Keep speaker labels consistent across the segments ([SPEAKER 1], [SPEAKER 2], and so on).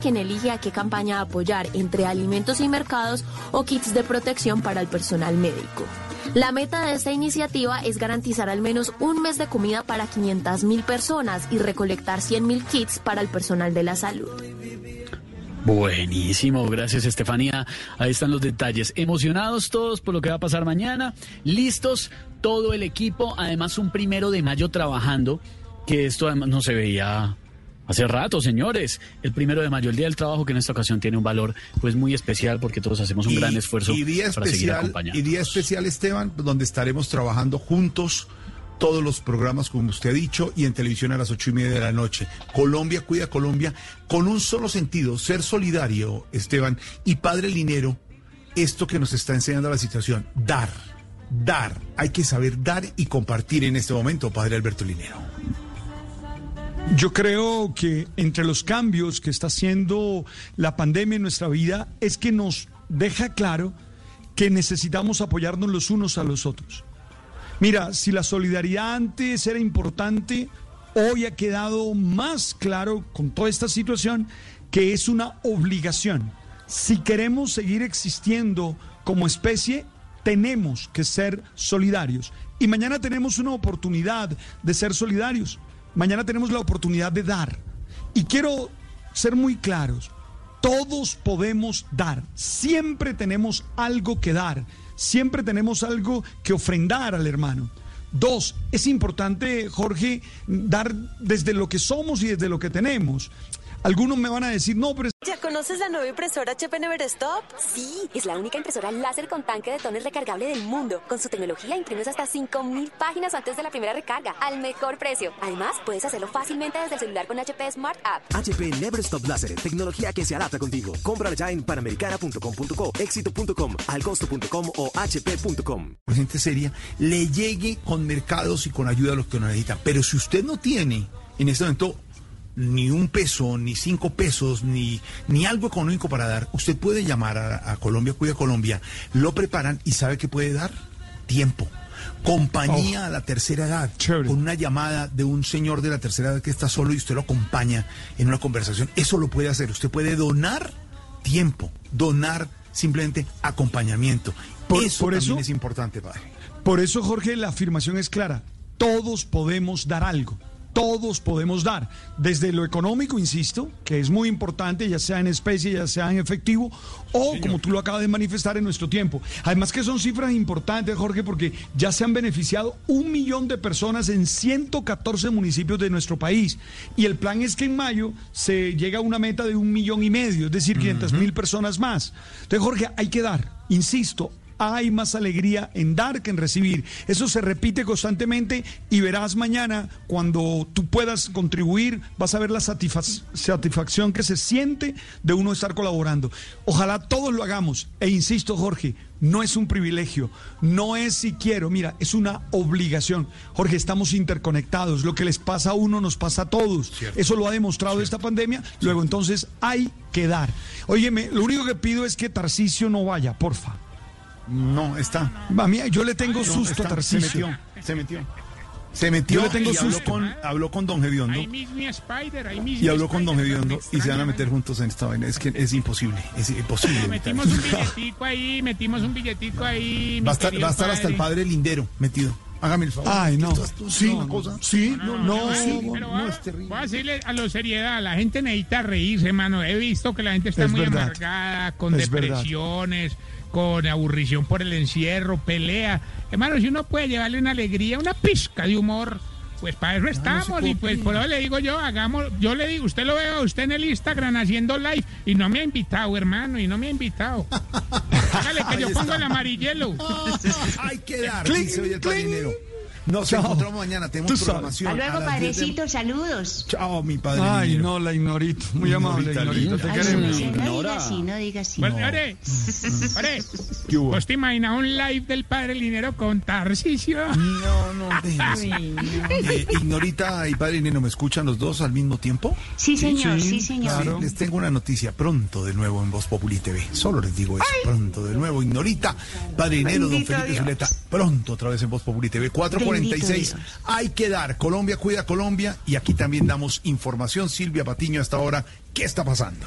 [SPEAKER 1] quien elige a qué campaña apoyar entre alimentos y mercados o kits de protección para el personal médico. La meta de esta iniciativa es garantizar al menos un mes de comida para 500 mil personas y recolectar 100 mil kits para el personal de la salud.
[SPEAKER 2] Buenísimo, gracias Estefanía. Ahí están los detalles. Emocionados todos por lo que va a pasar mañana. Listos todo el equipo. Además, un primero de mayo trabajando, que esto además no se veía Hace rato, señores, el primero de mayo, el Día del Trabajo, que en esta ocasión tiene un valor pues muy especial porque todos hacemos un gran esfuerzo
[SPEAKER 3] y día
[SPEAKER 2] para
[SPEAKER 3] especial,
[SPEAKER 2] seguir acompañando.
[SPEAKER 3] Y día especial, Esteban, donde estaremos trabajando juntos todos los programas, como usted ha dicho, y en televisión a las ocho y media de la noche. Colombia cuida Colombia con un solo sentido, ser solidario, Esteban, y Padre Linero, esto que nos está enseñando la situación, dar, dar. Hay que saber dar y compartir en este momento, Padre Alberto Linero.
[SPEAKER 4] Yo creo que entre los cambios que está haciendo la pandemia en nuestra vida es que nos deja claro que necesitamos apoyarnos los unos a los otros. Mira, si la solidaridad antes era importante, hoy ha quedado más claro con toda esta situación que es una obligación. Si queremos seguir existiendo como especie, tenemos que ser solidarios. Y mañana tenemos una oportunidad de ser solidarios. Mañana tenemos la oportunidad de dar. Y quiero ser muy claros. Todos podemos dar. Siempre tenemos algo que dar. Siempre tenemos algo que ofrendar al hermano. Dos, es importante, Jorge, dar desde lo que somos y desde lo que tenemos. Algunos me van a decir, no, pero...
[SPEAKER 5] ¿Ya conoces la nueva impresora HP Neverstop?
[SPEAKER 6] Sí, es la única impresora láser con tanque de toner recargable del mundo. Con su tecnología imprimes hasta 5000 páginas antes de la primera recarga, al mejor precio. Además, puedes hacerlo fácilmente desde el celular con HP Smart App.
[SPEAKER 7] HP Neverstop Láser, tecnología que se adapta contigo. Cómprala ya en panamericana.com.co, éxito.com, alcosto.com o hp.com.
[SPEAKER 3] Gente seria, le llegue con mercados y con ayuda a los que necesita. Pero si usted no tiene en este momento ni un peso, ni cinco pesos, ni, ni algo económico para dar, usted puede llamar a, a Colombia Cuida Colombia, lo preparan y sabe que puede dar tiempo. Compañía a la tercera edad,
[SPEAKER 4] Chévere.
[SPEAKER 3] con una llamada de un señor de la tercera edad que está solo y usted lo acompaña en una conversación. Eso lo puede hacer. Usted puede donar tiempo, donar simplemente acompañamiento.
[SPEAKER 4] Por-
[SPEAKER 3] eso
[SPEAKER 4] por
[SPEAKER 3] también
[SPEAKER 4] eso-
[SPEAKER 3] es importante, padre.
[SPEAKER 4] Por eso, Jorge, la afirmación es clara. Todos podemos dar algo. Todos podemos dar. Desde lo económico, insisto, que es muy importante, ya sea en especie, ya sea en efectivo, o como tú lo acabas de manifestar en nuestro tiempo. Además que son cifras importantes, Jorge, porque ya se han beneficiado un millón de personas en 114 municipios de nuestro país. Y el plan es que en mayo se llega a una meta de un millón y medio, es decir, 500 mil personas más. Entonces, Jorge, hay que dar, insisto, hay más alegría en dar que en recibir. Eso se repite constantemente y verás mañana cuando tú puedas contribuir, vas a ver la satisfac- satisfacción que se siente de uno estar colaborando. Ojalá todos lo hagamos. E insisto, Jorge, no es un privilegio, no es si quiero, mira, es una obligación. Jorge, estamos interconectados, lo que les pasa a uno nos pasa a todos. Eso lo ha demostrado esta pandemia, luego entonces hay que dar. Óyeme, lo único que pido es que Tarcisio no vaya, porfa.
[SPEAKER 3] No, está.
[SPEAKER 4] A mí, yo le tengo
[SPEAKER 3] No,
[SPEAKER 4] susto
[SPEAKER 3] está.
[SPEAKER 4] a
[SPEAKER 3] se metió, se metió. Se metió
[SPEAKER 4] Yo le tengo
[SPEAKER 3] y habló
[SPEAKER 4] susto.
[SPEAKER 3] con, habló con Don Gediondo
[SPEAKER 8] Spider,
[SPEAKER 3] y habló con Don Gediondo y se van a meter juntos en esta vaina. Es que es imposible, es imposible.
[SPEAKER 8] Metimos un billetico ahí, metimos un billetico ahí.
[SPEAKER 3] Va a estar, va a estar hasta el padre lindero metido. Hágame el favor.
[SPEAKER 4] Ay, no. Sí, no,
[SPEAKER 3] cosa.
[SPEAKER 4] sí, no, no,
[SPEAKER 8] sí,
[SPEAKER 4] no,
[SPEAKER 8] pero
[SPEAKER 3] no,
[SPEAKER 8] voy, a-
[SPEAKER 3] es terrible.
[SPEAKER 8] voy a decirle a lo seriedad, la gente necesita reírse, hermano. He visto que la gente está
[SPEAKER 4] Es
[SPEAKER 8] muy
[SPEAKER 4] verdad.
[SPEAKER 8] amargada, con
[SPEAKER 4] Es verdad.
[SPEAKER 8] Con aburrición por el encierro, pelea. Hermano, si uno puede llevarle una alegría, una pizca de humor, pues para eso estamos. y pues por eso le digo yo, hagamos, yo le digo, usted lo veo a usted en el Instagram haciendo live y no me ha invitado, hermano, y no me ha invitado. Hágale que yo pongo el amarillelo.
[SPEAKER 3] Hay que dar, dice el. Nos
[SPEAKER 4] Chao.
[SPEAKER 3] encontramos mañana. Tenemos programación.
[SPEAKER 9] Hasta luego, padrecito. Saludos.
[SPEAKER 3] Chao, mi padre.
[SPEAKER 4] Ay, no, la ignorito. Muy amable, ignorito. Te queremos.
[SPEAKER 9] No, no diga así, no diga así.
[SPEAKER 8] Pues, ore, ore. ¿Vos te imaginas un live del padre Linero con Tarcisio?
[SPEAKER 3] No, no, eh, Ignorita y padre Linero, ¿me escuchan los dos al mismo tiempo?
[SPEAKER 9] Sí, señor,
[SPEAKER 4] sí,
[SPEAKER 9] sí señor.
[SPEAKER 4] Claro.
[SPEAKER 3] les tengo una noticia. Pronto de nuevo en Voz Populi TV. Solo les digo eso. Pronto de nuevo, Ignorita, padre Linero,
[SPEAKER 9] don
[SPEAKER 3] Felipe Zuleta. Pronto otra vez en Voz Populi TV.
[SPEAKER 9] 440. 46.
[SPEAKER 3] Hay que dar. Colombia cuida Colombia y aquí también damos información. Silvia Patiño, hasta ahora, ¿qué está pasando?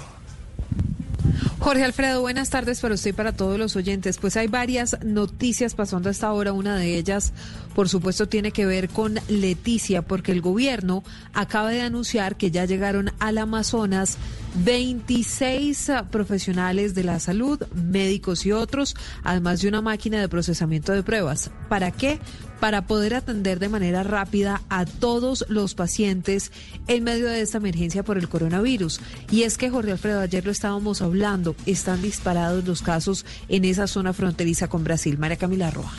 [SPEAKER 10] Jorge Alfredo, buenas tardes para usted y para todos los oyentes. Pues hay varias noticias pasando hasta ahora. Una de ellas por supuesto, tiene que ver con Leticia, porque el gobierno acaba de anunciar que ya llegaron al Amazonas 26 profesionales de la salud, médicos y otros, además de una máquina de procesamiento de pruebas. ¿Para qué? Para poder atender de manera rápida a todos los pacientes en medio de esta emergencia por el coronavirus. Y es que, Jorge Alfredo, ayer lo estábamos hablando, están disparados los casos en esa zona fronteriza con Brasil. María Camila Roa.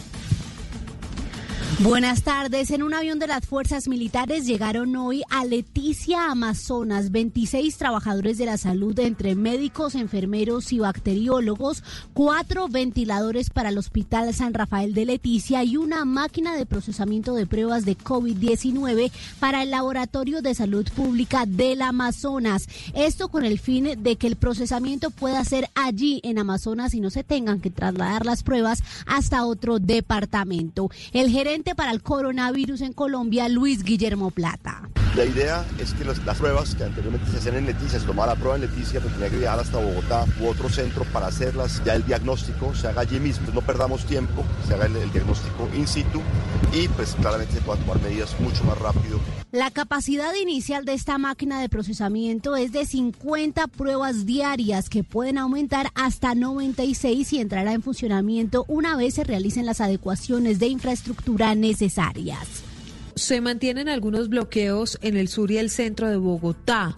[SPEAKER 11] Buenas tardes. En un avión de las fuerzas militares llegaron hoy a Leticia, Amazonas, 26 trabajadores de la salud, entre médicos, enfermeros y bacteriólogos, cuatro ventiladores para el Hospital San Rafael de Leticia y una máquina de procesamiento de pruebas de COVID-19 para el Laboratorio de Salud Pública del Amazonas. Esto con el fin de que el procesamiento pueda ser allí en Amazonas y no se tengan que trasladar las pruebas hasta otro departamento. El gerente para el coronavirus en Colombia, Luis Guillermo Plata.
[SPEAKER 12] La idea es que las, las pruebas que anteriormente se hacían en Leticia, se tomaba la prueba en Leticia, pero tenía que viajar hasta Bogotá u otro centro para hacerlas, ya el diagnóstico se haga allí mismo, no perdamos tiempo, se haga el, el diagnóstico in situ y pues claramente se puedan tomar medidas mucho más rápido.
[SPEAKER 11] La capacidad inicial de esta máquina de procesamiento es de 50 pruebas diarias que pueden aumentar hasta 96 y entrará en funcionamiento una vez se realicen las adecuaciones de infraestructura necesarias.
[SPEAKER 10] Se mantienen algunos bloqueos en el sur y el centro de Bogotá.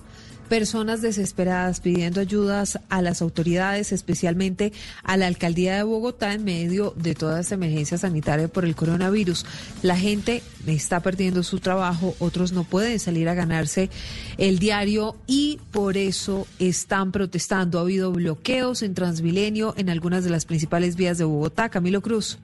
[SPEAKER 10] Personas desesperadas pidiendo ayudas a las autoridades, especialmente a la alcaldía de Bogotá en medio de toda esta emergencia sanitaria por el coronavirus. La gente está perdiendo su trabajo, otros no pueden salir a ganarse el diario y por eso están protestando. Ha habido bloqueos en Transmilenio en algunas de las principales vías de Bogotá. Camilo Cruz.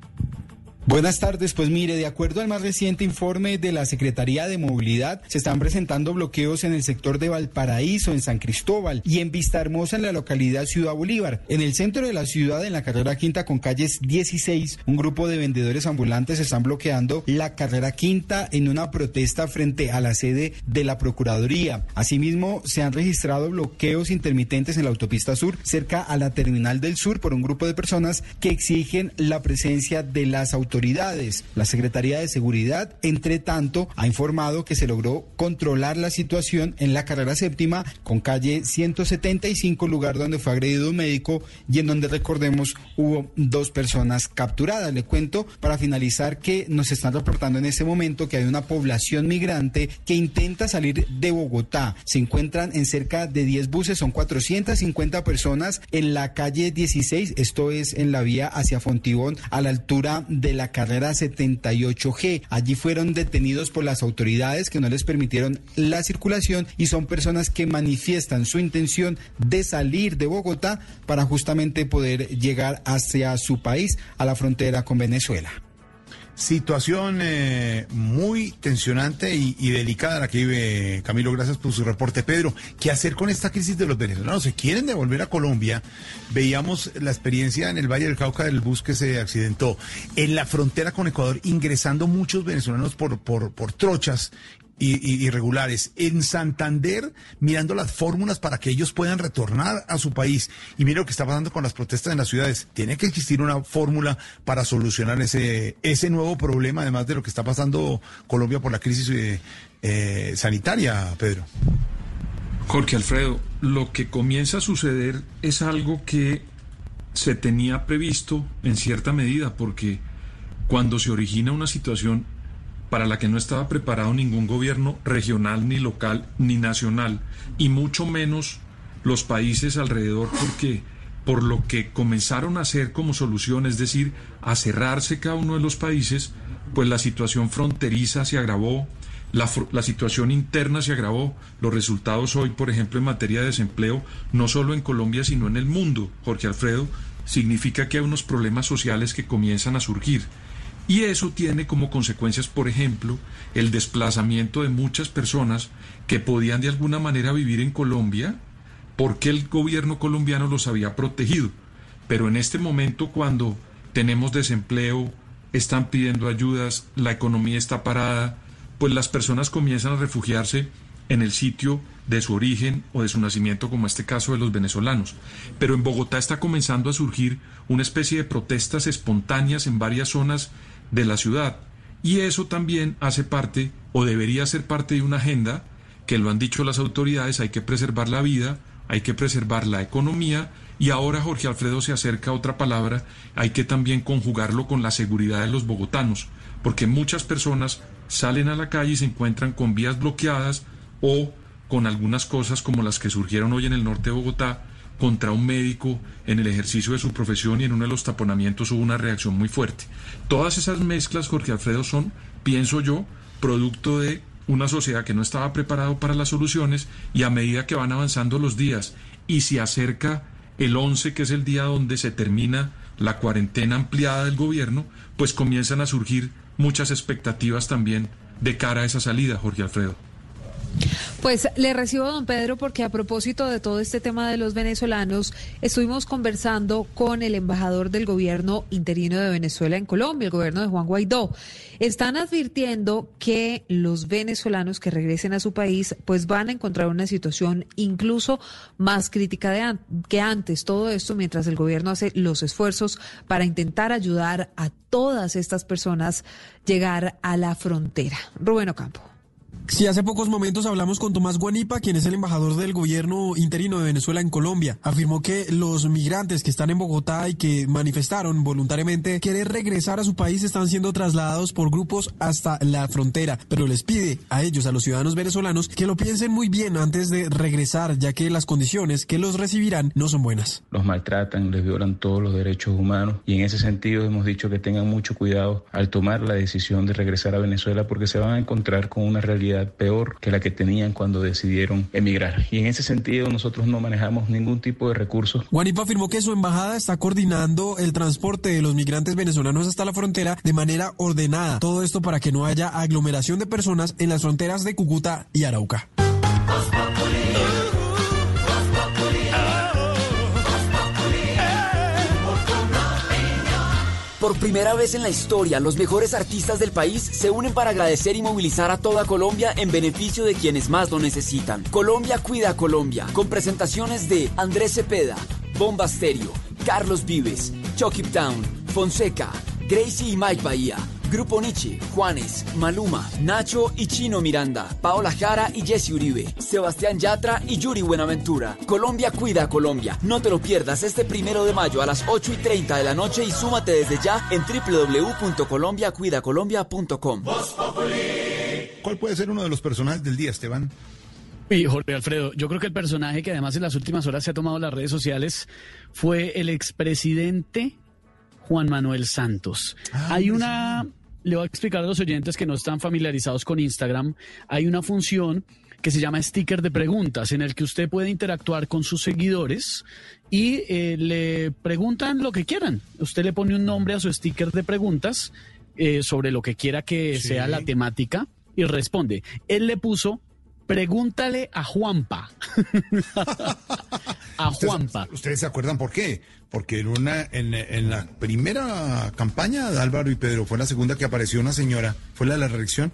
[SPEAKER 13] Buenas tardes, pues mire, de acuerdo al más reciente informe de la Secretaría de Movilidad, se están presentando bloqueos en el sector de Valparaíso, en San Cristóbal y en Vista Hermosa, en la localidad Ciudad Bolívar. En el centro de la ciudad, en la carrera quinta con calles 16, un grupo de vendedores ambulantes están bloqueando la carrera quinta en una protesta frente a la sede de la Procuraduría. Asimismo, se han registrado bloqueos intermitentes en la autopista sur, cerca a la terminal del sur, por un grupo de personas que exigen la presencia de las autoridades autoridades. La Secretaría de Seguridad, entre tanto, ha informado que se logró controlar la situación en la carrera séptima con calle 175, lugar donde fue agredido un médico y en donde, recordemos, hubo dos personas capturadas. Le cuento para finalizar que nos están reportando en este momento que hay una población migrante que intenta salir de Bogotá. Se encuentran en cerca de 10 buses, son 450 personas en la calle 16, esto es en la vía hacia Fontibón, a la altura de la carrera 78G. Allí fueron detenidos por las autoridades que no les permitieron la circulación y son personas que manifiestan su intención de salir de Bogotá para justamente poder llegar hacia su país a la frontera con Venezuela.
[SPEAKER 3] Situación eh, muy tensionante y, y, delicada la que vive Camilo. Gracias por su reporte, Pedro. ¿Qué hacer con esta crisis de los venezolanos? Se quieren devolver a Colombia. Veíamos la experiencia en el Valle del Cauca del bus que se accidentó. En la frontera con Ecuador, ingresando muchos venezolanos por, por, por trochas irregulares. En Santander, mirando las fórmulas para que ellos puedan retornar a su país. Y mira lo que está pasando con las protestas en las ciudades. Tiene que existir una fórmula para solucionar ese, ese nuevo problema, además de lo que está pasando Colombia por la crisis eh, eh, sanitaria, Pedro.
[SPEAKER 14] Jorge Alfredo, lo que comienza a suceder es algo que se tenía previsto en cierta medida, porque cuando se origina una situación para la que no estaba preparado ningún gobierno regional, ni local, ni nacional, y mucho menos los países alrededor, porque por lo que comenzaron a hacer como solución, es decir, a cerrarse cada uno de los países, pues la situación fronteriza se agravó, la, situación interna se agravó, los resultados hoy, por ejemplo, en materia de desempleo, no solo en Colombia, sino en el mundo, Jorge Alfredo, significa que hay unos problemas sociales que comienzan a surgir. Y eso tiene como consecuencias, por ejemplo, el desplazamiento de muchas personas que podían de alguna manera vivir en Colombia porque el gobierno colombiano los había protegido. Pero en este momento, cuando tenemos desempleo, están pidiendo ayudas, la economía está parada, pues las personas comienzan a refugiarse en el sitio de su origen o de su nacimiento, como este caso de los venezolanos. Pero en Bogotá está comenzando a surgir una especie de protestas espontáneas en varias zonas de la ciudad. Y eso también hace parte, o debería ser parte de una agenda, que lo han dicho las autoridades, hay que preservar la vida, hay que preservar la economía, y ahora Jorge Alfredo se acerca a otra palabra, hay que también conjugarlo con la seguridad de los bogotanos, porque muchas personas salen a la calle y se encuentran con vías bloqueadas o con algunas cosas como las que surgieron hoy en el norte de Bogotá contra un médico en el ejercicio de su profesión y en uno de los taponamientos hubo una reacción muy fuerte. Todas esas mezclas, Jorge Alfredo, son, pienso yo, producto de una sociedad que no estaba preparada para las soluciones y a medida que van avanzando los días y se acerca el 11, que es el día donde se termina la cuarentena ampliada del gobierno, pues comienzan a surgir muchas expectativas también de cara a esa salida, Jorge Alfredo.
[SPEAKER 10] Pues le recibo a don Pedro porque a propósito de todo este tema de los venezolanos, estuvimos conversando con el embajador del gobierno interino de Venezuela en Colombia, el gobierno de Juan Guaidó. Están advirtiendo que los venezolanos que regresen a su país pues van a encontrar una situación incluso más crítica que antes. Todo esto mientras el gobierno hace los esfuerzos para intentar ayudar a todas estas personas llegar a la frontera. Rubén Ocampo.
[SPEAKER 15] Sí, hace pocos momentos hablamos con Tomás Guanipa, quien es el embajador del gobierno interino de Venezuela en Colombia. Afirmó que los migrantes que están en Bogotá y que manifestaron voluntariamente querer regresar a su país están siendo trasladados por grupos hasta la frontera, pero les pide a ellos, a los ciudadanos venezolanos, que lo piensen muy bien antes de regresar, ya que las condiciones que los recibirán no son buenas.
[SPEAKER 16] Los maltratan, les violan todos los derechos humanos y en ese sentido hemos dicho que tengan mucho cuidado al tomar la decisión de regresar a Venezuela porque se van a encontrar con una realidad peor que la que tenían cuando decidieron emigrar. Y en ese sentido nosotros no manejamos ningún tipo de recursos.
[SPEAKER 15] Guanipa afirmó que su embajada está coordinando el transporte de los migrantes venezolanos hasta la frontera de manera ordenada. Todo esto para que no haya aglomeración de personas en las fronteras de Cúcuta y Arauca.
[SPEAKER 17] Por primera vez en la historia, los mejores artistas del país se unen para agradecer y movilizar a toda Colombia en beneficio de quienes más lo necesitan. Colombia cuida a Colombia, con presentaciones de Andrés Cepeda, Bomba Stereo, Carlos Vives, Chucky Town, Fonseca, Gracie y Mike Bahía. Grupo Nietzsche, Juanes, Maluma, Nacho y Chino Miranda, Paola Jara y Jesse Uribe, Sebastián Yatra y Yuri Buenaventura. Colombia cuida a Colombia. No te lo pierdas este primero de mayo a las 8 y 30 de la noche y súmate desde ya en www.colombiacuidacolombia.com.
[SPEAKER 3] ¿Cuál puede ser uno de los personajes del día, Esteban?
[SPEAKER 2] Y Jorge Alfredo, yo creo que el personaje que además en las últimas horas se ha tomado las redes sociales fue el expresidente Juan Manuel Santos. Hay una le voy a explicar a los oyentes que no están familiarizados con Instagram, hay una función que se llama sticker de preguntas, en el que usted puede interactuar con sus seguidores y eh, le preguntan lo que quieran. Usted le pone un nombre a su sticker de preguntas eh, sobre lo que quiera que sea la temática y responde. Él le puso Pregúntale a Juanpa. a Juanpa.
[SPEAKER 3] ¿Ustedes se acuerdan por qué? Porque en una en, en, la primera campaña de Álvaro y Pedro, fue la segunda que apareció una señora, fue la de la reelección,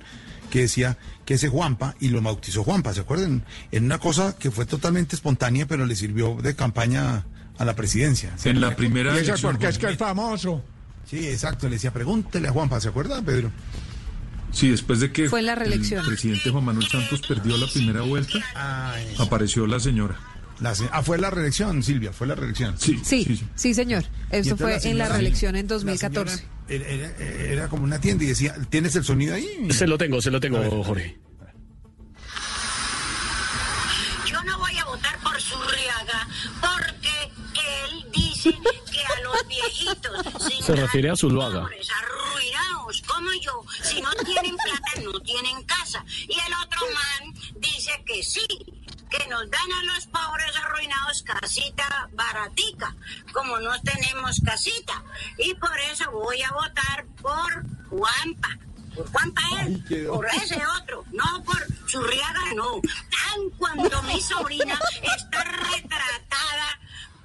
[SPEAKER 3] que decía que ese Juanpa y lo bautizó Juanpa, ¿se acuerdan? En una cosa que fue totalmente espontánea, pero le sirvió de campaña a la presidencia.
[SPEAKER 14] En la primera
[SPEAKER 4] ¿Y porque es que es famoso?
[SPEAKER 3] Sí, exacto, le decía, pregúntele a Juanpa, ¿se acuerdan, Pedro?
[SPEAKER 14] Sí, después de que
[SPEAKER 10] Fue la reelección.
[SPEAKER 14] el presidente Juan Manuel Santos perdió la primera vuelta, apareció la señora.
[SPEAKER 3] La se- ah, fue la reelección, Silvia, fue la reelección.
[SPEAKER 14] Sí,
[SPEAKER 10] Sí, sí, señor. Eso fue
[SPEAKER 3] la
[SPEAKER 10] en la reelección en
[SPEAKER 3] la
[SPEAKER 10] 2014.
[SPEAKER 3] señora Era, era- era como una tienda y decía, ¿tienes el sonido ahí?
[SPEAKER 2] Se lo tengo, se lo tengo, Jorge.
[SPEAKER 18] Yo no voy a votar por Zurriaga porque él dice que a los viejitos sin
[SPEAKER 2] Se refiere a Zuluaga.
[SPEAKER 18] Como yo, si no tienen plata no tienen casa. Y el otro man dice que sí, que nos dan a los pobres arruinados casita baratica, como no tenemos casita. Y por eso voy a votar por Juanpa. Por Juanpa él, por ese otro, no por Zurriaga, no. Tan cuando mi sobrina está retratada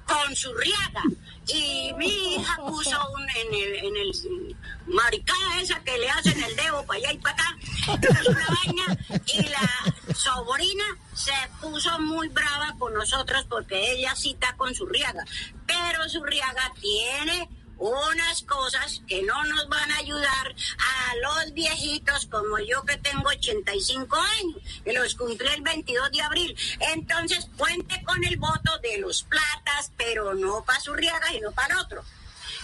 [SPEAKER 18] con Zurriaga. Y mi hija puso un, en el, en el maricada esa que le hacen el dedo para allá y para acá, y la sobrina se puso muy brava con nosotros porque ella cita con Zurriaga. Pero Zurriaga tiene unas cosas que no nos van a ayudar a los viejitos como yo que tengo 85 años, que los cumplí el 22 de abril. Entonces cuente con el voto de los platas, pero no para Zurriaga, sino para el otro.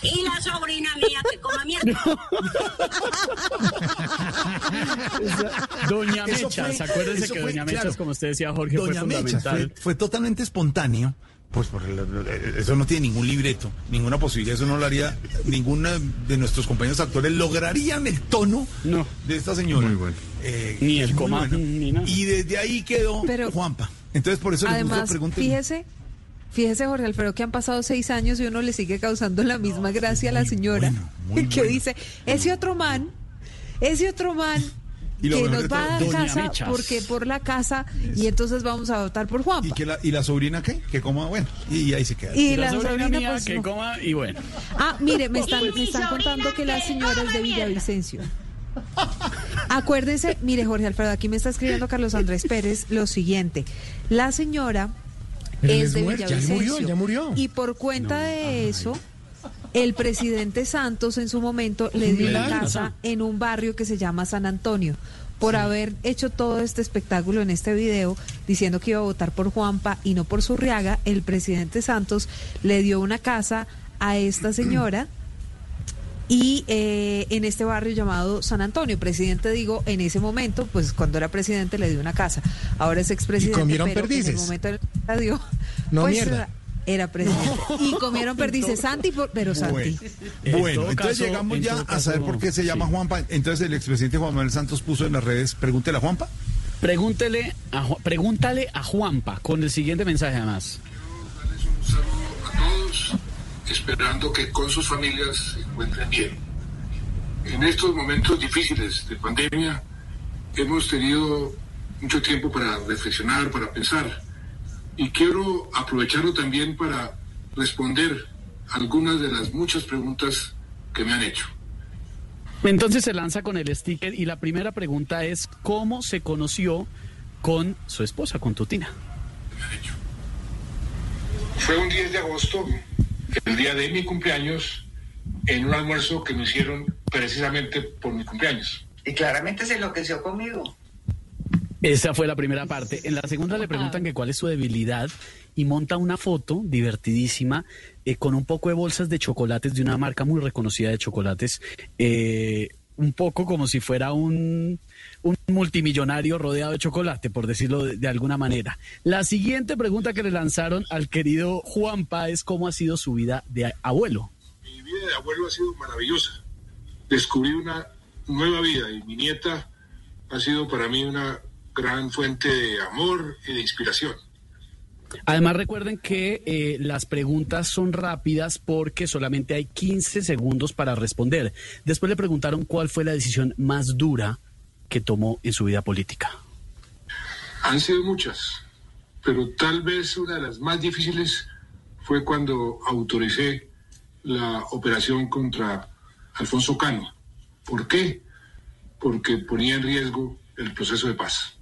[SPEAKER 18] Y la sobrina mía que coma mierda.
[SPEAKER 2] Doña
[SPEAKER 3] Eso
[SPEAKER 2] Mecha,
[SPEAKER 3] fue-
[SPEAKER 2] ¿se acuérdense que
[SPEAKER 3] fue,
[SPEAKER 2] Doña Mecha,
[SPEAKER 3] claro.
[SPEAKER 2] como usted decía, Jorge,
[SPEAKER 3] Doña
[SPEAKER 2] fue
[SPEAKER 3] Mecha,
[SPEAKER 2] fundamental?
[SPEAKER 3] fue, fue totalmente espontáneo. Pues porque lo- eso no tiene ningún libreto, ninguna posibilidad, eso no lo haría ninguna de nuestros compañeros actores, lograrían el tono de esta señora.
[SPEAKER 14] Muy bueno.
[SPEAKER 3] Eh,
[SPEAKER 2] Ni el coma,
[SPEAKER 3] bueno.
[SPEAKER 2] ni nada.
[SPEAKER 3] Y desde ahí quedó
[SPEAKER 10] Pero-
[SPEAKER 3] Juanpa. Entonces por eso le
[SPEAKER 10] Además,
[SPEAKER 3] pregunta.
[SPEAKER 10] fíjese, fíjese Jorge Alfredo que han pasado seis años y uno le sigue causando la misma gracia a la señora
[SPEAKER 3] muy
[SPEAKER 10] que
[SPEAKER 3] bueno.
[SPEAKER 10] dice, ese otro man, ese otro man
[SPEAKER 3] Y lo
[SPEAKER 10] que
[SPEAKER 3] mejor
[SPEAKER 10] nos va a dar casa
[SPEAKER 3] Mechas.
[SPEAKER 10] porque por la casa y entonces vamos a votar por Juanpa.
[SPEAKER 3] ¿Y, que la, ¿Y la sobrina qué? Que coma, bueno, y, ahí se queda.
[SPEAKER 10] Y
[SPEAKER 2] la,
[SPEAKER 10] la
[SPEAKER 2] sobrina,
[SPEAKER 10] sobrina,
[SPEAKER 2] mía
[SPEAKER 10] pues,
[SPEAKER 2] que
[SPEAKER 10] no.
[SPEAKER 2] coma y bueno.
[SPEAKER 10] Ah, mire, me están, me están contando que la señora es de. Villavicencio. Acuérdese, mire Jorge Alfredo, aquí me está escribiendo Carlos Andrés Pérez lo siguiente. La señora
[SPEAKER 19] Pero
[SPEAKER 10] es de
[SPEAKER 19] muerto, ya
[SPEAKER 10] Villavicencio.
[SPEAKER 19] murió, ya murió.
[SPEAKER 10] Y por cuenta de eso, el presidente Santos en su momento le dio una casa en un barrio que se llama San Antonio. Por haber hecho todo este espectáculo en este video, diciendo que iba a votar por Juanpa y no por Zurriaga, el presidente Santos le dio una casa a esta señora y eh, en este barrio llamado San Antonio. Presidente, digo, en ese momento, pues cuando era presidente le dio una casa. Ahora es expresidente.
[SPEAKER 19] ¿Y comieron
[SPEAKER 10] pero En el momento la dio,
[SPEAKER 19] No,
[SPEAKER 10] pues,
[SPEAKER 19] mierda.
[SPEAKER 10] Era- presidente. Y comieron perdices. Santi, por- pero Santi.
[SPEAKER 2] En
[SPEAKER 3] Bueno, entonces
[SPEAKER 2] caso-
[SPEAKER 3] llegamos
[SPEAKER 2] en
[SPEAKER 3] ya a saber por qué se llama
[SPEAKER 2] sí.
[SPEAKER 3] Juanpa. Entonces el expresidente Juan Manuel Santos puso en las redes, pregúntele a Juanpa.
[SPEAKER 2] Pregúntele a, pregúntale a Juanpa con el siguiente mensaje además.
[SPEAKER 20] a todos, esperando que con sus familias se encuentren bien. En estos momentos difíciles de pandemia hemos tenido mucho tiempo para reflexionar, para pensar, y quiero aprovecharlo también para responder algunas de las muchas preguntas que me han hecho.
[SPEAKER 2] Entonces se lanza con el sticker y la primera pregunta es ¿cómo se conoció con su esposa, con Tutina?
[SPEAKER 20] Fue un 10 de agosto, el día de mi cumpleaños, en un almuerzo que me hicieron precisamente por mi cumpleaños.
[SPEAKER 21] Y claramente se enloqueció conmigo.
[SPEAKER 2] Esa fue la primera parte. En la segunda le preguntan que cuál es su debilidad y monta una foto divertidísima eh, con un poco de bolsas de chocolates de una marca muy reconocida de chocolates. eh, un poco como si fuera un, multimillonario rodeado de chocolate, por decirlo de, de alguna manera. La siguiente pregunta que le lanzaron al querido Juanpa es cómo ha sido su vida de abuelo.
[SPEAKER 20] Mi vida de abuelo ha sido maravillosa. Descubrí una nueva vida y mi nieta ha sido para mí una gran fuente de amor y de inspiración.
[SPEAKER 2] Además recuerden que eh, las preguntas son rápidas porque solamente hay 15 segundos para responder. Después le preguntaron cuál fue la decisión más dura que tomó en su vida política.
[SPEAKER 20] Han sido muchas, pero tal vez una de las más difíciles fue cuando autoricé la operación contra Alfonso Cano. ¿Por qué? Porque ponía en riesgo el proceso de paz.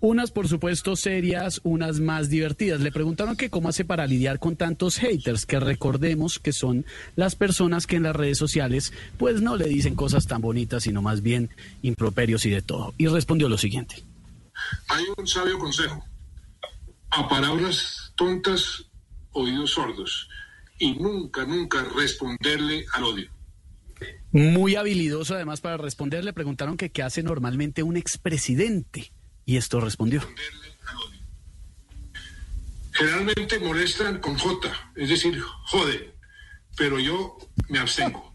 [SPEAKER 2] Unas, por supuesto, serias, unas más divertidas. Le preguntaron que cómo hace para lidiar con tantos haters, que recordemos que son las personas que en las redes sociales pues no le dicen cosas tan bonitas, sino más bien improperios y de todo. Y respondió lo siguiente.
[SPEAKER 20] Hay un sabio consejo. A palabras tontas, oídos sordos. Y nunca, nunca responderle al odio.
[SPEAKER 2] Muy habilidoso además para responder. Le preguntaron que qué hace normalmente un expresidente. Y esto respondió.
[SPEAKER 20] Generalmente molestan con J, es decir, joden. Pero yo me abstengo.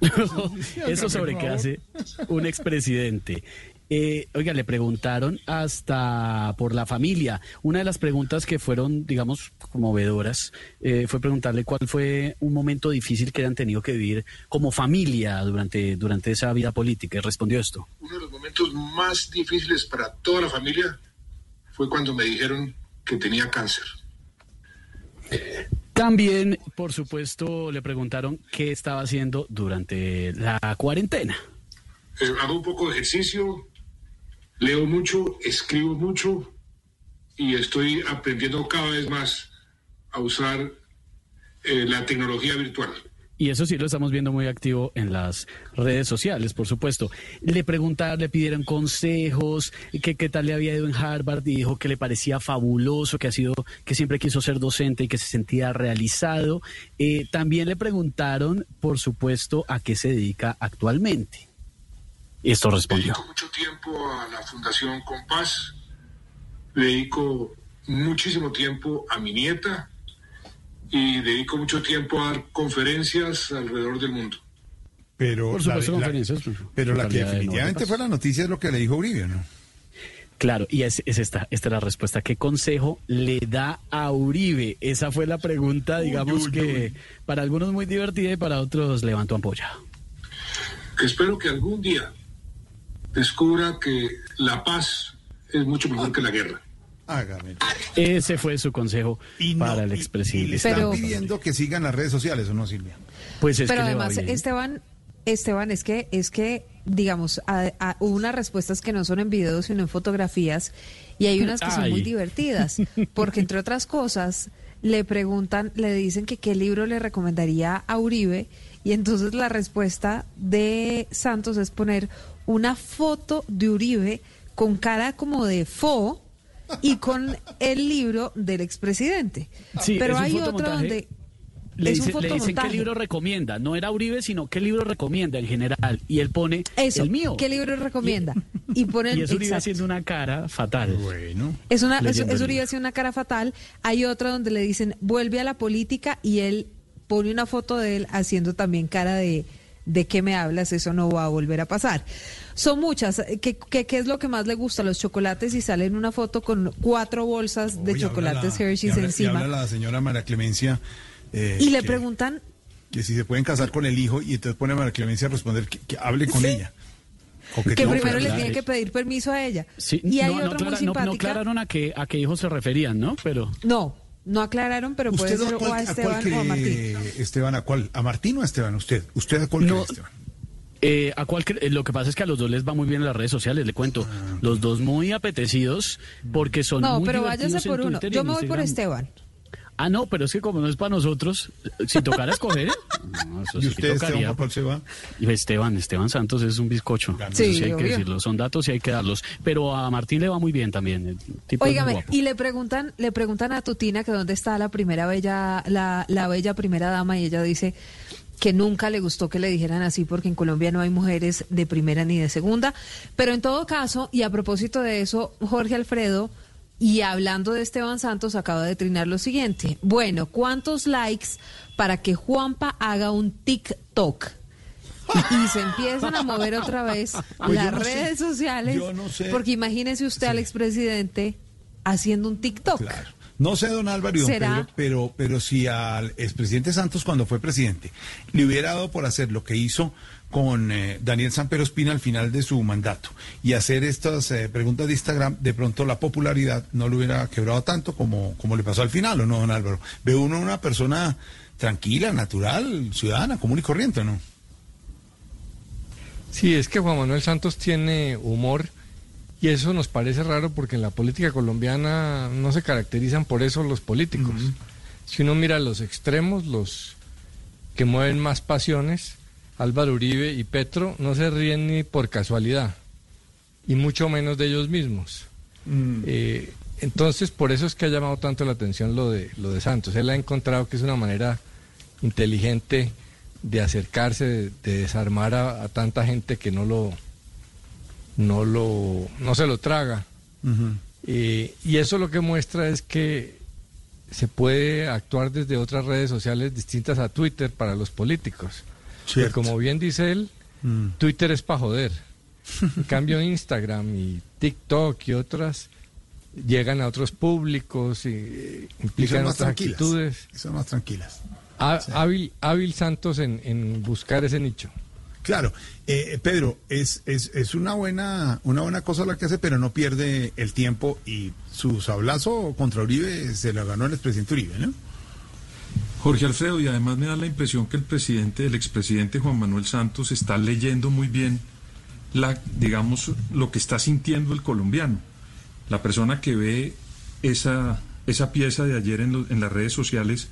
[SPEAKER 2] Eso sobre qué hace un expresidente. Eh, oiga, le preguntaron hasta por la familia. Una de las preguntas que fueron, digamos, conmovedoras eh, fue preguntarle cuál fue un momento difícil que hayan tenido que vivir como familia durante, durante esa vida política. Y respondió esto.
[SPEAKER 20] Uno de los momentos más difíciles para toda la familia fue cuando me dijeron que tenía cáncer.
[SPEAKER 2] También, por supuesto, le preguntaron qué estaba haciendo durante la cuarentena.
[SPEAKER 20] Eh, hago un poco de ejercicio, leo mucho, escribo mucho y estoy aprendiendo cada vez más a usar eh, la tecnología virtual.
[SPEAKER 2] Y eso sí lo estamos viendo muy activo en las redes sociales, por supuesto. Le preguntaron, le pidieron consejos, que qué tal le había ido en Harvard y dijo que le parecía fabuloso, que ha sido, que siempre quiso ser docente y que se sentía realizado. Eh, también le preguntaron, por supuesto, a qué se dedica actualmente. Esto respondió.
[SPEAKER 20] Dedico mucho tiempo a la Fundación Compás, dedico muchísimo tiempo a mi nieta y dedico mucho tiempo a dar conferencias alrededor del mundo.
[SPEAKER 3] Pero
[SPEAKER 2] Por supuesto,
[SPEAKER 3] la, la-
[SPEAKER 2] conferencias, pues,
[SPEAKER 3] pero la que
[SPEAKER 2] de
[SPEAKER 3] definitivamente
[SPEAKER 2] notas.
[SPEAKER 3] fue la noticia es lo que le dijo Uribe, ¿no?
[SPEAKER 2] Claro, y es, es esta, esta es la respuesta. ¿Qué consejo le da a Uribe? Esa fue la pregunta, digamos
[SPEAKER 20] uy,
[SPEAKER 2] que para algunos muy divertida y para otros levantó ampolla.
[SPEAKER 20] Que espero que algún día descubra que la paz es mucho mejor que la guerra.
[SPEAKER 3] Hágame.
[SPEAKER 2] Ese fue su consejo para el
[SPEAKER 3] Y
[SPEAKER 2] expresidente.
[SPEAKER 3] le están
[SPEAKER 10] Pero-
[SPEAKER 3] pidiendo que sigan las redes sociales, ¿o no, Silvia?
[SPEAKER 2] Pues es
[SPEAKER 10] Pero
[SPEAKER 2] que le va
[SPEAKER 10] además,
[SPEAKER 2] bien.
[SPEAKER 10] Esteban, Esteban, es que, es que, digamos, a- a- hubo unas respuestas que no son en videos, sino en fotografías, y hay unas que son muy divertidas, porque entre otras cosas, le preguntan, le dicen que qué libro le recomendaría a Uribe, y entonces la respuesta de Santos es poner una foto de Uribe con cara como de fo y con el libro del expresidente.
[SPEAKER 2] Sí,
[SPEAKER 10] Pero hay otro
[SPEAKER 2] fotomontaje.
[SPEAKER 10] donde
[SPEAKER 2] Le,
[SPEAKER 10] es un
[SPEAKER 2] dice- le dicen qué libro recomienda. No era Uribe, sino qué libro recomienda en general. Y él pone
[SPEAKER 10] Eso,
[SPEAKER 2] el mío.
[SPEAKER 10] ¿qué libro recomienda? Y pone
[SPEAKER 2] Y es Uribe
[SPEAKER 10] exacto.
[SPEAKER 2] haciendo una cara fatal.
[SPEAKER 3] Bueno.
[SPEAKER 10] Es una, es, es Uribe hace una cara fatal. Hay otra donde le dicen vuelve a la política y él pone una foto de él haciendo también cara de de qué me hablas, eso no va a volver a pasar. Son muchas. ¿Qué, qué, qué es lo que más le gusta? Los chocolates y sale en una foto con cuatro bolsas de
[SPEAKER 3] Uy,
[SPEAKER 10] chocolates
[SPEAKER 3] habla la-
[SPEAKER 10] Hershey's
[SPEAKER 3] y habla- y
[SPEAKER 10] encima.
[SPEAKER 3] habla la señora María Clemencia. eh,
[SPEAKER 10] Y le
[SPEAKER 3] que-
[SPEAKER 10] preguntan,
[SPEAKER 3] Que si se pueden casar con el hijo y entonces pone a María Clemencia a responder que, que hable con ella.
[SPEAKER 10] Que primero le tiene que pedir permiso a ella.
[SPEAKER 2] Sí,
[SPEAKER 10] y hay
[SPEAKER 2] no, no,
[SPEAKER 10] otra
[SPEAKER 2] clara-
[SPEAKER 10] muy
[SPEAKER 2] no- aclararon a qué, a qué hijos se referían, ¿no? Pero
[SPEAKER 10] No, no aclararon, pero puede
[SPEAKER 3] ¿Usted
[SPEAKER 10] ser
[SPEAKER 3] a
[SPEAKER 10] o
[SPEAKER 3] cuál,
[SPEAKER 10] a
[SPEAKER 3] a cuál
[SPEAKER 10] Esteban o a Martín.
[SPEAKER 3] Esteban, ¿a cuál? ¿A Martín o a Esteban? ¿Usted? ¿Usted a cuál
[SPEAKER 2] No,
[SPEAKER 3] cree, Esteban?
[SPEAKER 2] Eh, a cuál cre- eh, lo que pasa es que a los dos les va muy bien en las redes sociales, le cuento. Los dos muy apetecidos porque son
[SPEAKER 10] No,
[SPEAKER 2] muy
[SPEAKER 10] pero váyase por uno. Yo me voy por. Esteban.
[SPEAKER 2] Ah, no, pero es que como no es para nosotros, si tocara escoger, no, eso
[SPEAKER 3] ¿Y
[SPEAKER 2] sí
[SPEAKER 3] usted,
[SPEAKER 2] tocaría.
[SPEAKER 3] Esteban, se va?
[SPEAKER 2] Y Esteban, Esteban Santos es un bizcocho.
[SPEAKER 10] Sí,
[SPEAKER 2] Eso sí hay que decirlo. Son datos y hay que darlos. Pero a Martín le va muy bien también. el tipo guapo.
[SPEAKER 10] y le preguntan, le preguntan a Tutina que dónde está la primera bella, la, la bella primera dama, y ella dice que nunca le gustó que le dijeran así porque en Colombia no hay mujeres de primera ni de segunda. Pero en todo caso, y a propósito de eso, Jorge Alfredo, y hablando de Esteban Santos, acaba de trinar lo siguiente. Bueno, ¿cuántos likes para que Juanpa haga un TikTok? Y se empiezan a mover otra vez
[SPEAKER 3] Pues
[SPEAKER 10] las
[SPEAKER 3] no sé.
[SPEAKER 10] redes sociales.
[SPEAKER 3] Yo no sé.
[SPEAKER 10] Porque imagínese usted al expresidente haciendo un TikTok.
[SPEAKER 3] No sé, don Álvaro y don. Pedro, pero, pero si al expresidente Santos, cuando fue presidente, le hubiera dado por hacer lo que hizo con eh, Daniel Sanpero Espina al final de su mandato y hacer estas eh, preguntas de Instagram, de pronto la popularidad no le hubiera quebrado tanto como, como le pasó al final, ¿o no, don Álvaro? Ve uno una persona tranquila, natural, ciudadana, común y corriente, ¿no?
[SPEAKER 19] Sí, es que Juan Manuel Santos tiene humor y eso nos parece raro porque en la política colombiana no se caracterizan por eso los políticos. Si uno mira los extremos, los que mueven más pasiones, Álvaro Uribe y Petro no se ríen ni por casualidad y mucho menos de ellos mismos. Eh, entonces, por eso es que ha llamado tanto la atención lo de, lo de Santos. Él ha encontrado que es una manera inteligente de acercarse, de, de desarmar a, a tanta gente que no lo, no lo, no se lo traga. Eh, y eso lo que muestra es que se puede actuar desde otras redes sociales distintas a Twitter para los políticos.
[SPEAKER 3] Cierto.
[SPEAKER 19] como bien dice él,
[SPEAKER 3] Mm.
[SPEAKER 19] Twitter es para joder. En cambio, Instagram y TikTok y otras llegan a otros públicos y eh,
[SPEAKER 3] Y
[SPEAKER 19] implican
[SPEAKER 3] son más
[SPEAKER 19] otras actitudes.
[SPEAKER 3] Y son más tranquilas.
[SPEAKER 19] Há- Hábil, hábil Santos en, en buscar ese nicho.
[SPEAKER 3] Claro, eh, Pedro, es, es, es una buena una buena cosa la que hace, pero no pierde el tiempo y su sablazo contra Uribe se lo ganó el expresidente Uribe, ¿no?
[SPEAKER 14] Jorge Alfredo, y además me da la impresión que el presidente, el expresidente Juan Manuel Santos está leyendo muy bien la, digamos, lo que está sintiendo el colombiano. La persona que ve esa, esa pieza de ayer en, en las redes sociales,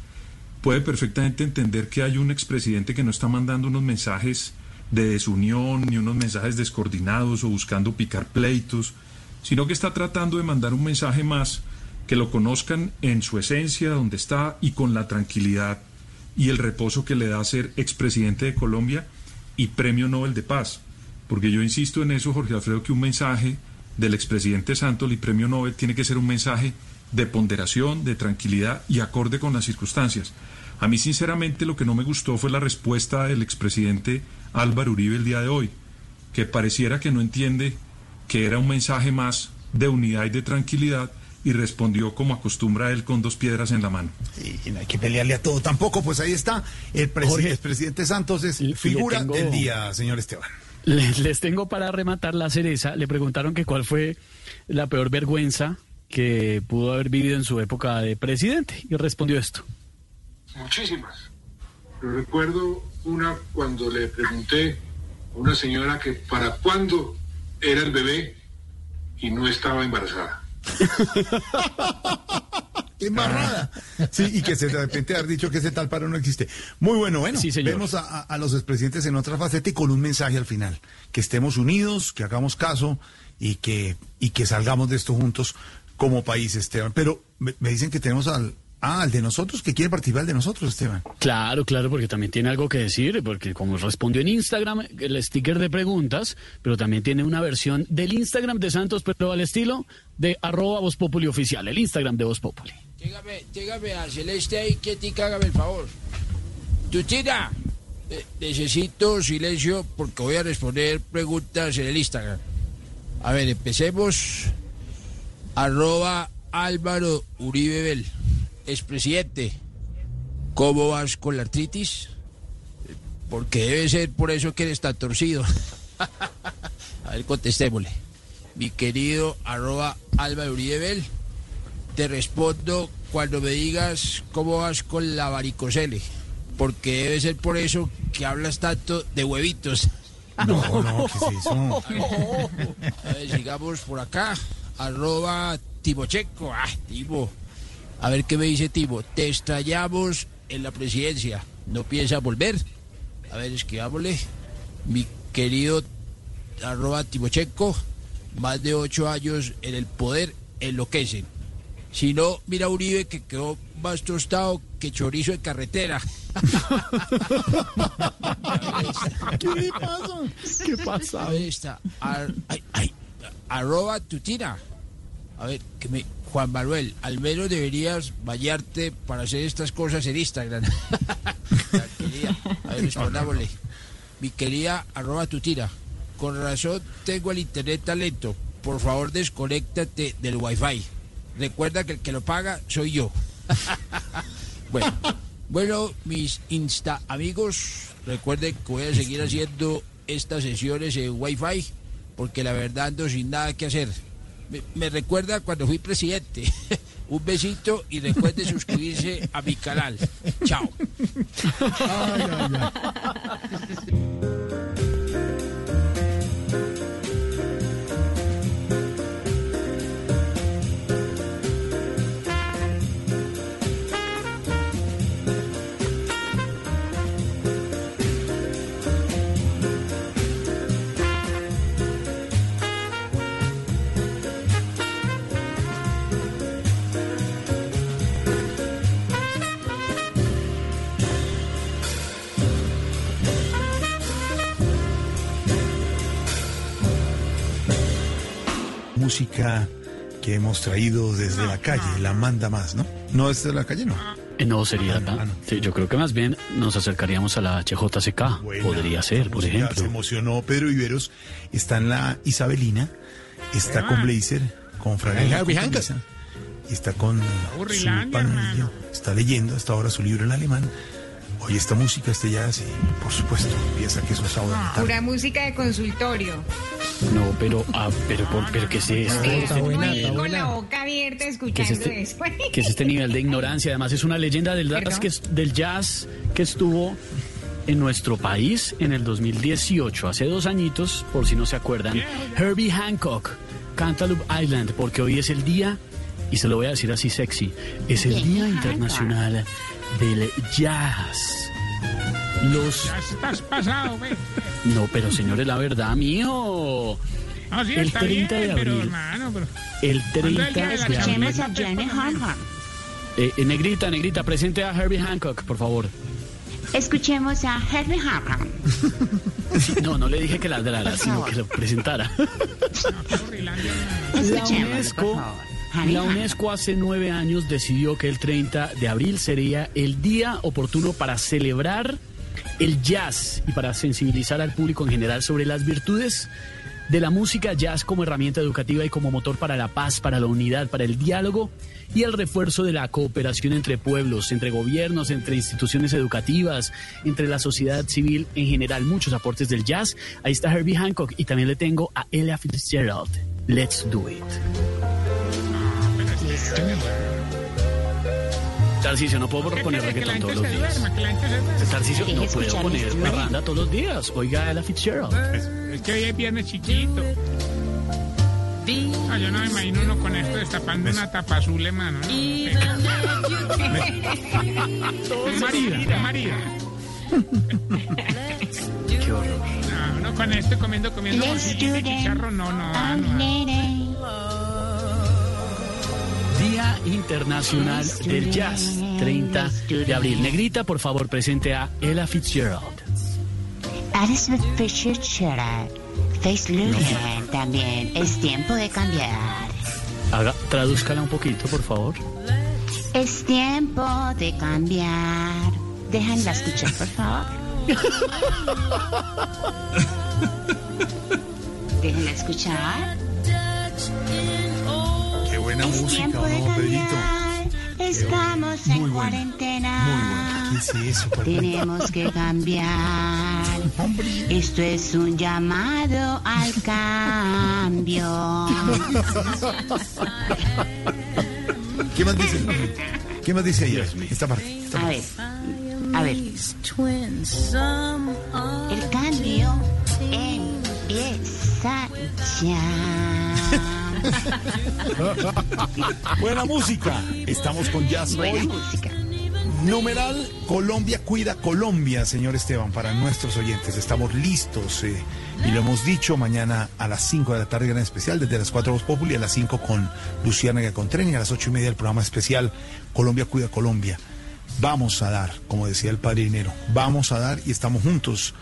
[SPEAKER 14] puede perfectamente entender que hay un expresidente que no está mandando unos mensajes de desunión ni unos mensajes descoordinados o buscando picar pleitos, sino que está tratando de mandar un mensaje más que lo conozcan en su esencia, donde está y con la tranquilidad y el reposo que le da ser expresidente de Colombia y premio Nobel de Paz. Porque yo insisto en eso, Jorge Alfredo, que un mensaje del expresidente Santos y premio Nobel tiene que ser un mensaje de ponderación, de tranquilidad y acorde con las circunstancias. A mí, sinceramente, lo que no me gustó fue la respuesta del expresidente Álvaro Uribe el día de hoy, que pareciera que no entiende que era un mensaje más de unidad y de tranquilidad y respondió como acostumbra él con dos piedras en la mano.
[SPEAKER 3] Y no hay que pelearle a todo tampoco, pues ahí está. El presi-
[SPEAKER 2] Jorge.
[SPEAKER 3] expresidente Santos es
[SPEAKER 2] Y-
[SPEAKER 3] figura
[SPEAKER 2] tengo-
[SPEAKER 3] del día, señor Esteban.
[SPEAKER 2] Les, les tengo para rematar la cereza. Le preguntaron que cuál fue la peor vergüenza que pudo haber vivido en su época de presidente y respondió esto.
[SPEAKER 20] Muchísimas. Pero recuerdo una cuando le pregunté a una señora que para cuándo era el bebé y no estaba embarazada.
[SPEAKER 3] ¡Qué embarrada! Sí, y que se de repente haber dicho que ese tal paro no existe. Muy bueno, bueno.
[SPEAKER 2] Sí, señor.
[SPEAKER 3] Vemos a, a- a los expresidentes en otra faceta y con un mensaje al final. Que estemos unidos, que hagamos caso y que, y que salgamos de esto juntos como país, Esteban. Pero me, me dicen que tenemos al, ah, al de nosotros, que quiere participar al de nosotros, Esteban.
[SPEAKER 2] Claro, claro, porque también tiene algo que decir, porque como respondió en Instagram, el sticker de preguntas, pero también tiene una versión del Instagram de Santos, pero al estilo de arroba Voz Populi oficial, el Instagram de Voz Populi.
[SPEAKER 22] Dígame, dígame a Celeste ahí, quietica, hágame el favor. Tutina, eh, necesito silencio porque voy a responder preguntas en el Instagram. A ver, empecemos. Arroba Álvaro Uribe Bel, expresidente. ¿Cómo vas con la artritis? Porque debe ser por eso que eres tan torcido. a ver, contestémosle. Mi querido arroba Uribe Bel, te respondo cuando me digas cómo vas con la varicocele, porque debe ser por eso que hablas tanto de huevitos.
[SPEAKER 3] No, no, ¿qué es eso?
[SPEAKER 22] A ver, sigamos por acá. Arroba Timocheco. Ah, Timo. A ver qué me dice Timo. Te extrañamos en la presidencia. ¿No piensas volver? A ver, escribámosle. Mi querido arroba Timocheco. Más de ocho años en el poder enloquecen. Si no, mira Uribe que quedó más tostado que chorizo de carretera.
[SPEAKER 3] ¿Qué le pasa?
[SPEAKER 2] ¿Qué pasa?
[SPEAKER 22] A ver, está. Ar- ay, ay, arroba tutina. A ver, que me. Juan Manuel, al menos deberías bañarte para hacer estas cosas en Instagram. Tranquilidad. A ver, respondámosle. Mi querida arroba tutina. Con razón tengo el internet tan lento. Por favor, desconéctate del wifi. Recuerda que el que lo paga soy yo. Bueno, bueno, mis Insta amigos, recuerden que voy a seguir haciendo estas sesiones en Wi-Fi porque la verdad ando sin nada que hacer. Me, recuerda cuando fui presidente. Un besito y recuerden suscribirse a mi canal. Chao.
[SPEAKER 3] Música que hemos traído desde la calle, la manda más, ¿no? No es de la calle, no.
[SPEAKER 2] Eh, No sería tan. Sí, yo creo que más bien nos acercaríamos a la HJCK. Podría ser, por ejemplo.
[SPEAKER 3] Se emocionó Pedro Viveros. Está en la Isabelina. Está con Blazer, con Y está con su. Está leyendo hasta ahora su libro en alemán. Oye, esta música, este jazz, y por supuesto, piensa que eso es sábado en la tarde.
[SPEAKER 23] Pura música de consultorio.
[SPEAKER 2] No, pero, ah, pero, por- pero ¿qué es esto?
[SPEAKER 23] Estoy ahí con la boca abierta
[SPEAKER 2] ¿Qué es,
[SPEAKER 23] escuchando
[SPEAKER 2] este,
[SPEAKER 23] eso.
[SPEAKER 2] qué es este nivel de ignorancia? Además, es una leyenda del jazz, que, es- del jazz que estuvo en nuestro país en el 2018, hace dos añitos, por si no se acuerdan. Herbie Hancock, Cantaloupe Island, porque hoy es el día y se lo voy a decir así sexy, es el Día Internacional del Jazz. Los...
[SPEAKER 8] Ya estás pasado, ve.
[SPEAKER 2] No, pero señores, la verdad, mío.
[SPEAKER 8] No, sí,
[SPEAKER 2] el
[SPEAKER 8] está
[SPEAKER 2] 30
[SPEAKER 8] bien,
[SPEAKER 2] de
[SPEAKER 8] pero
[SPEAKER 2] abril.
[SPEAKER 8] hermano, pero...
[SPEAKER 2] El
[SPEAKER 8] ¿Cuándo es
[SPEAKER 2] 30
[SPEAKER 8] el de la
[SPEAKER 2] de abril.
[SPEAKER 8] Escuchemos a Hancock.
[SPEAKER 2] Eh, eh, negrita, negrita, presente a Herbie Hancock, por favor.
[SPEAKER 9] Escuchemos a Herbie Hancock.
[SPEAKER 2] No, no le dije que ladrara, sino que lo presentara. La UNESCO,
[SPEAKER 9] favor.
[SPEAKER 2] La UNESCO hace nueve años decidió que el 30 de abril sería el día oportuno para celebrar el jazz y para sensibilizar al público en general sobre las virtudes de la música jazz como herramienta educativa y como motor para la paz, para la unidad, para el diálogo y el refuerzo de la cooperación entre pueblos, entre gobiernos, entre instituciones educativas, entre la sociedad civil en general. Muchos aportes del jazz. Ahí está Herbie Hancock y también le tengo a Ella Fitzgerald. Let's do it. Tarcisio, no puedo poner reggaetón todos los días. Tarcisio, no puedo poner parranda todos los días. Oiga Ella Fitzgerald.
[SPEAKER 8] Es que hoy es viernes chiquito. Ah, yo no me imagino uno con esto destapando una tapa azul, hermano. ¿no? Es Marida, es Marida.
[SPEAKER 2] Qué horror.
[SPEAKER 8] No, uno con esto comiendo, comiendo
[SPEAKER 9] do
[SPEAKER 8] y chicharro, no, no, no.
[SPEAKER 2] Día Internacional del Jazz, 30 de abril. Negrita, por favor, presente a Ella Fitzgerald.
[SPEAKER 9] Elizabeth Fitzgerald. Face Lumen también. Es tiempo de cambiar.
[SPEAKER 2] Haga, tradúzcala un poquito, por favor.
[SPEAKER 9] Es tiempo de cambiar. Déjenla escuchar, por favor. Déjenla escuchar.
[SPEAKER 3] Buena
[SPEAKER 9] Es
[SPEAKER 3] música,
[SPEAKER 9] tiempo de cambiar. Estamos en
[SPEAKER 3] Muy buena.
[SPEAKER 9] cuarentena.
[SPEAKER 3] ¿Qué es eso?
[SPEAKER 9] Tenemos que cambiar. Esto es un llamado al cambio.
[SPEAKER 3] ¿Qué más dice? ¿Qué más dice ella? Esta parte. esta
[SPEAKER 9] A
[SPEAKER 3] parte.
[SPEAKER 9] ver, a ver. El cambio empieza ya.
[SPEAKER 3] Buena música. Estamos con jazz
[SPEAKER 9] Buena
[SPEAKER 3] hoy.
[SPEAKER 9] música.
[SPEAKER 3] Numeral Colombia cuida Colombia, señor Esteban, para nuestros oyentes. Estamos listos eh, y lo hemos dicho mañana a las 5 de la tarde, gran especial, desde las 4 Voz Populi, a las 5 con Luciana Gacontren y a las 8 y media el programa especial Colombia cuida Colombia. Vamos a dar, como decía el padre Dinero, vamos a dar y estamos juntos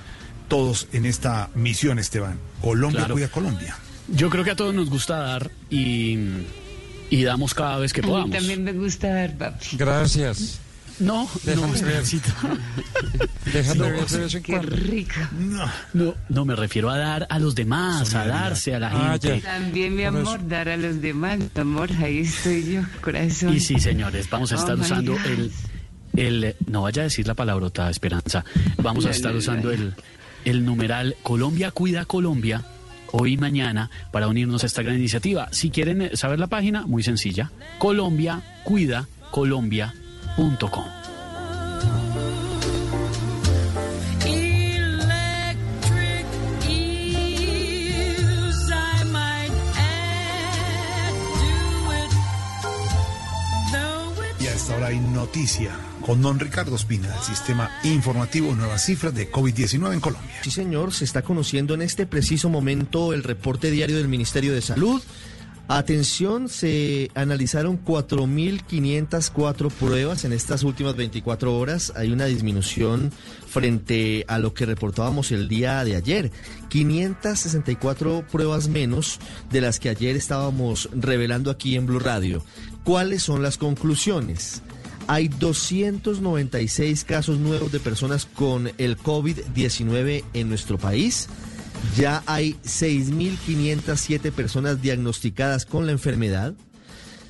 [SPEAKER 3] todos en esta misión, Esteban. Colombia
[SPEAKER 2] Claro.
[SPEAKER 3] cuida Colombia.
[SPEAKER 2] Yo creo que a todos nos gusta dar y, y damos cada vez que
[SPEAKER 23] A mí
[SPEAKER 2] podamos.
[SPEAKER 23] también me gusta dar, papi.
[SPEAKER 15] Gracias.
[SPEAKER 2] No,
[SPEAKER 15] Déjame
[SPEAKER 2] no,
[SPEAKER 15] ver. Déjame
[SPEAKER 2] No,
[SPEAKER 15] ver de vez en
[SPEAKER 23] Qué
[SPEAKER 15] cuando.
[SPEAKER 23] rico.
[SPEAKER 2] No, no, me refiero a dar a los demás, a darse a la
[SPEAKER 15] Ah,
[SPEAKER 2] gente.
[SPEAKER 23] También, mi
[SPEAKER 15] Por eso.
[SPEAKER 23] amor, dar a los demás. Mi amor, ahí estoy yo, corazón.
[SPEAKER 2] Y sí, señores, vamos a
[SPEAKER 23] Oh
[SPEAKER 2] estar
[SPEAKER 23] my
[SPEAKER 2] usando el, el, no vaya a decir la palabrota, Esperanza, vamos a estar usando el, el numeral Colombia Cuida Colombia hoy y mañana para unirnos a esta gran iniciativa. Si quieren saber la página, muy sencilla, colombiacuidacolombia.com.
[SPEAKER 3] Y a esta hora hay noticia con don Ricardo Espina del Sistema Informativo Nuevas Cifras de COVID-19 en Colombia.
[SPEAKER 24] Sí, señor, se está conociendo en este preciso momento el reporte diario del Ministerio de Salud. Atención, se analizaron 4.504 pruebas en estas últimas 24 horas. Hay una disminución frente a lo que reportábamos el día de ayer. 564 pruebas menos de las que ayer estábamos revelando aquí en Blue Radio. ¿Cuáles son las conclusiones? Hay 296 casos nuevos de personas con el COVID-19 en nuestro país. Ya hay 6.507 personas diagnosticadas con la enfermedad.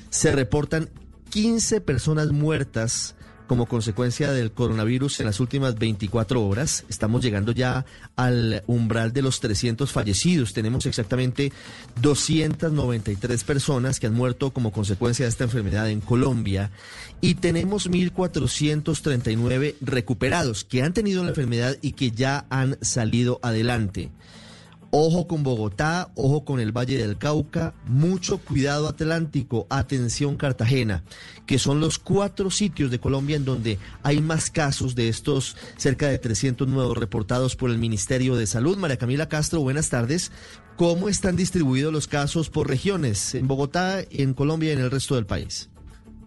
[SPEAKER 24] Se reportan 15 personas muertas como consecuencia del coronavirus en las últimas 24 horas. Estamos llegando ya al umbral de los 300 fallecidos. Tenemos exactamente 293 personas que han muerto como consecuencia de esta enfermedad en Colombia y tenemos 1.439 recuperados que han tenido la enfermedad y que ya han salido adelante. Ojo con Bogotá, ojo con el Valle del Cauca, mucho cuidado Atlántico, atención Cartagena, que son los cuatro sitios de Colombia en donde hay más casos de estos cerca de 300 nuevos reportados por el Ministerio de Salud. María Camila Castro, buenas tardes. ¿Cómo están distribuidos los casos por regiones en Bogotá, en Colombia y en el resto del país?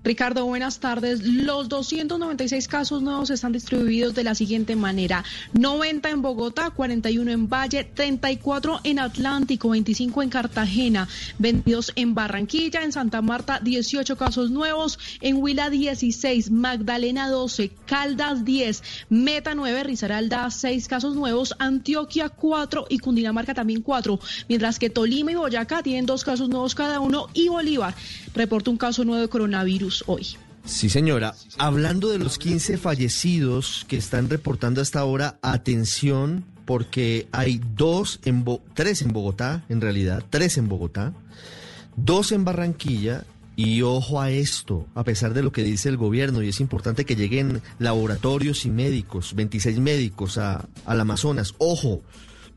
[SPEAKER 25] Ricardo, buenas tardes. Los 296 casos nuevos están distribuidos de la siguiente manera. 90 en Bogotá, 41 en Valle, 34 en Atlántico, 25 en Cartagena, 22 en Barranquilla, en Santa Marta 18 casos nuevos, en Huila 16, Magdalena 12, Caldas 10, Meta 9, Risaralda 6 casos nuevos, Antioquia 4 y Cundinamarca también 4, mientras que Tolima y Boyacá tienen dos casos nuevos cada uno y Bolívar reporta un caso nuevo de coronavirus hoy.
[SPEAKER 24] Sí, señora. Hablando de los 15 fallecidos que están reportando hasta ahora, atención, porque hay dos en Bo- tres en Bogotá, en realidad, tres en Bogotá, dos en Barranquilla. Y ojo a esto, a pesar de lo que dice el gobierno, y es importante que lleguen laboratorios y médicos, 26 médicos a, al Amazonas. Ojo,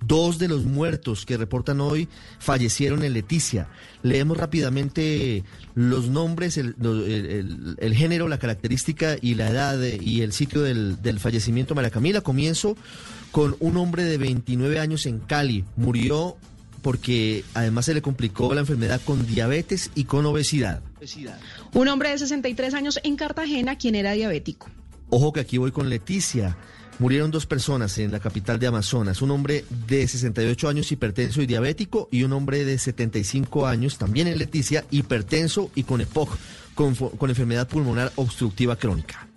[SPEAKER 24] Dos de los muertos que reportan hoy fallecieron en Leticia. Leemos rápidamente los nombres, el, lo- el- el- el género, la característica y la edad de- y el sitio del, del fallecimiento. María Camila, comienzo con un hombre de 29 años en Cali. Murió porque además se le complicó la enfermedad con diabetes y con obesidad.
[SPEAKER 25] Un hombre de 63 años en Cartagena, quien era diabético.
[SPEAKER 24] Ojo que aquí voy con Leticia. Murieron dos personas en la capital de Amazonas, un hombre de 68 años hipertenso y diabético y un hombre de 75 años, también en Leticia, hipertenso y con EPOC, con, con enfermedad pulmonar obstructiva crónica.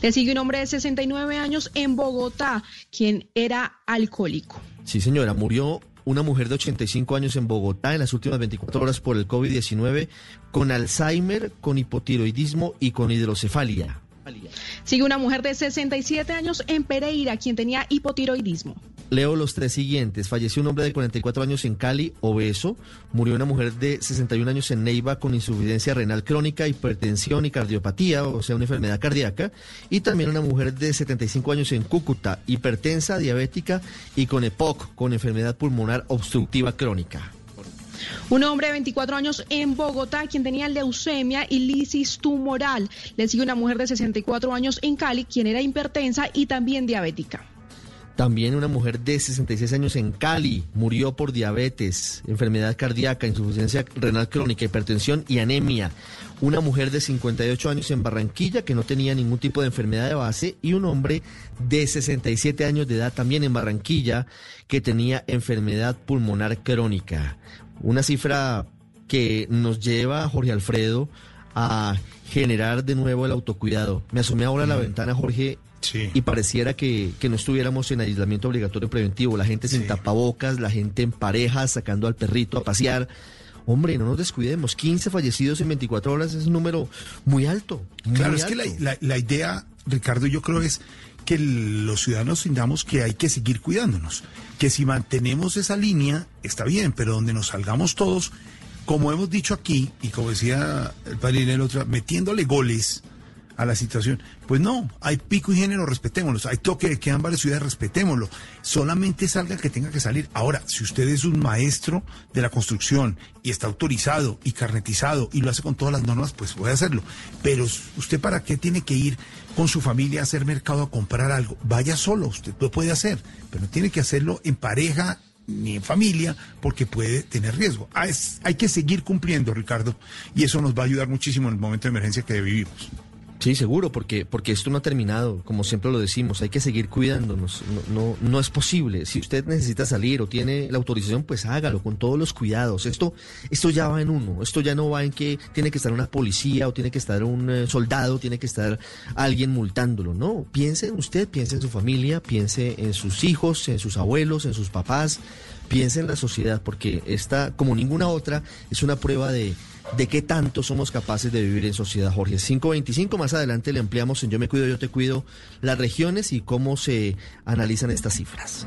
[SPEAKER 25] Le sigue un hombre de 69 años en Bogotá, quien era alcohólico.
[SPEAKER 24] Sí, señora, murió una mujer de 85 años en Bogotá en las últimas 24 horas por el COVID-19 con Alzheimer, con hipotiroidismo y con hidrocefalia.
[SPEAKER 25] Sigue una mujer de 67 años en Pereira, quien tenía hipotiroidismo.
[SPEAKER 24] Leo los tres siguientes. Falleció un hombre de 44 años en Cali, obeso. Murió una mujer de 61 años en Neiva con insuficiencia renal crónica, hipertensión y cardiopatía, o sea, una enfermedad cardíaca. Y también una mujer de 75 años en Cúcuta, hipertensa, diabética y con EPOC, con enfermedad pulmonar obstructiva crónica.
[SPEAKER 25] Un hombre de 24 años en Bogotá, quien tenía leucemia y lisis tumoral. Le sigue una mujer de 64 años en Cali, quien era hipertensa y también diabética.
[SPEAKER 24] También una mujer de 66 años en Cali murió por diabetes, enfermedad cardíaca, insuficiencia renal crónica, hipertensión y anemia. Una mujer de 58 años en Barranquilla que no tenía ningún tipo de enfermedad de base y un hombre de 67 años de edad también en Barranquilla que tenía enfermedad pulmonar crónica. Una cifra que nos lleva, Jorge Alfredo, a generar de nuevo el autocuidado. Me asomé ahora a la ventana, Jorge, y pareciera que, que no estuviéramos en aislamiento obligatorio preventivo. La gente sin tapabocas, la gente en parejas, sacando al perrito a pasear. Hombre, no nos descuidemos. 15 fallecidos en 24 horas es un número muy alto. muy
[SPEAKER 3] Claro, es que la, la- la idea, Ricardo, yo creo es que los ciudadanos sintamos que hay que seguir cuidándonos, que si mantenemos esa línea está bien, pero donde nos salgamos todos, como hemos dicho aquí y como decía el padre y el otro, metiéndole goles a la situación, pues no, hay pico y género, respetémoslos, hay toque de queda en varias ciudades, respetémoslo, solamente salga el que tenga que salir. Ahora, si usted es un maestro de la construcción y está autorizado y carnetizado y lo hace con todas las normas, pues puede hacerlo. Pero usted para qué tiene que ir con su familia a hacer mercado a comprar algo, vaya solo, usted lo puede hacer, pero no tiene que hacerlo en pareja ni en familia porque puede tener riesgo. Ah, hay que seguir cumpliendo, Ricardo, y eso nos va a ayudar muchísimo en el momento de emergencia que vivimos.
[SPEAKER 24] Sí, seguro, porque, porque esto no ha terminado, como siempre lo decimos, hay que seguir cuidándonos, no, no, no es posible. Si usted necesita salir o tiene la autorización, pues hágalo con todos los cuidados. Esto, esto ya va en uno, esto ya no va en que tiene que estar una policía o tiene que estar un eh, soldado, tiene que estar alguien multándolo, no. Piense en usted, piense en su familia, piense en sus hijos, en sus abuelos, en sus papás, piense en la sociedad, porque esta, como ninguna otra, es una prueba de de qué tanto somos capaces de vivir en sociedad, Jorge. 525, más adelante le ampliamos en Yo me cuido, yo te cuido las regiones y cómo se analizan estas cifras.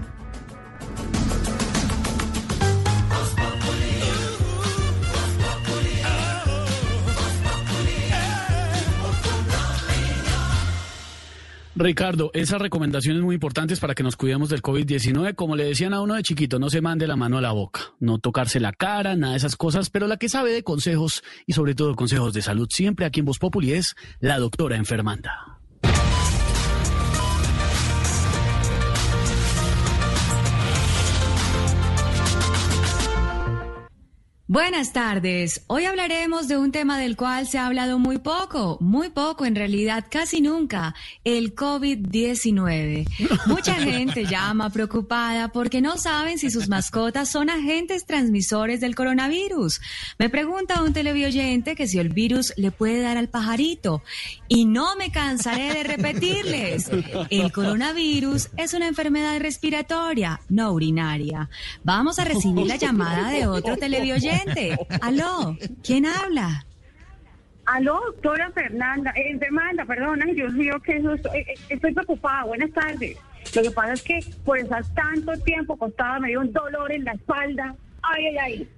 [SPEAKER 2] Ricardo, esas recomendaciones muy importantes para que nos cuidemos del COVID-19. Como le decían a uno de chiquito, no se mande la mano a la boca, no tocarse la cara, nada de esas cosas, pero la que sabe de consejos y sobre todo consejos de salud siempre aquí en Voz Populi es la doctora enfermanda.
[SPEAKER 26] Buenas tardes. Hoy hablaremos de un tema del cual se ha hablado muy poco, muy poco en realidad, casi nunca, el COVID-19. Mucha gente llama preocupada porque no saben si sus mascotas son agentes transmisores del coronavirus. Me pregunta un televidente que si el virus le puede dar al pajarito. Y no me cansaré de repetirles. El coronavirus es una enfermedad respiratoria, no urinaria. Vamos a recibir la llamada de otro Aló, ¿quién habla?
[SPEAKER 27] Aló, doctora Fernanda, eh, Fernanda, perdón, ay Dios mío, que eso estoy, eh, estoy preocupada, buenas tardes. Lo que pasa es que por estar tanto tiempo acostada me dio un dolor en la espalda, ay, ay, ay.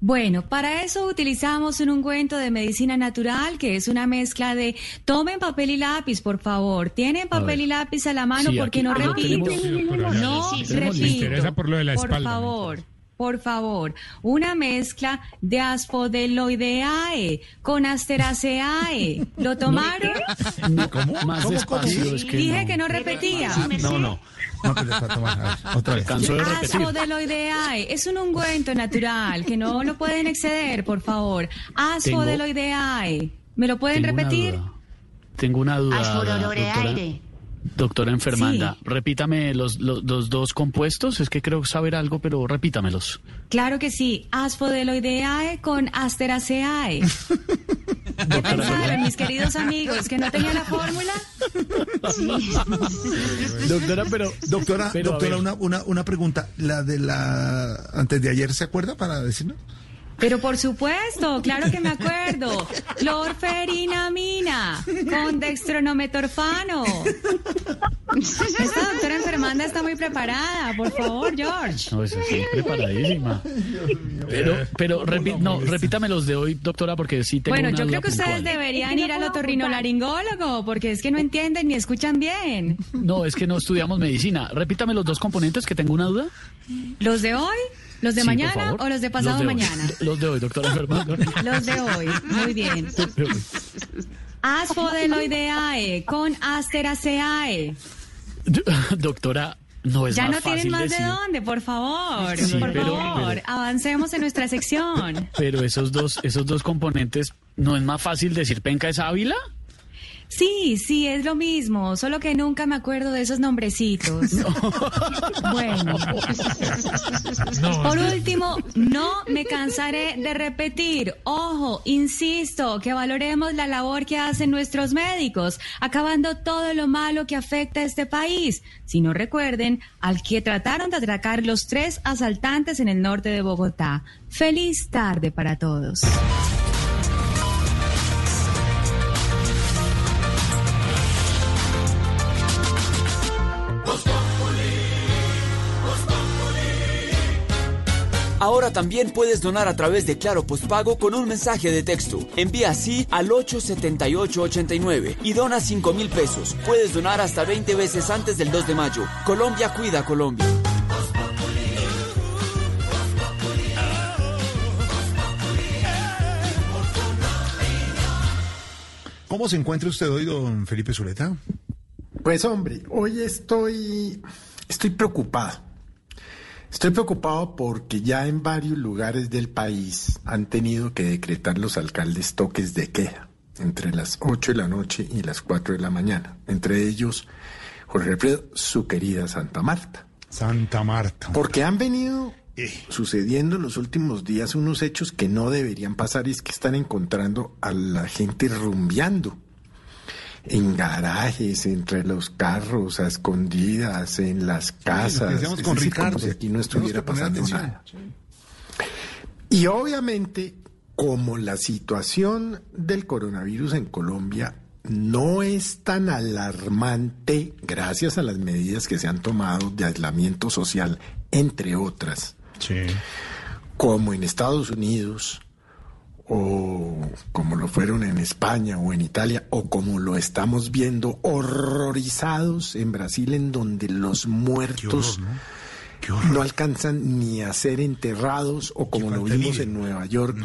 [SPEAKER 26] Bueno, para eso utilizamos un ungüento de medicina natural que es una mezcla de tomen papel y lápiz, por favor. Tienen papel y lápiz a la mano
[SPEAKER 2] Sí,
[SPEAKER 26] porque
[SPEAKER 2] aquí
[SPEAKER 26] no repito.
[SPEAKER 2] tenemos-
[SPEAKER 26] No
[SPEAKER 2] Sí, me
[SPEAKER 26] repito.
[SPEAKER 2] interesa por lo de la
[SPEAKER 26] Por
[SPEAKER 2] espalda,
[SPEAKER 26] favor. Por favor, una mezcla de aspodeloideae con asteraceae. ¿Lo tomaron?
[SPEAKER 3] ¿Cómo?
[SPEAKER 2] Más
[SPEAKER 3] ¿Cómo,
[SPEAKER 2] despacio,
[SPEAKER 3] cómo?
[SPEAKER 2] es que
[SPEAKER 26] Dije
[SPEAKER 2] no.
[SPEAKER 26] que no repetía.
[SPEAKER 3] No, no. No, que le está tomando. A ver, Otra vez.
[SPEAKER 2] Cansó de repetir.
[SPEAKER 26] Aspodeloideae es un ungüento natural que no lo pueden exceder, por favor. Aspodeloideae. ¿Me lo pueden
[SPEAKER 2] Tengo
[SPEAKER 26] repetir?
[SPEAKER 2] Tengo una duda.
[SPEAKER 26] Asfodoloreaire.
[SPEAKER 2] Doctora enfermanda, repítame los, los, los dos compuestos. Es que creo saber algo, pero repítamelos.
[SPEAKER 26] Claro que sí. Aspodeloideae con asteraceae. ¿Qué pensaron, mis queridos amigos? ¿Que no tenía la fórmula?
[SPEAKER 2] Doctora, pero.
[SPEAKER 3] Doctora,
[SPEAKER 2] pero,
[SPEAKER 3] doctora una, una, una pregunta. La de la. Antes de ayer, ¿se acuerda para decirnos?
[SPEAKER 26] Pero por supuesto, claro que me acuerdo. Clorferinamina con dextronometorfano. Esta doctora enfermanda está muy preparada. Por favor, George.
[SPEAKER 2] No, eso sí, preparadísima. Pero, pero repi- no, repítame los de hoy, doctora, porque sí tengo
[SPEAKER 26] Bueno,
[SPEAKER 2] una
[SPEAKER 26] yo creo que ustedes
[SPEAKER 2] puntual.
[SPEAKER 26] deberían ir al otorrinolaringólogo porque es que no entienden ni escuchan bien.
[SPEAKER 2] No, es que no estudiamos medicina. Repítame los dos componentes que tengo una duda.
[SPEAKER 26] ¿Los de hoy? ¿Los de
[SPEAKER 2] Sí,
[SPEAKER 26] mañana o los de pasado
[SPEAKER 2] Los de hoy.
[SPEAKER 26] mañana?
[SPEAKER 2] Los de hoy, doctora enfermanda.
[SPEAKER 26] Los de hoy, muy bien. Asfodeloideae con asteraceae.
[SPEAKER 2] Doctora, no es
[SPEAKER 26] ya
[SPEAKER 2] más
[SPEAKER 26] no tienen más
[SPEAKER 2] decir.
[SPEAKER 26] de dónde, por favor.
[SPEAKER 2] Sí,
[SPEAKER 26] por
[SPEAKER 2] pero-
[SPEAKER 26] favor,
[SPEAKER 2] pero-
[SPEAKER 26] avancemos en nuestra sección.
[SPEAKER 2] Pero esos dos, esos dos componentes, ¿no es más fácil decir penca es Ávila?
[SPEAKER 26] Sí, sí, es lo mismo, solo que nunca me acuerdo de esos nombrecitos. Bueno. Por último, no me cansaré de repetir, ojo, insisto, que valoremos la labor que hacen nuestros médicos, acabando todo lo malo que afecta a este país. Si no recuerden, al que trataron de atracar los tres asaltantes en el norte de Bogotá. Feliz tarde para todos.
[SPEAKER 17] Ahora también puedes donar a través de Claro Postpago con un mensaje de texto. Envía así al 87889 y dona 5 mil pesos. Puedes donar hasta 20 veces antes del 2 de mayo. Colombia cuida a Colombia.
[SPEAKER 3] ¿Cómo se encuentra usted hoy, don Felipe Zuleta?
[SPEAKER 28] Pues hombre, hoy estoy, estoy preocupado. Estoy preocupado porque ya en varios lugares del país han tenido que decretar los alcaldes toques de queda entre las 8 de la noche y las 4 de la mañana. Entre ellos, Jorge Alfredo, su querida Santa Marta.
[SPEAKER 3] Santa Marta.
[SPEAKER 28] Porque han venido sucediendo en los últimos días unos hechos que no deberían pasar y es que están encontrando a la gente rumbeando en garajes, entre los carros, a escondidas, en las casas. Es
[SPEAKER 3] con
[SPEAKER 28] decir,
[SPEAKER 3] Ricardo.
[SPEAKER 28] Como si aquí no estuviera pasando
[SPEAKER 3] atención.
[SPEAKER 28] nada. Y obviamente, como la situación del coronavirus en Colombia no es tan alarmante gracias a las medidas que se han tomado de aislamiento social, entre otras, como en Estados Unidos o como lo fueron en España o en Italia, o como lo estamos viendo horrorizados en Brasil, en donde los muertos no alcanzan ni a ser enterrados, o como lo vimos en Nueva York,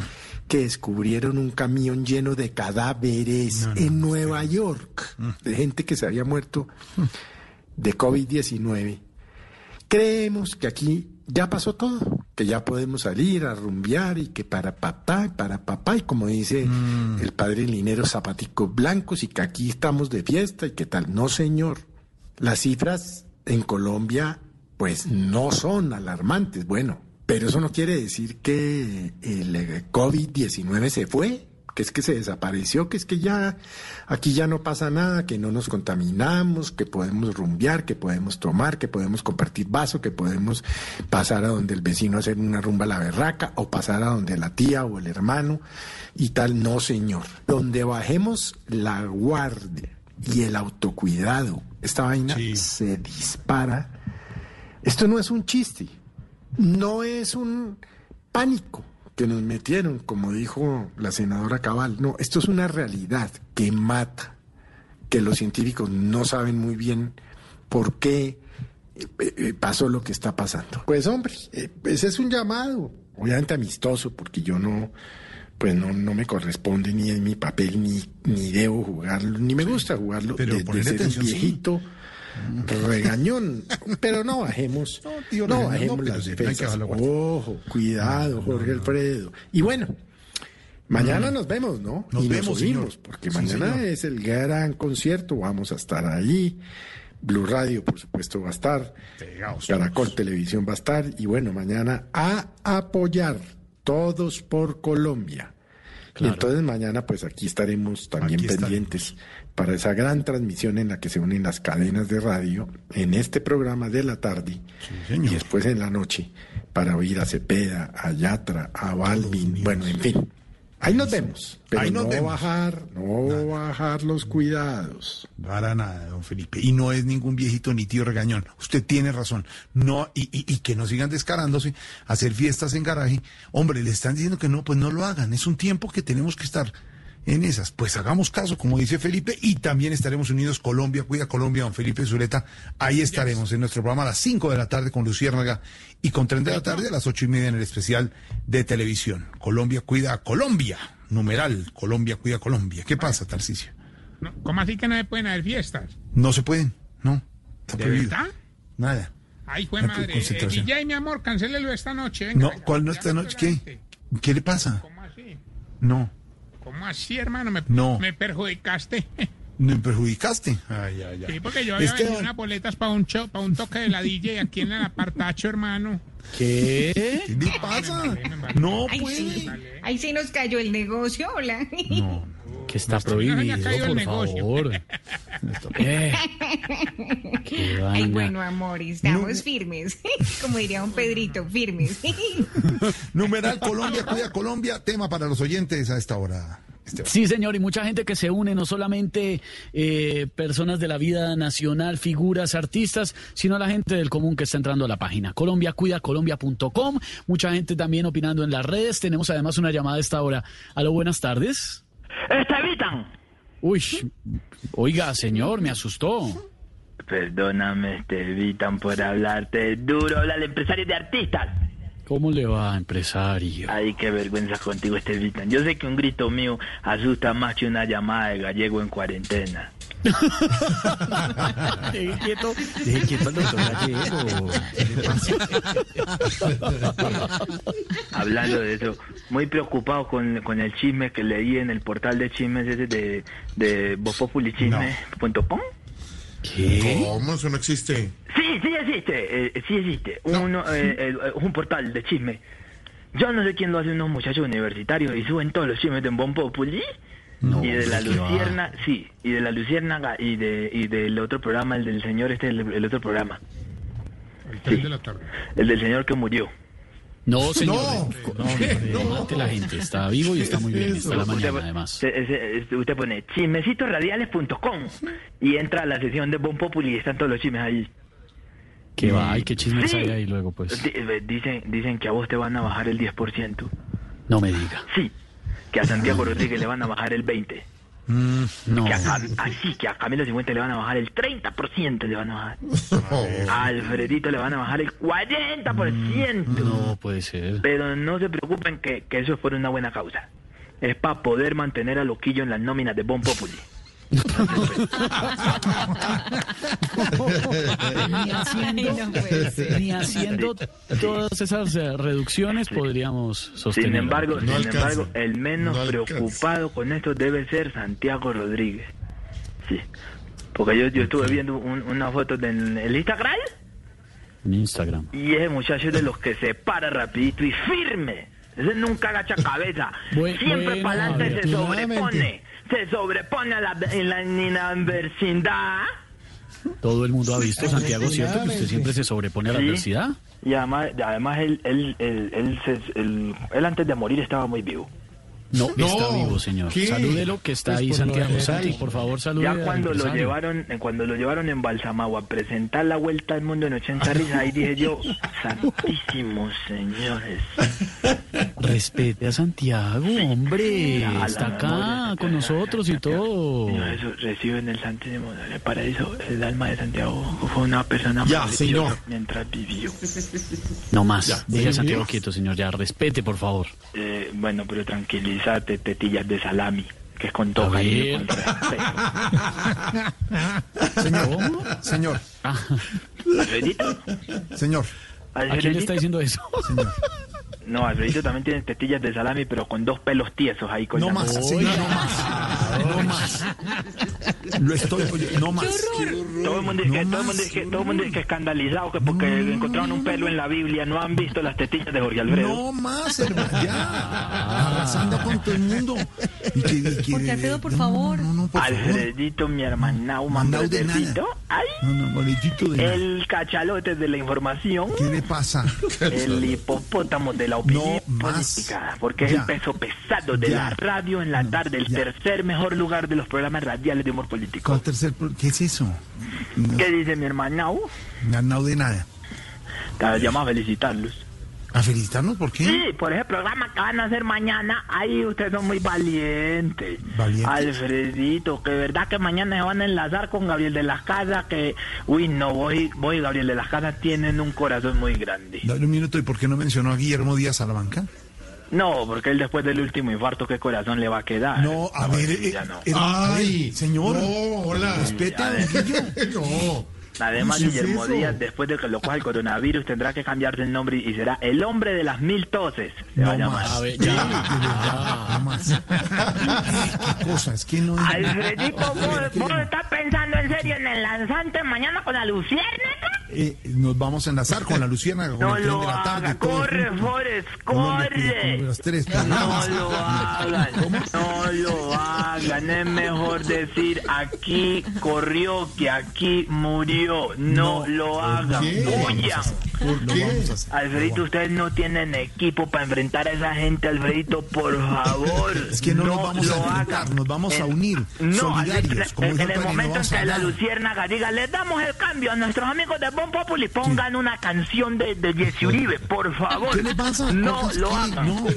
[SPEAKER 28] que descubrieron un camión lleno de cadáveres en Nueva York, de gente que se había muerto de COVID-19. Creemos que aquí ya pasó todo, que ya podemos salir a rumbear y que para papá, y para papá, y como dice el padre Linero, zapaticos blancos y que aquí estamos de fiesta y que tal. No, señor. Las cifras en Colombia, pues no son alarmantes. Bueno, pero eso no quiere decir que el eh, COVID-19 se fue, que es que se desapareció, que es que ya aquí ya no pasa nada, que no nos contaminamos, que podemos rumbear, que podemos tomar, que podemos compartir vaso, que podemos pasar a donde el vecino a hacer una rumba a la berraca o pasar a donde la tía o el hermano y tal. No, señor. Donde bajemos la guardia y el autocuidado, esta vaina se dispara. Esto no es un chiste, no es un pánico que nos metieron, como dijo la senadora Cabal. No, esto es una realidad que mata, que los científicos no saben muy bien por qué eh, eh, pasó lo que está pasando. Pues hombre, eh, ese es un llamado, obviamente amistoso, porque yo no, pues no, no me corresponde ni en mi papel, ni, ni debo jugarlo, ni me gusta jugarlo
[SPEAKER 3] Pero
[SPEAKER 28] de, de
[SPEAKER 3] ponle
[SPEAKER 28] ser un
[SPEAKER 3] sí.
[SPEAKER 28] Regañón, pero no bajemos, no,
[SPEAKER 3] tío, regañón,
[SPEAKER 28] bajemos
[SPEAKER 3] no, pero
[SPEAKER 28] las defensas. Ojo, cuidado, Jorge Alfredo. Y bueno, mañana nos vemos, ¿no?
[SPEAKER 3] Nos
[SPEAKER 28] y
[SPEAKER 3] vemos,
[SPEAKER 28] nos oímos, porque
[SPEAKER 3] Sí,
[SPEAKER 28] mañana
[SPEAKER 3] señor.
[SPEAKER 28] es el gran concierto, vamos a estar ahí. Blue Radio, por supuesto, va a estar. Caracol Televisión va a estar. Y bueno, mañana a apoyar todos por Colombia. Y entonces mañana, pues aquí estaremos también
[SPEAKER 3] Aquí estaremos.
[SPEAKER 28] Para esa gran transmisión en la que se unen las cadenas de radio en este programa de la tarde y después en la noche para oír a Cepeda, a Yatra, a Balvin, bueno, en fin. Ahí nos vemos, pero
[SPEAKER 3] Ahí nos
[SPEAKER 28] no
[SPEAKER 3] vemos.
[SPEAKER 28] bajar, no bajar los cuidados.
[SPEAKER 3] Para nada, don Felipe. Y no es ningún viejito ni tío regañón. Usted tiene razón. No, y, y- y que no sigan descarándose, hacer fiestas en garaje. Hombre, le están diciendo que no, pues no lo hagan. Es un tiempo que tenemos que estar en esas. Pues hagamos caso, como dice Felipe, y también estaremos unidos Colombia, cuida Colombia, don Felipe Zuleta. Ahí estaremos en nuestro programa a las 5 de la tarde con Luciérnaga y con 3 de la tarde a las ocho y media en el especial de televisión. Colombia, cuida a Colombia. Numeral, Colombia, cuida a Colombia. ¿Qué pasa, Tarcicio?
[SPEAKER 8] No, ¿Cómo así que no se pueden haber fiestas?
[SPEAKER 3] No se pueden, no. Está
[SPEAKER 8] ¿De
[SPEAKER 3] prohibido.
[SPEAKER 8] verdad?
[SPEAKER 3] Nada.
[SPEAKER 8] Ay, fue madre. Eh. DJ, mi amor, cancélelo esta noche. Venga,
[SPEAKER 3] No,
[SPEAKER 8] venga,
[SPEAKER 3] ¿cuál no esta noche? ¿Qué? ¿Qué le pasa?
[SPEAKER 8] ¿Cómo así?
[SPEAKER 3] No,
[SPEAKER 8] ¿Cómo así, hermano? Me,
[SPEAKER 3] No.
[SPEAKER 8] me perjudicaste.
[SPEAKER 3] me perjudicaste. Ay, ay, ay.
[SPEAKER 8] Sí, porque yo había vendido unas boletas para un, show, para un toque de la DJ aquí en el apartacho, hermano.
[SPEAKER 3] ¿Qué? ¿Qué le pasa? No, pues.
[SPEAKER 23] sí. Ahí sí nos cayó el negocio, hola.
[SPEAKER 2] Que está prohibido, por favor. Eh, qué
[SPEAKER 23] Ay, bueno, amor, estamos firmes. Como diría un Pedrito, firmes.
[SPEAKER 3] Numeral Colombia, cuida Colombia. Tema para los oyentes a esta hora.
[SPEAKER 2] Sí, señor, y mucha gente que se une, no solamente eh, personas de la vida nacional, figuras, artistas, sino la gente del común que está entrando a la página colombiacuidacolombia.com. Mucha gente también opinando en las redes. Tenemos además una llamada a esta hora. Aló, buenas tardes.
[SPEAKER 29] Estevitan.
[SPEAKER 2] Uy, oiga, señor, me asustó.
[SPEAKER 29] Perdóname, Estevitan, por hablarte duro. Habla el empresario de artistas.
[SPEAKER 2] ¿Cómo le va, empresario?
[SPEAKER 29] Ay, qué vergüenza contigo, Estevitan. Yo sé que un grito mío asusta más que una llamada de gallego en cuarentena.
[SPEAKER 2] Deje quieto, deje quieto al doctor Gallego.
[SPEAKER 29] Hablando de eso, muy preocupado con, con el chisme que leí en el portal de chismes ese de, de vopopulichisme.com.
[SPEAKER 2] ¿Qué?
[SPEAKER 3] ¿Cómo? Eso no existe.
[SPEAKER 29] Sí, sí existe, eh, sí existe. Uno, eh, eh, un portal de chisme. Yo no sé quién lo hace, unos muchachos universitarios y suben todos los chismes de Bon Populi.
[SPEAKER 2] No,
[SPEAKER 29] y de la. Lucierna, sí, y de la Luciérnaga y de y del otro programa, el del señor este, el, el otro programa,
[SPEAKER 8] El tren de la tarde.
[SPEAKER 29] el del señor que murió.
[SPEAKER 2] No, señor.
[SPEAKER 3] No.
[SPEAKER 2] No, no, mate la gente. Está vivo y está muy bien. Está la mañana,
[SPEAKER 29] Usted-
[SPEAKER 2] además.
[SPEAKER 29] usted pone chismecitosradiales.com y entra a la sesión de Bon Populi y están todos los chismes ahí.
[SPEAKER 2] ¿Qué va? Ay, qué chismes
[SPEAKER 29] Sí.
[SPEAKER 2] hay ahí luego, pues.
[SPEAKER 29] Eh, Dicen, dicen que a vos te van a bajar el 10%.
[SPEAKER 2] No me diga.
[SPEAKER 29] Sí. Que a Santiago Rodríguez le van a bajar el 20.
[SPEAKER 2] no.
[SPEAKER 29] Que a Cam- así que a Camilo 50 le van a bajar el 30% le van a bajar. A Alfredito le van a bajar el 40%.
[SPEAKER 2] No puede ser.
[SPEAKER 29] Pero no se preocupen que, que eso es por una buena causa. Es para poder mantener a Loquillo en las nóminas de Bon Populi.
[SPEAKER 2] Ni haciendo, ni haciendo todas esas eh, reducciones podríamos sostener.
[SPEAKER 29] Sin embargo, sin
[SPEAKER 2] alcanza.
[SPEAKER 29] embargo, el menos
[SPEAKER 2] No
[SPEAKER 29] preocupado con esto debe ser Santiago Rodríguez. Sí. Porque yo, yo estuve viendo un- una foto del el Instagram
[SPEAKER 2] En Instagram.
[SPEAKER 29] y ese muchacho es de los que se para rapidito y firme. Ese nunca agacha cabeza.
[SPEAKER 2] Buen-
[SPEAKER 29] Siempre
[SPEAKER 2] bueno,
[SPEAKER 29] para adelante se sobrepone. Se sobrepone a la, en la, en la adversidad.
[SPEAKER 2] Todo el mundo ha visto, Santiago, ¿cierto? Que usted siempre se sobrepone a la
[SPEAKER 29] Sí.
[SPEAKER 2] adversidad.
[SPEAKER 29] Y además, además él, él, él, él, se- él- él antes de morir estaba muy vivo.
[SPEAKER 2] No,
[SPEAKER 29] No,
[SPEAKER 2] está vivo, señor.
[SPEAKER 29] ¿qué?
[SPEAKER 2] Salúdelo que está
[SPEAKER 29] Pues
[SPEAKER 2] ahí, Santiago. Santi, por favor, salude.
[SPEAKER 29] Ya cuando lo llevaron, cuando lo llevaron en Balsamagua a presentar la vuelta al mundo en 80 risas, ahí dije yo, santísimos señores.
[SPEAKER 2] Respete a Santiago, hombre.
[SPEAKER 29] La
[SPEAKER 2] Está acá
[SPEAKER 29] memoria,
[SPEAKER 2] con nosotros y todo.
[SPEAKER 29] Señor, eso el santísimo el paraíso. El alma de Santiago fue una persona
[SPEAKER 2] Ya,
[SPEAKER 29] muy
[SPEAKER 2] señor.
[SPEAKER 29] mientras vivió.
[SPEAKER 2] No más. Deje a. Santiago quieto, señor. Ya, respete, por favor.
[SPEAKER 29] Eh, bueno, pero tetillas de salami, que es con todo
[SPEAKER 2] A
[SPEAKER 29] cariño,
[SPEAKER 2] ver.
[SPEAKER 29] con respeto.
[SPEAKER 3] Señor, señor,
[SPEAKER 29] ¿Alfredito?
[SPEAKER 3] señor.
[SPEAKER 2] ¿A quién le está diciendo eso?
[SPEAKER 29] No, Alfredito también tiene tetillas de salami, pero con dos pelos tiesos ahí con
[SPEAKER 3] No más, señor, no más. No más. Lo estoy, no más.
[SPEAKER 29] Todo el mundo dice que, todo el mundo dice que, escandalizado que porque encontraron un pelo en la Biblia no han visto las tetillas de Jorge Alfredo.
[SPEAKER 3] No más, hermano, ya. Arrasando con todo el mundo.
[SPEAKER 26] Jorge Alfredo, por favor.
[SPEAKER 3] No, no, por favor.
[SPEAKER 29] Alfredito, mi
[SPEAKER 3] nada.
[SPEAKER 29] manbredecito. Ay,
[SPEAKER 3] No, no, boletito de nada.
[SPEAKER 29] el cachalote de la información.
[SPEAKER 3] ¿Qué le pasa?
[SPEAKER 29] El hipopótamo de la opinión
[SPEAKER 3] No
[SPEAKER 29] política, porque es el peso pesado de
[SPEAKER 3] Ya.
[SPEAKER 29] la radio en la tarde, el tercer mejor lugar de los programas radiales de humor político.
[SPEAKER 3] ¿Cuál tercer ¿Qué es eso? No,
[SPEAKER 29] ¿Qué dice mi hermanao?
[SPEAKER 3] no de nada.
[SPEAKER 29] Te llama a felicitarlos.
[SPEAKER 3] ¿A felicitarnos? ¿Por qué?
[SPEAKER 29] Sí, por ese programa que van a hacer mañana, ahí ustedes son muy valientes.
[SPEAKER 3] ¿Valientes?
[SPEAKER 29] Alfredito, que verdad que mañana se van a enlazar con Gabriel de las Casas, que, uy, no, voy, voy, y Gabriel de las Casas tienen un corazón muy grande.
[SPEAKER 3] Dale un minuto, ¿y por qué no mencionó a Guillermo Díaz Salamanca?
[SPEAKER 29] No, porque él después del último infarto, ¿qué corazón le va a quedar?
[SPEAKER 3] No, a ver, eh,
[SPEAKER 29] ya no.
[SPEAKER 3] eh, a ver, señor.
[SPEAKER 29] no,
[SPEAKER 3] hola. Respete a don Guillo. No.
[SPEAKER 29] Además,
[SPEAKER 3] ¿Cómo es
[SPEAKER 29] Guillermo
[SPEAKER 3] eso?
[SPEAKER 29] Díaz, después de que lo coja el coronavirus, tendrá que cambiarse el nombre y será el hombre de las mil toses. Se va a llamar.
[SPEAKER 2] A ver, ya.
[SPEAKER 3] no más. ¿Qué cosa? Es que no...
[SPEAKER 29] Alfredito, ¿vos, vos estás pensando en serio en el lanzante mañana con la luciérnaga?
[SPEAKER 3] Eh, nos vamos a enlazar con la Luciana con
[SPEAKER 29] No
[SPEAKER 3] el tren
[SPEAKER 29] lo
[SPEAKER 3] de la tarde.
[SPEAKER 29] haga, corre. Forrest, corre.
[SPEAKER 3] Colombia, los tres
[SPEAKER 29] No lo hagan, no lo hagan, es mejor decir aquí corrió que aquí murió, no, lo hagan, huyan. Alfredito, ustedes no tienen equipo para enfrentar a esa gente, Alfredito, por favor.
[SPEAKER 3] Es que no, nos vamos
[SPEAKER 29] lo
[SPEAKER 3] a enfrentar,
[SPEAKER 29] hagan.
[SPEAKER 3] nos vamos a
[SPEAKER 29] En-
[SPEAKER 3] unir,
[SPEAKER 29] No,
[SPEAKER 3] solidarios, como
[SPEAKER 29] en, el momento en que la. Luciérnaga diga, les damos el cambio a nuestros amigos de Bon Populi, pongan una canción de, de Jesse Uribe, por favor.
[SPEAKER 3] ¿Qué le pasa?
[SPEAKER 29] No lo hagan.
[SPEAKER 3] No.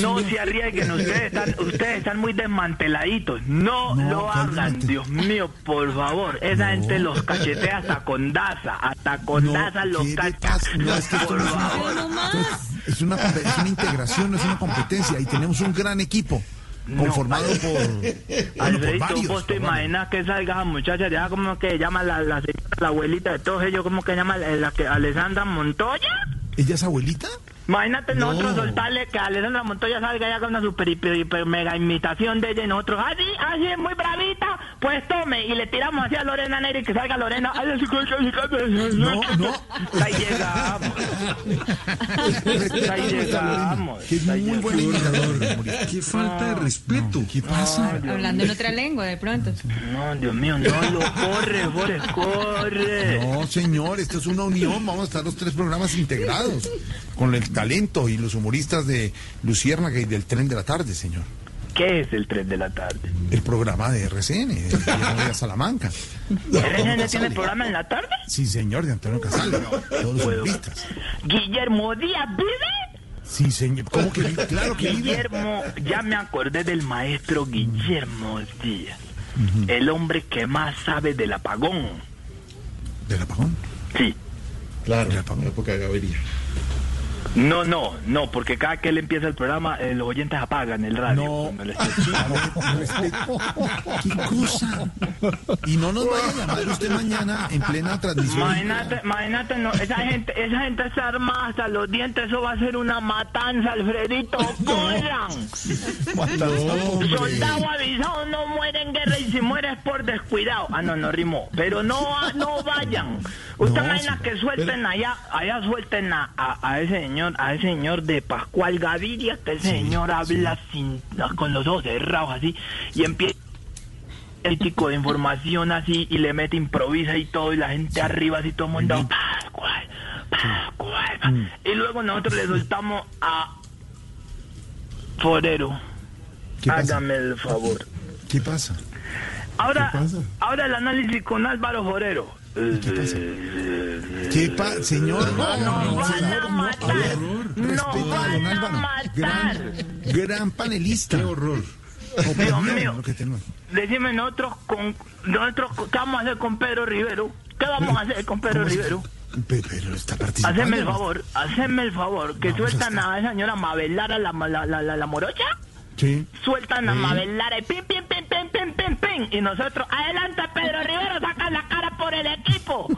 [SPEAKER 29] No se arriesguen, ustedes están, ustedes están muy desmanteladitos. No,
[SPEAKER 3] No,
[SPEAKER 29] lo
[SPEAKER 3] ¿cuál
[SPEAKER 29] hagan, Dios mío, por favor. Esa gente los cachetea hasta con Daza, hasta con
[SPEAKER 3] No,
[SPEAKER 29] Daza los
[SPEAKER 3] ¿qué le
[SPEAKER 29] cacha.
[SPEAKER 3] pasa? No, es que
[SPEAKER 29] por
[SPEAKER 3] no
[SPEAKER 29] favor.
[SPEAKER 3] es, una, es una integración, no es una competencia. Y tenemos un gran equipo conformado por, bueno, por
[SPEAKER 29] Alfredito,
[SPEAKER 3] varios.
[SPEAKER 29] vos te imaginas que salga esa muchacha ya como que llama la, la señora, la abuelita de todos ellos, como que llama la, la que Alessandra Montoya?
[SPEAKER 3] ¿Ella es abuelita?
[SPEAKER 29] Imagínate
[SPEAKER 3] No.
[SPEAKER 29] nosotros soltarle que Alessandra Montoya salga ya con una super hiper, hiper mega imitación de ella y nosotros, así, así es muy bravita, pues tome, y le tiramos así a Lorena Neri y que salga Lorena, ay, así,
[SPEAKER 3] No, no.
[SPEAKER 29] Ahí llegamos. Ahí llegamos.
[SPEAKER 3] Que es muy buen imitador.
[SPEAKER 14] Qué falta de respeto.
[SPEAKER 3] ¿Qué pasa?
[SPEAKER 26] Hablando en otra lengua, de pronto.
[SPEAKER 29] No, Dios mío, no lo corre, corre.
[SPEAKER 3] No, señor, esto es una unión. Vamos a estar los tres programas integrados con el talento y los humoristas de Luciérnaga y del Tren de la Tarde, señor.
[SPEAKER 29] ¿Qué es el tren de la tarde?
[SPEAKER 3] El programa de RCN, de Salamanca.
[SPEAKER 29] ¿RCN tiene programa en la tarde?
[SPEAKER 3] Sí, señor, de Antonio Casal. Todos los humoristas.
[SPEAKER 29] ¿Guillermo Díaz vive?
[SPEAKER 3] Sí, señor. ¿Cómo que vive? Claro que vive.
[SPEAKER 29] Guillermo, ya me acordé del maestro Guillermo Díaz, el hombre que más sabe del apagón.
[SPEAKER 3] ¿Del apagón?
[SPEAKER 29] Sí.
[SPEAKER 3] Claro. Del apagón, época de Gaviria.
[SPEAKER 29] No, no, no, porque cada que él empieza el programa, eh, los oyentes apagan el radio.
[SPEAKER 3] No. ¿Qué cosa? Y no nos vaya a llamar usted mañana en plena transmisión.
[SPEAKER 29] Imagínate, imagínate, no, esa gente, esa gente está armada hasta los dientes, eso va a ser una matanza, Alfredito, corran. Soldado avisado no muere en guerra y si muere es por descuidado. Ah, no, no rimó. Pero no, no vayan. Usted
[SPEAKER 3] No,
[SPEAKER 29] imagina
[SPEAKER 3] sí,
[SPEAKER 29] que suelten allá, allá suelten a, a- a ese señor, a ese señor de Pascual Gaviria, que ese señor habla sin, con los ojos cerrados así, y empieza crítico de información así y le mete improvisa y todo y la gente arriba así todo el mundo Pascual, Pascual, pa-".
[SPEAKER 3] Mm.
[SPEAKER 29] y luego nosotros le soltamos a Forero hágame el favor
[SPEAKER 3] ¿Qué pasa?
[SPEAKER 29] ahora
[SPEAKER 3] ¿Qué pasa?
[SPEAKER 29] ahora el análisis con Álvaro Forero
[SPEAKER 3] ¿Qué pasa? Señor, no, no, no, señor,
[SPEAKER 29] a
[SPEAKER 3] no.
[SPEAKER 29] matar.
[SPEAKER 3] Qué horror.
[SPEAKER 29] No
[SPEAKER 3] Respeta a don Álvaro.
[SPEAKER 29] matar.
[SPEAKER 3] Gran, gran panelista. Qué horror.
[SPEAKER 29] Dios mío.
[SPEAKER 3] Lo que tenemos.
[SPEAKER 29] decime nosotros con nosotros qué vamos a hacer con Pedro Rivero qué vamos a hacer con Pedro
[SPEAKER 3] ¿Cómo se-
[SPEAKER 29] Rivero
[SPEAKER 3] Pe- Pero está participando.
[SPEAKER 29] Haceme el favor, haceme el favor, que sueltan a, esa señora Mabelara, la, la, la, la, la morocha,
[SPEAKER 3] Sí.
[SPEAKER 29] sueltan a
[SPEAKER 3] Sí.
[SPEAKER 29] Mabelara y pim, pim, pim, pim, pim, pim, pim, y nosotros, adelante Pedro Rivero, saca la cara por el equipo.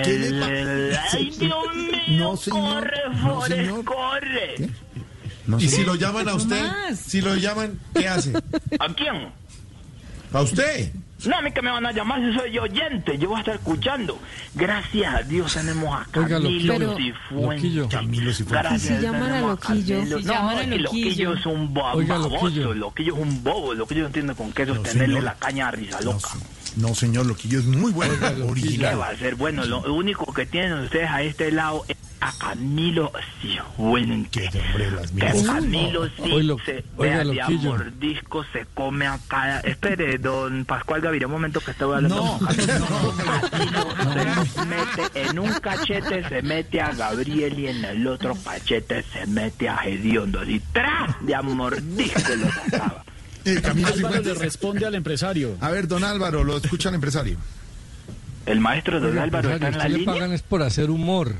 [SPEAKER 29] Ay, Dios mío,
[SPEAKER 3] No, señor.
[SPEAKER 29] corre,
[SPEAKER 3] No,
[SPEAKER 29] corre.
[SPEAKER 3] No,
[SPEAKER 30] y
[SPEAKER 3] señor.
[SPEAKER 30] si lo llaman a usted,
[SPEAKER 10] más.
[SPEAKER 30] si lo llaman, ¿qué hace?
[SPEAKER 29] ¿A quién?
[SPEAKER 30] ¿A usted?
[SPEAKER 29] No, a mí que me van a llamar si soy yo oyente, yo voy a estar escuchando. Gracias a Dios tenemos a Camilo. Cifuentes.
[SPEAKER 3] Camilo Cifuentes.
[SPEAKER 10] Si llaman a Loquillo.
[SPEAKER 29] Camilo.
[SPEAKER 26] Si
[SPEAKER 29] No,
[SPEAKER 26] llaman a Loquillo.
[SPEAKER 29] Loquillo es un bo-
[SPEAKER 19] Oiga,
[SPEAKER 29] baboso,
[SPEAKER 19] Loquillo.
[SPEAKER 29] Loquillo es un bobo, Loquillo no entiende con qué sostenerle la caña a risa loca.
[SPEAKER 3] no, señor, Loquillo es muy bueno.
[SPEAKER 19] Oiga, Loquillo.
[SPEAKER 29] ¿Qué
[SPEAKER 3] original.
[SPEAKER 29] va a ser? Bueno, lo único que tienen ustedes a este lado es a Camilo Cifuentes.
[SPEAKER 3] Que.
[SPEAKER 29] Camilo sí se vea de a mordisco, se come a cada... Espere, don Pascual Gaviria, un momento que estoy hablando
[SPEAKER 3] No,
[SPEAKER 29] con Camilo. Camilo se mete en un cachete, se mete a Gabriel y en el otro cachete se mete a Hediondo. Y tras de a mordisco lo sacaba.
[SPEAKER 3] Camilo
[SPEAKER 2] Álvaro le responde al empresario.
[SPEAKER 3] A ver, don Álvaro, lo escucha el empresario.
[SPEAKER 29] El maestro don
[SPEAKER 19] Oiga,
[SPEAKER 29] Álvaro está en la
[SPEAKER 19] usted le
[SPEAKER 29] línea.
[SPEAKER 19] pagan es por hacer humor.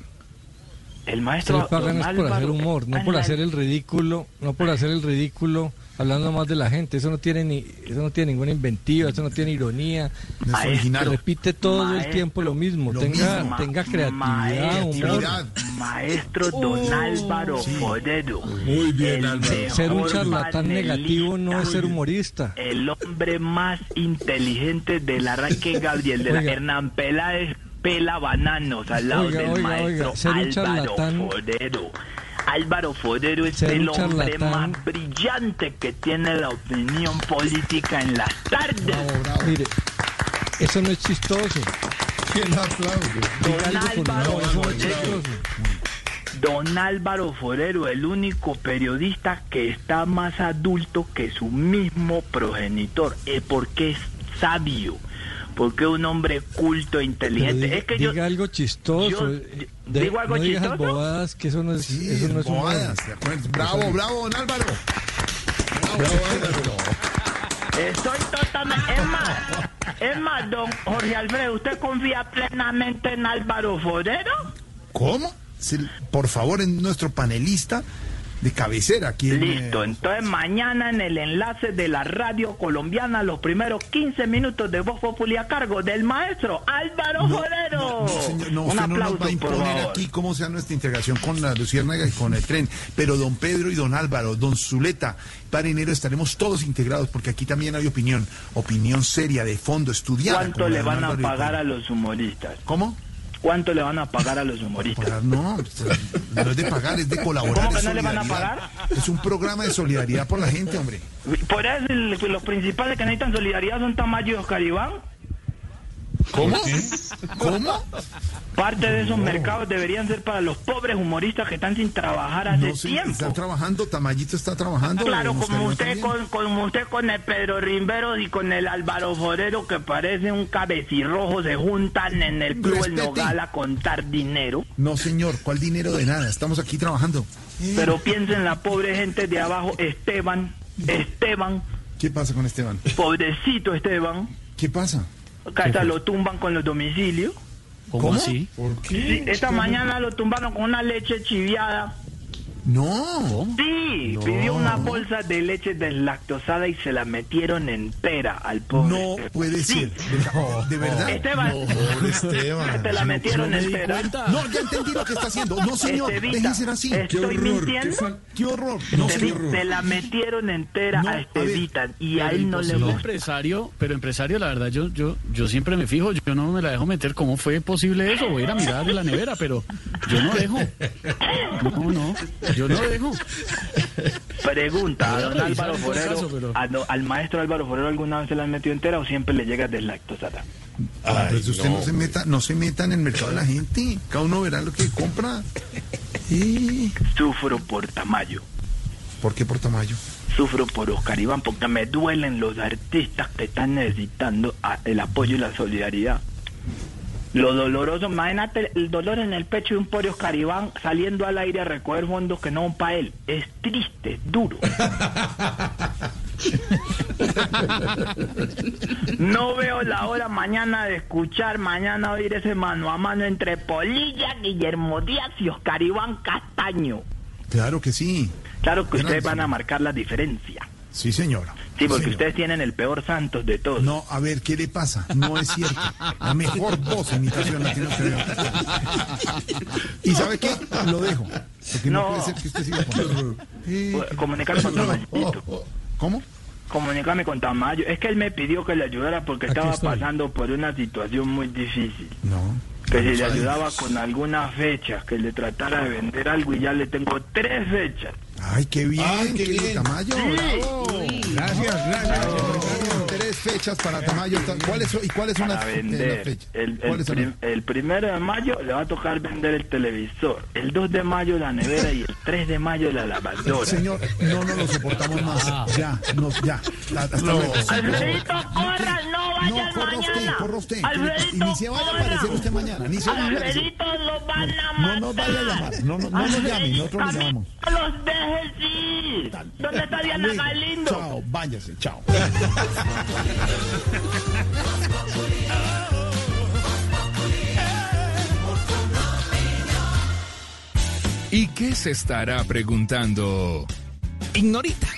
[SPEAKER 29] El
[SPEAKER 19] Se
[SPEAKER 29] maestro
[SPEAKER 19] le pagan
[SPEAKER 29] don
[SPEAKER 19] es por hacer
[SPEAKER 29] Álvaro
[SPEAKER 19] humor,
[SPEAKER 29] está
[SPEAKER 19] no por hacer el ridículo, no por hacer el ridículo hablando más de la gente. Eso no tiene ni, eso no tiene ninguna inventiva, eso no tiene ironía.
[SPEAKER 3] No es original.
[SPEAKER 19] Repite todo el tiempo lo mismo.
[SPEAKER 3] lo
[SPEAKER 19] tenga,
[SPEAKER 3] mismo.
[SPEAKER 19] tenga creatividad, humor.
[SPEAKER 29] Maestro Don Álvaro Forero.
[SPEAKER 30] Muy bien, Álvaro.
[SPEAKER 19] Ser un charlatán negativo no es ser humorista.
[SPEAKER 29] El hombre más inteligente del arranque Gabriel de la
[SPEAKER 19] Oiga.
[SPEAKER 29] Hernán Peláez pela bananos al lado
[SPEAKER 19] Oiga,
[SPEAKER 29] del
[SPEAKER 19] oiga,
[SPEAKER 29] maestro
[SPEAKER 19] oiga, ser un
[SPEAKER 29] Álvaro
[SPEAKER 19] charlatán-
[SPEAKER 29] Forero. Álvaro Forero es
[SPEAKER 19] Ser
[SPEAKER 29] el hombre
[SPEAKER 19] charlatán-
[SPEAKER 29] más brillante que tiene la opinión política en las tardes.
[SPEAKER 19] Mire, eso no es chistoso.
[SPEAKER 30] ¿Quién aplaude?
[SPEAKER 19] Con
[SPEAKER 29] Álvaro
[SPEAKER 19] no es
[SPEAKER 29] Forero. Don Álvaro Forero, el único periodista que está más adulto que su mismo progenitor, eh, porque es sabio, porque un hombre culto e inteligente.
[SPEAKER 19] diga,
[SPEAKER 29] es que yo,
[SPEAKER 19] diga algo chistoso.
[SPEAKER 29] yo-
[SPEAKER 19] De-
[SPEAKER 29] ¿digo algo
[SPEAKER 19] no digas
[SPEAKER 29] chistoso?
[SPEAKER 19] bobadas, que eso no es,
[SPEAKER 3] Sí,
[SPEAKER 19] eso no es
[SPEAKER 3] bobadas, de acuerdo. Bravo, bravo, don Álvaro. Bravo, Álvaro.
[SPEAKER 29] estoy totalmente... Es más, es más, don Jorge Alfredo, ¿usted confía plenamente en Álvaro Forero?
[SPEAKER 3] ¿Cómo? Por favor, en nuestro panelista de cabecera aquí. en,
[SPEAKER 29] Listo, entonces mañana en el enlace de la radio colombiana, los primeros 15 minutos de Voz Populi a cargo del maestro Álvaro Forero.
[SPEAKER 3] No, señor, no,
[SPEAKER 29] Un
[SPEAKER 3] usted no nos
[SPEAKER 29] aplauso,
[SPEAKER 3] va a imponer aquí cómo sea nuestra integración con la Luciérnaga y con el tren. Pero don Pedro y don Álvaro, don Zuleta, para enero estaremos todos integrados porque aquí también hay opinión, opinión seria, de fondo, estudiada.
[SPEAKER 29] ¿Cuánto le van a pagar a los humoristas?
[SPEAKER 3] ¿Cómo?
[SPEAKER 29] ¿Cuánto le van a pagar a los humoristas?
[SPEAKER 3] Pagar, no, no es de pagar, es de colaborar.
[SPEAKER 29] ¿Cómo que no le van a
[SPEAKER 3] solidaridad. Es un programa de solidaridad por la gente, hombre.
[SPEAKER 29] Por eso los principales que necesitan solidaridad son Tamayo y Oscar Iván.
[SPEAKER 3] ¿Cómo? ¿Cómo?
[SPEAKER 29] Parte de esos mercados deberían ser para los pobres humoristas que están sin trabajar hace
[SPEAKER 3] No
[SPEAKER 29] tiempo.
[SPEAKER 3] está trabajando, Tamayito está trabajando.
[SPEAKER 29] Claro, como usted con, como usted con el Pedro Rimbero y con el Álvaro Forero que parece un cabecirrojo se juntan en el club El
[SPEAKER 3] Respete.
[SPEAKER 29] Nogal a contar dinero.
[SPEAKER 3] No, señor, ¿cuál dinero de nada? Estamos aquí trabajando.
[SPEAKER 29] Pero piensen en la pobre gente de abajo, Esteban, Esteban,
[SPEAKER 3] ¿Qué pasa con Esteban?
[SPEAKER 29] pobrecito Esteban,
[SPEAKER 3] ¿Qué pasa?
[SPEAKER 29] Está, lo tumban con los domicilios.
[SPEAKER 2] ¿Cómo, así?
[SPEAKER 3] ¿Por
[SPEAKER 29] Sí, esta mañana lo tumbaron con una leche chiviada.
[SPEAKER 3] No.
[SPEAKER 29] Sí,
[SPEAKER 3] No.
[SPEAKER 29] pidió una bolsa de leche deslactosada y se la metieron entera al pobre.
[SPEAKER 3] No puede ser. ¿De verdad?
[SPEAKER 29] Esteban,
[SPEAKER 3] Pobre Esteban.
[SPEAKER 29] te la metieron
[SPEAKER 3] No me
[SPEAKER 29] entera.
[SPEAKER 3] No, ya entendí lo que está haciendo. No, señor,
[SPEAKER 29] Estevita,
[SPEAKER 3] ser así.
[SPEAKER 29] ¿estoy mintiendo?
[SPEAKER 3] Qué, qué horror. No,
[SPEAKER 29] Te,
[SPEAKER 3] señor.
[SPEAKER 29] te la metieron entera
[SPEAKER 3] No,
[SPEAKER 29] a
[SPEAKER 3] a ver,
[SPEAKER 29] Estevita y a él no le gusta.
[SPEAKER 2] empresario, pero empresario, la verdad, yo, yo, yo siempre me fijo, yo no me la dejo meter. ¿Cómo fue posible eso? Voy a ir a mirar de la nevera, pero yo no dejo. No, no, yo no dejo.
[SPEAKER 29] Pregunta a don Álvaro Forero,
[SPEAKER 2] caso, pero-
[SPEAKER 29] a do- al maestro Álvaro Forero alguna vez se la han metido entera o siempre le llega deslactosada.
[SPEAKER 3] Ah, pues usted no. se meta, no se meta en el mercado de la gente. Cada uno verá lo que compra. ¿Y
[SPEAKER 29] Sufro por Tamayo,
[SPEAKER 3] por qué por Tamayo?
[SPEAKER 29] sufro por Oscar Iván porque me duelen los artistas que están necesitando el apoyo y la solidaridad. Lo doloroso, imagínate el dolor en el pecho de un pobre Oscar Iván saliendo al aire a recoger fondos que no son para él. Es triste, es duro. No veo la hora mañana de escuchar, mañana oír ese mano a mano entre Polilla, Guillermo Díaz y Oscar Iván Castaño.
[SPEAKER 3] Claro que sí.
[SPEAKER 29] Claro que ustedes van a marcar la diferencia.
[SPEAKER 3] Sí, señora.
[SPEAKER 29] Sí, porque ustedes tienen el peor Santos de todos.
[SPEAKER 3] No, a ver, ¿qué le pasa? No es cierto. La mejor voz imitación la tiene usted. ¿Y sabe qué? Lo dejo. Porque no,
[SPEAKER 29] No.
[SPEAKER 3] puede ser que usted siga con
[SPEAKER 29] Pues, Comunicarme con Tamayito.
[SPEAKER 3] ¿Cómo?
[SPEAKER 29] Comunicarme con Tamayo. Es que él me pidió que le ayudara porque
[SPEAKER 3] Aquí
[SPEAKER 29] estaba
[SPEAKER 3] estoy.
[SPEAKER 29] pasando por una situación muy difícil.
[SPEAKER 3] No.
[SPEAKER 29] Que si le
[SPEAKER 3] Ay.
[SPEAKER 29] ayudaba con alguna fecha, que le tratara de vender algo y ya le tengo tres fechas.
[SPEAKER 3] Ay, qué bien,
[SPEAKER 30] Ay, qué bien.
[SPEAKER 3] Tamayo. Bravo.
[SPEAKER 30] Gracias, gracias.
[SPEAKER 3] Tres fechas para Tamayo. ¿Cuáles son, ¿Y cuáles son
[SPEAKER 29] para
[SPEAKER 3] las, eh, las
[SPEAKER 29] vender.
[SPEAKER 3] fechas?
[SPEAKER 29] El, el,
[SPEAKER 3] ¿Cuáles son
[SPEAKER 29] prim- el primero de mayo le va a tocar vender el televisor, el 2 de mayo la nevera y el 3 de mayo la lavadora.
[SPEAKER 3] Señor, no nos lo soportamos más. Ya, no, ya. Hasta luego.
[SPEAKER 29] Alfredito, corra, no
[SPEAKER 3] corra usted,
[SPEAKER 29] mañana.
[SPEAKER 3] corra usted.
[SPEAKER 29] Alfredito,
[SPEAKER 3] ni se vaya a aparecer usted mañana. Ni se vaya a.
[SPEAKER 29] Alfredito, lo van a matar.
[SPEAKER 3] No nos vaya a llamar. No, no, no nos llame. Nosotros le llamamos.
[SPEAKER 29] No los dejes ir. ¿Dónde está Diana. Galindo?
[SPEAKER 3] Chao, váyase, chao.
[SPEAKER 31] ¿Y qué se estará preguntando? Ignorita.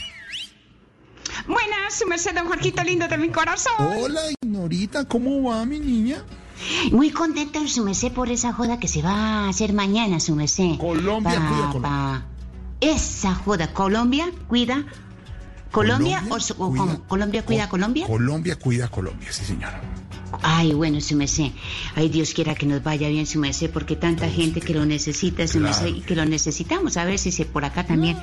[SPEAKER 32] Buenas, su merced, don Jorgito lindo de mi corazón.
[SPEAKER 3] Hola, Ignorita, ¿cómo va mi niña?
[SPEAKER 9] Muy contenta, su merced, por esa joda que se va a hacer mañana, su merced.
[SPEAKER 3] Colombia
[SPEAKER 9] Pa-
[SPEAKER 3] cuida Colombia.
[SPEAKER 9] pa- Esa joda, Colombia cuida. ¿Colombia, o, cómo? ¿Colombia cuida a Colombia?
[SPEAKER 3] Colombia cuida a Colombia, sí, señora.
[SPEAKER 9] Ay, bueno, su merced. Ay, Dios quiera que nos vaya bien, su merced, porque tanta gente que lo necesita, su
[SPEAKER 3] Claro.
[SPEAKER 9] merced, y que lo necesitamos. A ver si se por acá también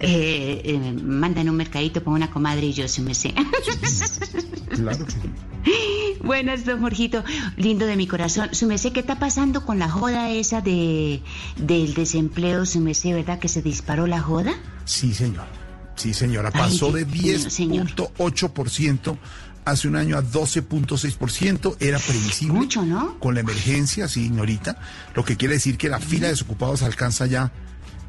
[SPEAKER 9] eh, eh, mandan un mercadito para una comadre y yo, su merced.
[SPEAKER 3] Claro que sí.
[SPEAKER 9] Buenas, don Jorgito, lindo de mi corazón. Su merced, ¿qué está pasando con la joda esa de del desempleo? Su merced, ¿verdad que se disparó la joda?
[SPEAKER 3] Sí, señor. Sí, señora.
[SPEAKER 9] Ay,
[SPEAKER 3] Pasó de
[SPEAKER 9] Dios mío,
[SPEAKER 3] 10.8% hace un año a 12.6%. Era previsible.
[SPEAKER 9] Mucho, ¿no?
[SPEAKER 3] Con la emergencia, sí, señorita. Lo que quiere decir que la fila de desocupados alcanza ya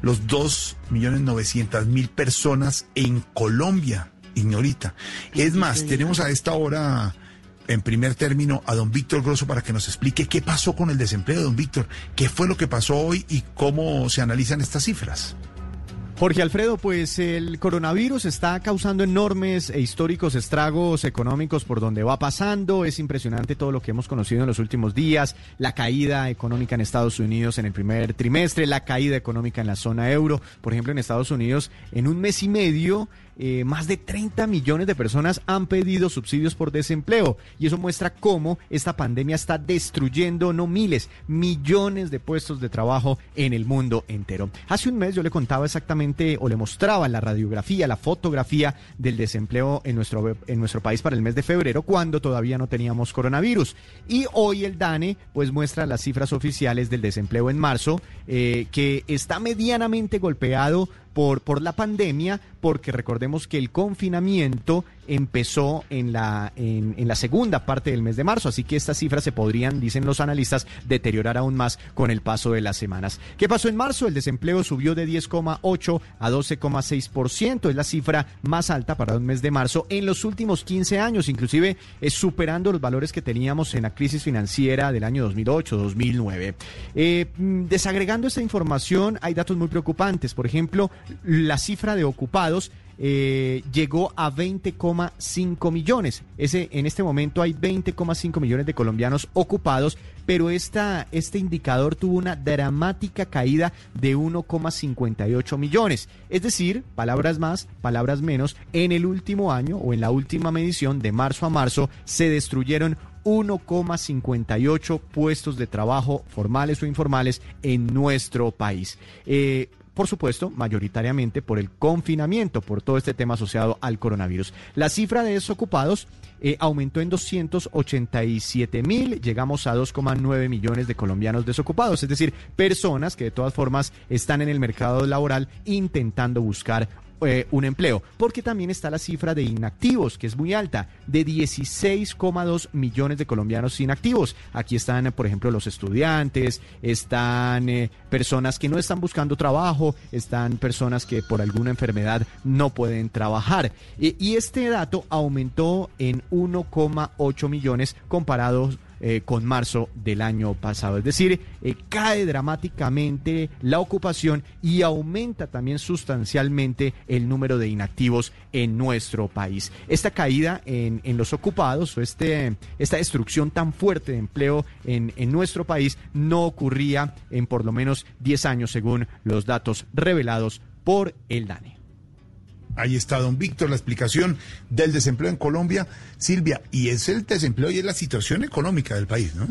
[SPEAKER 3] los 2.900.000 personas en Colombia, señorita. Es más, tenemos a esta hora, en primer término, a don Víctor Grosso para que nos explique qué pasó con el desempleo, don Víctor. ¿Qué fue lo que pasó hoy y cómo se analizan estas cifras?
[SPEAKER 33] Jorge Alfredo, pues el coronavirus está causando enormes e históricos estragos económicos por donde va pasando. Es impresionante todo lo que hemos conocido en los últimos días. La caída económica en Estados Unidos en el primer trimestre, la caída económica en la zona euro. Por ejemplo, en Estados Unidos, en un mes y medio, eh, más de 30 millones de personas han pedido subsidios por desempleo y eso muestra cómo esta pandemia está destruyendo no miles, millones de puestos de trabajo en el mundo entero. Hace un mes yo le contaba exactamente o le mostraba la radiografía, la fotografía del desempleo en nuestro, en nuestro país para el mes de febrero cuando todavía no teníamos coronavirus. Y hoy el DANE pues muestra las cifras oficiales del desempleo en marzo eh, que está medianamente golpeado por, por la pandemia, porque recordemos que el confinamiento empezó en la, en, la segunda parte del mes de marzo, así que estas cifras se podrían, dicen los analistas, deteriorar aún más con el paso de las semanas. ¿Qué pasó en marzo? El desempleo subió de 10,8 a 12,6%, es la cifra más alta para un mes de marzo en los últimos 15 años, inclusive es superando los valores que teníamos en la crisis financiera del año 2008-2009. Eh, desagregando esta información, hay datos muy preocupantes, por ejemplo, la cifra de ocupados eh, llegó a 20,5 millones. Ese, en este momento hay 20,5 millones de colombianos ocupados, pero esta, este indicador tuvo una dramática caída de 1,58 millones. Es decir, palabras más, palabras menos, en el último año o en la última medición de marzo a marzo se destruyeron 1,58 puestos de trabajo formales o informales en nuestro país. Eh, por supuesto, mayoritariamente por el confinamiento, por todo este tema asociado al coronavirus. La cifra de desocupados eh, aumentó en 287 mil, llegamos a 2,9 millones de colombianos desocupados, es decir, personas que de todas formas están en el mercado laboral intentando buscar eh, un empleo, porque también está la cifra de inactivos, que es muy alta, de 16,2 millones de colombianos inactivos. Aquí están, por ejemplo, los estudiantes, están eh, personas que no están buscando trabajo, están personas que por alguna enfermedad no pueden trabajar. y este dato aumentó en 1,8 millones comparados eh, con marzo del año pasado. Es decir, eh, cae dramáticamente la ocupación y aumenta también sustancialmente el número de inactivos en nuestro país. Esta caída en, los ocupados o este, esta destrucción tan fuerte de empleo en, en nuestro país no ocurría en por lo menos 10 años según los datos revelados por el DANE.
[SPEAKER 3] Ahí está, don Víctor, la explicación del desempleo en Colombia. Silvia, y es el desempleo y es la situación económica del país, ¿no?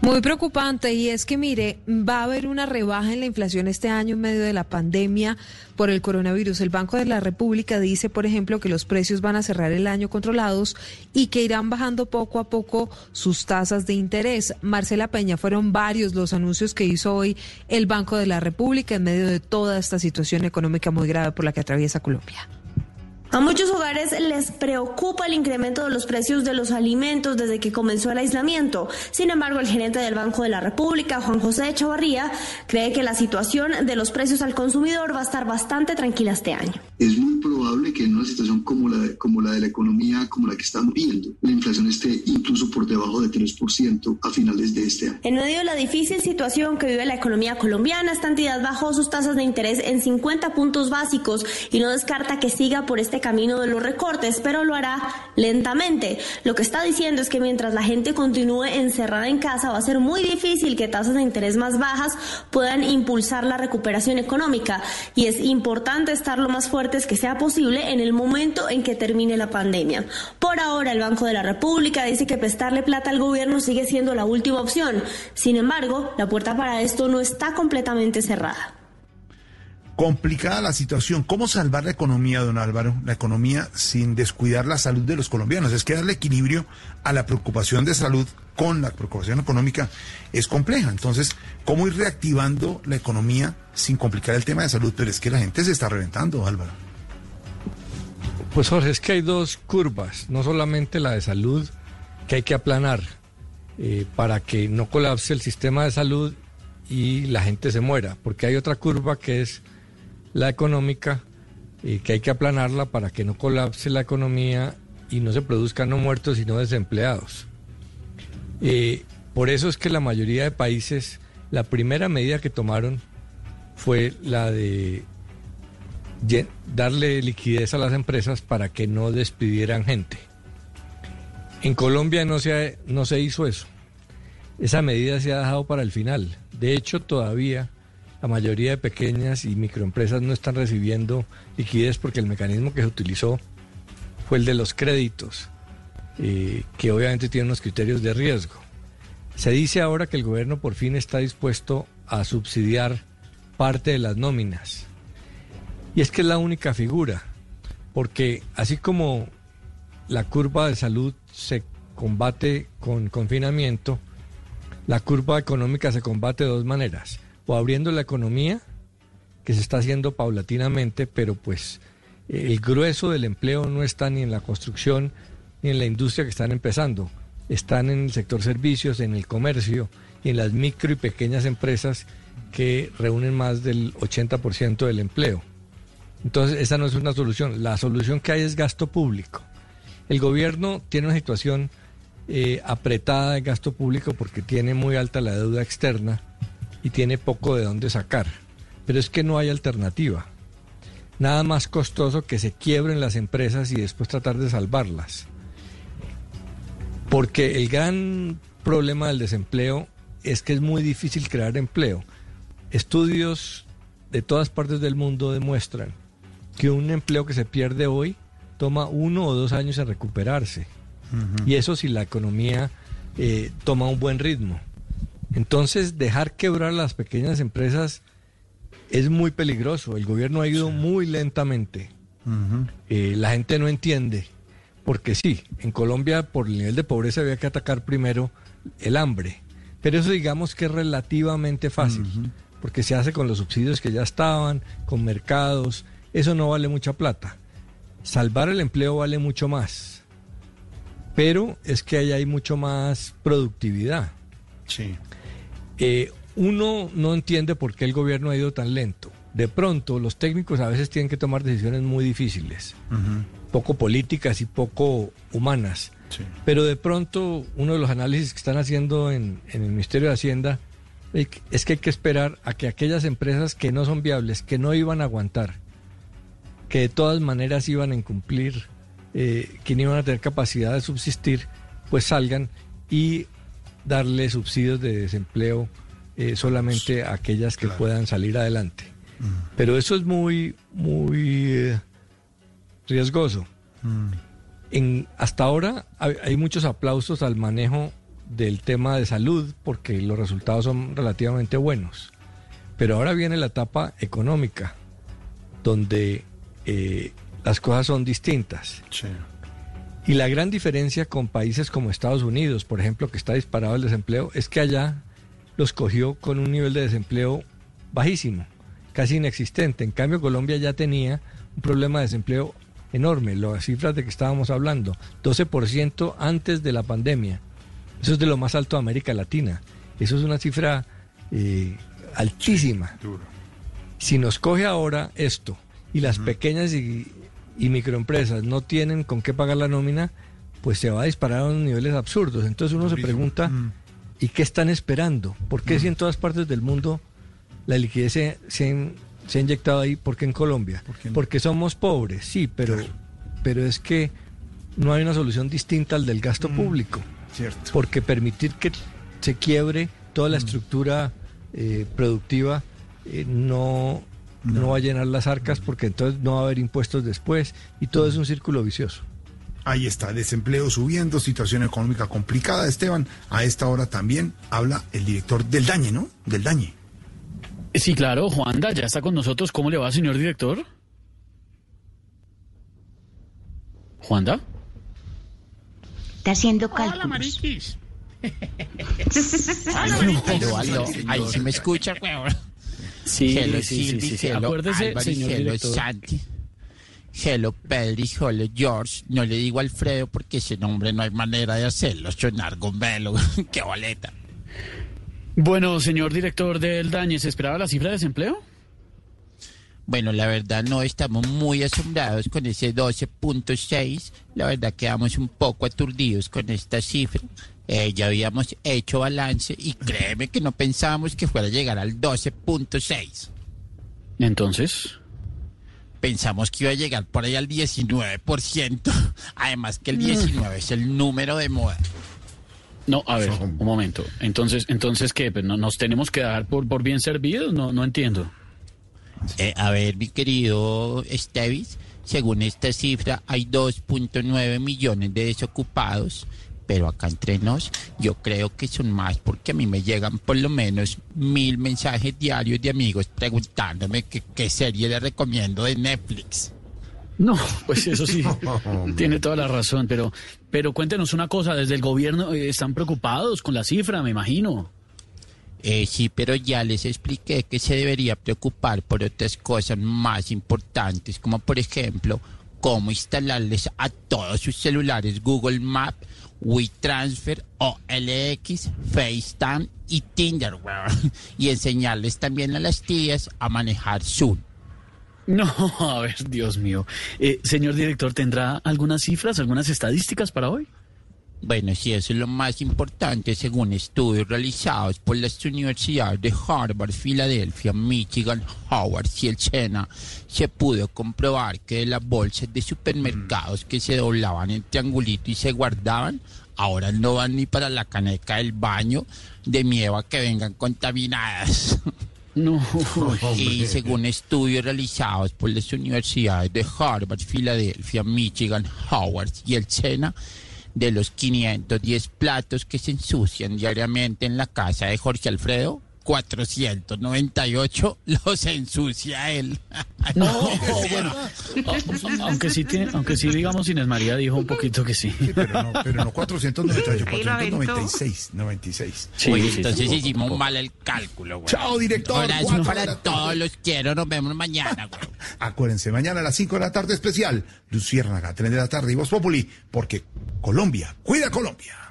[SPEAKER 10] Muy preocupante y es que mire, va a haber una rebaja en la inflación este año en medio de la pandemia por el coronavirus. El Banco de la República dice, por ejemplo, que los precios van a cerrar el año controlados y que irán bajando poco a poco sus tasas de interés. Marcela Peña, fueron varios los anuncios que hizo hoy el Banco de la República en medio de toda esta situación económica muy grave por la que atraviesa Colombia.
[SPEAKER 34] A muchos hogares les preocupa el incremento de los precios de los alimentos desde que comenzó el aislamiento. Sin embargo, el gerente del Banco de la República, Juan José Echavarría, cree que la situación de los precios al consumidor va a estar bastante tranquila este año.
[SPEAKER 35] Es muy probable que en una situación como la, de, como la de la economía, como la que estamos viendo, la inflación esté incluso por debajo de 3% a finales de este año.
[SPEAKER 34] En medio de la difícil situación que vive la economía colombiana, esta entidad bajó sus tasas de interés en 50 puntos básicos y no descarta que siga por este camino de los recortes, pero lo hará lentamente. Lo que está diciendo es que mientras la gente continúe encerrada en casa, va a ser muy difícil que tasas de interés más bajas puedan impulsar la recuperación económica y es importante estar lo más fuertes que sea posible en el momento en que termine la pandemia. Por ahora, el Banco de la República dice que prestarle plata al gobierno sigue siendo la última opción. Sin embargo, la puerta para esto no está completamente cerrada
[SPEAKER 3] complicada la situación. ¿Cómo salvar la economía, don Álvaro? La economía sin descuidar la salud de los colombianos. Es que darle equilibrio a la preocupación de salud con la preocupación económica es compleja. Entonces, ¿cómo ir reactivando la economía sin complicar el tema de salud? Pero es que la gente se está reventando, Álvaro.
[SPEAKER 19] Pues Jorge, es que hay dos curvas, no solamente la de salud, que hay que aplanar eh, para que no colapse el sistema de salud y la gente se muera, porque hay otra curva que es la económica, eh, que hay que aplanarla para que no colapse la economía y no se produzcan no muertos sino desempleados. Eh, por eso es que la mayoría de países, la primera medida que tomaron fue la de darle liquidez a las empresas para que no despidieran gente. En Colombia no se, no se hizo eso. Esa medida se ha dejado para el final. De hecho, todavía la mayoría de pequeñas y microempresas no están recibiendo liquidez porque el mecanismo que se utilizó fue el de los créditos, eh, que obviamente tiene unos criterios de riesgo. Se dice ahora que el gobierno por fin está dispuesto a subsidiar parte de las nóminas. Y es que es la única figura, porque así como la curva de salud se combate con confinamiento, la curva económica se combate de dos maneras, o abriendo la economía, que se está haciendo paulatinamente, pero pues el grueso del empleo no está ni en la construcción ni en la industria que están empezando, están en el sector servicios, en el comercio y en las micro y pequeñas empresas que reúnen más del 80% del empleo. Entonces, esa no es una solución. La solución que hay es gasto público. El gobierno tiene una situación eh, apretada de gasto público porque tiene muy alta la deuda externa y tiene poco de dónde sacar. Pero es que no hay alternativa. Nada más costoso que se quiebren las empresas y después tratar de salvarlas. Porque el gran problema del desempleo es que es muy difícil crear empleo. Estudios de todas partes del mundo demuestran que un empleo que se pierde hoy toma uno o dos años en recuperarse. Y eso si la economía eh, toma un buen ritmo. Entonces, dejar quebrar las pequeñas empresas es muy peligroso. El gobierno ha ido muy lentamente. Eh, la gente no entiende. Porque sí, en Colombia por el nivel de pobreza había que atacar primero el hambre. Pero eso digamos que es relativamente fácil. Porque se hace con los subsidios que ya estaban, con mercados. Eso no vale mucha plata. Salvar el empleo vale mucho más. Pero es que ahí hay mucho más productividad.
[SPEAKER 3] Sí.
[SPEAKER 19] Eh, uno no entiende por qué el gobierno ha ido tan lento. De pronto, los técnicos a veces tienen que tomar decisiones muy difíciles, poco políticas y poco humanas. Pero de pronto, uno de los análisis que están haciendo en, en el Ministerio de Hacienda es que hay que esperar a que aquellas empresas que no son viables, que no iban a aguantar, que de todas maneras iban a incumplir, eh, que no iban a tener capacidad de subsistir, pues salgan y darle subsidios de desempleo eh, solamente a aquellas que puedan salir adelante. Pero eso es muy, muy eh, riesgoso. En, hasta ahora hay, hay muchos aplausos al manejo del tema de salud porque los resultados son relativamente buenos. Pero ahora viene la etapa económica, donde eh, las cosas son distintas. Y la gran diferencia con países como Estados Unidos, por ejemplo, que está disparado el desempleo, es que allá los cogió con un nivel de desempleo bajísimo, casi inexistente. En cambio, Colombia ya tenía un problema de desempleo enorme, las cifras de que estábamos hablando, 12% antes de la pandemia. Eso es de lo más alto de América Latina. Eso es una cifra eh, altísima. Si nos coge ahora esto y las pequeñas y, y microempresas no tienen con qué pagar la nómina, pues se va a disparar a unos niveles absurdos. Entonces uno se pregunta, ¿y qué están esperando? ¿Por qué si en todas partes del mundo la liquidez se, se, se ha inyectado ahí? ¿Por qué en Colombia? Porque somos pobres, sí, pero, pero es que no hay una solución distinta al del gasto público.
[SPEAKER 3] Cierto.
[SPEAKER 19] Porque permitir que se quiebre toda la estructura eh, productiva eh, no, no. va a llenar las arcas porque entonces no va a haber impuestos después y todo es un círculo vicioso.
[SPEAKER 3] Ahí está, desempleo subiendo, situación económica complicada. Esteban, a esta hora también habla el director del Dañe, ¿no? Del Dañe.
[SPEAKER 2] Sí, claro, Juanda, ya está con nosotros. ¿Cómo le va, señor director? ¿Juanda?
[SPEAKER 9] Está haciendo cálculos.
[SPEAKER 8] Hola, mariquis.
[SPEAKER 36] Ahí sí me escucha, weón.
[SPEAKER 2] Sí,
[SPEAKER 36] Hello,
[SPEAKER 2] sí, sí,
[SPEAKER 36] Silvi,
[SPEAKER 2] sí, sí.
[SPEAKER 36] hello,
[SPEAKER 2] Acuérdese,
[SPEAKER 36] Álvaro,
[SPEAKER 2] señor
[SPEAKER 36] hello,
[SPEAKER 2] director.
[SPEAKER 36] Santi. Hello, Pedro y hello, George. No le digo Alfredo porque ese nombre no hay manera de hacerlo. Sonar gombelo. ¡Qué boleta!
[SPEAKER 2] Bueno, señor director del Dañe, ¿se esperaba la cifra de desempleo?
[SPEAKER 36] Bueno, la verdad no estamos muy asombrados con ese 12.6. La verdad quedamos un poco aturdidos con esta cifra. Eh, ya habíamos hecho balance y créeme que no pensábamos que fuera a llegar al 12.6.
[SPEAKER 2] Entonces,
[SPEAKER 36] Pensamos que iba a llegar por ahí al 19%. Además que el 19 es el número de moda.
[SPEAKER 2] No, a ver, un momento. Entonces, entonces ¿qué? ¿no- ¿Nos tenemos que dar por, por bien servidos? No, no entiendo.
[SPEAKER 36] Eh, a ver, mi querido Estevis, según esta cifra hay 2.9 millones de desocupados, pero acá entre nos yo creo que son más porque a mí me llegan por lo menos mil mensajes diarios de amigos preguntándome qué, qué serie le recomiendo de Netflix.
[SPEAKER 2] No, pues eso sí, tiene toda la razón, pero, pero cuéntenos una cosa, desde el gobierno eh, están preocupados con la cifra, me imagino.
[SPEAKER 36] Eh, sí, pero ya les expliqué que se debería preocupar por otras cosas más importantes, como por ejemplo, cómo instalarles a todos sus celulares Google Maps, WeTransfer, OLX, FaceTime y Tinder, weón. y enseñarles también a las tías a manejar Zoom.
[SPEAKER 2] No, a ver, Dios mío. Eh, señor director, ¿tendrá algunas cifras, algunas estadísticas para hoy?
[SPEAKER 36] Bueno, sí, eso es lo más importante según estudios realizados por las universidades de Harvard, Filadelfia, Michigan, Howard y el Sena. Se pudo comprobar que de las bolsas de supermercados que se doblaban en triangulito y se guardaban, ahora no van ni para la caneca del baño, de miedo a que vengan contaminadas.
[SPEAKER 2] No.
[SPEAKER 36] Y según estudios realizados por las universidades de Harvard, Filadelfia, Michigan, Howard y el Sena, de los 510 platos que se ensucian diariamente en la casa de Jorge Alfredo, 498 los ensucia él.
[SPEAKER 2] No, bueno, aunque sí, tiene, aunque sí, digamos, Inés María dijo un poquito que sí.
[SPEAKER 3] pero no, pero no 498,
[SPEAKER 36] Ahí lo aventó.
[SPEAKER 3] 496, 96.
[SPEAKER 2] Sí, sí,
[SPEAKER 36] entonces
[SPEAKER 2] sí.
[SPEAKER 36] hicimos mal el cálculo, güey.
[SPEAKER 3] Chao, director.
[SPEAKER 36] Para todos, los quiero, nos vemos mañana, güey.
[SPEAKER 3] Acuérdense, mañana a las 5 de la tarde especial, Luciérnaga, 3 de la tarde y Voz Populi, porque Colombia, cuida Colombia.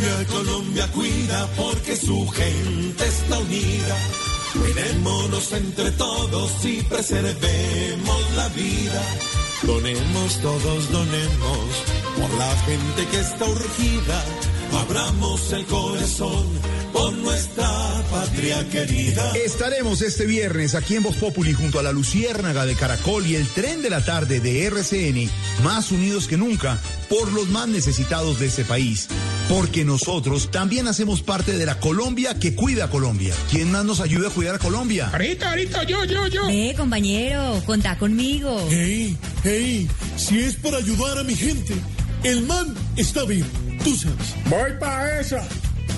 [SPEAKER 37] Colombia, Colombia cuida porque su gente está unida. Cuidémonos entre todos y preservemos la vida. Donemos todos, donemos por la gente que está urgida. Abramos el corazón por nuestra patria querida.
[SPEAKER 3] Estaremos este viernes aquí en Voz Populi junto a la Luciérnaga de Caracol y el tren de la tarde de RCN, más unidos que nunca por los más necesitados de este país. Porque nosotros también hacemos parte de la Colombia que cuida a Colombia. ¿Quién más nos ayuda a cuidar a Colombia?
[SPEAKER 8] Ahorita, ahorita, yo, yo, yo.
[SPEAKER 26] Eh, compañero, contá conmigo.
[SPEAKER 37] Hey, hey, si es para ayudar a mi gente, el man está vivo, tú sabes.
[SPEAKER 8] Voy para esa.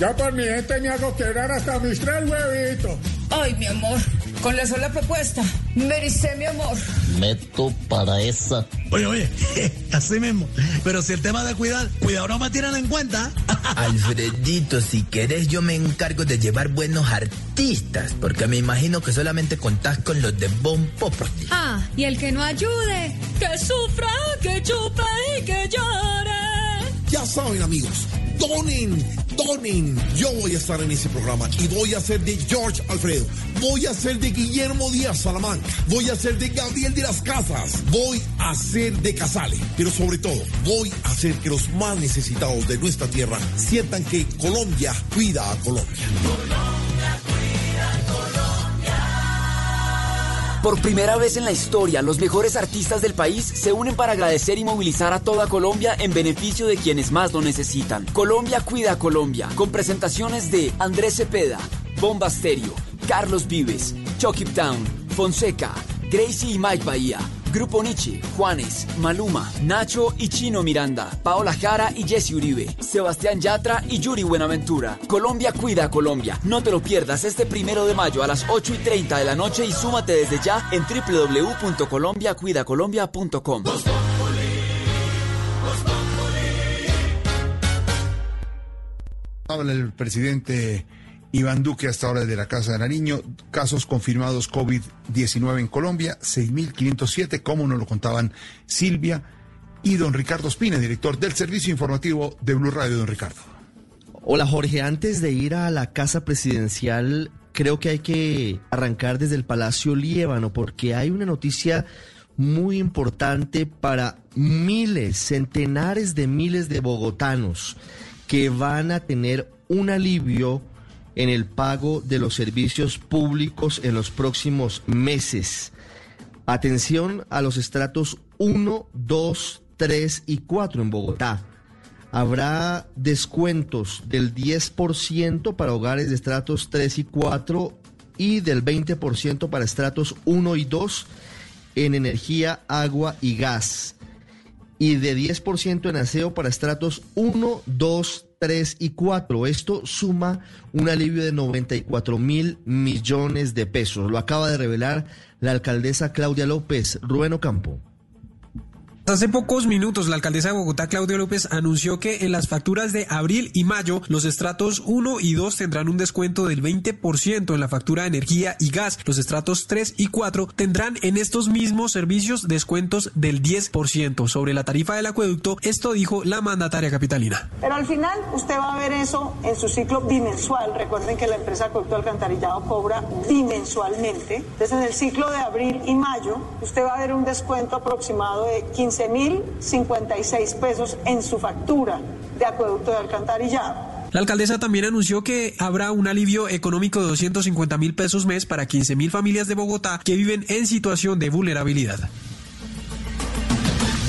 [SPEAKER 8] Yo por mi gente me hago quebrar hasta mis tres huevitos.
[SPEAKER 38] Ay, mi amor, con la sola propuesta, merece mi amor.
[SPEAKER 39] Meto para esa.
[SPEAKER 40] Oye, oye, así mismo. Pero si el tema de cuidar, cuidado no me tiran en cuenta.
[SPEAKER 41] Alfredito, si querés yo me encargo de llevar buenos artistas, porque me imagino que solamente contás con los de Bon Populi.
[SPEAKER 26] Ah, y el que no ayude, que sufra, que chupe y que llore.
[SPEAKER 37] Ya saben, amigos, donen, donen. Yo voy a estar en ese programa y voy a ser de George Alfredo. Voy a ser de Guillermo Díaz Salamanca. Voy a ser de Gabriel de las Casas. Voy a ser de Casale. Pero sobre todo, voy a hacer que los más necesitados de nuestra tierra sientan que Colombia cuida a Colombia.
[SPEAKER 42] Por primera vez en la historia, los mejores artistas del país se unen para agradecer y movilizar a toda Colombia en beneficio de quienes más lo necesitan. Colombia cuida a Colombia, con presentaciones de Andrés Cepeda, Bomba Stereo, Carlos Vives, Chucky Town, Fonseca, Gracie y Mike Bahía, Grupo Nietzsche, Juanes, Maluma, Nacho y Chino Miranda, Paola Jara y Jesse Uribe, Sebastián Yatra y Yuri Buenaventura. Colombia cuida Colombia. No te lo pierdas este primero de mayo a las 8 y 30 de la noche y súmate desde ya en www.colombiacuidacolombia.com.
[SPEAKER 3] Habla el presidente Iván Duque hasta ahora de la Casa de Nariño. Casos confirmados COVID-19 en Colombia, 6.507, como nos lo contaban Silvia y don Ricardo Espina, director del Servicio Informativo de Blue Radio. Don Ricardo.
[SPEAKER 24] Hola Jorge, antes de ir a la casa presidencial, creo que hay que arrancar desde el Palacio Liébano porque hay una noticia muy importante para miles, centenares de miles de bogotanos que van a tener un alivio en el pago de los servicios públicos en los próximos meses. Atención a los estratos 1, 2, 3 y 4 en Bogotá. Habrá descuentos del 10% para hogares de estratos 3 y 4 y del 20% para estratos 1 y 2 en energía, agua y gas. Y de 10% en aseo para estratos 1, 2, 3 y 4. Esto suma un alivio de 94 mil millones de pesos. Lo acaba de revelar la alcaldesa Claudia López, Rubén Campo.
[SPEAKER 15] Hace pocos minutos, la alcaldesa de Bogotá, Claudia López, anunció que en las facturas de abril y mayo, los estratos 1 y 2 tendrán un descuento del 20% en la factura de energía y gas. Los estratos 3 y 4 tendrán en estos mismos servicios descuentos del 10%. Sobre la tarifa del acueducto, esto dijo la mandataria capitalina.
[SPEAKER 43] Pero al final, usted va a ver eso en su ciclo bimensual. Recuerden que la empresa Acueducto Alcantarillado cobra bimensualmente. Entonces, en el ciclo de abril y mayo, usted va a ver un descuento aproximado de 15 15.056 pesos en su factura de acueducto de alcantarillado.
[SPEAKER 15] La alcaldesa también anunció que habrá un alivio económico de 250 mil pesos mes para 15 mil familias de Bogotá que viven en situación de vulnerabilidad.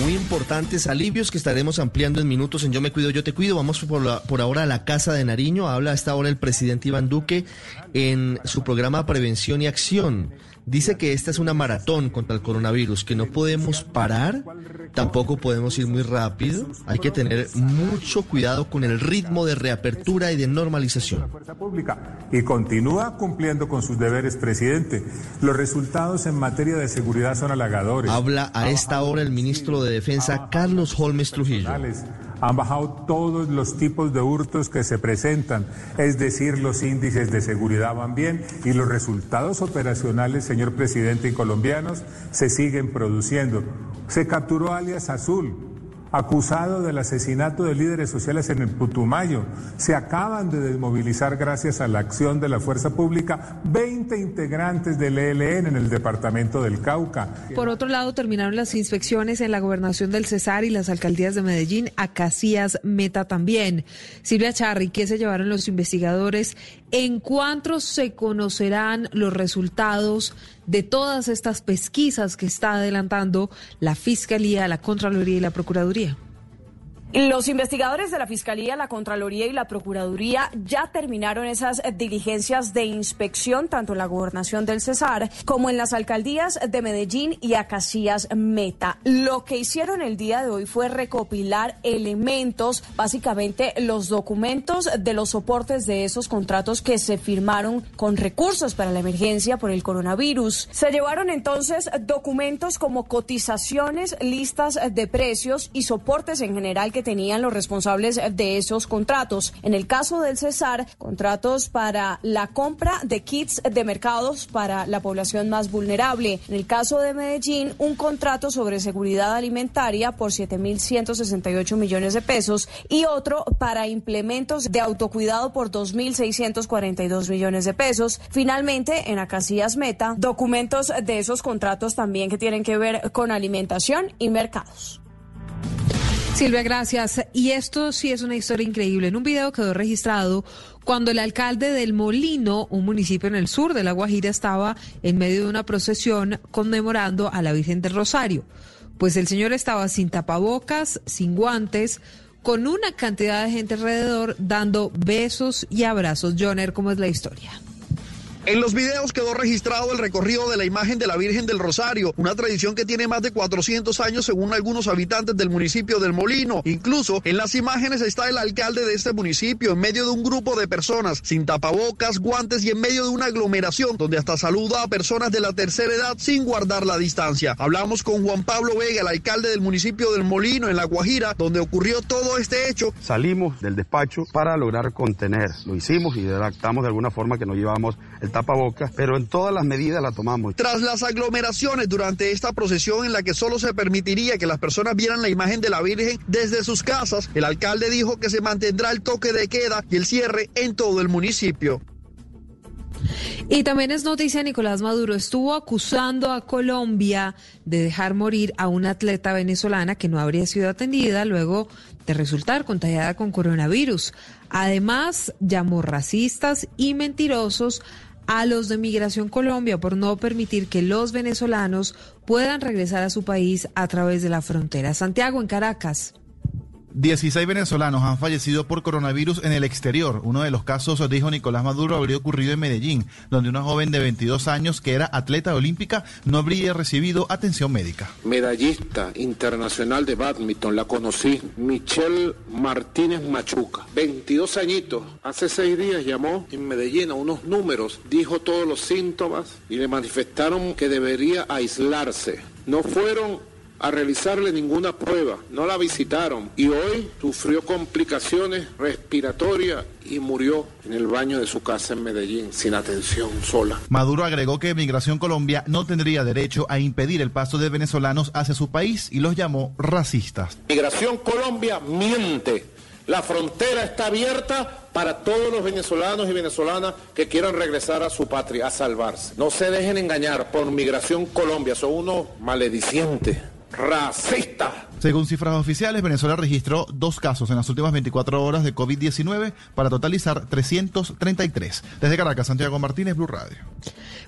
[SPEAKER 24] Muy importantes alivios que estaremos ampliando en minutos en Yo Me Cuido, Yo Te Cuido. Vamos por, por ahora a la Casa de Nariño. Habla a esta hora el presidente Iván Duque en su programa Prevención y Acción dice que esta es una maratón contra el coronavirus, que no podemos parar, tampoco podemos ir muy rápido, hay que tener mucho cuidado con el ritmo de reapertura y de normalización.
[SPEAKER 44] Y continúa cumpliendo con sus deberes, presidente. Los resultados en materia de seguridad son halagadores.
[SPEAKER 24] Habla a esta hora el ministro de Defensa, Carlos Holmes Trujillo
[SPEAKER 44] han bajado todos los tipos de hurtos que se presentan, es decir, los índices de seguridad van bien y los resultados operacionales, señor presidente, y colombianos se siguen produciendo. Se capturó alias Azul, acusado del asesinato de líderes sociales en el Putumayo. Se acaban de desmovilizar gracias a la acción de la fuerza pública 20 integrantes del ELN en el departamento del Cauca.
[SPEAKER 10] Por otro lado, terminaron las inspecciones en la gobernación del Cesar y las alcaldías de Medellín, a Casillas Meta también. Silvia Charri, ¿qué se llevaron los investigadores? ¿En cuánto se conocerán los resultados de todas estas pesquisas que está adelantando la Fiscalía, la Contraloría y la Procuraduría?
[SPEAKER 45] Los investigadores de la Fiscalía, la Contraloría y la Procuraduría ya terminaron esas diligencias de inspección, tanto en la gobernación del Cesar como en las alcaldías de Medellín y Acacías Meta. Lo que hicieron el día de hoy fue recopilar elementos, básicamente los documentos de los soportes de esos contratos que se firmaron con recursos para la emergencia por el coronavirus. Se llevaron entonces documentos como cotizaciones, listas de precios y soportes en general que tenían los responsables de esos contratos. En el caso del Cesar, contratos para la compra de kits de mercados para la población más vulnerable. En el caso de Medellín, un contrato sobre seguridad alimentaria por 7.168 millones de pesos y otro para implementos de autocuidado por 2.642 millones de pesos. Finalmente, en Acasillas Meta, documentos de esos contratos también que tienen que ver con alimentación y mercados.
[SPEAKER 10] Silvia, gracias. Y esto sí es una historia increíble. En un video quedó registrado cuando el alcalde del Molino, un municipio en el sur de La Guajira, estaba en medio de una procesión conmemorando a la Virgen del Rosario. Pues el señor estaba sin tapabocas, sin guantes, con una cantidad de gente alrededor dando besos y abrazos. Joner, ¿cómo es la historia?
[SPEAKER 46] En los videos quedó registrado el recorrido de la imagen de la Virgen del Rosario, una tradición que tiene más de 400 años según algunos habitantes del municipio del Molino. Incluso en las imágenes está el alcalde de este municipio en medio de un grupo de personas sin tapabocas, guantes y en medio de una aglomeración donde hasta saluda a personas de la tercera edad sin guardar la distancia. Hablamos con Juan Pablo Vega, el alcalde del municipio del Molino en La Guajira, donde ocurrió todo este hecho.
[SPEAKER 41] Salimos del despacho para lograr contener. Lo hicimos y redactamos de alguna forma que no llevamos el tapabocas, pero en todas las medidas la tomamos.
[SPEAKER 46] Tras las aglomeraciones durante esta procesión en la que solo se permitiría que las personas vieran la imagen de la Virgen desde sus casas, el alcalde dijo que se mantendrá el toque de queda y el cierre en todo el municipio.
[SPEAKER 10] Y también es noticia, Nicolás Maduro estuvo acusando a Colombia de dejar morir a una atleta venezolana que no habría sido atendida luego de resultar contagiada con coronavirus. Además, llamó racistas y mentirosos a los de Migración Colombia por no permitir que los venezolanos puedan regresar a su país a través de la frontera. Santiago, en Caracas.
[SPEAKER 47] 16 venezolanos han fallecido por coronavirus en el exterior. Uno de los casos, dijo Nicolás Maduro, habría ocurrido en Medellín, donde una joven de 22 años que era atleta olímpica no habría recibido atención médica.
[SPEAKER 46] Medallista internacional de badminton, la conocí, Michelle Martínez Machuca, 22 añitos. Hace seis días llamó en Medellín a unos números, dijo todos los síntomas y le manifestaron que debería aislarse. No fueron a realizarle ninguna prueba, no la visitaron y hoy sufrió complicaciones respiratorias y murió en el baño de su casa en Medellín sin atención sola.
[SPEAKER 47] Maduro agregó que Migración Colombia no tendría derecho a impedir el paso de venezolanos hacia su país y los llamó racistas.
[SPEAKER 46] Migración Colombia miente. La frontera está abierta para todos los venezolanos y venezolanas que quieran regresar a su patria, a salvarse. No se dejen engañar por Migración Colombia, son unos maledicientes racista.
[SPEAKER 47] Según cifras oficiales, Venezuela registró dos casos en las últimas 24 horas de COVID-19 para totalizar 333. Desde Caracas, Santiago Martínez, Blue Radio.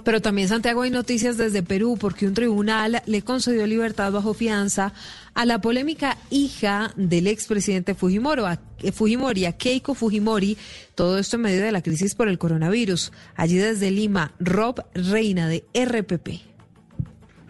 [SPEAKER 10] Pero también, Santiago, hay noticias desde Perú porque un tribunal le concedió libertad bajo fianza a la polémica hija del expresidente Fujimori, a, Fujimori, a Keiko Fujimori, todo esto en medio de la crisis por el coronavirus. Allí desde Lima, Rob Reina de RPP.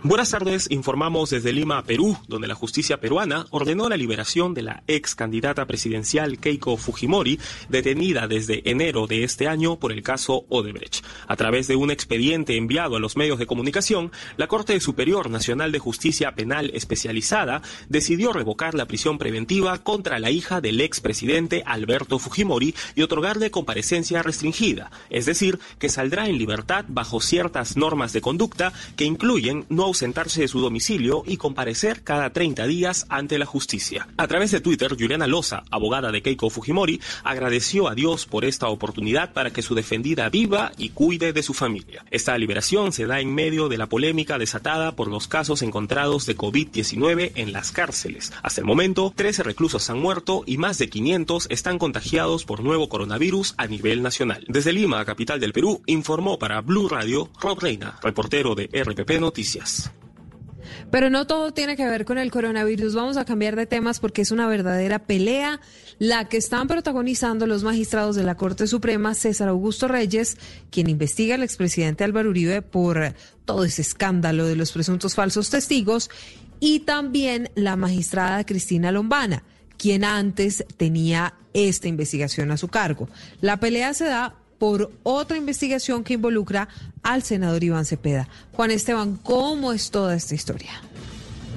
[SPEAKER 48] Buenas tardes, informamos desde Lima, Perú, donde la justicia peruana ordenó la liberación de la ex candidata presidencial Keiko Fujimori, detenida desde enero de este año por el caso Odebrecht. A través de un expediente enviado a los medios de comunicación, la Corte Superior Nacional de Justicia Penal Especializada decidió revocar la prisión preventiva contra la hija del expresidente Alberto Fujimori y otorgarle comparecencia restringida, es decir, que saldrá en libertad bajo ciertas normas de conducta que incluyen no ausentarse de su domicilio y comparecer cada 30 días ante la justicia. A través de Twitter, Juliana Loza, abogada de Keiko Fujimori, agradeció a Dios por esta oportunidad para que su defendida viva y cuide de su familia. Esta liberación se da en medio de la polémica desatada por los casos encontrados de COVID-19 en las cárceles. Hasta el momento, 13 reclusos han muerto y más de 500 están contagiados por nuevo coronavirus a nivel nacional. Desde Lima, capital del Perú, informó para Blue Radio Rob Reina, reportero de RPP Noticias.
[SPEAKER 10] Pero no todo tiene que ver con el coronavirus. Vamos a cambiar de temas porque es una verdadera pelea la que están protagonizando los magistrados de la Corte Suprema, César Augusto Reyes, quien investiga al expresidente Álvaro Uribe por todo ese escándalo de los presuntos falsos testigos, y también la magistrada Cristina Lombana, quien antes tenía esta investigación a su cargo. La pelea se da por otra investigación que involucra al senador Iván Cepeda. Juan Esteban, ¿cómo es toda esta historia?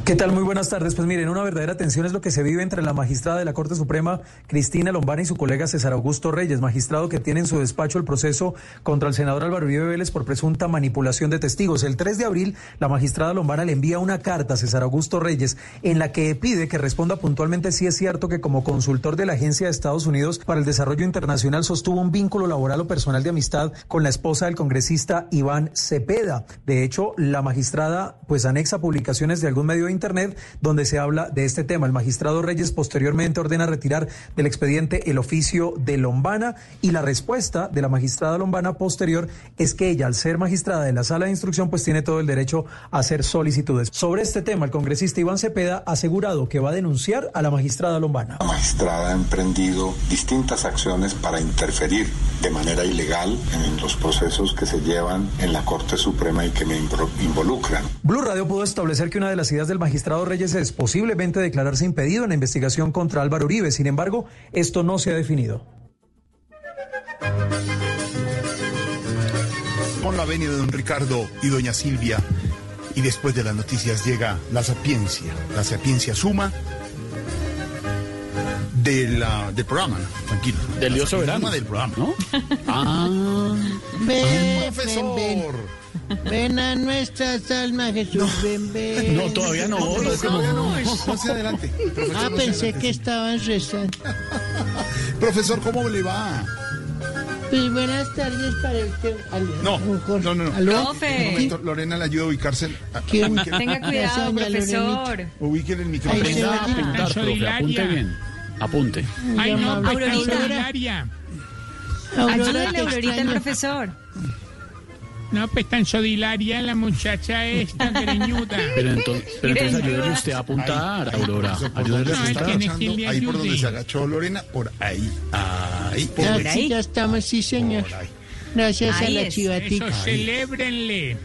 [SPEAKER 49] ¿Qué tal? Muy buenas tardes. Pues miren, una verdadera tensión es lo que se vive entre la magistrada de la Corte Suprema, Cristina Lombana, y su colega César Augusto Reyes, magistrado que tiene en su despacho el proceso contra el senador Álvaro Uribe Vélez por presunta manipulación de testigos. El 3 de abril, la magistrada Lombana le envía una carta a César Augusto Reyes en la que pide que responda puntualmente si es cierto que como consultor de la Agencia de Estados Unidos para el Desarrollo Internacional sostuvo un vínculo laboral o personal de amistad con la esposa del congresista Iván Cepeda. De hecho, la magistrada pues anexa publicaciones de algún medio Internet donde se habla de este tema. El magistrado Reyes posteriormente ordena retirar del expediente el oficio de Lombana y la respuesta de la magistrada Lombana posterior es que ella, al ser magistrada de la sala de instrucción, pues tiene todo el derecho a hacer solicitudes. Sobre este tema, el congresista Iván Cepeda ha asegurado que va a denunciar a la magistrada Lombana.
[SPEAKER 50] La magistrada ha emprendido distintas acciones para interferir de manera ilegal en los procesos que se llevan en la Corte Suprema y que me involucran.
[SPEAKER 49] Blue Radio pudo establecer que una de las ideas del magistrado Reyes es posiblemente declararse impedido en la investigación contra Álvaro Uribe. Sin embargo, esto no se ha definido.
[SPEAKER 3] Con la venia de don Ricardo y doña Silvia. Y después de las noticias llega la sapiencia, la sapiencia suma de la, del programa, tranquilo.
[SPEAKER 2] Del Dios soberano.
[SPEAKER 3] del programa,
[SPEAKER 2] ¿no? ah,
[SPEAKER 36] ven,
[SPEAKER 3] profesor.
[SPEAKER 36] Ven, a nuestras almas, Jesús, ven, ven.
[SPEAKER 2] No, todavía no.
[SPEAKER 3] No, todavía no. Adelante. Profesor,
[SPEAKER 36] Ah,
[SPEAKER 3] no
[SPEAKER 36] pensé
[SPEAKER 3] se
[SPEAKER 36] que
[SPEAKER 3] adelante.
[SPEAKER 36] estaban rezando.
[SPEAKER 3] Profesor, ¿cómo le va?
[SPEAKER 36] Pues buenas tardes para usted. Aló.
[SPEAKER 3] No, no, no. no.
[SPEAKER 36] ¿Aló?
[SPEAKER 3] Un momento, Lorena le ayuda a ubicarse. a-
[SPEAKER 36] ¿Quién?
[SPEAKER 3] ubíquele-
[SPEAKER 26] Tenga cuidado, profesor.
[SPEAKER 3] Ubíquele el
[SPEAKER 36] Ahí
[SPEAKER 3] micrófono.
[SPEAKER 36] se
[SPEAKER 2] Aprenda a apuntar, profe. Apunte bien. Apunte.
[SPEAKER 8] Ay, no, solidaria.
[SPEAKER 36] Aurora,
[SPEAKER 26] Ayúdale, Aurorita, el profesor.
[SPEAKER 8] No, pues tan sodilaria la muchacha esta, greñuda.
[SPEAKER 2] Pero entonces, pero entonces ayúdele usted a apuntar, Aurora. Ayúdele
[SPEAKER 8] No,
[SPEAKER 2] a
[SPEAKER 8] él
[SPEAKER 2] apuntar.
[SPEAKER 8] tiene que le
[SPEAKER 3] Ahí por donde se agachó Lorena, por ahí, ahí, por
[SPEAKER 51] Ya,
[SPEAKER 3] ahí.
[SPEAKER 51] sí, ya estamos, sí, señor.
[SPEAKER 3] Ahí.
[SPEAKER 51] Gracias a
[SPEAKER 26] Ahí
[SPEAKER 51] la
[SPEAKER 26] es.
[SPEAKER 51] chivatica.
[SPEAKER 8] Eso, celébrenle.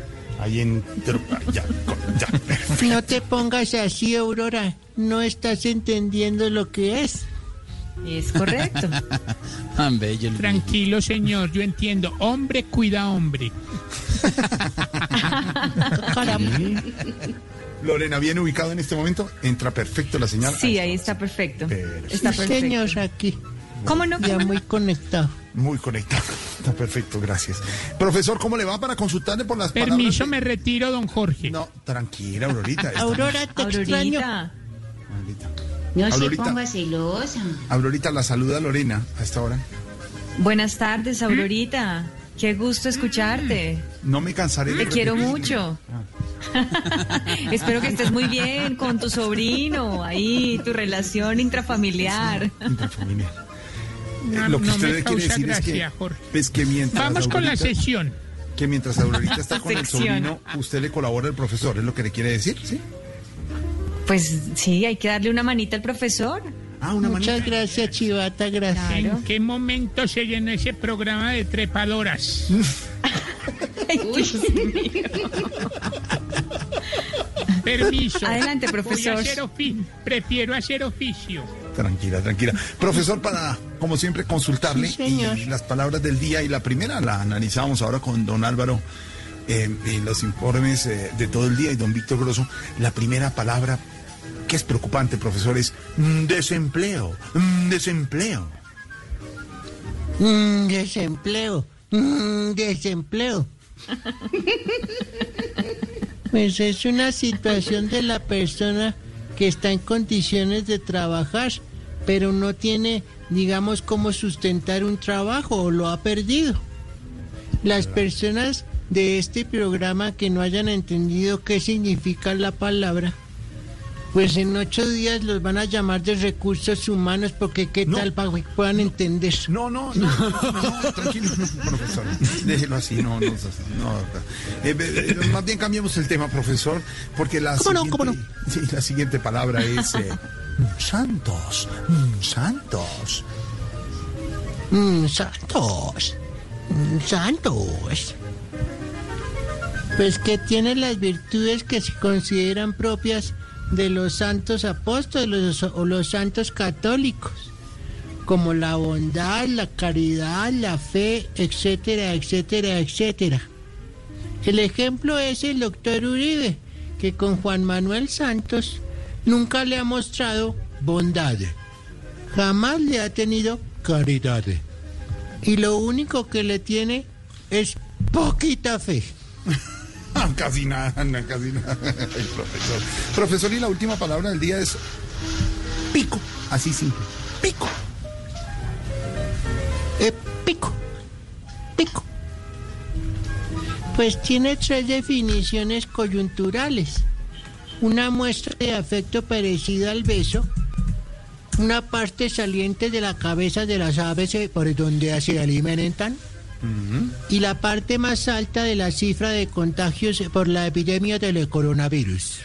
[SPEAKER 3] Ahí entró, ya, con- ya.
[SPEAKER 51] No te pongas así, Aurora. No estás entendiendo lo que es.
[SPEAKER 26] Es correcto.
[SPEAKER 2] Tan bello el
[SPEAKER 8] Tranquilo, señor, yo entiendo. Hombre cuida hombre.
[SPEAKER 3] Lorena, bien ubicado en este momento, entra perfecto la señal.
[SPEAKER 26] Sí, ahí está perfecto. Está perfecto.
[SPEAKER 51] señor, aquí.
[SPEAKER 26] ¿Cómo no?
[SPEAKER 51] Ya muy conectado.
[SPEAKER 3] Muy conectado. Está perfecto, gracias. Profesor, ¿cómo le va para consultarle por las palabras?
[SPEAKER 8] Permiso,
[SPEAKER 3] de-
[SPEAKER 8] me retiro, don Jorge.
[SPEAKER 3] No, tranquila, Aurorita.
[SPEAKER 51] Aurora, te extraño.
[SPEAKER 26] Aurorita.
[SPEAKER 9] No se
[SPEAKER 3] Aurorita.
[SPEAKER 9] ponga celosa.
[SPEAKER 3] Aurorita la saluda Lorena a esta hora.
[SPEAKER 26] Buenas tardes, Aurorita. Qué gusto escucharte.
[SPEAKER 3] No me cansaré de
[SPEAKER 26] Te quiero mucho. Espero que estés muy bien con tu sobrino, ahí, tu relación intrafamiliar.
[SPEAKER 3] Intrafamiliar. Eh,
[SPEAKER 8] No,
[SPEAKER 3] lo que
[SPEAKER 8] no
[SPEAKER 3] usted quiere decir es que, es que mientras
[SPEAKER 8] Vamos con la
[SPEAKER 3] Aurorita-
[SPEAKER 8] sesión.
[SPEAKER 3] que mientras Aurorita está con el sobrino, usted le colabora al profesor, es lo que le quiere decir, ¿sí?
[SPEAKER 26] Pues sí, hay que darle una manita al profesor.
[SPEAKER 3] Ah, una
[SPEAKER 51] Muchas gracias, Chivata, gracias.
[SPEAKER 26] Claro.
[SPEAKER 8] ¿En qué momento se llenó ese programa de trepadoras?
[SPEAKER 26] Mío.
[SPEAKER 8] Permiso.
[SPEAKER 26] Adelante,
[SPEAKER 8] Voy a
[SPEAKER 26] profesor.
[SPEAKER 8] hacer Prefiero hacer oficio.
[SPEAKER 3] Tranquila, tranquila. Profesor, para, como siempre, consultarle
[SPEAKER 51] Sí, señor.
[SPEAKER 3] y las palabras del día y la primera la analizamos ahora con don Álvaro eh, en los informes eh, de todo el día y don Víctor Grosso. La primera palabra que es preocupante, profesor, es mm, desempleo, mm, desempleo.
[SPEAKER 51] Mm, desempleo. Mm, desempleo. Pues es una situación de la persona que está en condiciones de trabajar, pero no tiene, digamos, cómo sustentar un trabajo o lo ha perdido. Las personas de este programa que no hayan entendido qué significa la palabra, pues en ocho días los van a llamar de recursos humanos porque qué
[SPEAKER 3] No.
[SPEAKER 51] tal para que puedan entender.
[SPEAKER 3] No, no, no, no, no, tranquilo, no, profesor. Déjelo así, no, no. no, Eh, eh, eh, más bien cambiemos el tema, profesor, porque la
[SPEAKER 51] ¿Cómo no,
[SPEAKER 3] siguiente,
[SPEAKER 51] cómo no?
[SPEAKER 3] Sí, la siguiente palabra es eh, santos, santos.
[SPEAKER 51] Mm, santos. Mm, santos. Pues que tiene las virtudes que se consideran propias de los santos apóstoles o los santos católicos, como la bondad, la caridad, la fe, etcétera, etcétera, etcétera. El ejemplo es el doctor Uribe, que con Juan Manuel Santos nunca le ha mostrado bondad, jamás le ha tenido caridad. Y lo único que le tiene es poquita fe.
[SPEAKER 3] Casi nada, casi nada. Ay, profesor. Profesor, y la última palabra del día es pico, así simple. Pico.
[SPEAKER 51] Eh, pico. Pico. Pues tiene tres definiciones coyunturales. Una muestra de afecto parecida al beso. Una parte saliente de la cabeza de las aves eh, por donde se alimentan. Y la parte más alta de la cifra de contagios por la epidemia del coronavirus.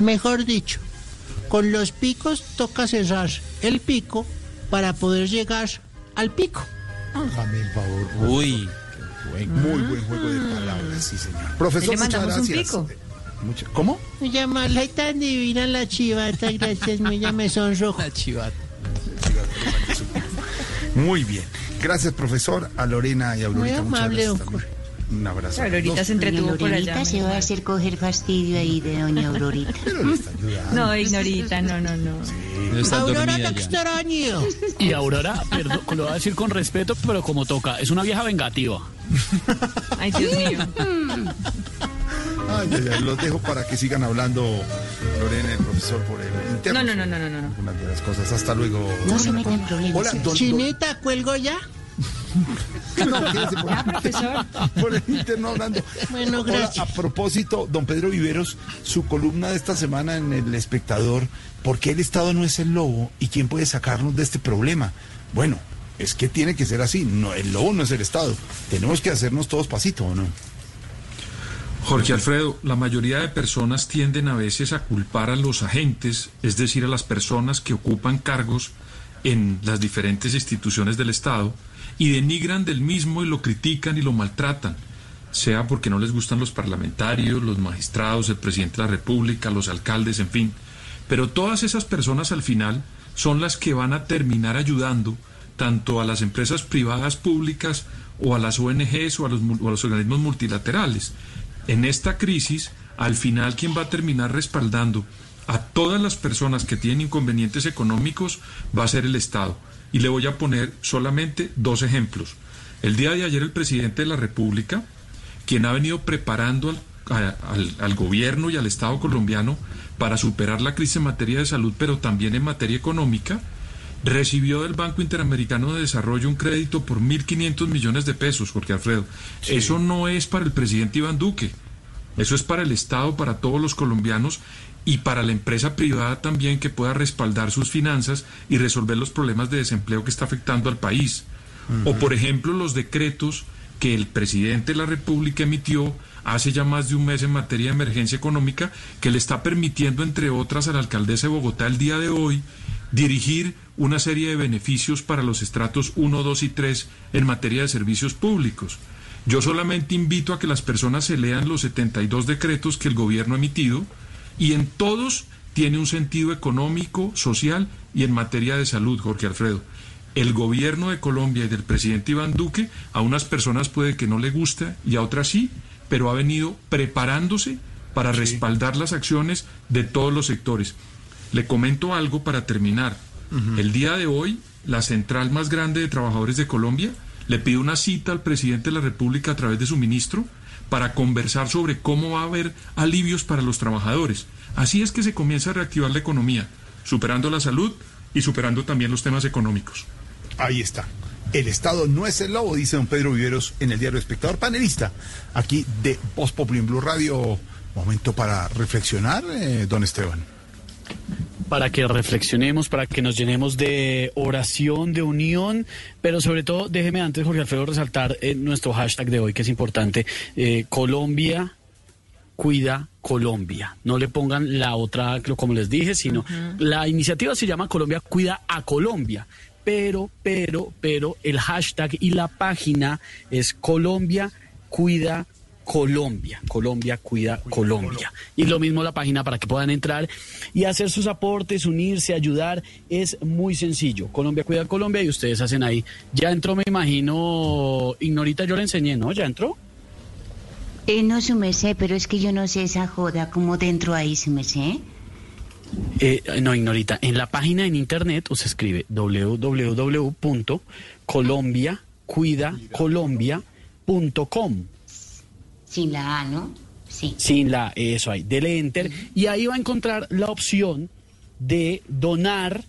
[SPEAKER 51] Mejor dicho, con los picos toca cerrar el pico para poder llegar al pico.
[SPEAKER 3] Hágame el favor.
[SPEAKER 2] Uy,
[SPEAKER 3] Muy buen juego de palabras, sí, señor. Profesor,
[SPEAKER 26] le
[SPEAKER 3] muchas
[SPEAKER 26] un
[SPEAKER 3] gracias.
[SPEAKER 26] pico.
[SPEAKER 3] Mucha- ¿Cómo?
[SPEAKER 51] Llamarla y tan divina la chivata, gracias, ya me sonrojo.
[SPEAKER 2] la chivata.
[SPEAKER 3] Muy bien. Gracias, profesor. A Lorena y a Aurorita.
[SPEAKER 51] Muy
[SPEAKER 3] muchas
[SPEAKER 51] amable,
[SPEAKER 3] gracias. Un abrazo.
[SPEAKER 26] Aurorita se entretuvo por allá.
[SPEAKER 9] se va a hacer coger fastidio ahí de doña Aurorita.
[SPEAKER 3] pero le está ayudando.
[SPEAKER 26] No, ignorita, no, no, no.
[SPEAKER 51] Aurora, te extraño.
[SPEAKER 2] Y Aurora, perdón, lo voy a decir con respeto, pero como toca, es una vieja vengativa.
[SPEAKER 26] Ay, Dios mío.
[SPEAKER 3] Ay, ay, ay, los dejo para que sigan hablando Lorena y el profesor por el interno.
[SPEAKER 26] No, no, no, no, no, no.
[SPEAKER 3] Algunas de las cosas. Hasta luego.
[SPEAKER 9] No se meta en problemas.
[SPEAKER 3] Hola, don, don-
[SPEAKER 51] Chinita, ¿cuelgo ya?
[SPEAKER 3] No, quédese por,
[SPEAKER 26] Ya, profesor.
[SPEAKER 3] por el interno hablando.
[SPEAKER 51] Bueno,
[SPEAKER 3] Hola,
[SPEAKER 51] gracias.
[SPEAKER 3] a propósito, don Pedro Viveros, su columna de esta semana en El Espectador, ¿por qué el Estado no es el lobo y quién puede sacarnos de este problema? Bueno, Es que tiene que ser así. No, el lobo no es el Estado. Tenemos que hacernos todos pasito, ¿o no?
[SPEAKER 14] Jorge Alfredo, la mayoría de personas tienden a veces a culpar a los agentes, es decir, a las personas que ocupan cargos en las diferentes instituciones del Estado, y denigran del mismo y lo critican y lo maltratan, sea porque no les gustan los parlamentarios, los magistrados, el presidente de la República, los alcaldes, en fin. Pero todas esas personas al final son las que van a terminar ayudando tanto a las empresas privadas públicas o a las ONGs o a los, o a los organismos multilaterales. En esta crisis, al final, quien va a terminar respaldando a todas las personas que tienen inconvenientes económicos va a ser el Estado. Y le voy a poner solamente dos ejemplos. El día de ayer el presidente de la República, quien ha venido preparando al, gobierno y al Estado colombiano para superar la crisis en materia de salud, pero también en materia económica, recibió del Banco Interamericano de Desarrollo un crédito por 1.500 millones de pesos, Jorge Alfredo. Sí. Eso no es para el presidente Iván Duque, eso es para el Estado, para todos los colombianos y para la empresa privada también que pueda respaldar sus finanzas y resolver los problemas de desempleo que está afectando al país. Uh -huh. O, por ejemplo, los decretos que el presidente de la República emitió hace ya más de un mes en materia de emergencia económica, que le está permitiendo, entre otras, a la alcaldesa de Bogotá el día de hoy dirigir una serie de beneficios para los estratos 1, 2 y 3 en materia de servicios públicos. Yo solamente invito a que las personas se lean los 72 decretos que el gobierno ha emitido y en todos tiene un sentido económico, social y en materia de salud, Jorge Alfredo. El gobierno de Colombia y del presidente Iván Duque a unas personas puede que no le guste y a otras sí, pero ha venido preparándose para sí. respaldar las acciones de todos los sectores. Le comento algo para terminar. Uh -huh. El día de hoy, la central más grande de trabajadores de Colombia le pide una cita al presidente de la República a través de su ministro para conversar sobre cómo va a haber alivios para los trabajadores. Así es que se comienza a reactivar la economía, superando la salud y superando también los temas económicos.
[SPEAKER 3] Ahí está. El Estado no es el lobo, dice don Pedro Viveros en el diario Espectador, panelista aquí de Voz Populi en Blue Radio. Momento para reflexionar, eh, don Esteban
[SPEAKER 2] para que reflexionemos, para que nos llenemos de oración, de unión, pero sobre todo, déjeme antes, Jorge Alfredo, resaltar eh, nuestro hashtag de hoy, que es importante, eh, Colombia cuida Colombia. No le pongan la otra, como les dije, sino uh -huh. la iniciativa se llama Colombia cuida a Colombia. Pero, pero, pero el hashtag y la página es Colombia cuida Colombia. Colombia cuida Colombia. Y lo mismo la página para que puedan entrar y hacer sus aportes, unirse, ayudar. Es muy sencillo. Colombia cuida Colombia y ustedes hacen ahí. Ya entró, me imagino, Ignorita, yo le enseñé, ¿no? ¿Ya entró?
[SPEAKER 9] Eh, no, su merced, pero es que yo no sé esa joda, como dentro ahí, su merced.
[SPEAKER 2] Eh, no, Ignorita, en la página en internet usted escribe www.colombiacuidacolombia.com.
[SPEAKER 9] Sin la A, ¿no? Sí.
[SPEAKER 2] Sin la eso ahí. Dele enter. Y ahí va a encontrar la opción de donar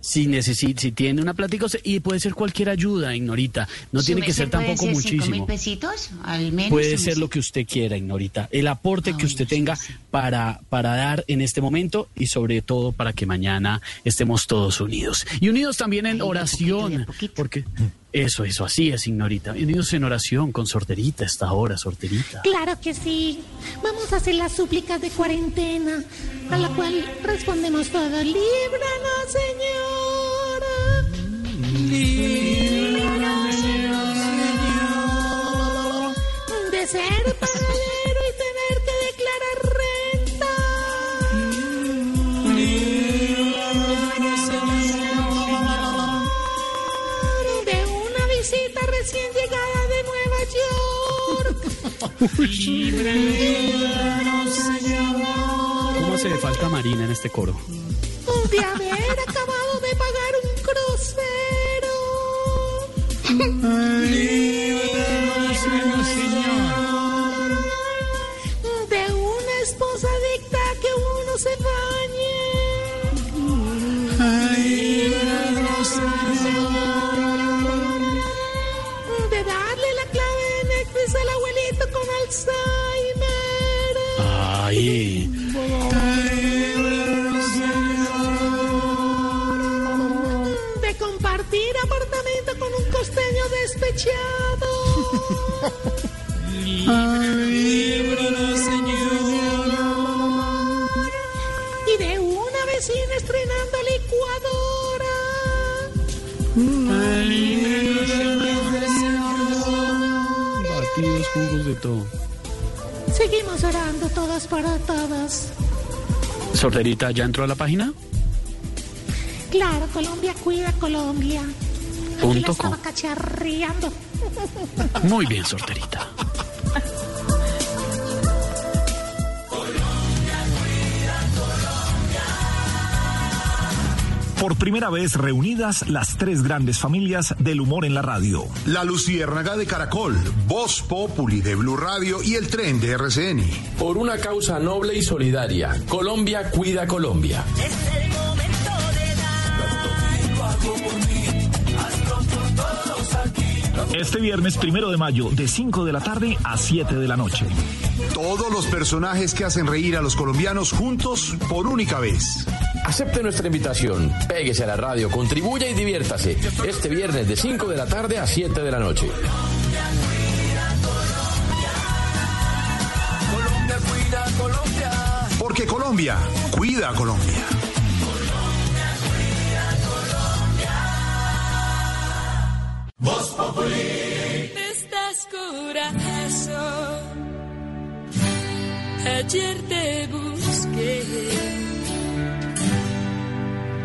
[SPEAKER 2] si necesita, si tiene una plática y puede ser cualquier ayuda, Ignorita. No tiene que ser tampoco
[SPEAKER 9] ser
[SPEAKER 2] muchísimo.
[SPEAKER 9] Mil pesitos, al menos,
[SPEAKER 2] puede ser lo que usted quiera, Ignorita. El aporte ah, que usted tenga sí. para, para dar en este momento y sobre todo para que mañana estemos todos unidos. Y unidos también en Ay, oración.
[SPEAKER 9] Poquito, poquito.
[SPEAKER 2] Porque eso, eso, así es, Ignorita. Unidos en oración con Sorterita esta hora, Sorterita.
[SPEAKER 52] Claro que sí. Vamos a hacer las súplicas de cuarentena, a la cual respondemos todo. Líbranos, Señor. Líbranos, Señor. De ser pagadero y tener que declarar renta. Líbranos, recién llegada de Nueva York. Líbranos, Señor.
[SPEAKER 2] ¿Cómo hace de falta Marina en este coro?
[SPEAKER 52] De haber acabado de pagar un crucero. Líbranos, Señor. De una esposa adicta a que uno se bañe.
[SPEAKER 2] Ay.
[SPEAKER 52] De compartir apartamento despechado.
[SPEAKER 2] Líbranos, Señor.
[SPEAKER 52] Y de una vecina estrenando licuadora.
[SPEAKER 2] Batidos, jugos, de todo.
[SPEAKER 52] Seguimos orando todas para todas.
[SPEAKER 2] Sorterita, ¿ya entró a la página?
[SPEAKER 52] Claro, Colombia cuida Colombia. Aquí la
[SPEAKER 2] Punto com.
[SPEAKER 52] estaba cacharreando.
[SPEAKER 2] Muy bien, sorterita.
[SPEAKER 53] Por primera vez reunidas las tres grandes familias del humor en la radio.
[SPEAKER 54] La Luciérnaga de Caracol, Voz Populi de Blue Radio y el tren de RCN.
[SPEAKER 55] Por una causa noble y solidaria, Colombia cuida Colombia.
[SPEAKER 53] Este viernes primero de mayo, de 5 de la tarde a 7 de la noche.
[SPEAKER 54] Todos los personajes que hacen reír a los colombianos juntos por única vez.
[SPEAKER 55] Acepte nuestra invitación, péguese a la radio, contribuya y diviértase. Este viernes de 5 de la tarde a 7 de la noche.
[SPEAKER 54] Colombia cuida a Colombia. Porque Colombia cuida a Colombia.
[SPEAKER 56] Voz Populi. Estás corazo. Ayer te busqué.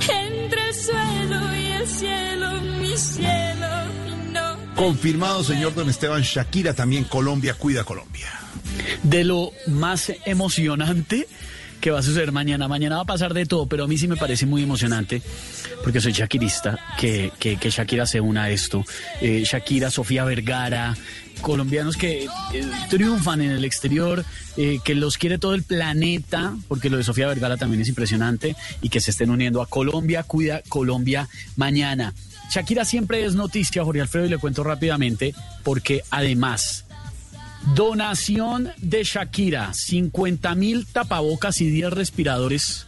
[SPEAKER 56] Entre el suelo y el cielo, mi cielo. no
[SPEAKER 3] Confirmado, señor Don Esteban Shakira, también Colombia cuida Colombia.
[SPEAKER 2] De lo más emocionante que va a suceder mañana. Mañana va a pasar de todo, pero a mí sí me parece muy emocionante, porque soy shakirista, que, que, Shakira se una a esto. Eh, Shakira, Sofía Vergara, colombianos que eh, triunfan en el exterior, eh, que los quiere todo el planeta, porque lo de Sofía Vergara también es impresionante, y que se estén uniendo a Colombia, cuida Colombia mañana. Shakira siempre es noticia, Jorge Alfredo, y le cuento rápidamente, porque además... Donación de Shakira, 50 mil tapabocas y 10 respiradores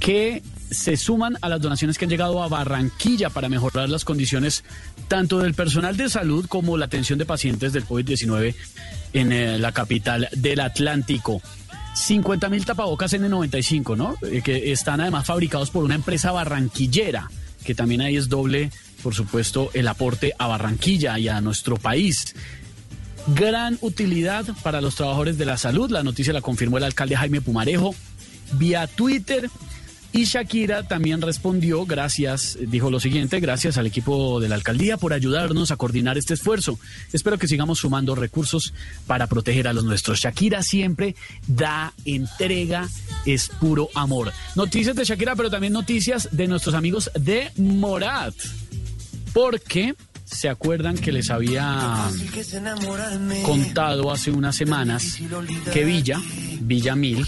[SPEAKER 2] que se suman a las donaciones que han llegado a Barranquilla para mejorar las condiciones tanto del personal de salud como la atención de pacientes del COVID-19 en eh, la capital del Atlántico. 50 mil tapabocas N95, ¿no? Eh, que están además fabricados por una empresa barranquillera, que también ahí es doble, por supuesto, el aporte a Barranquilla y a nuestro país gran utilidad para los trabajadores de la salud. La noticia la confirmó el alcalde Jaime Pumarejo vía Twitter. Y Shakira también respondió, gracias, dijo lo siguiente, gracias al equipo de la alcaldía por ayudarnos a coordinar este esfuerzo. Espero que sigamos sumando recursos para proteger a los nuestros. Shakira siempre da entrega, es puro amor. Noticias de Shakira, pero también noticias de nuestros amigos de Morat. Porque se acuerdan que les había contado hace unas semanas que Villa, Villa Mil,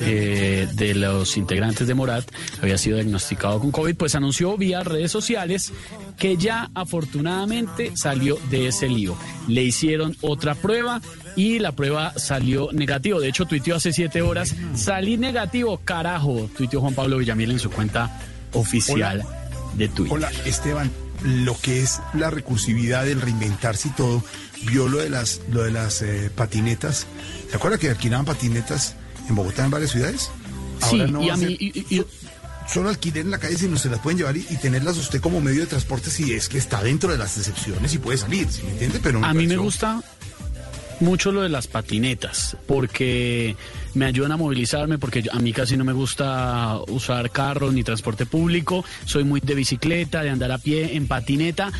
[SPEAKER 2] eh, de los integrantes de Morat, había sido diagnosticado con COVID, pues anunció vía redes sociales que ya afortunadamente salió de ese lío. Le hicieron otra prueba y la prueba salió negativo. De hecho, tuiteó hace siete horas, salí negativo, carajo, tuiteó Juan Pablo Villamil en su cuenta oficial
[SPEAKER 3] Hola.
[SPEAKER 2] de Twitter.
[SPEAKER 3] Hola, Esteban. Lo que es la recursividad, el reinventarse y todo, vio lo de las, lo de las eh, patinetas. ¿Se acuerda que alquilaban patinetas en Bogotá en varias ciudades?
[SPEAKER 2] Sí,
[SPEAKER 3] Ahora no
[SPEAKER 2] y a mí...
[SPEAKER 3] ser-
[SPEAKER 2] y- y-
[SPEAKER 3] Solo alquiler en la calle si no se las pueden llevar y, tenerlas usted como medio de transporte si es que está dentro de las excepciones y puede salir, ¿sí me entiende? Pero
[SPEAKER 2] A mí me
[SPEAKER 3] pareció-
[SPEAKER 2] gusta mucho lo de las patinetas, porque me ayudan a movilizarme, porque a mí casi no me gusta usar carro ni transporte público, soy muy de bicicleta, de andar a pie en patineta,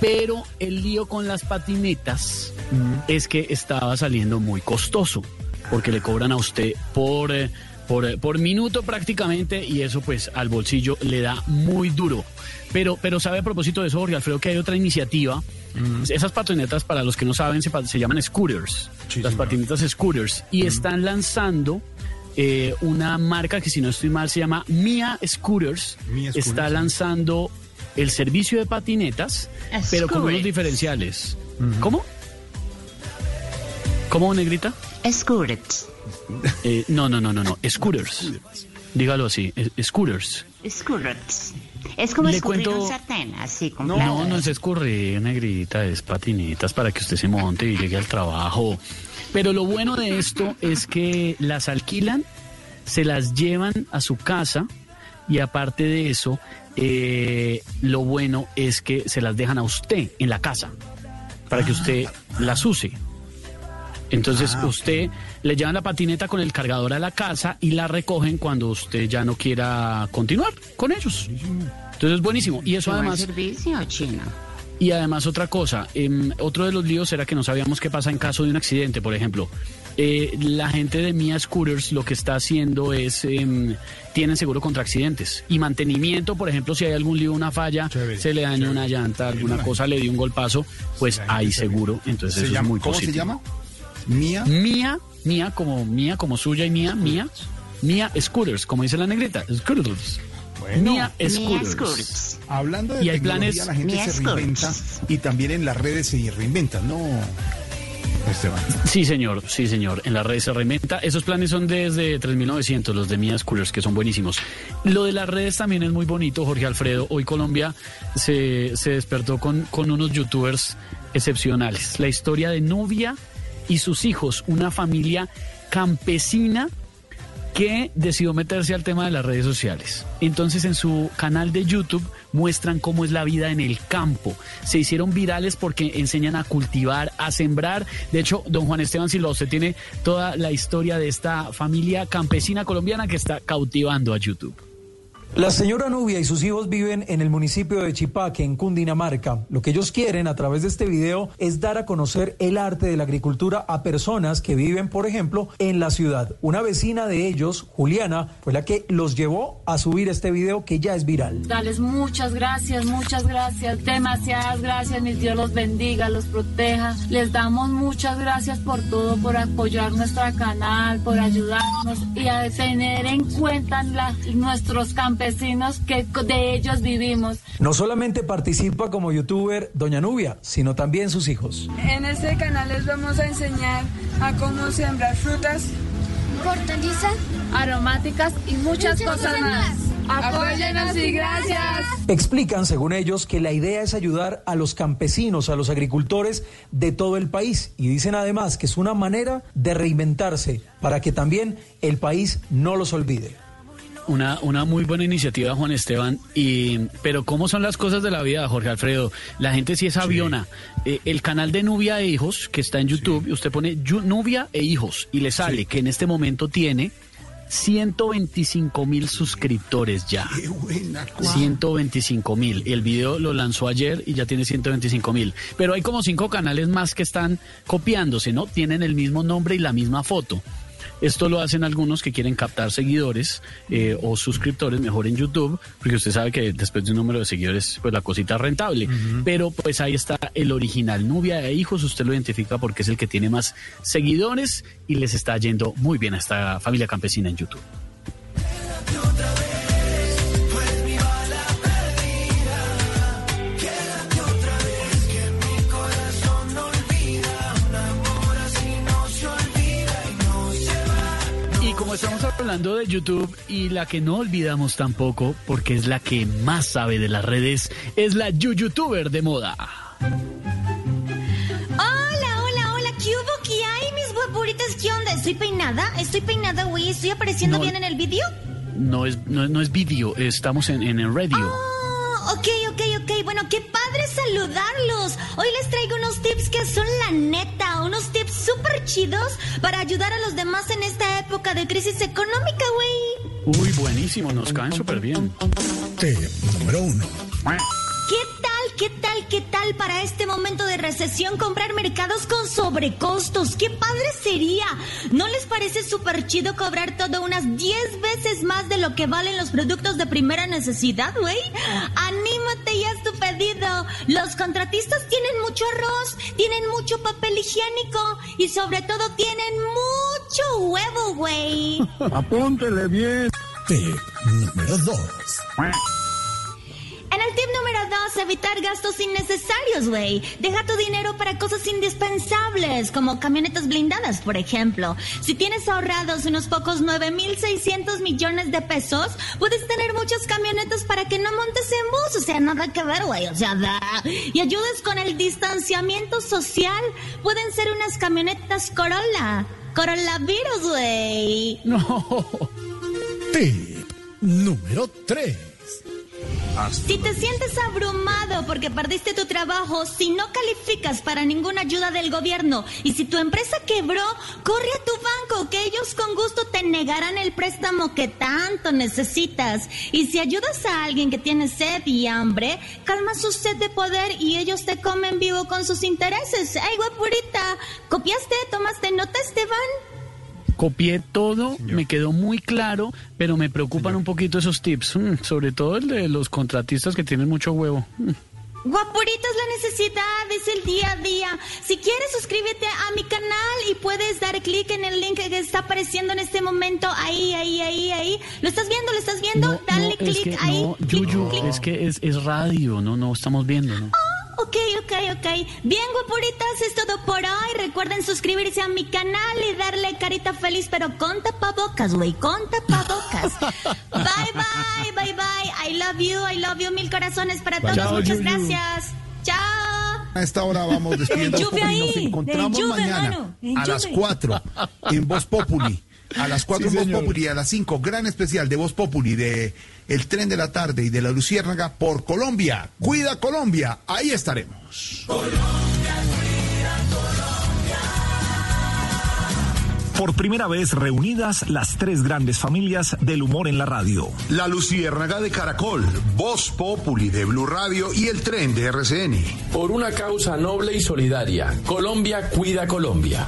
[SPEAKER 2] pero el lío con las patinetas es que estaba saliendo muy costoso, porque le cobran a usted por... eh, por, eh, por minuto prácticamente y eso pues al bolsillo le da muy duro. Pero, pero sabe a propósito de eso, Jorge Alfredo, que hay otra iniciativa. Esas patinetas, para los que no saben, se, se llaman scooters. las patinetas scooters. Y están lanzando eh, una marca que, si no estoy mal, se llama Mia Scooters.
[SPEAKER 3] Mia Scooters,
[SPEAKER 2] está
[SPEAKER 3] sí.
[SPEAKER 2] lanzando el servicio de patinetas, pero con unos diferenciales. ¿Cómo? ¿Cómo, negrita?
[SPEAKER 57] Scooters.
[SPEAKER 2] Eh, no, no, no, no, no. Scooters. dígalo así, eh, scooters.
[SPEAKER 57] Scooters. Es como
[SPEAKER 2] Le
[SPEAKER 57] escurrir
[SPEAKER 2] cuento-
[SPEAKER 57] un sartén, así, con
[SPEAKER 2] No,
[SPEAKER 57] plata.
[SPEAKER 2] no es escurrir, negrita, es patinetas para que usted se monte y llegue al trabajo. Pero lo bueno de esto es que las alquilan, se las llevan a su casa y aparte de eso, eh, lo bueno es que se las dejan a usted en la casa para que usted las use. Entonces
[SPEAKER 3] Ah,
[SPEAKER 2] usted le llevan la patineta con el cargador a la casa y la recogen cuando usted ya no quiera continuar con ellos. Entonces es buenísimo. Y eso
[SPEAKER 57] ¿Qué buen
[SPEAKER 2] además...
[SPEAKER 57] servicio, chino?
[SPEAKER 2] Y además otra cosa, em, otro de los líos era que no sabíamos qué pasa en caso de un accidente, por ejemplo. Eh, la gente de Mia Scooters lo que está haciendo es, em, tienen seguro contra accidentes y mantenimiento, por ejemplo, si hay algún lío, una falla, se le daña una llanta, alguna cosa, le dio un golpazo, pues hay seguro, entonces
[SPEAKER 3] Se
[SPEAKER 2] eso
[SPEAKER 3] llama-
[SPEAKER 2] es muy
[SPEAKER 3] ¿Cómo se llama? Mía.
[SPEAKER 2] Mía, mía como mía, como suya y mía, mía, mía Scooters, como dice la negrita, Scooters. Mía Scooters.
[SPEAKER 3] Hablando de
[SPEAKER 2] Y hay
[SPEAKER 3] tecnología,
[SPEAKER 2] planes-
[SPEAKER 3] la gente se
[SPEAKER 2] Scooters.
[SPEAKER 3] reinventa y también en las redes se reinventan, ¿no? Esteban.
[SPEAKER 2] Sí, señor, sí, señor. En la red se reinventa. Esos planes son desde 3900, los de Mia Scooters, que son buenísimos. Lo de las redes también es muy bonito, Jorge Alfredo. Hoy Colombia se, se despertó con, con unos youtubers excepcionales. La historia de Nubia y sus hijos, una familia campesina que decidió meterse al tema de las redes sociales. Entonces en su canal de YouTube muestran cómo es la vida en el campo. Se hicieron virales porque enseñan a cultivar, a sembrar. De hecho, don Juan Esteban Silva, usted tiene toda la historia de esta familia campesina colombiana que está cautivando a YouTube.
[SPEAKER 49] La señora Nubia y sus hijos viven en el municipio de Chipaque, en Cundinamarca. Lo que ellos quieren a través de este video es dar a conocer el arte de la agricultura a personas que viven, por ejemplo, en la ciudad. Una vecina de ellos, Juliana, fue la que los llevó a subir este video que ya es viral.
[SPEAKER 56] Darles muchas gracias, muchas gracias, demasiadas gracias, mi Dios los bendiga, los proteja. Les damos muchas gracias por todo, por apoyar nuestro canal, por ayudarnos y a tener en cuenta nuestros campesinos que de ellos vivimos.
[SPEAKER 49] No solamente participa como youtuber Doña Nubia, sino también sus hijos.
[SPEAKER 58] En este canal les vamos a enseñar a cómo sembrar frutas,
[SPEAKER 56] hortalizas, aromáticas y muchas,
[SPEAKER 58] Muchas
[SPEAKER 56] cosas más.
[SPEAKER 58] más. Y gracias.
[SPEAKER 49] Explican, según ellos, que la idea es ayudar a los campesinos, a los agricultores de todo el país. Y dicen además que es una manera de reinventarse para que también el país no los olvide.
[SPEAKER 2] Una, una muy buena iniciativa, Juan Esteban. Y, pero ¿cómo son las cosas de la vida, Jorge Alfredo? La gente sí es aviona. Eh, el canal de Nubia e Hijos, que está en YouTube, usted pone Nubia e Hijos y le sale que en este momento tiene 125 mil suscriptores ya.
[SPEAKER 3] Qué buena
[SPEAKER 2] 125 mil. El video lo lanzó ayer y ya tiene 125 mil. Pero hay como cinco canales más que están copiándose, ¿no? Tienen el mismo nombre y la misma foto. Esto lo hacen algunos que quieren captar seguidores eh, o suscriptores mejor en YouTube, porque usted sabe que después de un número de seguidores, pues la cosita es rentable. Pero pues ahí está el original Nubia e Hijos, usted lo identifica porque es el que tiene más seguidores y les está yendo muy bien a esta familia campesina en YouTube. Estamos hablando de YouTube y la que no olvidamos tampoco, porque es la que más sabe de las redes, es la YouTuber de moda.
[SPEAKER 59] Hola, hola, hola, ¿qué hubo? ¿Qué hay, mis guapuritas? ¿Qué onda? ¿Estoy peinada? ¿Estoy peinada, güey? ¿Estoy apareciendo
[SPEAKER 2] No.
[SPEAKER 59] bien en el vídeo?
[SPEAKER 2] No es, no, no es vídeo, estamos en, en el radio.
[SPEAKER 59] Oh, ok, ok, ok. Bueno, qué padre saludarlos. Hoy les traigo unos tips que son la neta, unos tips súper chidos para ayudar a los demás en esta época de crisis económica, güey.
[SPEAKER 2] Uy, buenísimo, nos caen súper bien.
[SPEAKER 3] Tip número uno.
[SPEAKER 59] ¿Qué tal, qué tal, para este momento de recesión comprar mercados con sobrecostos? ¡Qué padre sería! ¿No les parece súper chido cobrar todo unas 10 veces más de lo que valen los productos de primera necesidad, güey? ¡Anímate y haz tu pedido! Los contratistas tienen mucho arroz, tienen mucho papel higiénico y sobre todo tienen mucho huevo, güey.
[SPEAKER 3] Apúntele bien. Tip número dos.
[SPEAKER 59] En el tip número dos evitar gastos innecesarios, güey. Deja tu dinero para cosas indispensables, como camionetas blindadas, por ejemplo. Si tienes ahorrados unos pocos 9.600 millones de pesos, puedes tener muchas camionetas para que no montes en bus. O sea, nada que ver, güey. O sea, da. Y ayudes con el distanciamiento social. Pueden ser unas camionetas Corolla. Coronavirus, güey.
[SPEAKER 2] No.
[SPEAKER 60] Tip número 3.
[SPEAKER 59] Si te sientes abrumado porque perdiste tu trabajo, si no calificas para ninguna ayuda del gobierno y si tu empresa quebró, corre a tu banco que ellos con gusto te negarán el préstamo que tanto necesitas. Y si ayudas a alguien que tiene sed y hambre, calma su sed de poder y ellos te comen vivo con sus intereses. ¡Ay, guapurita! ¿Copiaste? ¿Tomaste nota, Esteban?
[SPEAKER 2] Copié todo, me quedó muy claro, pero me preocupan un poquito esos tips, mm, sobre todo el de los contratistas que tienen mucho huevo. Mm.
[SPEAKER 59] Guapurita es la necesidad, es el día a día. Si quieres, suscríbete a mi canal y puedes dar clic en el link que está apareciendo en este momento. Ahí, ahí, ahí, ahí. ¿Lo estás viendo? ¿Lo estás viendo?
[SPEAKER 2] No,
[SPEAKER 59] Dale
[SPEAKER 2] no, es
[SPEAKER 59] clic
[SPEAKER 2] que,
[SPEAKER 59] ahí.
[SPEAKER 2] no,
[SPEAKER 59] clic,
[SPEAKER 2] Yuyu,
[SPEAKER 59] clic.
[SPEAKER 2] es que es, es radio, no, no estamos viendo, ¿no?
[SPEAKER 59] Ok, ok, ok. Bien, guapuritas, es todo por hoy. Recuerden suscribirse a mi canal y darle carita feliz, pero con tapabocas, güey, con tapabocas. bye, bye, bye, bye. I love you, I love you. Mil corazones para todos.
[SPEAKER 3] Chao,
[SPEAKER 59] Muchas gracias. Chao.
[SPEAKER 3] A esta hora vamos despidiendo. Populi. Nos
[SPEAKER 59] ahí,
[SPEAKER 3] encontramos mañana a las
[SPEAKER 59] lluvia.
[SPEAKER 3] 4 en Voz Populi. A las 4
[SPEAKER 47] Sí,
[SPEAKER 3] en Voz
[SPEAKER 47] señor.
[SPEAKER 3] Populi, a las 5, gran especial de Voz Populi, de El Tren de la Tarde y de la Luciérnaga por Colombia. Cuida Colombia, ahí estaremos.
[SPEAKER 53] Por primera vez reunidas las tres grandes familias del humor en la radio.
[SPEAKER 54] La Luciérnaga de Caracol, Voz Populi de Blue Radio y el tren de RCN.
[SPEAKER 55] Por una causa noble y solidaria, Colombia cuida Colombia.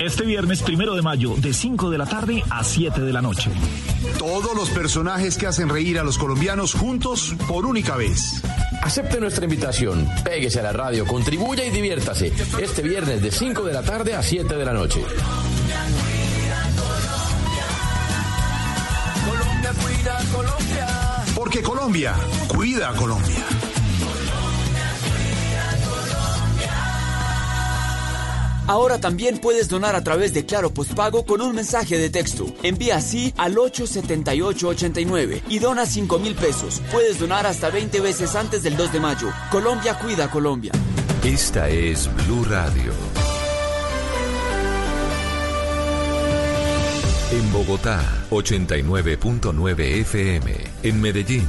[SPEAKER 53] Este viernes primero de mayo, de 5 de la tarde a 7 de la noche.
[SPEAKER 54] Todos los personajes que hacen reír a los colombianos juntos por única vez.
[SPEAKER 55] Acepte nuestra invitación, péguese a la radio, contribuya y diviértase. Este viernes de 5 de la tarde a 7 de la noche.
[SPEAKER 54] Colombia cuida Colombia. Porque Colombia cuida a Colombia.
[SPEAKER 61] Ahora también puedes donar a través de Claro Postpago con un mensaje de texto. Envía así al 87889 y dona 5 mil pesos. Puedes donar hasta 20 veces antes del 2 de mayo. Colombia cuida Colombia.
[SPEAKER 62] Esta es Blue Radio. En Bogotá, 89.9 FM. En Medellín,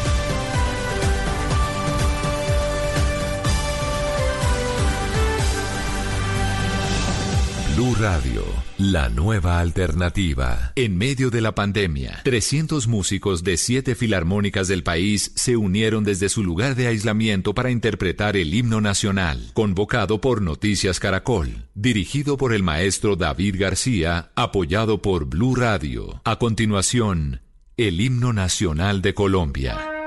[SPEAKER 62] Blue Radio, la nueva alternativa. En medio de la pandemia, 300 músicos de siete filarmónicas del país se unieron desde su lugar de aislamiento para interpretar el himno nacional, convocado por Noticias Caracol, dirigido por el maestro David García, apoyado por Blue Radio. A continuación, el himno nacional de Colombia.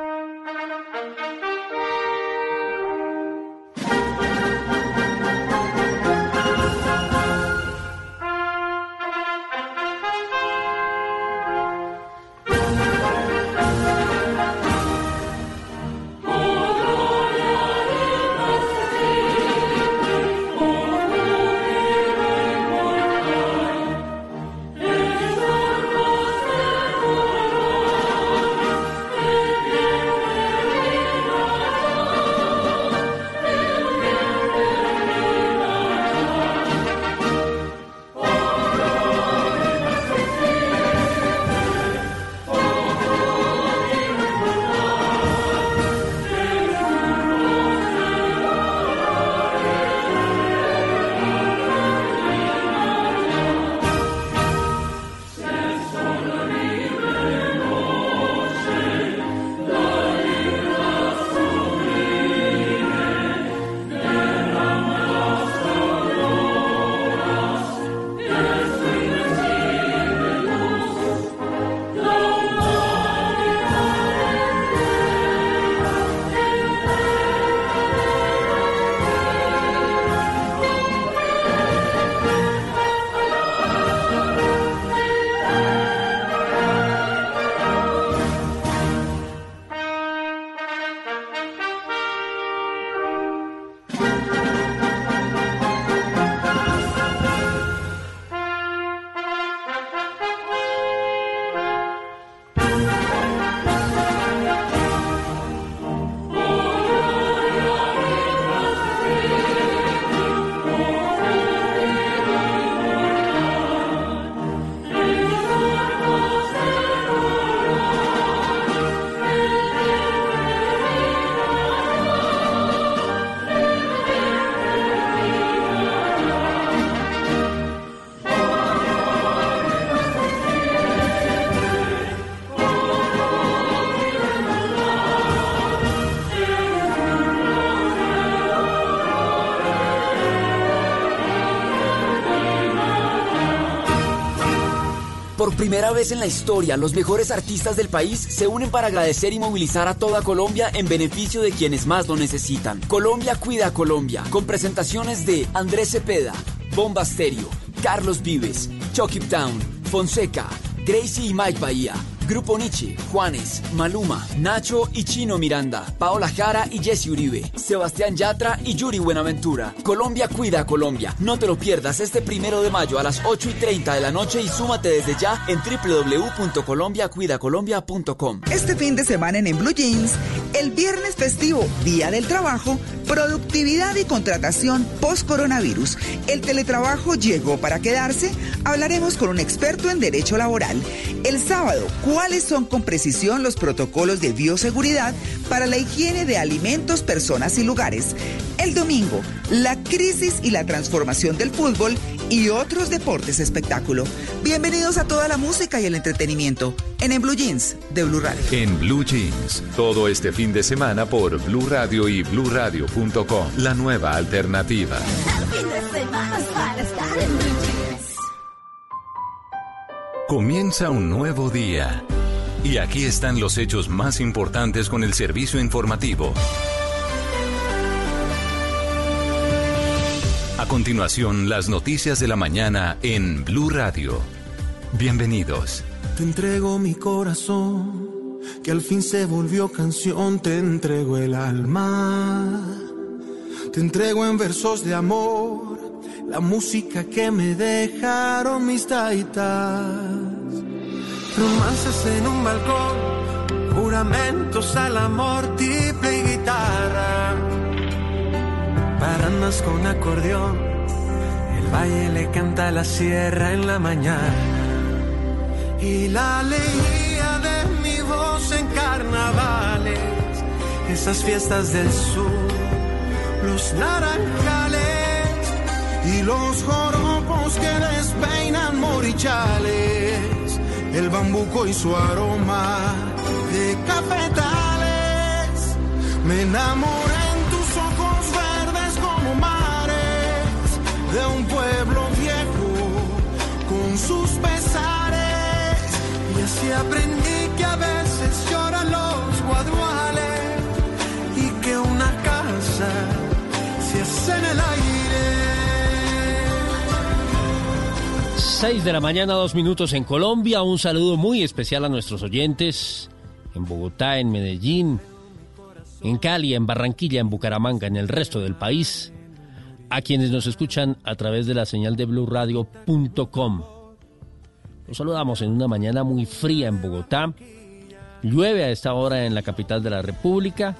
[SPEAKER 61] Primera vez en la historia, los mejores artistas del país se unen para agradecer y movilizar a toda Colombia en beneficio de quienes más lo necesitan. Colombia cuida a Colombia, con presentaciones de Andrés Cepeda, Bomba Stereo, Carlos Vives, Chucky Town, Fonseca, Gracie y Mike Bahía. Grupo Nietzsche, Juanes, Maluma, Nacho y Chino Miranda, Paola Jara y Jesse Uribe, Sebastián Yatra y Yuri Buenaventura. Colombia cuida Colombia. No te lo pierdas este primero de mayo a las 8 y 30 de la noche y súmate desde ya en www.colombiacuidacolombia.com.
[SPEAKER 63] Este fin de semana en, en Blue Jeans, el viernes festivo, Día del Trabajo, productividad y contratación post-coronavirus. El teletrabajo llegó para quedarse. Hablaremos con un experto en derecho laboral. El sábado, cuáles son con precisión los protocolos de bioseguridad para la higiene de alimentos, personas y lugares. El domingo, la crisis y la transformación del fútbol y otros deportes espectáculo. Bienvenidos a toda la música y el entretenimiento en En Blue Jeans de Blue Radio.
[SPEAKER 62] En Blue Jeans, todo este fin de semana por Blue Radio y bluradio.com, la nueva alternativa. Comienza un nuevo día. Y aquí están los hechos más importantes con el servicio informativo. A continuación, las noticias de la mañana en Blue Radio. Bienvenidos.
[SPEAKER 64] Te entrego mi corazón, que al fin se volvió canción, te entrego el alma. Te entrego en versos de amor, la música que me dejaron mis taitas. Romances en un balcón, juramentos al amor, triple y guitarra. Paranas con acordeón, el valle le canta a la sierra en la mañana. Y la alegría de mi voz en carnavales, esas fiestas del sur, los naranjales y los joropos que despeinan morichales, el bambuco y su aroma de cafetales. Me enamoré en tus ojos verdes como mares de un pueblo viejo con sus pesares. Y así aprendí
[SPEAKER 65] 6 de la mañana, dos minutos en Colombia. Un saludo muy especial a nuestros oyentes en Bogotá, en Medellín, en Cali, en Barranquilla, en Bucaramanga, en el resto del país. A quienes nos escuchan a través de la señal de blurradio.com. Los saludamos en una mañana muy fría en Bogotá. Llueve a esta hora en la capital de la República.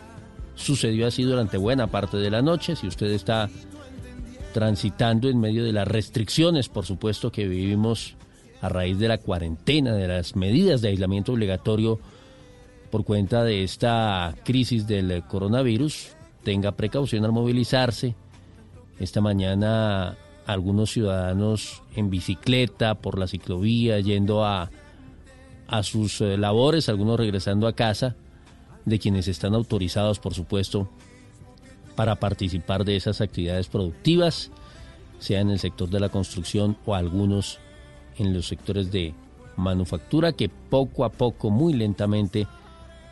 [SPEAKER 65] Sucedió así durante buena parte de la noche. Si usted está transitando en medio de las restricciones, por supuesto, que vivimos a raíz de la cuarentena, de las medidas de aislamiento obligatorio por cuenta de esta crisis del coronavirus, tenga precaución al movilizarse. Esta mañana algunos ciudadanos en bicicleta por la ciclovía, yendo a, a sus eh, labores, algunos regresando a casa, de quienes están autorizados, por supuesto, para participar de esas actividades productivas, sea en el sector de la construcción o algunos en los sectores de manufactura que poco a poco, muy lentamente,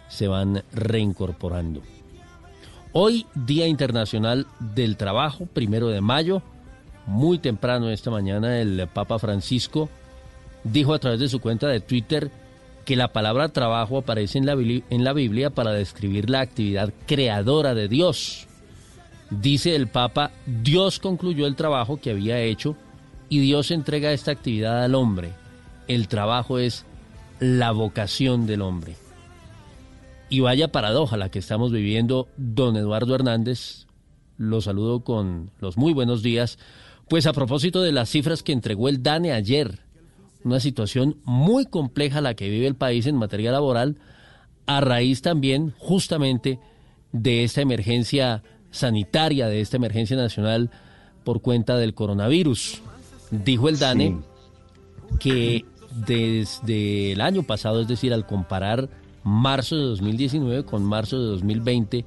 [SPEAKER 65] se van reincorporando. Hoy, Día Internacional del Trabajo, primero de mayo, muy temprano esta mañana, el Papa Francisco dijo a través de su cuenta de Twitter que la palabra trabajo aparece en la, Biblia para describir la actividad creadora de Dios. Dice el Papa, Dios concluyó el trabajo que había hecho y Dios entrega esta actividad al hombre. El trabajo es la vocación del hombre. Y vaya paradoja la que estamos viviendo, don Eduardo Hernández. Lo saludo con los muy buenos días. Pues a propósito de las cifras que entregó el DANE ayer, una situación muy compleja la que vive el país en materia laboral, a raíz también justamente de esta emergencia sanitaria, de esta emergencia nacional por cuenta del coronavirus. Dijo el DANE sí. que desde el año pasado, es decir, al comparar marzo de 2019 con marzo de 2020,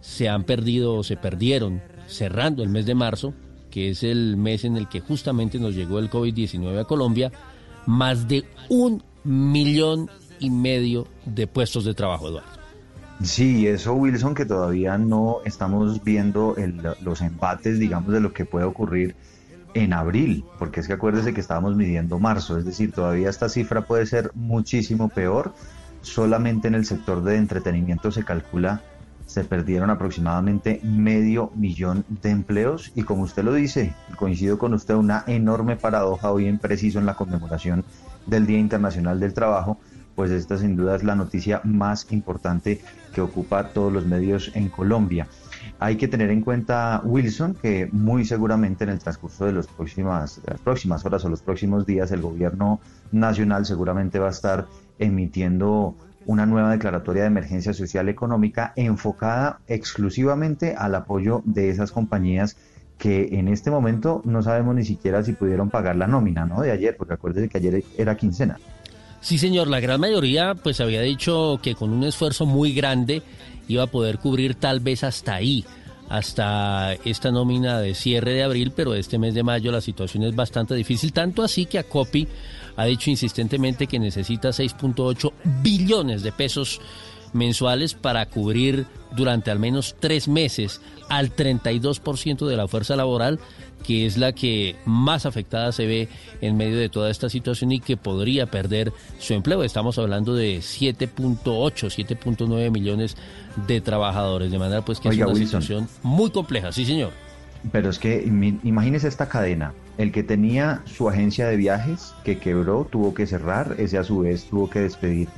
[SPEAKER 65] se han perdido o se perdieron, cerrando el mes de marzo, que es el mes en el que justamente nos llegó el COVID-19 a Colombia, más de un millón y medio de puestos de trabajo, Eduardo.
[SPEAKER 66] Sí, eso Wilson, que todavía no estamos viendo el- los empates, digamos, de lo que puede ocurrir en abril, porque es que acuérdese que estábamos midiendo marzo, es decir, todavía esta cifra puede ser muchísimo peor. Solamente en el sector de entretenimiento se calcula se perdieron aproximadamente medio millón de empleos y como usted lo dice, coincido con usted, una enorme paradoja hoy en preciso en la conmemoración del Día Internacional del Trabajo, pues esta sin duda es la noticia más importante que ocupa todos los medios en Colombia. Hay que tener en cuenta, Wilson, que muy seguramente en el transcurso de, los próximas, las próximas horas o los próximos días el gobierno nacional seguramente va a estar emitiendo una nueva declaratoria de emergencia social económica enfocada exclusivamente al apoyo de esas compañías que en este momento no sabemos ni siquiera si pudieron pagar la nómina ¿no? de ayer, porque acuérdense que ayer era quincena.
[SPEAKER 65] Sí, señor, la gran mayoría pues había dicho que con un esfuerzo muy grande iba a poder cubrir tal vez hasta ahí, hasta esta nómina de cierre de abril, pero este mes de mayo la situación es bastante difícil, tanto así que Acopi ha dicho insistentemente que necesita 6.8 billones de pesos mensuales para cubrir durante al menos tres meses al 32% de la fuerza laboral, que es la que más afectada se ve en medio de toda esta situación y que podría perder su empleo. Estamos hablando de 7.8, 7.9 millones de trabajadores, de manera pues que
[SPEAKER 66] Oiga,
[SPEAKER 65] es una
[SPEAKER 66] Wilson.
[SPEAKER 65] situación muy compleja, sí señor.
[SPEAKER 66] Pero es que imagínese esta cadena. El que tenía su agencia de viajes que quebró, tuvo que cerrar, ese a su vez tuvo que despedir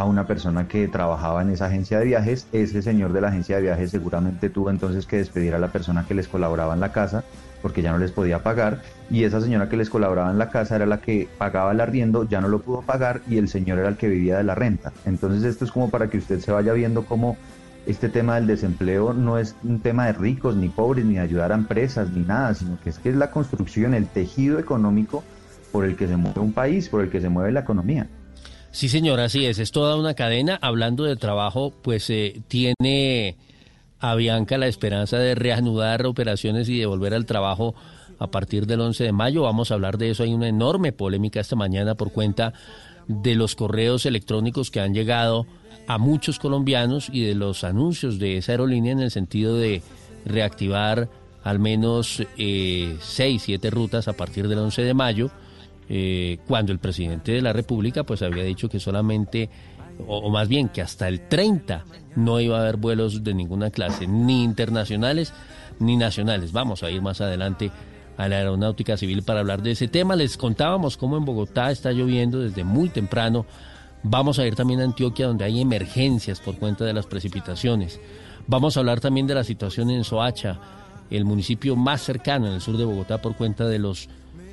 [SPEAKER 66] a una persona que trabajaba en esa agencia de viajes. Ese señor de la agencia de viajes seguramente tuvo entonces que despedir a la persona que les colaboraba en la casa porque ya no les podía pagar y esa señora que les colaboraba en la casa era la que pagaba el arriendo, ya no lo pudo pagar y el señor era el que vivía de la renta. Entonces esto es como para que usted se vaya viendo cómo este tema del desempleo no es un tema de ricos ni pobres, ni de ayudar a empresas, ni nada, sino que es que es la construcción, el tejido económico por el que se mueve un país, por el que se mueve la economía.
[SPEAKER 65] Sí, señor, así es. Es toda una cadena. Hablando de trabajo, pues eh, tiene a Bianca la esperanza de reanudar operaciones y de volver al trabajo a partir del 11 de mayo. Vamos a hablar de eso. Hay una enorme polémica esta mañana por cuenta de los correos electrónicos que han llegado a muchos colombianos y de los anuncios de esa aerolínea en el sentido de reactivar al menos eh, seis, siete rutas a partir del 11 de mayo eh, cuando el presidente de la República pues había dicho que solamente, o, o más bien que hasta el 30 no iba a haber vuelos de ninguna clase, ni internacionales ni nacionales. Vamos a ir más adelante a la aeronáutica civil para hablar de ese tema. Les contábamos cómo en Bogotá está lloviendo desde muy temprano. Vamos a ir también a Antioquia donde hay emergencias por cuenta de las precipitaciones. Vamos a hablar también de la situación en Soacha, el municipio más cercano en el sur de Bogotá por cuenta de los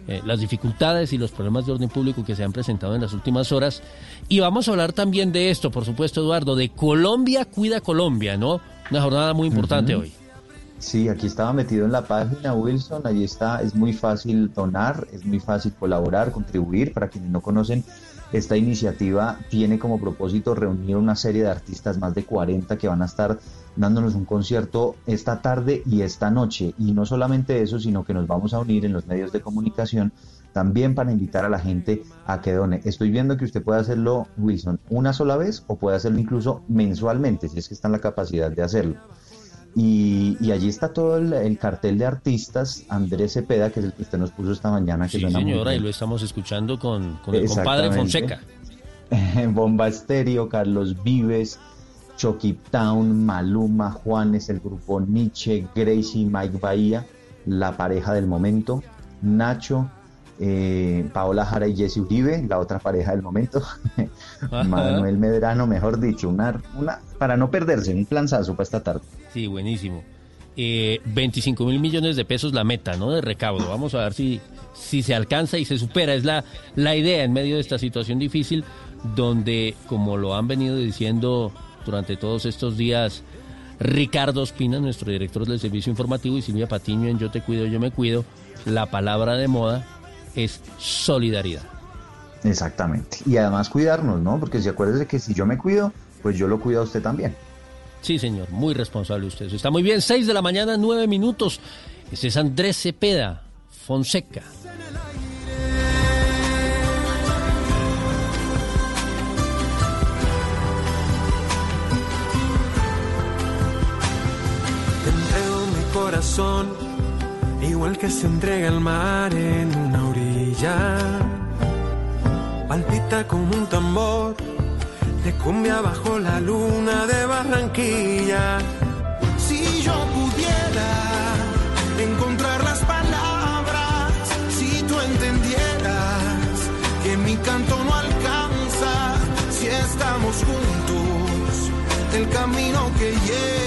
[SPEAKER 65] eh, las dificultades y los problemas de orden público que se han presentado en las últimas horas. Y vamos a hablar también de esto, por supuesto, Eduardo, de Colombia Cuida Colombia, ¿no? Una jornada muy importante hoy.
[SPEAKER 66] Sí, aquí estaba metido en la página, Wilson, allí está, es muy fácil donar, es muy fácil colaborar, contribuir, para quienes no conocen, esta iniciativa tiene como propósito reunir una serie de artistas, más de 40, que van a estar dándonos un concierto esta tarde y esta noche. Y no solamente eso, sino que nos vamos a unir en los medios de comunicación también para invitar a la gente a que done. Estoy viendo que usted puede hacerlo, Wilson, una sola vez o puede hacerlo incluso mensualmente, si es que está en la capacidad de hacerlo. Y, y allí está todo el, el cartel de artistas, Andrés Cepeda, que es el que usted nos puso esta mañana, que
[SPEAKER 65] Sí, señora, y lo estamos escuchando con, con el compadre. Fonseca.
[SPEAKER 66] Bomba Estéreo, Carlos Vives, Chucky Town, Maluma, Juanes, el grupo Nietzsche, Gracie, Mike Bahía, la pareja del momento, Nacho, eh, Paola Jara y Jesse Uribe, la otra pareja del momento, Manuel Medrano, mejor dicho, una, una, para no perderse, un planzazo para esta tarde.
[SPEAKER 65] Sí, buenísimo. Eh, 25 mil millones de pesos la meta, ¿no? De recaudo. Vamos a ver si, si se alcanza y se supera. Es la, la idea en medio de esta situación difícil, donde, como lo han venido diciendo durante todos estos días, Ricardo Espina, nuestro director del servicio informativo, y Silvia Patiño en Yo Te Cuido, Yo Me Cuido, la palabra de moda es solidaridad.
[SPEAKER 66] Exactamente. Y además cuidarnos, ¿no? Porque si acuérdese que si yo me cuido, pues yo lo cuido a usted también.
[SPEAKER 65] Sí, señor, muy responsable usted. Está muy bien, 6 de la mañana, 9 minutos. Este es Andrés Cepeda, Fonseca.
[SPEAKER 64] Corazón, igual que se entrega el mar en una orilla. Palpita como un tambor de cumbia bajo la luna de Barranquilla. Si yo pudiera encontrar las palabras, si tú entendieras que mi canto no alcanza, si estamos juntos, el camino que hiere,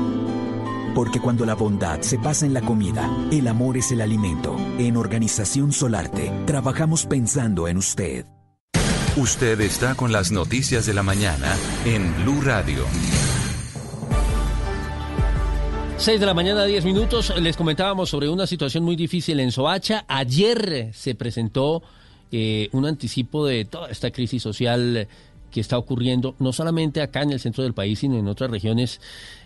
[SPEAKER 67] Porque cuando la bondad se pasa en la comida, el amor es el alimento. En Organización Solarte, trabajamos pensando en usted.
[SPEAKER 62] Usted está con las noticias de la mañana en Blue Radio.
[SPEAKER 65] 6 de la mañana, 10 minutos. Les comentábamos sobre una situación muy difícil en Soacha. Ayer se presentó eh, un anticipo de toda esta crisis social que está ocurriendo, no solamente acá en el centro del país, sino en otras regiones,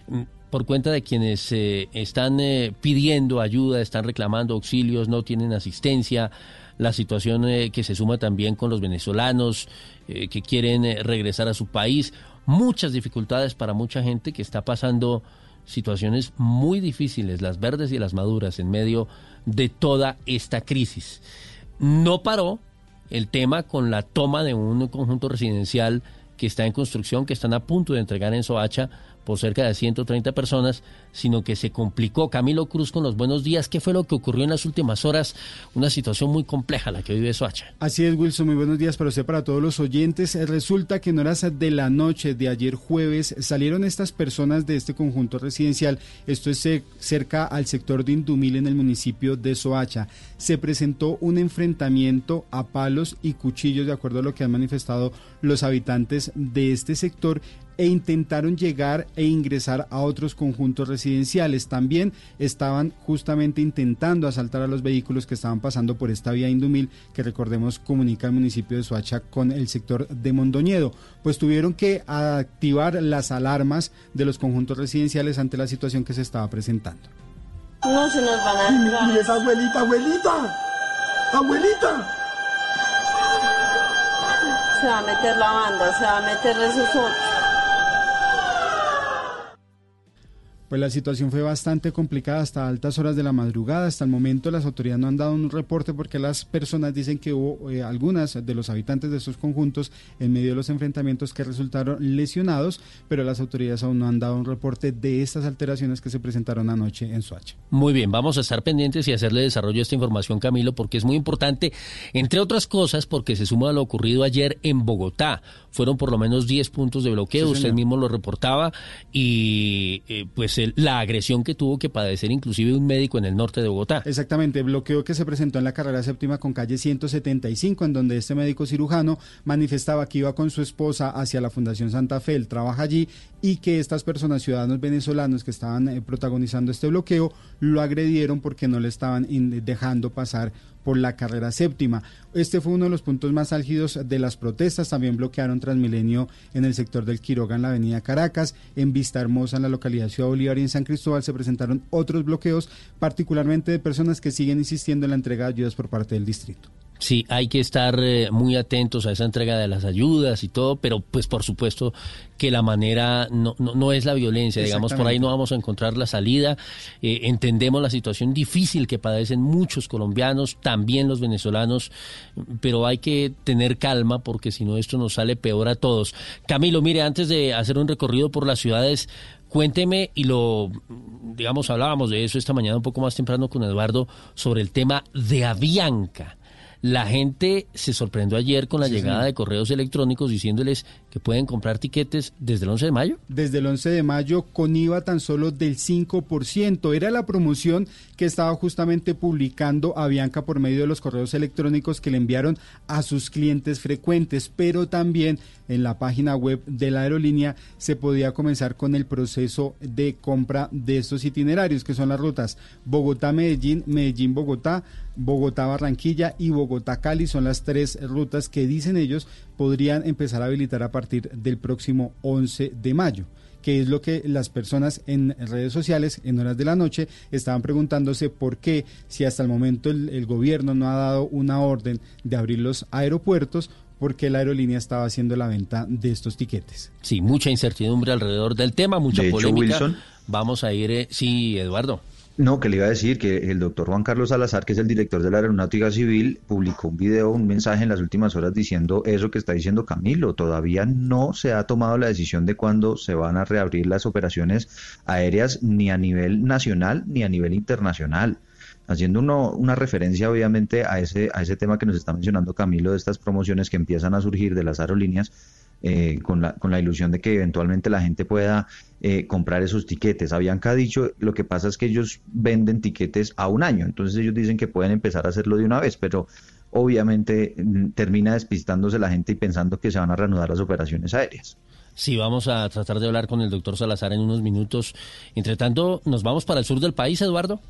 [SPEAKER 65] mm, por cuenta de quienes eh, están eh, pidiendo ayuda, están reclamando auxilios, no tienen asistencia, la situación eh, que se suma también con los venezolanos eh, que quieren regresar a su país, muchas dificultades para mucha gente que está pasando situaciones muy difíciles, las verdes y las maduras, en medio de toda esta crisis. No paró el tema con la toma de un conjunto residencial que está en construcción, que están a punto de entregar en Soacha por cerca de 130 personas, sino que se complicó. Camilo Cruz con los buenos días. ¿Qué fue lo que ocurrió en las últimas horas? Una situación muy compleja la que vive Soacha.
[SPEAKER 13] Así es, Wilson. Muy buenos días para usted, para todos los oyentes. Eh, Resulta que en horas de la noche de ayer jueves salieron estas personas de este conjunto residencial. Esto es eh, cerca al sector de Indumil en el municipio de Soacha. Se presentó un enfrentamiento a palos y cuchillos, de acuerdo a lo que han manifestado los habitantes de este sector e intentaron llegar e ingresar a otros conjuntos residenciales. También estaban justamente intentando asaltar a los vehículos que estaban pasando por esta vía Indumil, que recordemos comunica el municipio de Soacha con el sector de Mondoñedo. Pues tuvieron que activar las alarmas de los conjuntos residenciales ante la situación que se estaba presentando.
[SPEAKER 58] No se nos van a
[SPEAKER 68] mire esa abuelita, abuelita. Abuelita.
[SPEAKER 58] Se va a meter la banda, se va a meter esos otros.
[SPEAKER 13] Pues la situación fue bastante complicada hasta altas horas de la madrugada. Hasta el momento las autoridades no han dado un reporte porque las personas dicen que hubo eh, algunas de los habitantes de estos conjuntos en medio de los enfrentamientos que resultaron lesionados, pero las autoridades aún no han dado un reporte de estas alteraciones que se presentaron anoche en Soacha.
[SPEAKER 65] Muy bien, vamos a estar pendientes y hacerle desarrollo a esta información, Camilo, porque es muy importante, entre otras cosas, porque se suma a lo ocurrido ayer en Bogotá. Fueron por lo menos 10 puntos de bloqueo,
[SPEAKER 13] Sí,
[SPEAKER 65] usted mismo lo reportaba, y eh, pues la agresión que tuvo que padecer inclusive un médico en el norte de Bogotá.
[SPEAKER 13] Exactamente, bloqueo que se presentó en la carrera séptima con calle 175, en donde este médico cirujano manifestaba que iba con su esposa hacia la Fundación Santa Fe, él trabaja allí, y que estas personas, ciudadanos venezolanos que estaban eh, protagonizando este bloqueo, lo agredieron porque no le estaban dejando pasar por la carrera séptima. Este fue uno de los puntos más álgidos de las protestas. También bloquearon Transmilenio en el sector del Quiroga, en la avenida Caracas, en Vista Hermosa, en la localidad Ciudad Bolívar y en San Cristóbal se presentaron otros bloqueos, particularmente de personas que siguen insistiendo en la entrega de ayudas por parte del distrito.
[SPEAKER 65] Sí, hay que estar eh, muy atentos a esa entrega de las ayudas y todo, pero pues por supuesto que la manera no, no, no es la violencia, digamos, por ahí no vamos a encontrar la salida. Eh, entendemos la situación difícil que padecen muchos colombianos, también los venezolanos, pero hay que tener calma porque si no esto nos sale peor a todos. Camilo, mire, antes de hacer un recorrido por las ciudades, Cuénteme, y lo, digamos, hablábamos de eso esta mañana un poco más temprano con Eduardo, sobre el tema de Avianca. La gente se sorprendió ayer con la llegada de correos electrónicos diciéndoles que pueden comprar tiquetes desde el 11 de mayo.
[SPEAKER 13] Desde el 11 de mayo con IVA tan solo del 5%. Era la promoción que estaba justamente publicando Avianca por medio de los correos electrónicos que le enviaron a sus clientes frecuentes, pero también en la página web de la aerolínea se podía comenzar con el proceso de compra de estos itinerarios, que son las rutas Bogotá-Medellín, Medellín-Bogotá, Bogotá-Barranquilla y Bogotá-Cali. Son las tres rutas que dicen ellos podrían empezar a habilitar a partir del próximo 11 de mayo que es lo que las personas en redes sociales en horas de la noche estaban preguntándose por qué si hasta el momento el, el gobierno no ha dado una orden de abrir los aeropuertos, porque la aerolínea estaba haciendo la venta de estos tiquetes.
[SPEAKER 65] Sí, mucha incertidumbre alrededor del tema, mucha
[SPEAKER 66] De hecho,
[SPEAKER 65] polémica.
[SPEAKER 66] Wilson.
[SPEAKER 65] Vamos a ir, eh, sí, Eduardo.
[SPEAKER 66] No, que le iba a decir que el doctor Juan Carlos Salazar, que es el director de la Aeronáutica Civil, publicó un video, un mensaje en las últimas horas diciendo eso que está diciendo Camilo. Todavía no se ha tomado la decisión de cuándo se van a reabrir las operaciones aéreas ni a nivel nacional ni a nivel internacional. Haciendo uno, una referencia obviamente a ese, a ese tema que nos está mencionando Camilo de estas promociones que empiezan a surgir de las aerolíneas eh, con, la, con la ilusión de que eventualmente la gente pueda eh, comprar esos tiquetes. Avianca ha dicho, lo que pasa es que ellos venden tiquetes a un año, entonces ellos dicen que pueden empezar a hacerlo de una vez, pero obviamente mm, termina despistándose la gente y pensando que se van a reanudar las operaciones aéreas.
[SPEAKER 65] Sí, vamos a tratar de hablar con el doctor Salazar en unos minutos. Entre tanto, ¿nos vamos para el sur del país, Eduardo?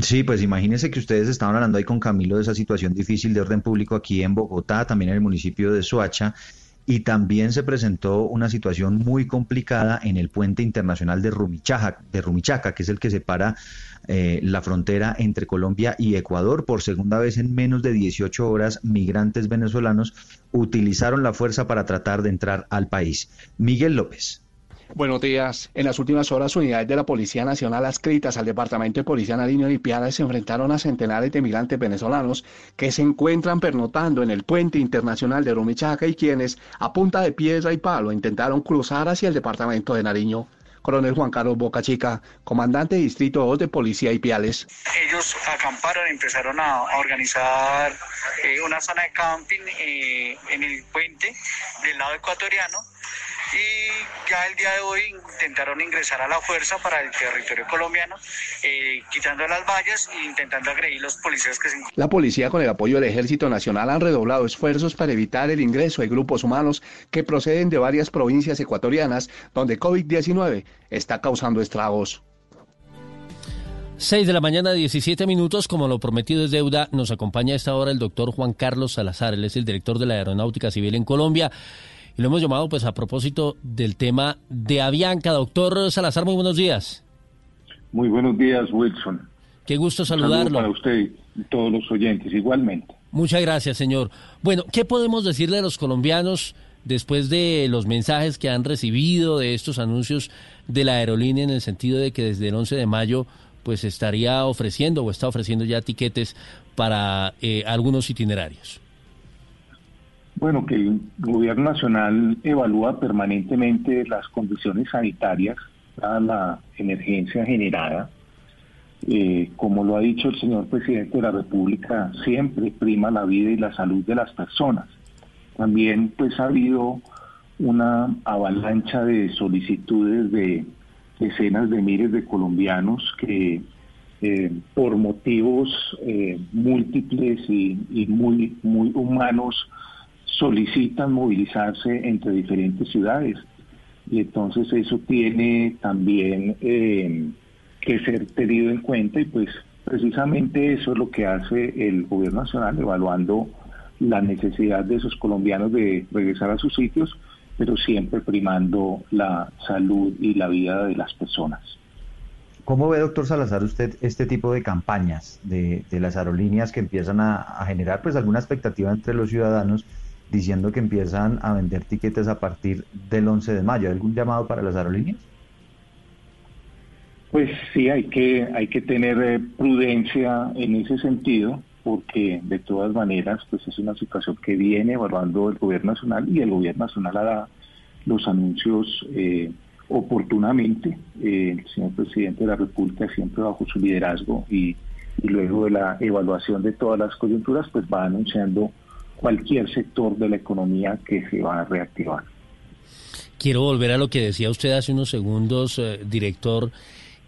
[SPEAKER 66] Sí, pues imagínense que ustedes estaban hablando ahí con Camilo de esa situación difícil de orden público aquí en Bogotá, también en el municipio de Soacha, y también se presentó una situación muy complicada en el puente internacional de Rumichaca, de Rumichaca que es el que separa eh, la frontera entre Colombia y Ecuador. Por segunda vez en menos de 18 horas, migrantes venezolanos utilizaron la fuerza para tratar de entrar al país. Miguel López.
[SPEAKER 69] Buenos días. En las últimas horas, unidades de la Policía Nacional adscritas al Departamento de Policía Nariño y Piedras se enfrentaron a centenares de migrantes venezolanos que se encuentran pernotando en el puente internacional de Rumichaca y quienes, a punta de piedra y palo, intentaron cruzar hacia el Departamento de Nariño. Coronel Juan Carlos Boca Chica, comandante de Distrito 2 de Policía y Piales.
[SPEAKER 70] ellos acamparon, empezaron a, a organizar eh, una zona de camping eh, en el puente del lado ecuatoriano y ya el día de hoy intentaron ingresar a la fuerza para el territorio colombiano, eh, quitando las vallas e intentando agredir los policías que se encuentran.
[SPEAKER 69] La policía, con el apoyo del Ejército Nacional, han redoblado esfuerzos para evitar el ingreso de grupos humanos que proceden de varias provincias ecuatorianas donde COVID-19 está causando estragos.
[SPEAKER 65] 6 de la mañana, 17 minutos, como lo prometido es deuda, nos acompaña a esta hora el doctor Juan Carlos Salazar, él es el director de la Aeronáutica Civil en Colombia. Y lo hemos llamado pues a propósito del tema de Avianca. Doctor Salazar, muy buenos días.
[SPEAKER 71] Muy buenos días, Wilson.
[SPEAKER 65] Qué gusto saludarlo.
[SPEAKER 71] para usted y todos los oyentes, igualmente.
[SPEAKER 65] Muchas gracias, señor. Bueno, ¿qué podemos decirle a los colombianos después de los mensajes que han recibido de estos anuncios de la aerolínea en el sentido de que desde el 11 de mayo pues estaría ofreciendo o está ofreciendo ya tiquetes para eh, algunos itinerarios?
[SPEAKER 71] Bueno, que el gobierno nacional evalúa permanentemente las condiciones sanitarias, dada la emergencia generada. Eh, como lo ha dicho el señor presidente de la República, siempre prima la vida y la salud de las personas. También pues ha habido una avalancha de solicitudes de decenas de miles de colombianos que eh, por motivos eh, múltiples y, y muy, muy humanos solicitan movilizarse entre diferentes ciudades. Y entonces eso tiene también eh, que ser tenido en cuenta y pues precisamente eso es lo que hace el gobierno nacional evaluando la necesidad de esos colombianos de regresar a sus sitios, pero siempre primando la salud y la vida de las personas.
[SPEAKER 66] ¿Cómo ve, doctor Salazar, usted este tipo de campañas de, de las aerolíneas que empiezan a, a generar pues alguna expectativa entre los ciudadanos diciendo que empiezan a vender tiquetes a partir del 11 de mayo? ¿Hay algún llamado para las aerolíneas?
[SPEAKER 71] Pues sí, hay que, hay que tener eh, prudencia en ese sentido, porque de todas maneras, pues es una situación que viene evaluando el gobierno nacional y el gobierno nacional hará los anuncios eh, oportunamente. Eh, el señor presidente de la República siempre bajo su liderazgo y, y luego de la evaluación de todas las coyunturas, pues va anunciando cualquier sector de la economía que se va a reactivar.
[SPEAKER 65] quiero volver a lo que decía usted hace unos segundos, eh, director,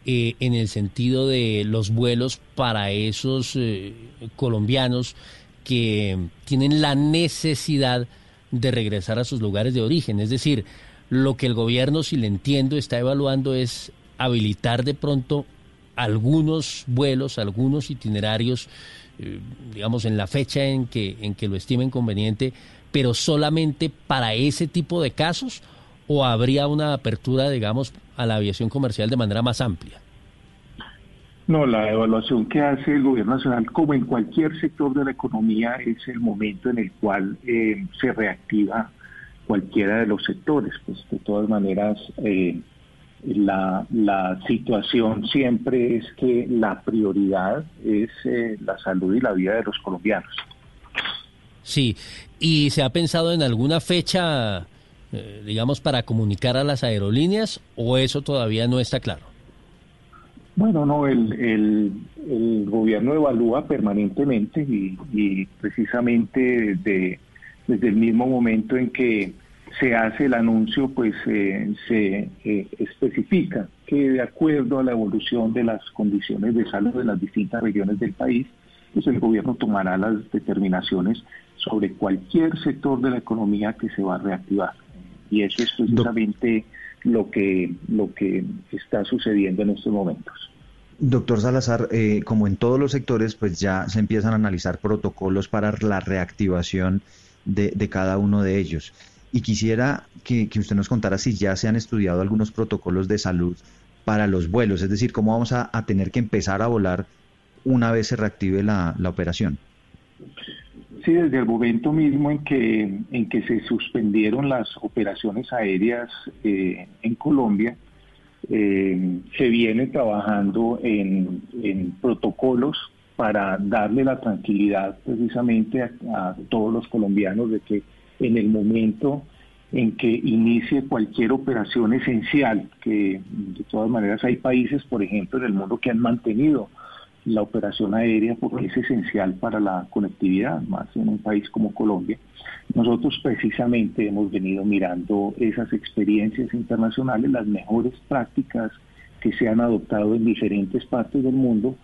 [SPEAKER 65] eh, en el sentido de los vuelos para esos eh, colombianos que tienen la necesidad de regresar a sus lugares de origen. Es decir, lo que el gobierno, si le entiendo, está evaluando es habilitar de pronto algunos vuelos, algunos itinerarios, digamos, en la fecha en que, en que lo estimen conveniente, pero solamente para ese tipo de casos o habría una apertura, digamos, a la aviación comercial de manera más amplia?
[SPEAKER 71] No, la evaluación que hace el gobierno nacional, como en cualquier sector de la economía, es el momento en el cual eh, se reactiva cualquiera de los sectores. Pues de todas maneras, eh, la, la, situación siempre es que la prioridad es eh, la salud y la vida de los colombianos.
[SPEAKER 65] Sí, ¿y se ha pensado en alguna fecha eh, digamos, para comunicar a las aerolíneas o eso todavía no está claro?
[SPEAKER 71] Bueno, no, el, el, gobierno evalúa permanentemente y, precisamente desde, desde, el mismo momento en que se hace el anuncio, pues eh, se eh, especifica que de acuerdo a la evolución de las condiciones de salud de las distintas regiones del país, pues el gobierno tomará las determinaciones sobre cualquier sector de la economía que se va a reactivar y eso es precisamente lo que, lo que está sucediendo en estos momentos.
[SPEAKER 66] Doctor Salazar, eh, como en todos los sectores, pues ya se empiezan a analizar protocolos para la reactivación de, cada uno de ellos. Y quisiera que, usted nos contara si ya se han estudiado algunos protocolos de salud para los vuelos, es decir, cómo vamos a, tener que empezar a volar una vez se reactive la, la operación.
[SPEAKER 71] Sí, desde el momento mismo en que, en que se suspendieron las operaciones aéreas eh, en Colombia, eh, se viene trabajando en, protocolos para darle la tranquilidad precisamente a, todos los colombianos de que en el momento en que inicie cualquier operación esencial, que de todas maneras hay países, por ejemplo, en el mundo que han mantenido la operación aérea porque es esencial para la conectividad, más en un país como Colombia. Nosotros precisamente hemos venido mirando esas experiencias internacionales, las mejores prácticas que se han adoptado en diferentes partes del mundo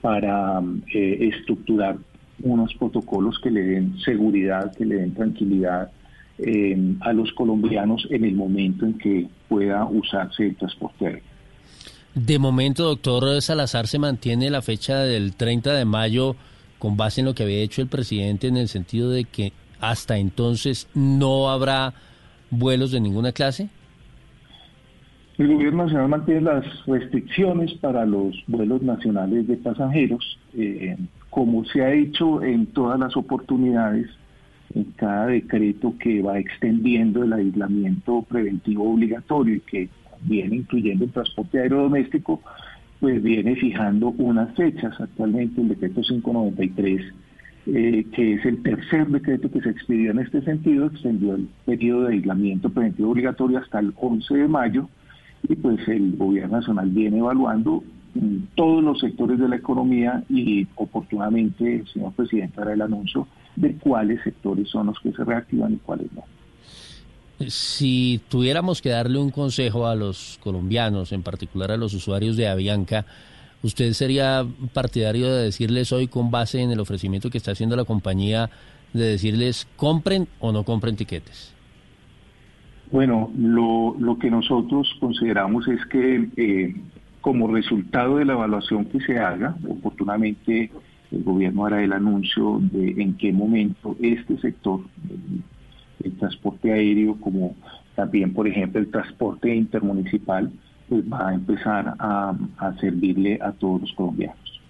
[SPEAKER 71] para eh, estructurar unos protocolos que le den seguridad, que le den tranquilidad eh, a los colombianos en el momento en que pueda usarse el transporte aéreo.
[SPEAKER 65] De momento, doctor Salazar, se mantiene la fecha del 30 de mayo con base en lo que había hecho el presidente en el sentido de que hasta entonces no habrá vuelos de ninguna clase.
[SPEAKER 71] El gobierno nacional mantiene las restricciones para los vuelos nacionales de pasajeros, eh, como se ha hecho en todas las oportunidades, en cada decreto que va extendiendo el aislamiento preventivo obligatorio y que viene incluyendo el transporte aéreo doméstico, pues viene fijando unas fechas. Actualmente el decreto 593, eh, que es el tercer decreto que se expidió en este sentido, extendió el periodo de aislamiento preventivo obligatorio hasta el 11 de mayo y pues el gobierno nacional viene evaluando todos los sectores de la economía y oportunamente el señor presidente hará el anuncio de cuáles sectores son los que se reactivan y cuáles no.
[SPEAKER 65] Si tuviéramos que darle un consejo a los colombianos, en particular a los usuarios de Avianca, ¿usted sería partidario de decirles hoy, con base en el ofrecimiento que está haciendo la compañía, de decirles compren o no compren tiquetes?
[SPEAKER 71] Bueno, lo, lo que nosotros consideramos es que eh, como resultado de la evaluación que se haga, oportunamente el gobierno hará el anuncio de en qué momento este sector, el transporte aéreo, como también, por ejemplo, el transporte intermunicipal, pues va a empezar a, servirle a todos los colombianos.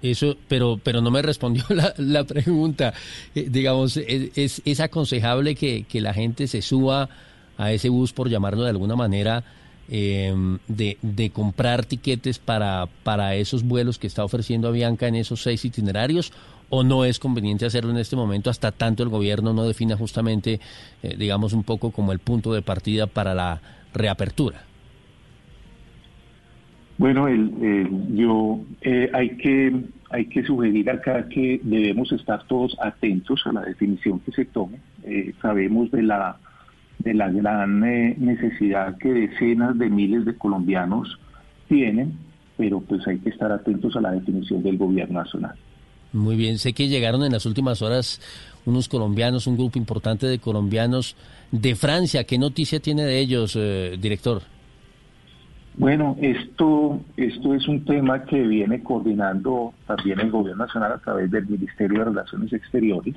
[SPEAKER 65] Eso, pero, pero no me respondió la, pregunta. Eh, digamos, ¿es, es aconsejable que, que, la gente se suba a ese bus, por llamarlo de alguna manera, em, de, de, comprar tiquetes para, para esos vuelos que está ofreciendo Avianca en esos seis itinerarios? o no es conveniente hacerlo en este momento hasta tanto el gobierno no defina justamente, eh, digamos, un poco como el punto de partida para la reapertura?
[SPEAKER 71] Bueno, el, yo eh, hay que hay que sugerir acá que debemos estar todos atentos a la definición que se tome. Eh, sabemos de la de la gran eh, necesidad que decenas de miles de colombianos tienen, pero pues hay que estar atentos a la definición del gobierno nacional.
[SPEAKER 65] Muy bien, sé que llegaron en las últimas horas unos colombianos, un grupo importante de colombianos de Francia. ¿Qué noticia tiene de ellos, eh, director?
[SPEAKER 71] Bueno, esto, esto es un tema que viene coordinando también el Gobierno Nacional a través del Ministerio de Relaciones Exteriores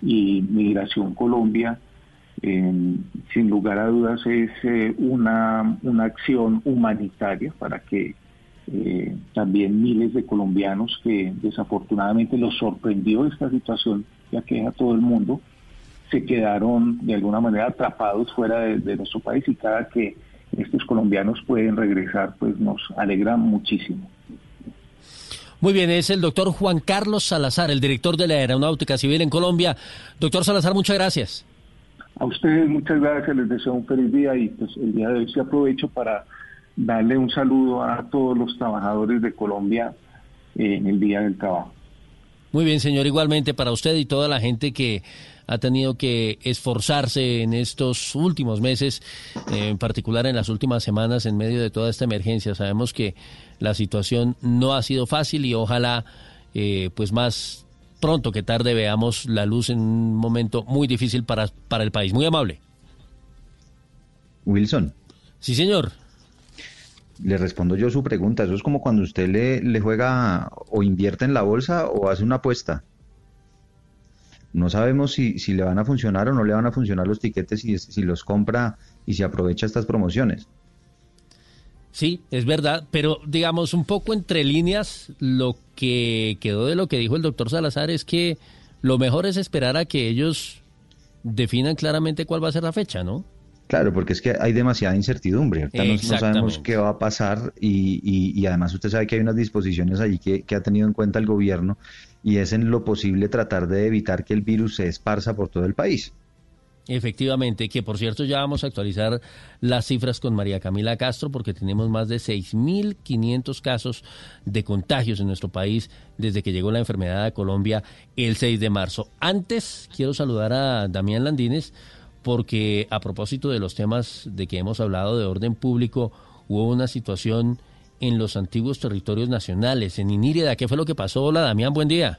[SPEAKER 71] y Migración Colombia. Sin lugar a dudas es eh, una, una acción humanitaria para que eh, también miles de colombianos que desafortunadamente los sorprendió esta situación que aqueja a todo el mundo, se quedaron de alguna manera atrapados fuera de nuestro país y cada que estos colombianos pueden regresar, pues nos alegra muchísimo.
[SPEAKER 65] Muy bien, es el doctor Juan Carlos Salazar, el director de la Aeronáutica Civil en Colombia. Doctor Salazar, muchas gracias.
[SPEAKER 71] A ustedes muchas gracias, les deseo un feliz día y pues el día de hoy sí aprovecho para darle un saludo a todos los trabajadores de Colombia en el Día del Trabajo.
[SPEAKER 65] Muy bien, señor, igualmente para usted y toda la gente que ha tenido que esforzarse en estos últimos meses, en particular en las últimas semanas en medio de toda esta emergencia. Sabemos que la situación no ha sido fácil y ojalá eh, pues más pronto que tarde veamos la luz en un momento muy difícil para, para el país. Muy amable.
[SPEAKER 66] Wilson.
[SPEAKER 65] Sí, señor.
[SPEAKER 66] Le respondo yo su pregunta. Eso es como cuando usted le, le juega o invierte en la bolsa o hace una apuesta no sabemos si, si le van a funcionar o no le van a funcionar los tiquetes y si los compra y si aprovecha estas promociones.
[SPEAKER 65] Sí, es verdad, pero digamos un poco entre líneas, lo que quedó de lo que dijo el doctor Salazar es que lo mejor es esperar a que ellos definan claramente cuál va a ser la fecha, ¿no?
[SPEAKER 66] Claro, porque es que hay demasiada incertidumbre. Ahorita no, sabemos qué va a pasar y, y, además usted sabe que hay unas disposiciones allí que, que ha tenido en cuenta el gobierno y es en lo posible tratar de evitar que el virus se esparza por todo el país.
[SPEAKER 65] Efectivamente, que por cierto ya vamos a actualizar las cifras con María Camila Castro porque tenemos más de 6.500 casos de contagios en nuestro país desde que llegó la enfermedad a Colombia el 6 de marzo. Antes quiero saludar a Damián Landines porque a propósito de los temas de que hemos hablado de orden público, hubo una situación en los antiguos territorios nacionales, en Inírida. ¿Qué fue lo que pasó? Hola, Damián, buen día.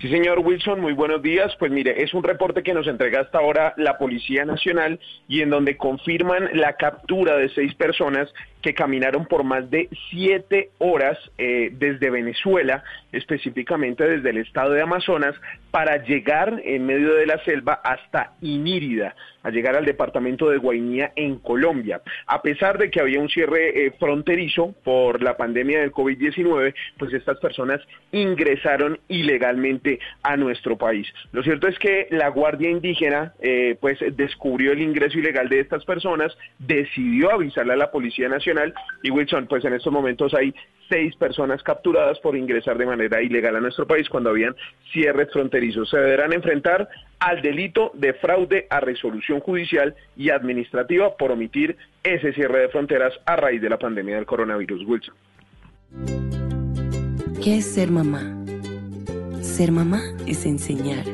[SPEAKER 72] Sí, señor Wilson, muy buenos días. Pues mire, es un reporte que nos entrega hasta ahora la Policía Nacional y en donde confirman la captura de seis personas que caminaron por más de siete horas eh, desde Venezuela, específicamente desde el estado de Amazonas, para llegar en medio de la selva hasta Inírida, a llegar al departamento de Guainía en Colombia. A pesar de que había un cierre eh, fronterizo por la pandemia del COVID-19, pues estas personas ingresaron ilegalmente a nuestro país. Lo cierto es que la Guardia Indígena eh, pues descubrió el ingreso ilegal de estas personas, decidió avisarle a la Policía Nacional y Wilson, pues en estos momentos hay seis personas capturadas por ingresar de manera ilegal a nuestro país cuando habían cierres fronterizos. Se deberán enfrentar al delito de fraude a resolución judicial y administrativa por omitir ese cierre de fronteras a raíz de la pandemia del coronavirus. Wilson.
[SPEAKER 73] ¿Qué es ser mamá? Ser mamá es enseñar.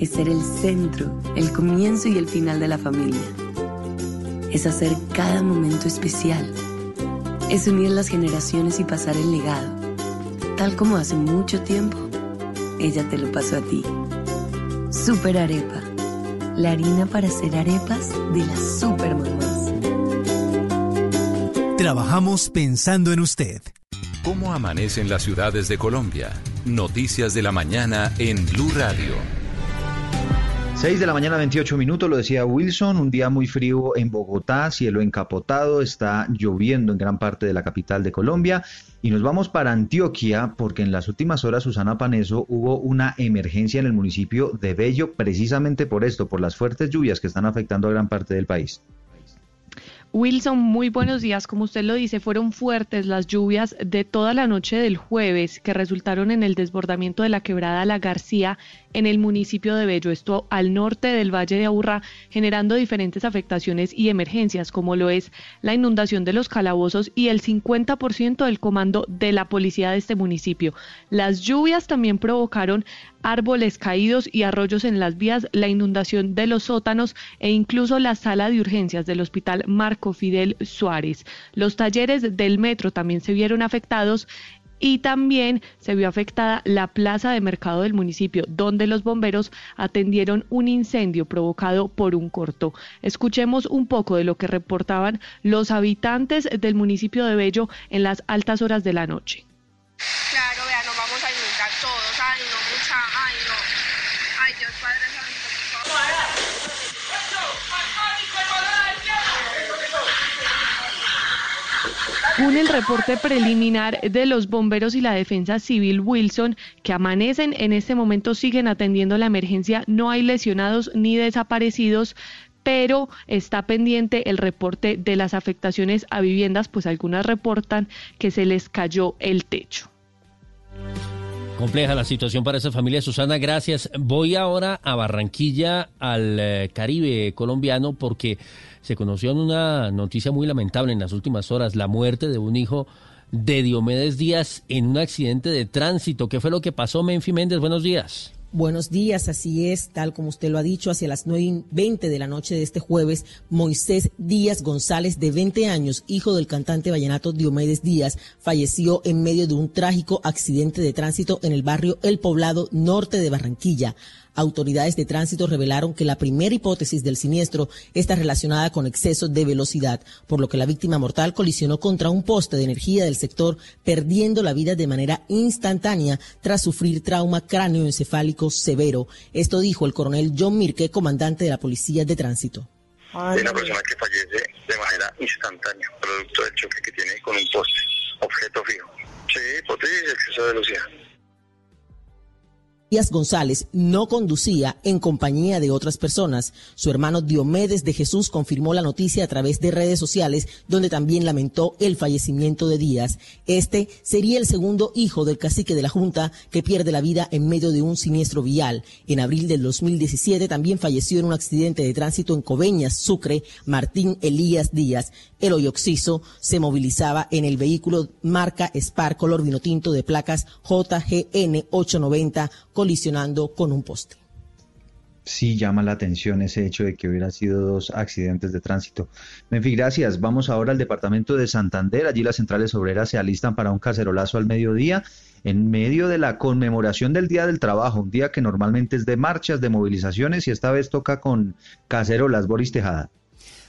[SPEAKER 73] Es ser el centro, el comienzo y el final de la familia. Es hacer cada momento especial es unir las generaciones y pasar el legado, tal como hace mucho tiempo ella te lo pasó a ti. Super Arepa, la harina para hacer arepas de las super mamás.
[SPEAKER 74] Trabajamos pensando en usted.
[SPEAKER 62] ¿Cómo amanecen las ciudades de Colombia? Noticias de la mañana en Blue Radio.
[SPEAKER 66] 6 de la mañana, 28 minutos, lo decía Wilson, un día muy frío en Bogotá, cielo encapotado, está lloviendo en gran parte de la capital de Colombia y nos vamos para Antioquia porque en las últimas horas, Susana Paneso, hubo una emergencia en el municipio de Bello precisamente por esto, por las fuertes lluvias que están afectando a gran parte del país.
[SPEAKER 75] Wilson, muy buenos días. Como usted lo dice, fueron fuertes las lluvias de toda la noche del jueves que resultaron en el desbordamiento de la quebrada La García en el municipio de Bello, esto al norte del Valle de Aburrá, generando diferentes afectaciones y emergencias, como lo es la inundación de los calabozos y el 50% del comando de la policía de este municipio. Las lluvias también provocaron árboles caídos y arroyos en las vías, la inundación de los sótanos e incluso la sala de urgencias del Hospital Marco Fidel Suárez. Los talleres del metro también se vieron afectados y también se vio afectada la plaza de mercado del municipio, donde los bomberos atendieron un incendio provocado por un corto. Escuchemos un poco de lo que reportaban los habitantes del municipio de Bello en las altas horas de la noche. Según el reporte preliminar de los bomberos y la defensa civil Wilson, que amanecen en este momento siguen atendiendo la emergencia, no hay lesionados ni desaparecidos, pero está pendiente el reporte de las afectaciones a viviendas, pues algunas reportan que se les cayó el techo.
[SPEAKER 65] Compleja la situación para esa familia. Susana, gracias. Voy ahora a Barranquilla, al eh, Caribe colombiano, porque se conoció una noticia muy lamentable en las últimas horas, la muerte de un hijo de Diomedes Díaz en un accidente de tránsito. ¿Qué fue lo que pasó, Menfi Méndez? Buenos días.
[SPEAKER 76] Buenos días, así es, tal como usted lo ha dicho, hacia las 9.20 de la noche de este jueves, Moisés Díaz González, de 20 años, hijo del cantante vallenato Diomedes Díaz, falleció en medio de un trágico accidente de tránsito en el barrio El Poblado Norte de Barranquilla. Autoridades de tránsito revelaron que la primera hipótesis del siniestro está relacionada con exceso de velocidad, por lo que la víctima mortal colisionó contra un poste de energía del sector, perdiendo la vida de manera instantánea tras sufrir trauma cráneoencefálico severo. Esto dijo el coronel John Mirke, comandante de la Policía de Tránsito.
[SPEAKER 77] De una persona que fallece de manera instantánea, producto del choque que tiene con un poste, objeto fijo. Sí, hipótesis de exceso de velocidad.
[SPEAKER 76] Díaz González no conducía en compañía de otras personas. Su hermano Diomedes de Jesús confirmó la noticia a través de redes sociales, donde también lamentó el fallecimiento de Díaz. Este sería el segundo hijo del cacique de la Junta que pierde la vida en medio de un siniestro vial. En abril del 2017 también falleció en un accidente de tránsito en Coveñas, Sucre, Martín Elías Díaz. El hoyoxiso se movilizaba en el vehículo marca Spar color vino tinto de placas JGN 890 colisionando con un poste.
[SPEAKER 66] Sí llama la atención ese hecho de que hubiera sido dos accidentes de tránsito. Menfi, gracias. Vamos ahora al departamento de Santander. Allí las centrales obreras se alistan para un cacerolazo al mediodía en medio de la conmemoración del Día del Trabajo, un día que normalmente es de marchas, de movilizaciones y esta vez toca con cacerolas. Boris Tejada.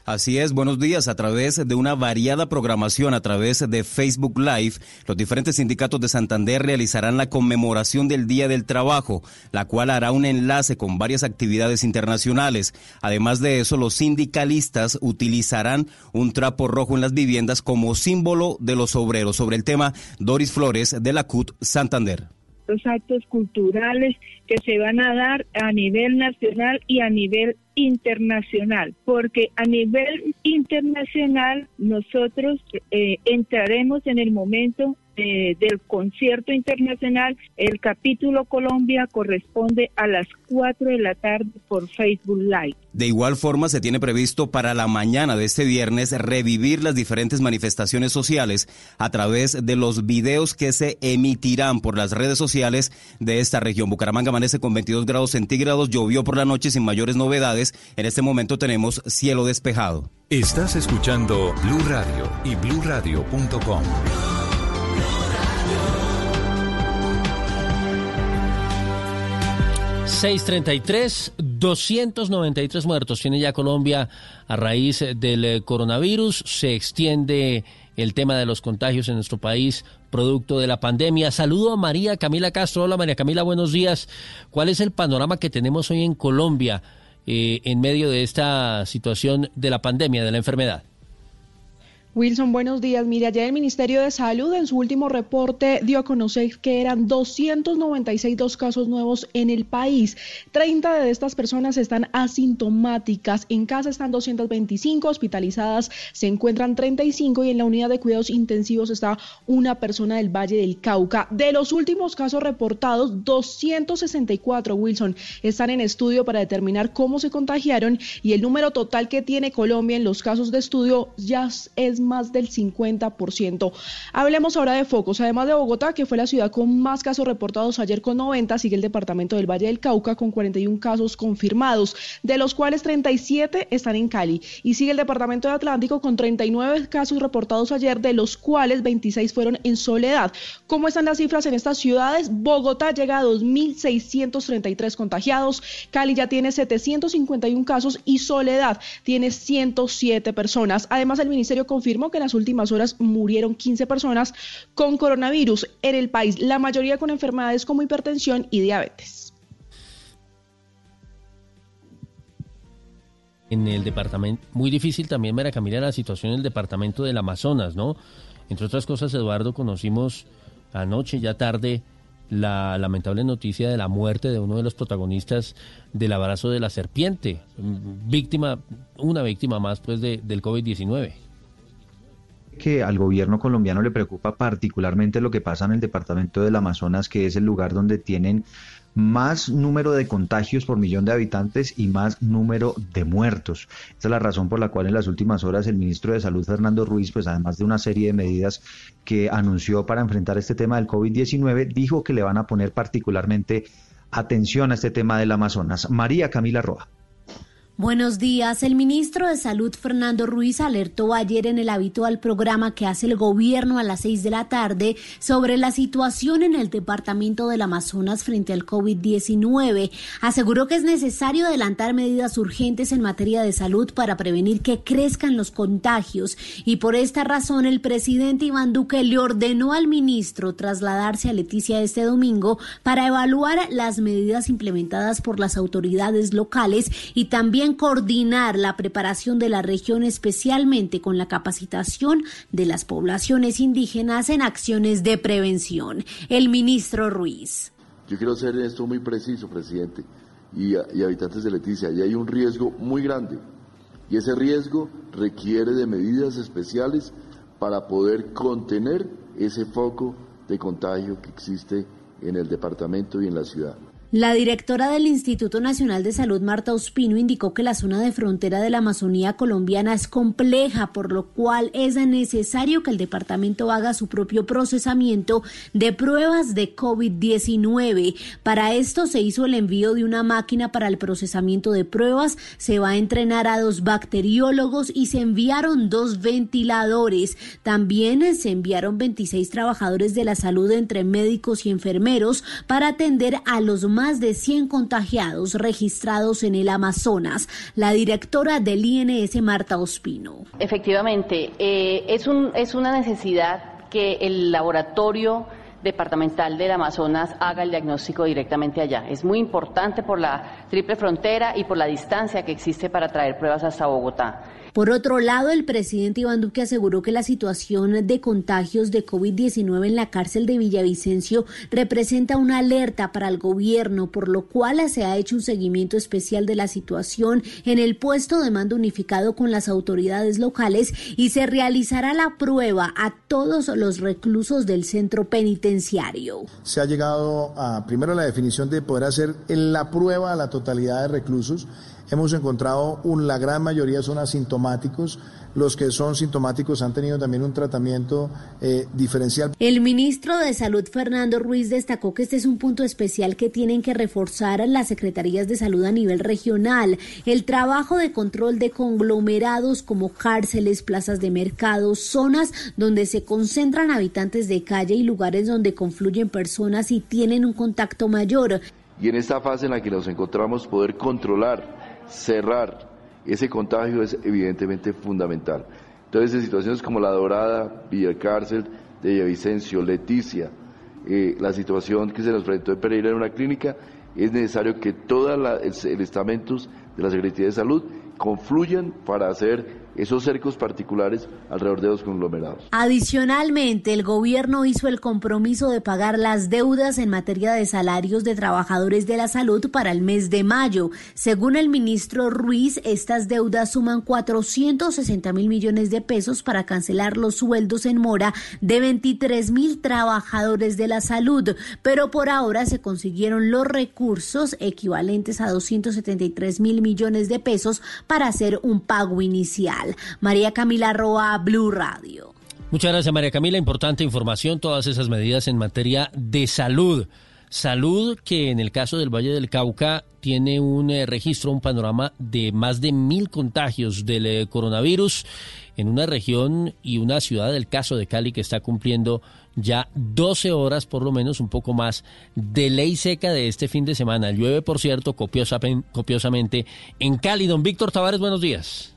[SPEAKER 78] Así es, buenos días. A través de una variada programación, a través de Facebook Live, los diferentes sindicatos de Santander realizarán la conmemoración del Día del Trabajo, la cual hará un enlace con varias actividades internacionales. Además de eso, los sindicalistas utilizarán un trapo rojo en las viviendas como símbolo de los obreros. Sobre el tema, Doris Flores de la CUT Santander
[SPEAKER 79] los actos culturales que se van a dar a nivel nacional y a nivel internacional, porque a nivel internacional nosotros eh, entraremos en el momento eh, del concierto internacional. El capítulo Colombia corresponde a las 4 de la tarde por Facebook Live.
[SPEAKER 78] De igual forma, se tiene previsto para la mañana de este viernes revivir las diferentes manifestaciones sociales a través de los videos que se emitirán por las redes sociales de esta región. Bucaramanga amanece con 22 grados centígrados, llovió por la noche sin mayores novedades. En este momento tenemos cielo despejado.
[SPEAKER 62] Estás escuchando Blue Radio y bluradio.com.
[SPEAKER 65] 633, 293 muertos tiene ya Colombia a raíz del eh, coronavirus. Se extiende el tema de los contagios en nuestro país producto de la pandemia. Saludo a María Camila Castro. Hola María Camila, buenos días. ¿Cuál es el panorama que tenemos hoy en Colombia eh, en medio de esta situación de la pandemia, de la enfermedad?
[SPEAKER 72] Wilson, buenos días. Mire, ayer el Ministerio de Salud en su último reporte dio a conocer que eran 296 dos casos nuevos en el país. 30 de estas personas están asintomáticas. En casa están 225, hospitalizadas se encuentran 35 y en la unidad de cuidados intensivos está una persona del Valle del Cauca. De los últimos casos reportados, 264, Wilson, están en estudio para determinar cómo se contagiaron y el número total que tiene Colombia en los casos de estudio ya es más del 50%. Hablemos ahora de focos. Además de Bogotá, que fue la ciudad con más casos reportados ayer con 90, sigue el departamento del Valle del Cauca con 41 casos confirmados, de los cuales 37 están en Cali. Y sigue el departamento de Atlántico con 39 casos reportados ayer, de los cuales 26 fueron en Soledad. ¿Cómo están las cifras en estas ciudades? Bogotá llega a 2.633 contagiados, Cali ya tiene 751 casos y Soledad tiene 107 personas. Además, el ministerio confirma que en las últimas horas murieron 15 personas con coronavirus en el país, la mayoría con enfermedades como hipertensión y diabetes.
[SPEAKER 65] En el departamento, muy difícil también, Mara Camila, la situación en el departamento del Amazonas, ¿no? Entre otras cosas, Eduardo, conocimos anoche, ya tarde, la lamentable noticia de la muerte de uno de los protagonistas del abrazo de la serpiente, víctima, una víctima más pues de, del COVID-19
[SPEAKER 66] que al gobierno colombiano le preocupa particularmente lo que pasa en el departamento del Amazonas, que es el lugar donde tienen más número de contagios por millón de habitantes y más número de muertos. Esa es la razón por la cual en las últimas horas el ministro de Salud, Fernando Ruiz, pues además de una serie de medidas que anunció para enfrentar este tema del COVID-19, dijo que le van a poner particularmente atención a este tema del Amazonas. María Camila Roa.
[SPEAKER 80] Buenos días. El ministro de Salud, Fernando Ruiz, alertó ayer en el habitual programa que hace el gobierno a las seis de la tarde sobre la situación en el departamento del Amazonas frente al COVID-19. Aseguró que es necesario adelantar medidas urgentes en materia de salud para prevenir que crezcan los contagios y por esta razón el presidente Iván Duque le ordenó al ministro trasladarse a Leticia este domingo para evaluar las medidas implementadas por las autoridades locales y también coordinar la preparación de la región, especialmente con la capacitación de las poblaciones indígenas en acciones de prevención. El ministro Ruiz.
[SPEAKER 76] Yo quiero ser esto muy preciso, presidente, y, habitantes de Leticia. Y hay un riesgo muy grande. Y ese riesgo requiere de medidas especiales para poder contener ese foco de contagio que existe en el departamento y en la ciudad.
[SPEAKER 80] La directora del Instituto Nacional de Salud, Marta Ospino, indicó que la zona de frontera de la Amazonía colombiana es compleja, por lo cual es necesario que el departamento haga su propio procesamiento de pruebas de COVID-19. Para esto se hizo el envío de una máquina para el procesamiento de pruebas, se va a entrenar a dos bacteriólogos y se enviaron dos ventiladores. También se enviaron 26 trabajadores de la salud entre médicos y enfermeros para atender a los más más de 100 contagiados registrados en el Amazonas. La directora del INS, Marta Ospino.
[SPEAKER 81] Efectivamente, eh, es, un, es una necesidad que el laboratorio departamental del Amazonas haga el diagnóstico directamente allá. Es muy importante por la triple frontera y por la distancia que existe para traer pruebas hasta Bogotá.
[SPEAKER 80] Por otro lado, el presidente Iván Duque aseguró que la situación de contagios de COVID-19 en la cárcel de Villavicencio representa una alerta para el gobierno, por lo cual se ha hecho un seguimiento especial de la situación en el puesto de mando unificado con las autoridades locales y se realizará la prueba a todos los reclusos del centro penitenciario.
[SPEAKER 73] Se ha llegado a primero la definición de poder hacer la prueba a la totalidad de reclusos Hemos encontrado un, la gran mayoría son asintomáticos. Los que son sintomáticos han tenido también un tratamiento eh, diferencial.
[SPEAKER 80] El ministro de Salud, Fernando Ruiz, destacó que este es un punto especial que tienen que reforzar las secretarías de salud a nivel regional. El trabajo de control de conglomerados como cárceles, plazas de mercado, zonas donde se concentran habitantes de calle y lugares donde confluyen personas y tienen un contacto mayor.
[SPEAKER 76] Y en esta fase en la que nos encontramos, poder controlar cerrar ese contagio es evidentemente fundamental. Entonces, en situaciones como la Dorada, Villa Cárcel, de Villavicencio, Leticia, eh, la situación que se nos presentó en Pereira en una clínica, es necesario que todos los estamentos de la Secretaría de Salud confluyan para hacer
[SPEAKER 82] esos cercos particulares alrededor de los conglomerados.
[SPEAKER 80] Adicionalmente, el gobierno hizo el compromiso de pagar las deudas en materia de salarios de trabajadores de la salud para el mes de mayo. Según el ministro Ruiz, estas deudas suman 460 mil millones de pesos para cancelar los sueldos en mora de 23 mil trabajadores de la salud, pero por ahora se consiguieron los recursos equivalentes a 273 mil millones de pesos para hacer un pago inicial. María Camila Roa, Blue Radio.
[SPEAKER 65] Muchas gracias María Camila, importante información, todas esas medidas en materia de salud. Salud que en el caso del Valle del Cauca tiene un eh, registro, un panorama de más de mil contagios del eh, coronavirus en una región y una ciudad del caso de Cali que está cumpliendo ya 12 horas, por lo menos un poco más, de ley seca de este fin de semana. Llueve, por cierto, copiosamente en Cali. Don Víctor Tavares, buenos días.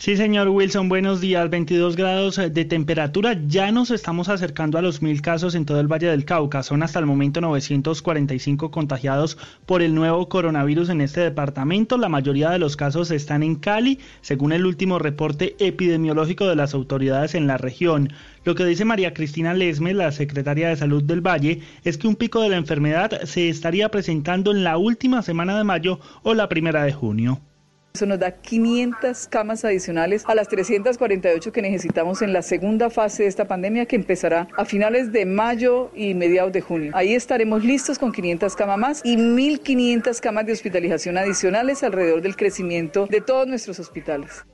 [SPEAKER 72] Sí, señor Wilson, buenos días. 22 grados de temperatura. Ya nos estamos acercando a los mil casos en todo el Valle del Cauca. Son hasta el momento 945 contagiados por el nuevo coronavirus en este departamento. La mayoría de los casos están en Cali, según el último reporte epidemiológico de las autoridades en la región. Lo que dice María Cristina Lesme, la secretaria de Salud del Valle, es que un pico de la enfermedad se estaría presentando en la última semana de mayo o la primera de junio.
[SPEAKER 83] Eso nos da 500 camas adicionales a las 348 que necesitamos en la segunda fase de esta pandemia que empezará a finales de mayo y mediados de junio. Ahí estaremos listos con 500 camas más y 1.500 camas de hospitalización adicionales alrededor del crecimiento de todos nuestros hospitales.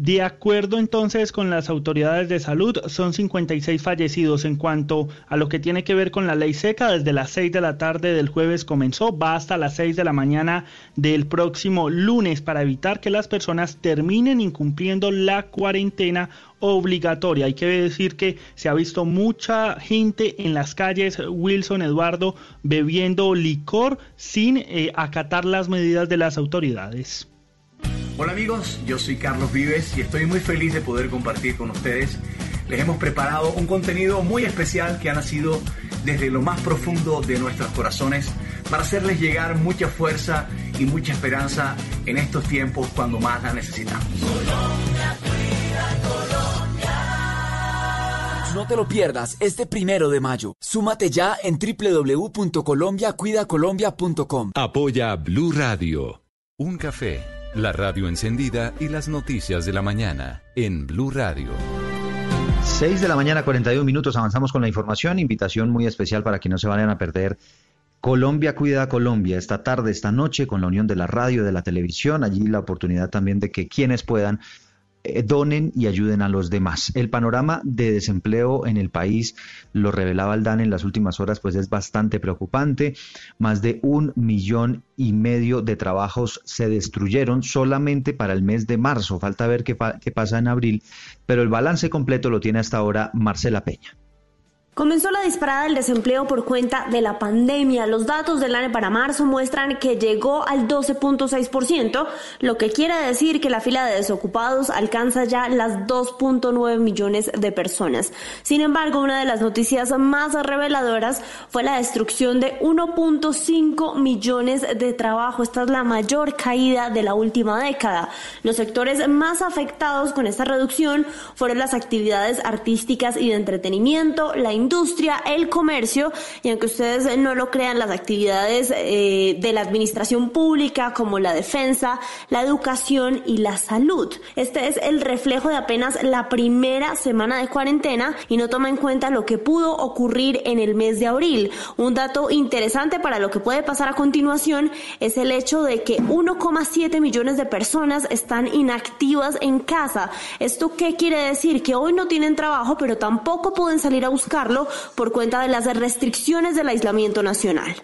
[SPEAKER 72] De acuerdo entonces con las autoridades de salud, son 56 fallecidos en cuanto a lo que tiene que ver con la ley seca. Desde las 6 de la tarde del jueves comenzó, va hasta las 6 de la mañana del próximo lunes para evitar que las personas terminen incumpliendo la cuarentena obligatoria. Hay que decir que se ha visto mucha gente en las calles, Wilson Eduardo, bebiendo licor sin eh, acatar las medidas de las autoridades.
[SPEAKER 84] Hola amigos, yo soy Carlos Vives y estoy muy feliz de poder compartir con ustedes. Les hemos preparado un contenido muy especial que ha nacido desde lo más profundo de nuestros corazones para hacerles llegar mucha fuerza y mucha esperanza en estos tiempos cuando más la necesitamos. Colombia,
[SPEAKER 42] Colombia. No te lo pierdas este primero de mayo. Súmate ya en www.colombiacuidacolombia.com.
[SPEAKER 62] Apoya Blue Radio. Un café la radio encendida y las noticias de la mañana en Blue Radio.
[SPEAKER 66] 6 de la mañana, 41 minutos. Avanzamos con la información. Invitación muy especial para que no se vayan a perder. Colombia Cuida Colombia esta tarde, esta noche, con la unión de la radio, de la televisión. Allí la oportunidad también de que quienes puedan donen y ayuden a los demás. El panorama de desempleo en el país, lo revelaba el DAN en las últimas horas, pues es bastante preocupante. Más de un millón y medio de trabajos se destruyeron solamente para el mes de marzo. Falta ver qué, qué pasa en abril, pero el balance completo lo tiene hasta ahora Marcela Peña.
[SPEAKER 85] Comenzó la disparada del desempleo por cuenta de la pandemia. Los datos del año para marzo muestran que llegó al 12.6%, lo que quiere decir que la fila de desocupados alcanza ya las 2.9 millones de personas. Sin embargo, una de las noticias más reveladoras fue la destrucción de 1.5 millones de trabajo. Esta es la mayor caída de la última década. Los sectores más afectados con esta reducción fueron las actividades artísticas y de entretenimiento, la industria, el comercio y aunque ustedes no lo crean, las actividades eh, de la administración pública como la defensa, la educación y la salud. Este es el reflejo de apenas la primera semana de cuarentena y no toma en cuenta lo que pudo ocurrir en el mes de abril. Un dato interesante para lo que puede pasar a continuación es el hecho de que 1,7 millones de personas están inactivas en casa. ¿Esto qué quiere decir? Que hoy no tienen trabajo, pero tampoco pueden salir a buscarlo por cuenta de las restricciones del aislamiento nacional.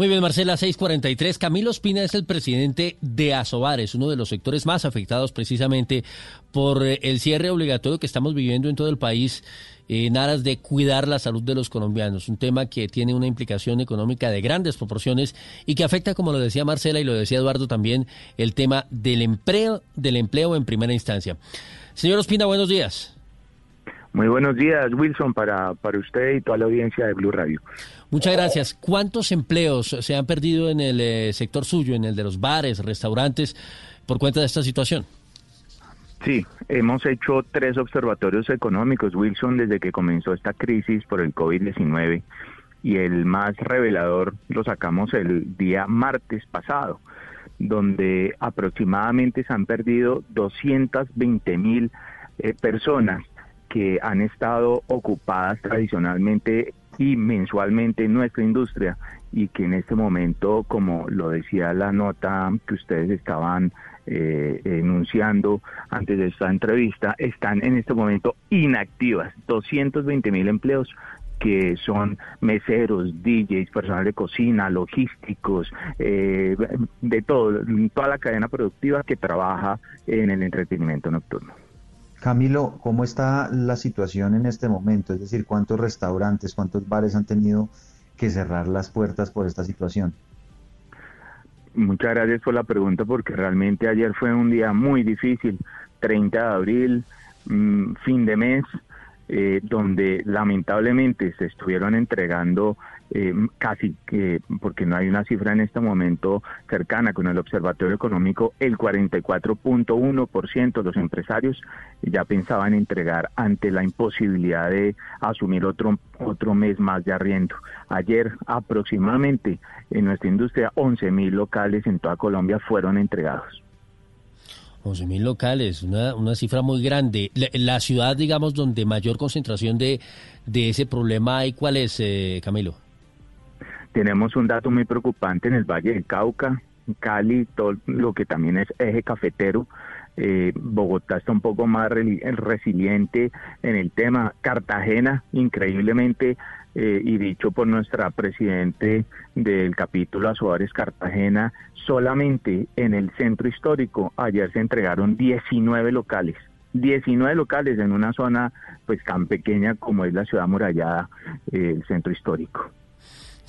[SPEAKER 65] Muy bien, Marcela, 643. Camilo Espina es el presidente de Asobares, uno de los sectores más afectados precisamente por eh, el cierre obligatorio que estamos viviendo en todo el país en aras de cuidar la salud de los colombianos, un tema que tiene una implicación económica de grandes proporciones y que afecta, como lo decía Marcela y lo decía Eduardo también, el tema del empleo, del empleo en primera instancia. Señor Ospina, buenos días.
[SPEAKER 86] Muy buenos días, Wilson, para, para usted y toda la audiencia de Blue Radio.
[SPEAKER 65] Muchas gracias. ¿Cuántos empleos se han perdido en el eh, sector suyo, en el de los bares, restaurantes, por cuenta de esta situación?
[SPEAKER 86] Sí, hemos hecho tres observatorios económicos, Wilson, desde que comenzó esta crisis por el COVID-19 y el más revelador lo sacamos el día martes pasado, donde aproximadamente se han perdido 220 mil eh, personas que han estado ocupadas tradicionalmente y mensualmente en nuestra industria y que en este momento, como lo decía la nota que ustedes estaban eh, enunciando antes de esta entrevista, están en este momento inactivas. 220 mil empleos que son meseros, DJs, personal de cocina, logísticos, eh, de todo, toda la cadena productiva que trabaja en el entretenimiento nocturno.
[SPEAKER 66] Camilo, ¿cómo está la situación en este momento? Es decir, ¿cuántos restaurantes, cuántos bares han tenido que cerrar las puertas por esta situación?
[SPEAKER 86] Muchas gracias por la pregunta porque realmente ayer fue un día muy difícil, 30 de abril, mm, fin de mes, eh, donde lamentablemente se estuvieron entregando eh, casi que, porque no hay una cifra en este momento cercana con el Observatorio Económico, el 44.1% de los empresarios ya pensaban entregar ante la imposibilidad de asumir otro, otro mes más de arriendo. Ayer aproximadamente en nuestra industria 11 mil locales en toda Colombia fueron entregados.
[SPEAKER 65] 11.000 locales, una, una cifra muy grande. La, ciudad, digamos, donde mayor concentración de, de ese problema hay, ¿cuál es, eh, Camilo?
[SPEAKER 86] Tenemos un dato muy preocupante en el Valle del Cauca, Cali, todo lo que también es eje cafetero. Eh, Bogotá está un poco más resiliente en el tema. Cartagena, increíblemente, eh, y dicho por nuestra presidente del capítulo Azuares Cartagena, solamente en el centro histórico ayer se entregaron 19 locales. 19 locales en una zona pues tan pequeña como es la ciudad amurallada, eh, el centro histórico.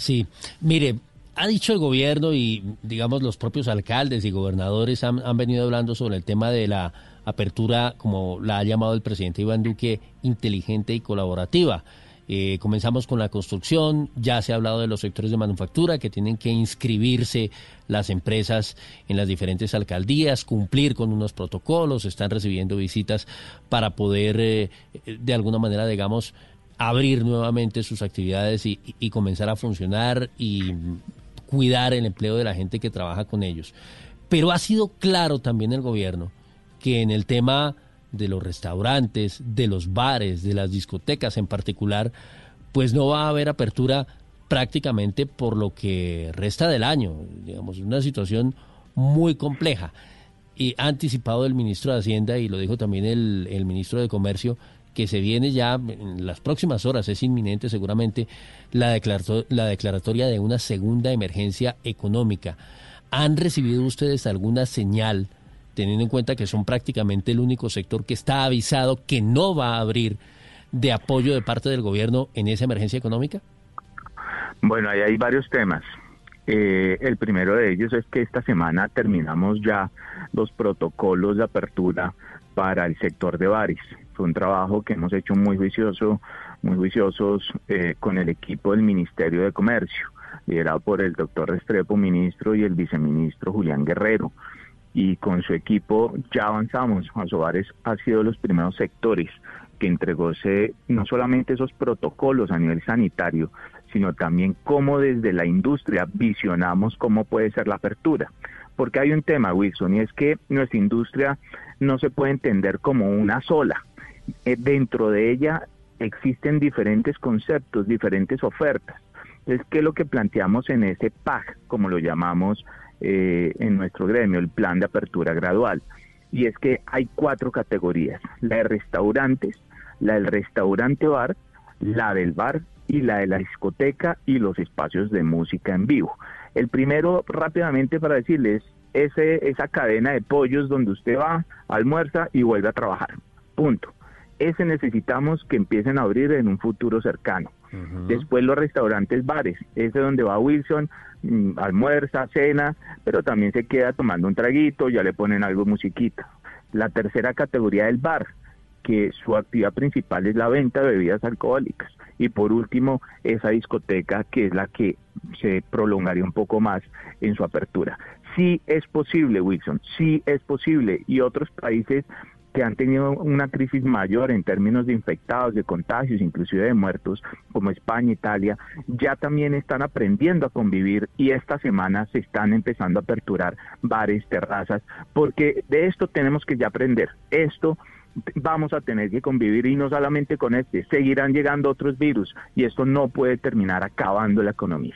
[SPEAKER 65] Sí, mire, ha dicho el gobierno y digamos los propios alcaldes y gobernadores han, venido hablando sobre el tema de la apertura, como la ha llamado el presidente Iván Duque, inteligente y colaborativa. Eh, comenzamos con la construcción, ya se ha hablado de los sectores de manufactura que tienen que inscribirse las empresas en las diferentes alcaldías, cumplir con unos protocolos, están recibiendo visitas para poder eh, de alguna manera, digamos, abrir nuevamente sus actividades y, comenzar a funcionar y cuidar el empleo de la gente que trabaja con ellos. Pero ha sido claro también el gobierno que en el tema de los restaurantes, de los bares, de las discotecas en particular, pues no va a haber apertura prácticamente por lo que resta del año. Digamos, una situación muy compleja. Y ha anticipado el ministro de Hacienda y lo dijo también el ministro de Comercio que se viene ya en las próximas horas, es inminente seguramente, la, la declaratoria de una segunda emergencia económica. ¿Han recibido ustedes alguna señal? teniendo en cuenta que son prácticamente el único sector que está avisado que no va a abrir de apoyo de parte del gobierno en esa emergencia económica?
[SPEAKER 86] Bueno, ahí hay varios temas. Eh, el primero de ellos es que esta semana terminamos ya los protocolos de apertura para el sector de bares. Un trabajo que hemos hecho muy juicioso, muy juiciosos eh, con el equipo del Ministerio de Comercio, liderado por el doctor Restrepo, ministro, y el viceministro Julián Guerrero y con su equipo ya avanzamos. Asobares ha sido de los primeros sectores que entregó no solamente esos protocolos a nivel sanitario, sino también cómo desde la industria visionamos cómo puede ser la apertura. Porque hay un tema, Wilson, y es que nuestra industria no se puede entender como una sola. Eh, dentro de ella existen diferentes conceptos, diferentes ofertas. Entonces, ¿qué es lo que planteamos en ese PAG, como lo llamamos eh, en nuestro gremio, el plan de apertura gradual. Y es que hay cuatro categorías, la de restaurantes, la del restaurante bar, la del bar y la de la discoteca y los espacios de música en vivo. El primero, rápidamente para decirles, ese, esa cadena de pollos donde usted va, almuerza y vuelve a trabajar. Punto. Ese necesitamos que empiecen a abrir en un futuro cercano. Después los restaurantes bares, ese donde va Wilson, mm, almuerza, cena, pero también se queda tomando un traguito, ya le ponen algo musiquita. La tercera categoría del bar, que su actividad principal es la venta de bebidas alcohólicas. Y por último, esa discoteca que es la que se prolongaría un poco más en su apertura. Sí es posible, Wilson, sí es posible. Y otros países que han tenido una crisis mayor en términos de infectados, de contagios, inclusive de muertos, como España, Italia, ya también están aprendiendo a convivir y esta semana se están empezando a aperturar bares, terrazas, porque de esto tenemos que ya aprender. Esto vamos a tener que convivir y no solamente con este, seguirán llegando otros virus y esto no puede terminar acabando la economía.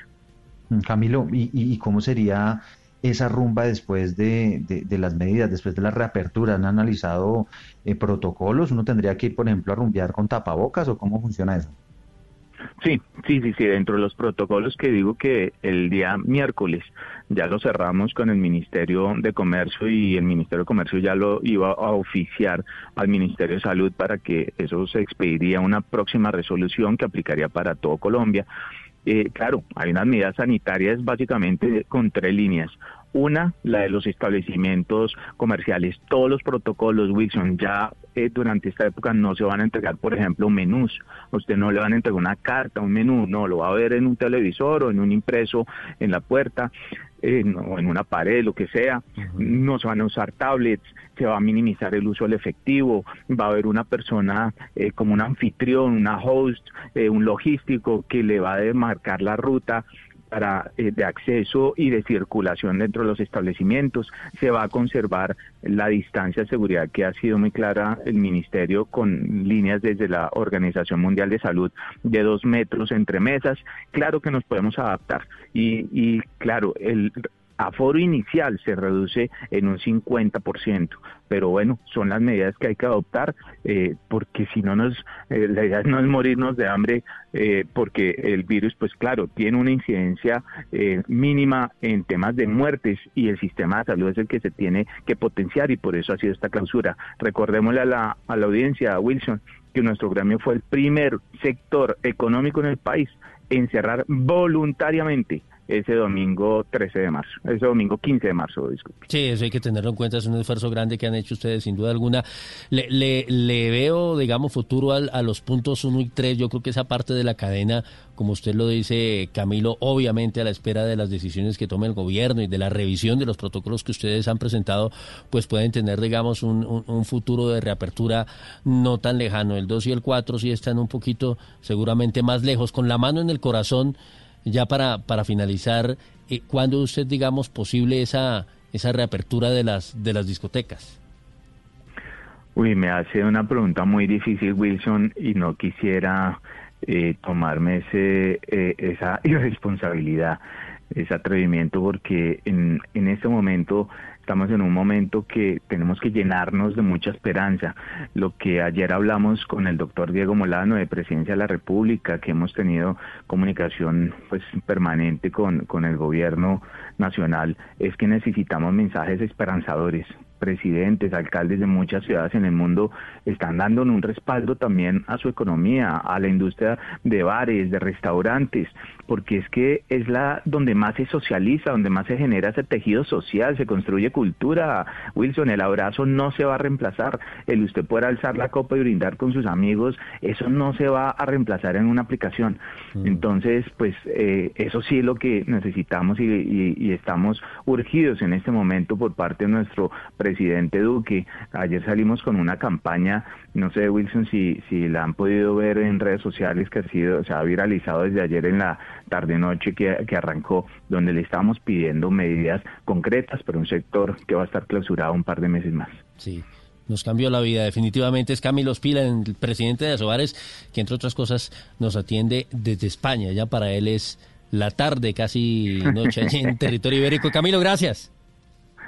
[SPEAKER 66] Camilo, ¿y, cómo sería esa rumba después de, las medidas, después de la reapertura? ¿Han analizado eh, protocolos? ¿Uno tendría que ir, por ejemplo, a rumbear con tapabocas o cómo funciona eso?
[SPEAKER 86] Sí, sí, sí, sí, dentro de los protocolos que digo que el día miércoles ya lo cerramos con el Ministerio de Comercio y el Ministerio de Comercio ya lo iba a oficiar al Ministerio de Salud para que eso se expediría una próxima resolución que aplicaría para todo Colombia. Eh, claro, hay unas medidas sanitarias básicamente con tres líneas. Una, la de los establecimientos comerciales. Todos los protocolos, Wilson, ya eh, durante esta época no se van a entregar, por ejemplo, menús. usted no le van a entregar una carta, un menú, no, lo va a ver en un televisor o en un impreso en la puerta o en una pared, lo que sea. No se van a usar tablets, se va a minimizar el uso del efectivo, va a haber una persona eh, como un anfitrión, una host, eh, un logístico que le va a demarcar la ruta para, eh, de acceso y de circulación dentro de los establecimientos. Se va a conservar la distancia de seguridad que ha sido muy clara el Ministerio con líneas desde la Organización Mundial de Salud de dos metros entre mesas. Claro que nos podemos adaptar y, y claro, el aforo inicial se reduce en un 50%, pero bueno, son las medidas que hay que adoptar, eh, porque si no nos, eh, la idea no es morirnos de hambre, eh, porque el virus, pues claro, tiene una incidencia mínima en temas de muertes y el sistema de salud es el que se tiene que potenciar y por eso ha sido esta clausura. Recordémosle a la, a la audiencia, a Wilson, que nuestro gremio fue el primer sector económico en el país en cerrar voluntariamente ese domingo 13 de marzo, ese domingo 15 de marzo, disculpe.
[SPEAKER 65] Sí, eso hay que tenerlo en cuenta, es un esfuerzo grande que han hecho ustedes, sin duda alguna. Le, le, veo, digamos, futuro a los puntos 1 y 3, yo creo que esa parte de la cadena, como usted lo dice, Camilo, obviamente a la espera de las decisiones que tome el gobierno y de la revisión de los protocolos que ustedes han presentado, pues pueden tener, digamos, un, un futuro de reapertura no tan lejano. El 2 y el 4 sí están un poquito, seguramente más lejos, con la mano en el corazón ya para, para finalizar, eh, ¿cuándo usted, digamos, posible esa, esa reapertura de las, de las discotecas?
[SPEAKER 86] Uy, me hace una pregunta muy difícil, Wilson, y no quisiera eh, tomarme ese, eh, esa irresponsabilidad, ese atrevimiento, porque en, en este momento Estamos en un momento que tenemos que llenarnos de mucha esperanza. Lo que ayer hablamos con el doctor Diego Molano de Presidencia de la República, que hemos tenido comunicación pues permanente con, con el gobierno nacional, es que necesitamos mensajes esperanzadores presidentes, alcaldes de muchas ciudades en el mundo están dando un respaldo también a su economía, a la industria de bares, de restaurantes, porque es que es la donde más se socializa, donde más se genera ese tejido social, se construye cultura. Wilson, el abrazo no se va a reemplazar, el usted poder alzar la copa y brindar con sus amigos, eso no se va a reemplazar en una aplicación. Mm. Entonces, pues eh, eso sí es lo que necesitamos y, y estamos urgidos en este momento por parte de nuestro presidente Duque. Ayer salimos con una campaña, no sé Wilson si, si la han podido ver en redes sociales que ha sido, se ha viralizado desde ayer en la tarde noche que, que arrancó, donde le estamos pidiendo medidas concretas para un sector que va a estar clausurado un par de meses más.
[SPEAKER 65] Sí nos cambió la vida. Definitivamente es Camilo Spila, el presidente de Asobares, que entre otras cosas nos atiende desde España. Ya para él es la tarde, casi noche allí en territorio ibérico. Camilo, gracias.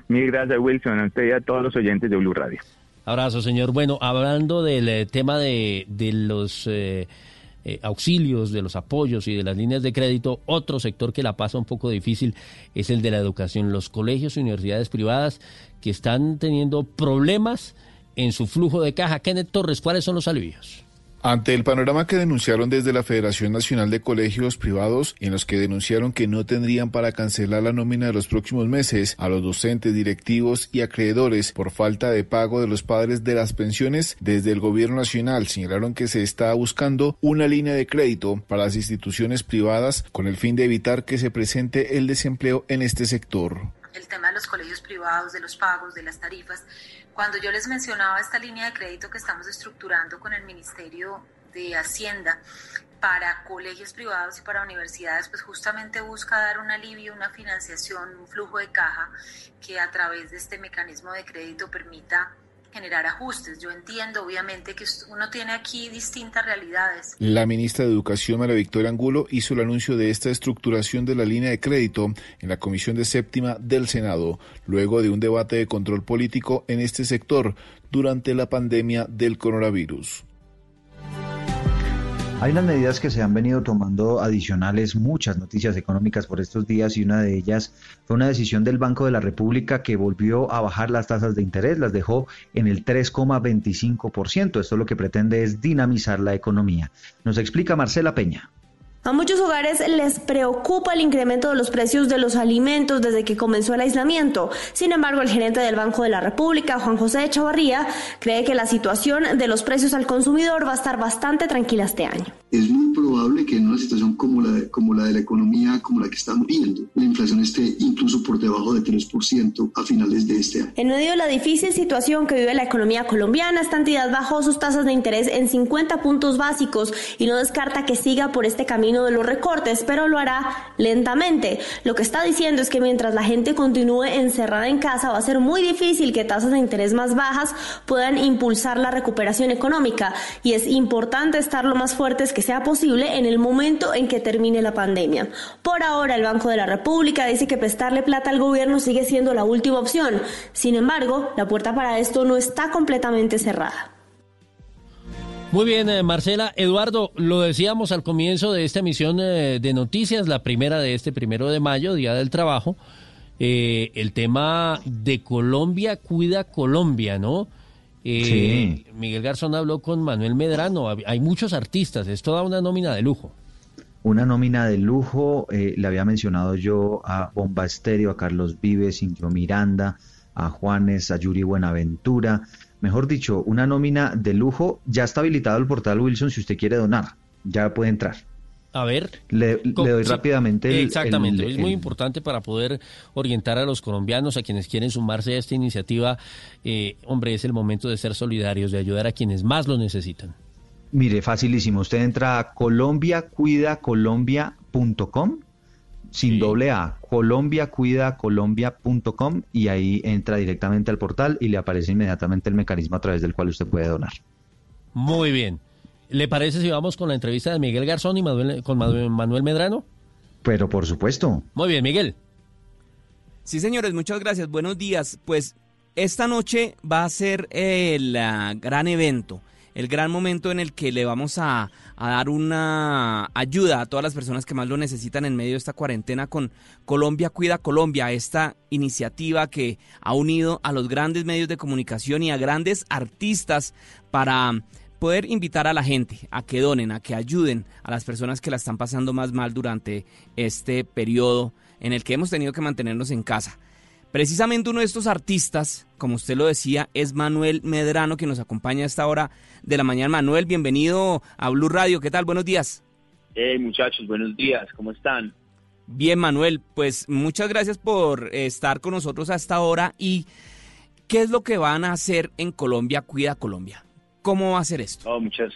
[SPEAKER 86] Mil gracias, Wilson, a usted y a todos los oyentes de Blue Radio.
[SPEAKER 65] Abrazo, señor. Bueno, hablando del eh, tema de, de los eh, eh, auxilios, de los apoyos y de las líneas de crédito, otro sector que la pasa un poco difícil es el de la educación. Los colegios y universidades privadas que están teniendo problemas en su flujo de caja. Kenneth Torres, ¿cuáles son los alivios?
[SPEAKER 87] Ante el panorama que denunciaron desde la Federación Nacional de Colegios Privados, en los que denunciaron que no tendrían para cancelar la nómina de los próximos meses a los docentes, directivos y acreedores por falta de pago de los padres de las pensiones, desde el Gobierno Nacional señalaron que se está buscando una línea de crédito para las instituciones privadas con el fin de evitar que se presente el desempleo en este sector.
[SPEAKER 88] El tema de los colegios privados, de los pagos, de las tarifas, cuando yo les mencionaba esta línea de crédito que estamos estructurando con el Ministerio de Hacienda para colegios privados y para universidades, pues justamente busca dar un alivio, una financiación, un flujo de caja que a través de este mecanismo de crédito permita generar ajustes. Yo entiendo, obviamente, que uno tiene aquí distintas realidades.
[SPEAKER 87] La ministra de Educación, María Victoria Angulo, hizo el anuncio de esta estructuración de la línea de crédito en la Comisión de Séptima del Senado, luego de un debate de control político en este sector durante la pandemia del coronavirus.
[SPEAKER 66] Hay unas medidas que se han venido tomando adicionales, muchas noticias económicas por estos días y una de ellas fue una decisión del Banco de la República que volvió a bajar las tasas de interés, las dejó en el 3,25%. Esto lo que pretende es dinamizar la economía. Nos explica Marcela Peña.
[SPEAKER 85] A muchos hogares les preocupa el incremento de los precios de los alimentos desde que comenzó el aislamiento. Sin embargo, el gerente del Banco de la República, Juan José de Chavarría, cree que la situación de los precios al consumidor va a estar bastante tranquila este año.
[SPEAKER 89] Es muy probable que en una situación como la, de, como la de la economía, como la que estamos viendo, la inflación esté incluso por debajo de 3% a finales de este año.
[SPEAKER 85] En medio de la difícil situación que vive la economía colombiana, esta entidad bajó sus tasas de interés en 50 puntos básicos y no descarta que siga por este camino de los recortes, pero lo hará lentamente. Lo que está diciendo es que mientras la gente continúe encerrada en casa va a ser muy difícil que tasas de interés más bajas puedan impulsar la recuperación económica y es importante estar lo más fuertes que sea posible en el momento en que termine la pandemia. Por ahora el Banco de la República dice que prestarle plata al gobierno sigue siendo la última opción. Sin embargo, la puerta para esto no está completamente cerrada.
[SPEAKER 65] Muy bien, eh, Marcela. Eduardo, lo decíamos al comienzo de esta emisión eh, de noticias, la primera de este primero de mayo, Día del Trabajo. Eh, el tema de Colombia cuida Colombia, ¿no? sí. Miguel Garzón habló con Manuel Medrano. Hay muchos artistas, es toda una nómina de lujo.
[SPEAKER 66] Una nómina de lujo, le había mencionado yo a Bomba Estéreo, a Carlos Vives, Ingrid Miranda, a Juanes, a Yuri Buenaventura mejor dicho, una nómina de lujo. Ya está habilitado el portal Wilson si usted quiere donar. Ya puede entrar.
[SPEAKER 65] A ver.
[SPEAKER 66] Le, doy rápidamente
[SPEAKER 65] el, Exactamente, es muy importante para poder orientar a los colombianos, a quienes quieren sumarse a esta iniciativa. Eh, hombre, es el momento de ser solidarios, de ayudar a quienes más lo necesitan.
[SPEAKER 66] Mire, facilísimo. Usted entra a colombiacuidacolombia.com sin doble A, colombiacuidacolombia.com y ahí entra directamente al portal y le aparece inmediatamente el mecanismo a través del cual usted puede donar.
[SPEAKER 65] Muy bien. ¿Le parece si vamos con la entrevista de Miguel Garzón y con Manuel Medrano?
[SPEAKER 66] Pero por supuesto.
[SPEAKER 65] Muy bien, Miguel.
[SPEAKER 90] Sí, señores, muchas gracias. Buenos días. Pues esta noche va a ser el ah, gran evento el gran momento en el que le vamos a, dar una ayuda a todas las personas que más lo necesitan en medio de esta cuarentena con Colombia Cuida Colombia, esta iniciativa que ha unido a los grandes medios de comunicación y a grandes artistas para poder invitar a la gente a que donen, a que ayuden a las personas que la están pasando más mal durante este periodo en el que hemos tenido que mantenernos en casa. Precisamente uno de estos artistas, como usted lo decía, es Manuel Medrano, que nos acompaña a esta hora de la mañana. Manuel, bienvenido a Blue Radio. ¿Qué tal? Buenos días.
[SPEAKER 91] Hey, muchachos, buenos días. ¿Cómo están?
[SPEAKER 90] Bien, Manuel, pues muchas gracias por estar con nosotros a esta hora. ¿Y qué es lo que van a hacer en Colombia Cuida Colombia? ¿Cómo va a ser esto?
[SPEAKER 91] muchas,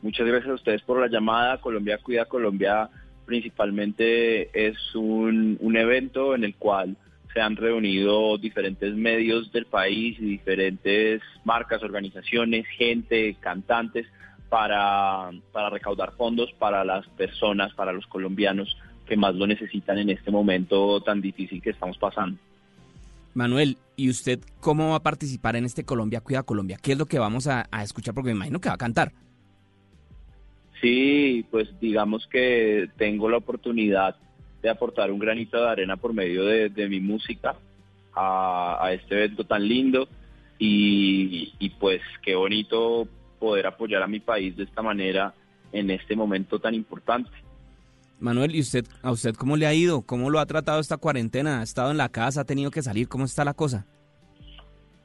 [SPEAKER 91] muchas gracias a ustedes por la llamada. Colombia Cuida Colombia principalmente es un, un evento en el cual se han reunido diferentes medios del país y diferentes marcas, organizaciones, gente, cantantes para, para recaudar fondos para las personas, para los colombianos que más lo necesitan en este momento tan difícil que estamos pasando.
[SPEAKER 90] Manuel, ¿y usted cómo va a participar en este Colombia Cuida Colombia? ¿Qué es lo que vamos a, a escuchar? Porque me imagino que va a cantar.
[SPEAKER 91] Sí, pues digamos que tengo la oportunidad de aportar un granito de arena por medio de, mi música a, este evento tan lindo y, pues qué bonito poder apoyar a mi país de esta manera en este momento tan importante.
[SPEAKER 90] Manuel, ¿y usted, a usted cómo le ha ido? ¿Cómo lo ha tratado esta cuarentena? ¿Ha estado en la casa? ¿Ha tenido que salir? ¿Cómo está la cosa?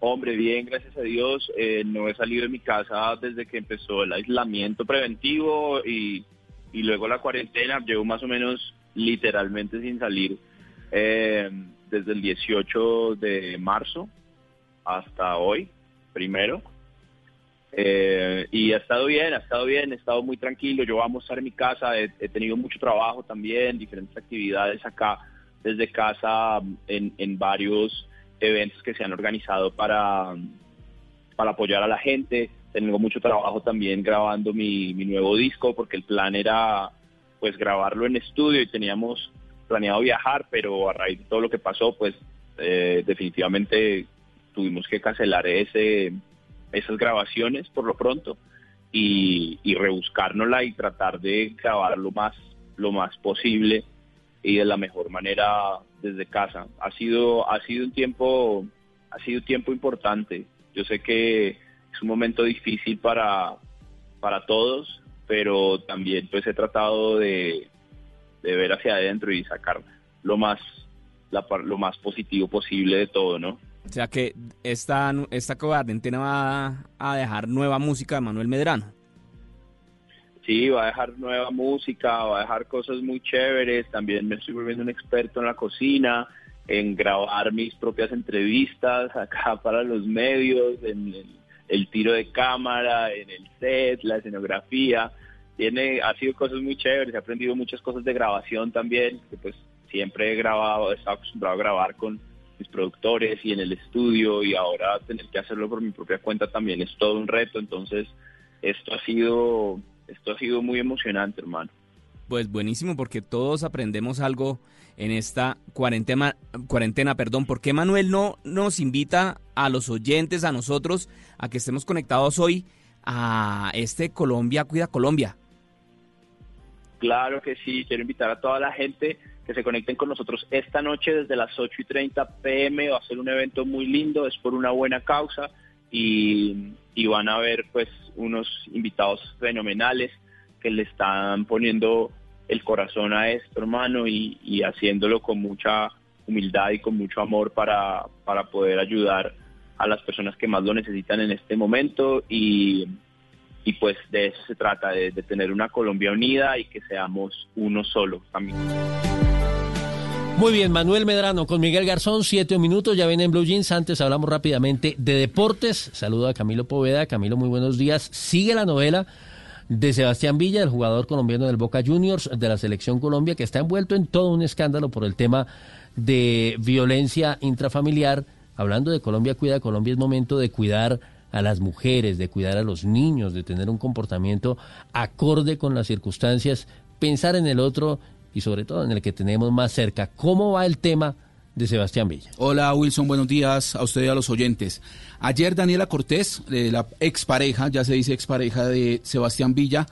[SPEAKER 91] Hombre, bien, gracias a Dios. Eh, no he salido de mi casa desde que empezó el aislamiento preventivo y, y luego la cuarentena. Llevo más o menos literalmente sin salir eh, desde el 18 de marzo hasta hoy, primero. Eh, y ha estado bien, ha estado bien, he estado muy tranquilo. Yo vamos a estar en mi casa, he, tenido mucho trabajo también, diferentes actividades acá desde casa en, en, varios eventos que se han organizado para, para apoyar a la gente. Tengo mucho trabajo también grabando mi, mi nuevo disco porque el plan era pues grabarlo en estudio y teníamos planeado viajar, pero a raíz de todo lo que pasó, pues eh, definitivamente tuvimos que cancelar ese esas grabaciones por lo pronto y, y rebuscárnosla y tratar de grabar lo más, lo más posible y de la mejor manera desde casa. Ha sido, ha sido un tiempo, ha sido un tiempo importante. Yo sé que es un momento difícil para, para todos, pero también pues he tratado de, de ver hacia adentro y sacar lo más, lo más positivo posible de todo, ¿no?
[SPEAKER 90] O sea que esta, esta cuarentena va a dejar nueva música de Manuel Medrano.
[SPEAKER 91] Sí, va a dejar nueva música, va a dejar cosas muy chéveres. También me estoy volviendo un experto en la cocina, en grabar mis propias entrevistas acá para los medios, en el, tiro de cámara, en el set, la escenografía. Tiene, ha sido cosas muy chéveres, he aprendido muchas cosas de grabación también, que pues siempre he grabado, he estado acostumbrado a grabar con mis productores y en el estudio y ahora tener que hacerlo por mi propia cuenta también es todo un reto, entonces esto ha sido esto ha sido muy emocionante, hermano.
[SPEAKER 90] Pues buenísimo porque todos aprendemos algo en esta cuarentena, cuarentena, perdón, ¿por qué Manuel no nos invita a los oyentes, a nosotros, a que estemos conectados hoy a este Colombia Cuida Colombia?
[SPEAKER 91] Claro que sí, quiero invitar a toda la gente que se conecten con nosotros esta noche desde las 8 y 30 pm. Va a ser un evento muy lindo, es por una buena causa y, van a ver pues unos invitados fenomenales que le están poniendo el corazón a esto, hermano, y, haciéndolo con mucha humildad y con mucho amor para, para poder ayudar a las personas que más lo necesitan en este momento y, y pues de eso se trata, de, tener una Colombia unida y que seamos uno solo también.
[SPEAKER 65] Muy bien, Manuel Medrano con Miguel Garzón, siete minutos, ya ven en Blue Jeans. Antes hablamos rápidamente de deportes. Saludo a Camilo Poveda. Camilo, muy buenos días. Sigue la novela de Sebastián Villa, el jugador colombiano del Boca Juniors de la Selección Colombia, que está envuelto en todo un escándalo por el tema de violencia intrafamiliar. Hablando de Colombia Cuida Colombia, es momento de cuidar a las mujeres, de cuidar a los niños, de tener un comportamiento acorde con las circunstancias, pensar en el otro y sobre todo en el que tenemos más cerca. ¿Cómo va el tema de Sebastián Villa?
[SPEAKER 92] Hola Wilson, buenos días a usted y a los oyentes. Ayer Daniela Cortés, la expareja, ya se dice expareja de Sebastián Villa,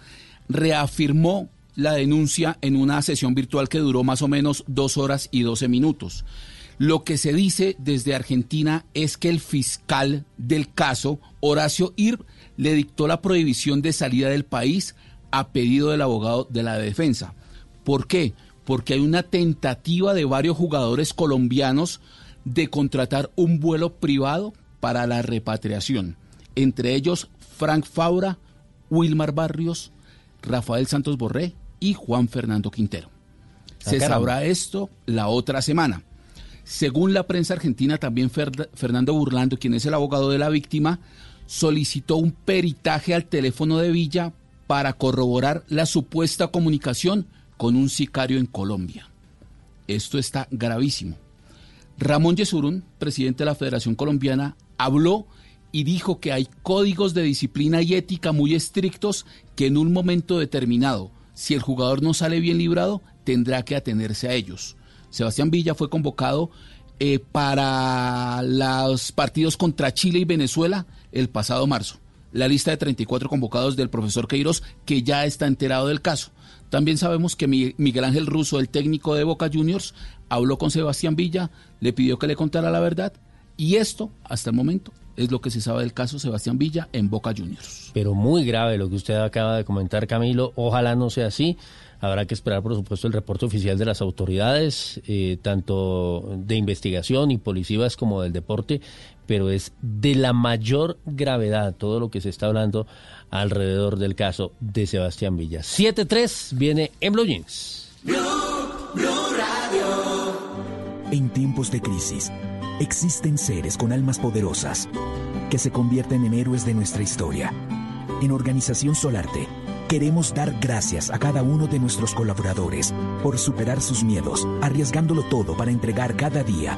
[SPEAKER 92] reafirmó la denuncia en una sesión virtual que duró más o menos dos horas y doce minutos. Lo que se dice desde Argentina es que el fiscal del caso, Horacio Ir, le dictó la prohibición de salida del país a pedido del abogado de la defensa. ¿Por qué? Porque hay una tentativa de varios jugadores colombianos de contratar un vuelo privado para la repatriación. Entre ellos Frank Faura, Wilmar Barrios, Rafael Santos Borré y Juan Fernando Quintero. Ah, Se sabrá esto la otra semana. Según la prensa argentina, también Fernando Burlando, quien es el abogado de la víctima, solicitó un peritaje al teléfono de Villa para corroborar la supuesta comunicación con un sicario en Colombia. Esto está gravísimo. Ramón Yesurún, presidente de la Federación Colombiana, habló y dijo que hay códigos de disciplina y ética muy estrictos que en un momento determinado, si el jugador no sale bien librado, tendrá que atenerse a ellos. Sebastián Villa fue convocado eh, para los partidos contra Chile y Venezuela el pasado marzo. La lista de 34 convocados del profesor Queiroz, que ya está enterado del caso. También sabemos que Miguel Ángel Russo, el técnico de Boca Juniors, habló con Sebastián Villa, le pidió que le contara la verdad y esto, hasta el momento,
[SPEAKER 93] Es lo que se sabe del caso Sebastián Villa en Boca Juniors.
[SPEAKER 65] Pero muy grave lo que usted acaba de comentar, Camilo. Ojalá no sea así. Habrá que esperar, por supuesto, el reporte oficial de las autoridades, eh, tanto de investigación y policías como del deporte, pero es de la mayor gravedad todo lo que se está hablando alrededor del caso de Sebastián Villa. 7-3 viene en Blue Jeans.
[SPEAKER 94] En tiempos de crisis, existen seres con almas poderosas que se convierten en héroes de nuestra historia. En Organización Solarte, queremos dar gracias a cada uno de nuestros colaboradores por superar sus miedos, arriesgándolo todo para entregar cada día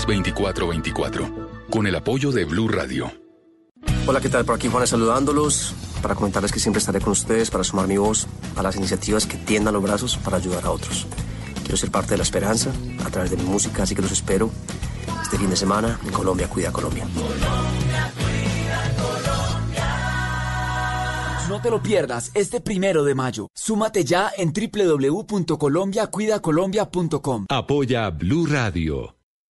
[SPEAKER 92] 320-616-2424 con el apoyo de Blue Radio.
[SPEAKER 95] Hola, ¿qué tal? Por aquí Juanes saludándolos para comentarles que siempre estaré con ustedes para sumar mi voz a las iniciativas que tiendan los brazos para ayudar a otros. Quiero ser parte de la esperanza a través de mi música, así que los espero este fin de semana en Colombia Cuida Colombia.
[SPEAKER 42] No te lo pierdas este primero de mayo. Súmate ya en www.colombiacuidacolombia.com.
[SPEAKER 62] Apoya Blue Radio.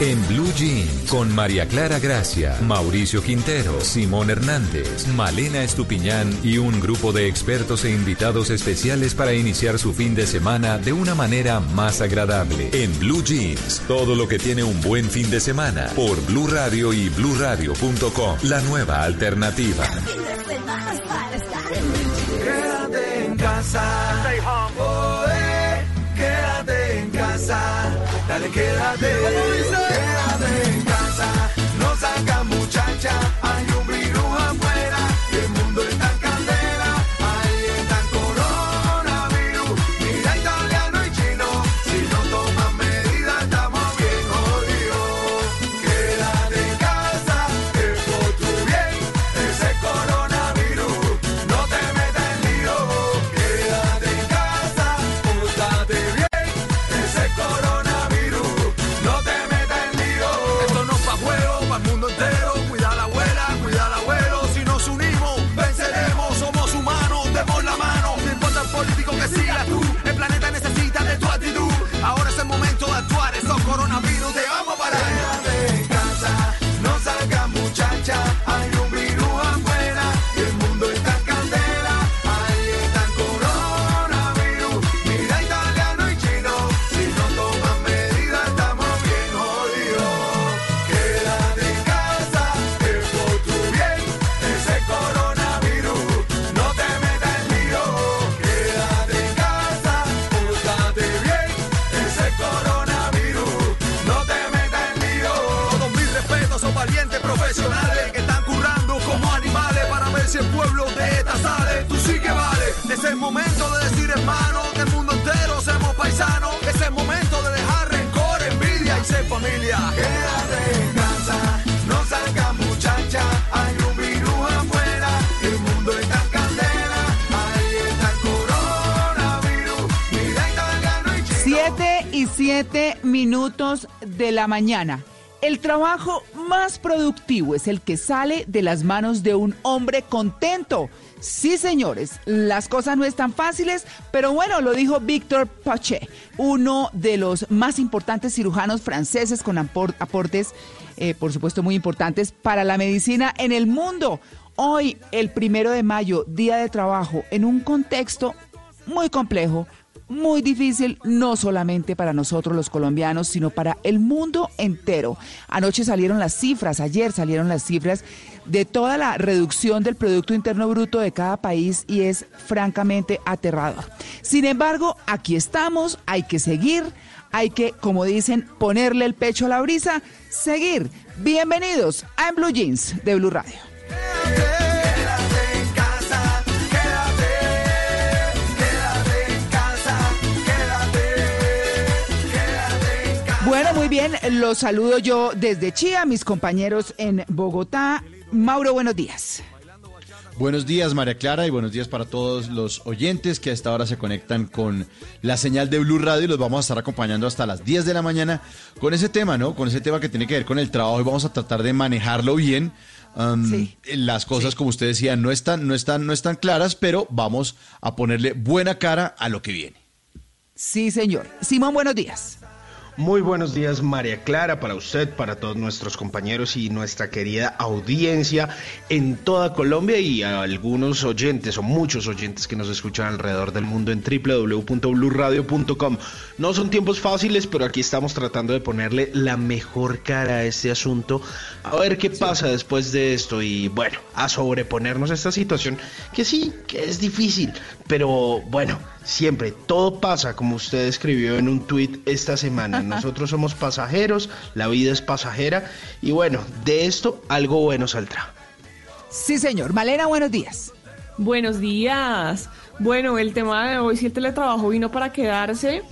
[SPEAKER 96] En Blue Jeans,
[SPEAKER 62] con María Clara Gracia, Mauricio Quintero, Simón Hernández, Malena Estupiñán y un grupo de expertos e invitados especiales para iniciar su fin de semana de una manera más agradable. En Blue Jeans, todo lo que tiene un buen fin de semana, por Blue Radio y bluradio.com, la nueva alternativa.
[SPEAKER 96] Quédate en casa. Quédate en casa. Dale. Quédate
[SPEAKER 97] minutos de la mañana.
[SPEAKER 96] El trabajo más productivo es el que sale de las manos de un hombre contento. Sí, señores, las cosas no están fáciles, pero bueno, lo dijo Víctor Pache, uno de los más importantes cirujanos franceses con aportes, eh, por supuesto, muy importantes para la medicina en el mundo. Hoy, el primero de mayo, día de trabajo, en un contexto muy complejo, muy difícil, no solamente para nosotros los colombianos, sino para el mundo entero. Anoche salieron las cifras, ayer salieron las cifras de toda la reducción del Producto Interno Bruto de cada país y es francamente aterrador. Sin embargo, aquí estamos, hay que seguir, hay que, como dicen, ponerle el pecho a la brisa, seguir. Bienvenidos a En Blue Jeans de Blue Radio. Bueno, muy bien, los saludo yo desde Chía, mis compañeros en Bogotá. Mauro, buenos días.
[SPEAKER 98] Buenos días, María Clara, y buenos días para todos los oyentes que a esta hora se conectan con la señal de Blue Radio y los vamos a estar acompañando hasta las 10 de la mañana con ese tema, ¿no? Con ese tema que tiene que ver con el trabajo y vamos a tratar de manejarlo bien. Um, las cosas, como usted decía, no están, no, están, no están claras, pero vamos a ponerle buena cara a lo que viene.
[SPEAKER 96] Sí, señor. Simón, buenos días.
[SPEAKER 99] Muy buenos días María Clara, para usted, para todos nuestros compañeros y nuestra querida audiencia en toda Colombia y a algunos oyentes o muchos oyentes que nos escuchan alrededor del mundo en www.bluradio.com. No son tiempos fáciles, pero aquí estamos tratando de ponerle la mejor cara a este asunto, a ver qué pasa después de esto y bueno, a sobreponernos a esta situación que sí, que es difícil, pero bueno, siempre, todo pasa, como usted escribió en un tuit esta semana. Nosotros somos pasajeros, la vida es pasajera y bueno, de esto algo bueno saldrá.
[SPEAKER 96] Sí, señor. Malena, buenos días.
[SPEAKER 100] Buenos días. Bueno, el tema de hoy, si el teletrabajo vino para quedarse,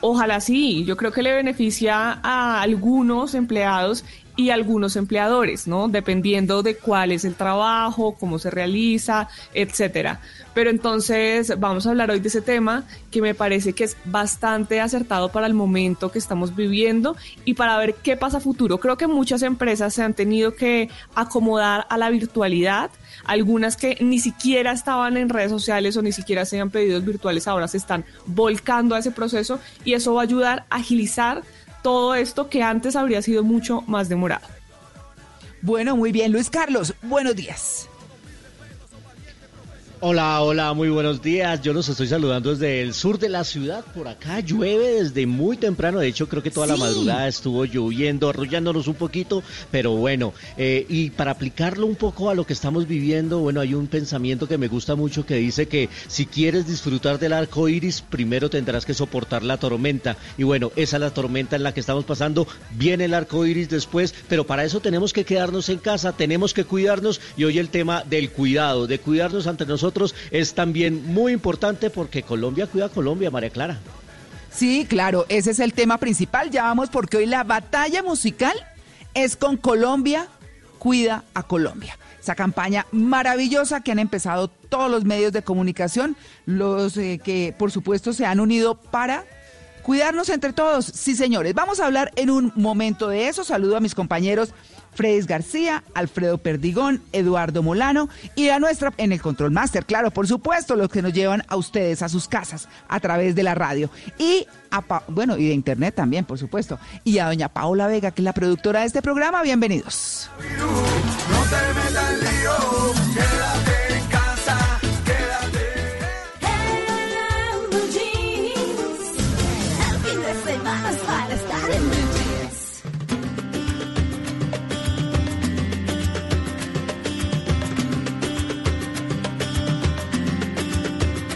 [SPEAKER 100] ojalá sí. Yo creo que le beneficia a algunos empleados y algunos empleadores, ¿no? Dependiendo de cuál es el trabajo, cómo se realiza, etcétera. Pero entonces vamos a hablar hoy de ese tema que me parece que es bastante acertado para el momento que estamos viviendo y para ver qué pasa futuro. Creo que muchas empresas se han tenido que acomodar a la virtualidad. Algunas que ni siquiera estaban en redes sociales o ni siquiera hacían pedidos virtuales ahora se están volcando a ese proceso y eso va a ayudar a agilizar todo esto que antes habría sido mucho más demorado.
[SPEAKER 96] Bueno, muy bien, Luis Carlos, buenos días.
[SPEAKER 101] Hola, hola, muy buenos días. Yo los estoy saludando desde el sur de la ciudad. Por acá llueve desde muy temprano. De hecho, creo que toda la madrugada estuvo lloviendo, arrollándonos un poquito. Pero bueno, eh, y para aplicarlo un poco a lo que estamos viviendo, bueno, hay un pensamiento que me gusta mucho que dice que si quieres disfrutar del arco iris, primero tendrás que soportar la tormenta. Y bueno, esa es la tormenta en la que estamos pasando. Viene el arco iris después, pero para eso tenemos que quedarnos en casa, tenemos que cuidarnos. Y hoy el tema del cuidado, de cuidarnos ante nosotros es también muy importante porque Colombia cuida a Colombia, María Clara.
[SPEAKER 96] Sí, claro, ese es el tema principal. Ya vamos porque hoy la batalla musical es con Colombia, cuida a Colombia. Esa campaña maravillosa que han empezado todos los medios de comunicación, los eh, que por supuesto se han unido para cuidarnos entre todos. Sí, señores, vamos a hablar en un momento de eso. Saludo a mis compañeros Fredis García, Alfredo Perdigón, Eduardo Molano y a nuestra en el Control Master, claro, por supuesto, los que nos llevan a ustedes a sus casas a través de la radio y a bueno, y de internet también, por supuesto, y a doña Paola Vega, que es la productora de este programa. Bienvenidos.
[SPEAKER 102] Te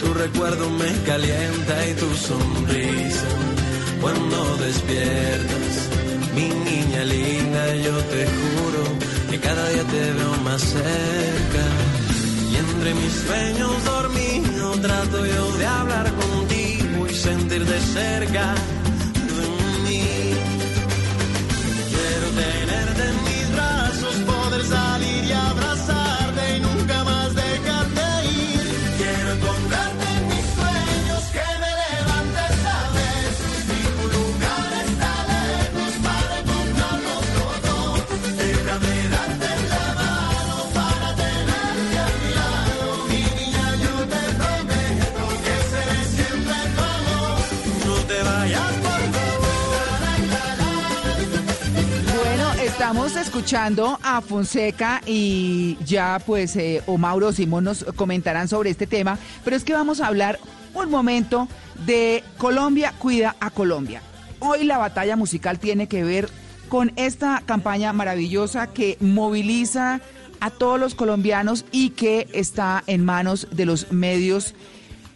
[SPEAKER 102] tu recuerdo me calienta y tu sonrisa. Cuando despiertas, mi niña linda, yo te juro que cada día te veo más cerca. Y entre mis sueños dormidos trato yo de hablar contigo y sentir de cerca
[SPEAKER 96] estamos escuchando a Fonseca y ya pues eh, o Mauro o Simón nos comentarán sobre este tema, pero es que vamos a hablar un momento de Colombia cuida a Colombia. Hoy la batalla musical tiene que ver con esta campaña maravillosa que moviliza a todos los colombianos y que está en manos de los medios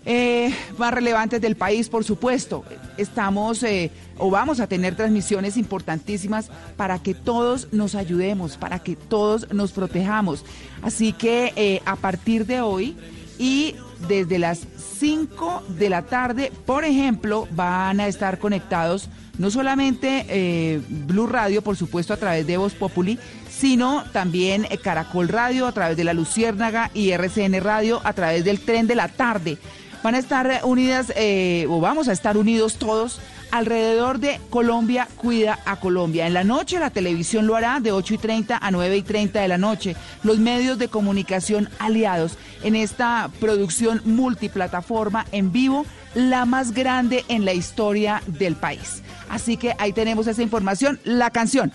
[SPEAKER 96] eh, más relevantes del país, por supuesto. Estamos eh, o vamos a tener transmisiones importantísimas para que todos nos ayudemos, para que todos nos protejamos. Así que eh, a partir de hoy y desde las 5 de la tarde, por ejemplo, van a estar conectados no solamente Blue Radio, por supuesto, a través de Voz Populi, sino también Caracol Radio a través de la Luciérnaga y RCN Radio a través del tren de la tarde. Van a estar unidas, eh, o vamos a estar unidos todos alrededor de Colombia Cuida a Colombia. En la noche la televisión lo hará de 8 y 30 a 9 y 30 de la noche. Los medios de comunicación aliados en esta producción multiplataforma en vivo, la más grande en la historia del país. Así que ahí tenemos esa información. La canción.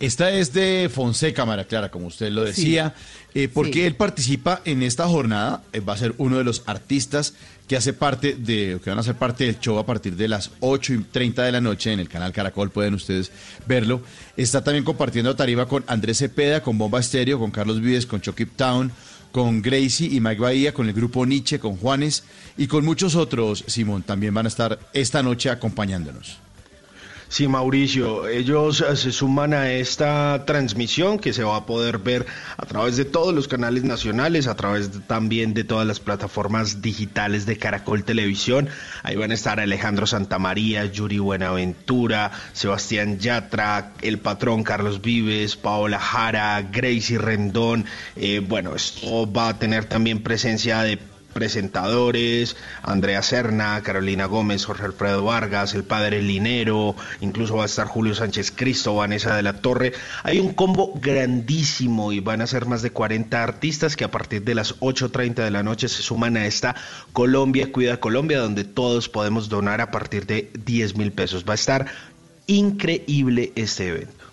[SPEAKER 98] Esta es de Fonseca, Mara Clara, como usted lo decía, eh, porque
[SPEAKER 96] Sí.
[SPEAKER 98] él participa en esta jornada, eh, va a ser uno de los artistas que hace parte de, que van a ser parte del show a partir de las 8 y 30 de la noche en el canal Caracol, pueden ustedes verlo. Está también compartiendo tarifa con Andrés Cepeda, con Bomba Estéreo, con Carlos Vives, con Chucky Town, con Gracie y Mike Bahía, con el grupo Nietzsche, con Juanes y con muchos otros, Simón, también van a estar esta noche acompañándonos.
[SPEAKER 99] Sí, Mauricio, ellos eh, se suman a esta transmisión que se va a poder ver a través de todos los canales nacionales, a través de- también de todas las plataformas digitales de Caracol Televisión. Ahí van a estar Alejandro Santamaría, Yuri Buenaventura, Sebastián Yatra, el patrón Carlos Vives, Paola Jara, Gracie Rendón. Eh, bueno, esto va a tener también presencia de presentadores, Andrea Serna, Carolina Gómez, Jorge Alfredo Vargas, el padre Linero, incluso va a estar Julio Sánchez Cristo, Vanessa de la Torre. Hay un combo grandísimo y van a ser más de 40 artistas que a partir de las 8.30 de la noche se suman a esta Colombia Cuida Colombia, donde todos podemos donar a partir de 10 mil pesos. Va a estar increíble este evento.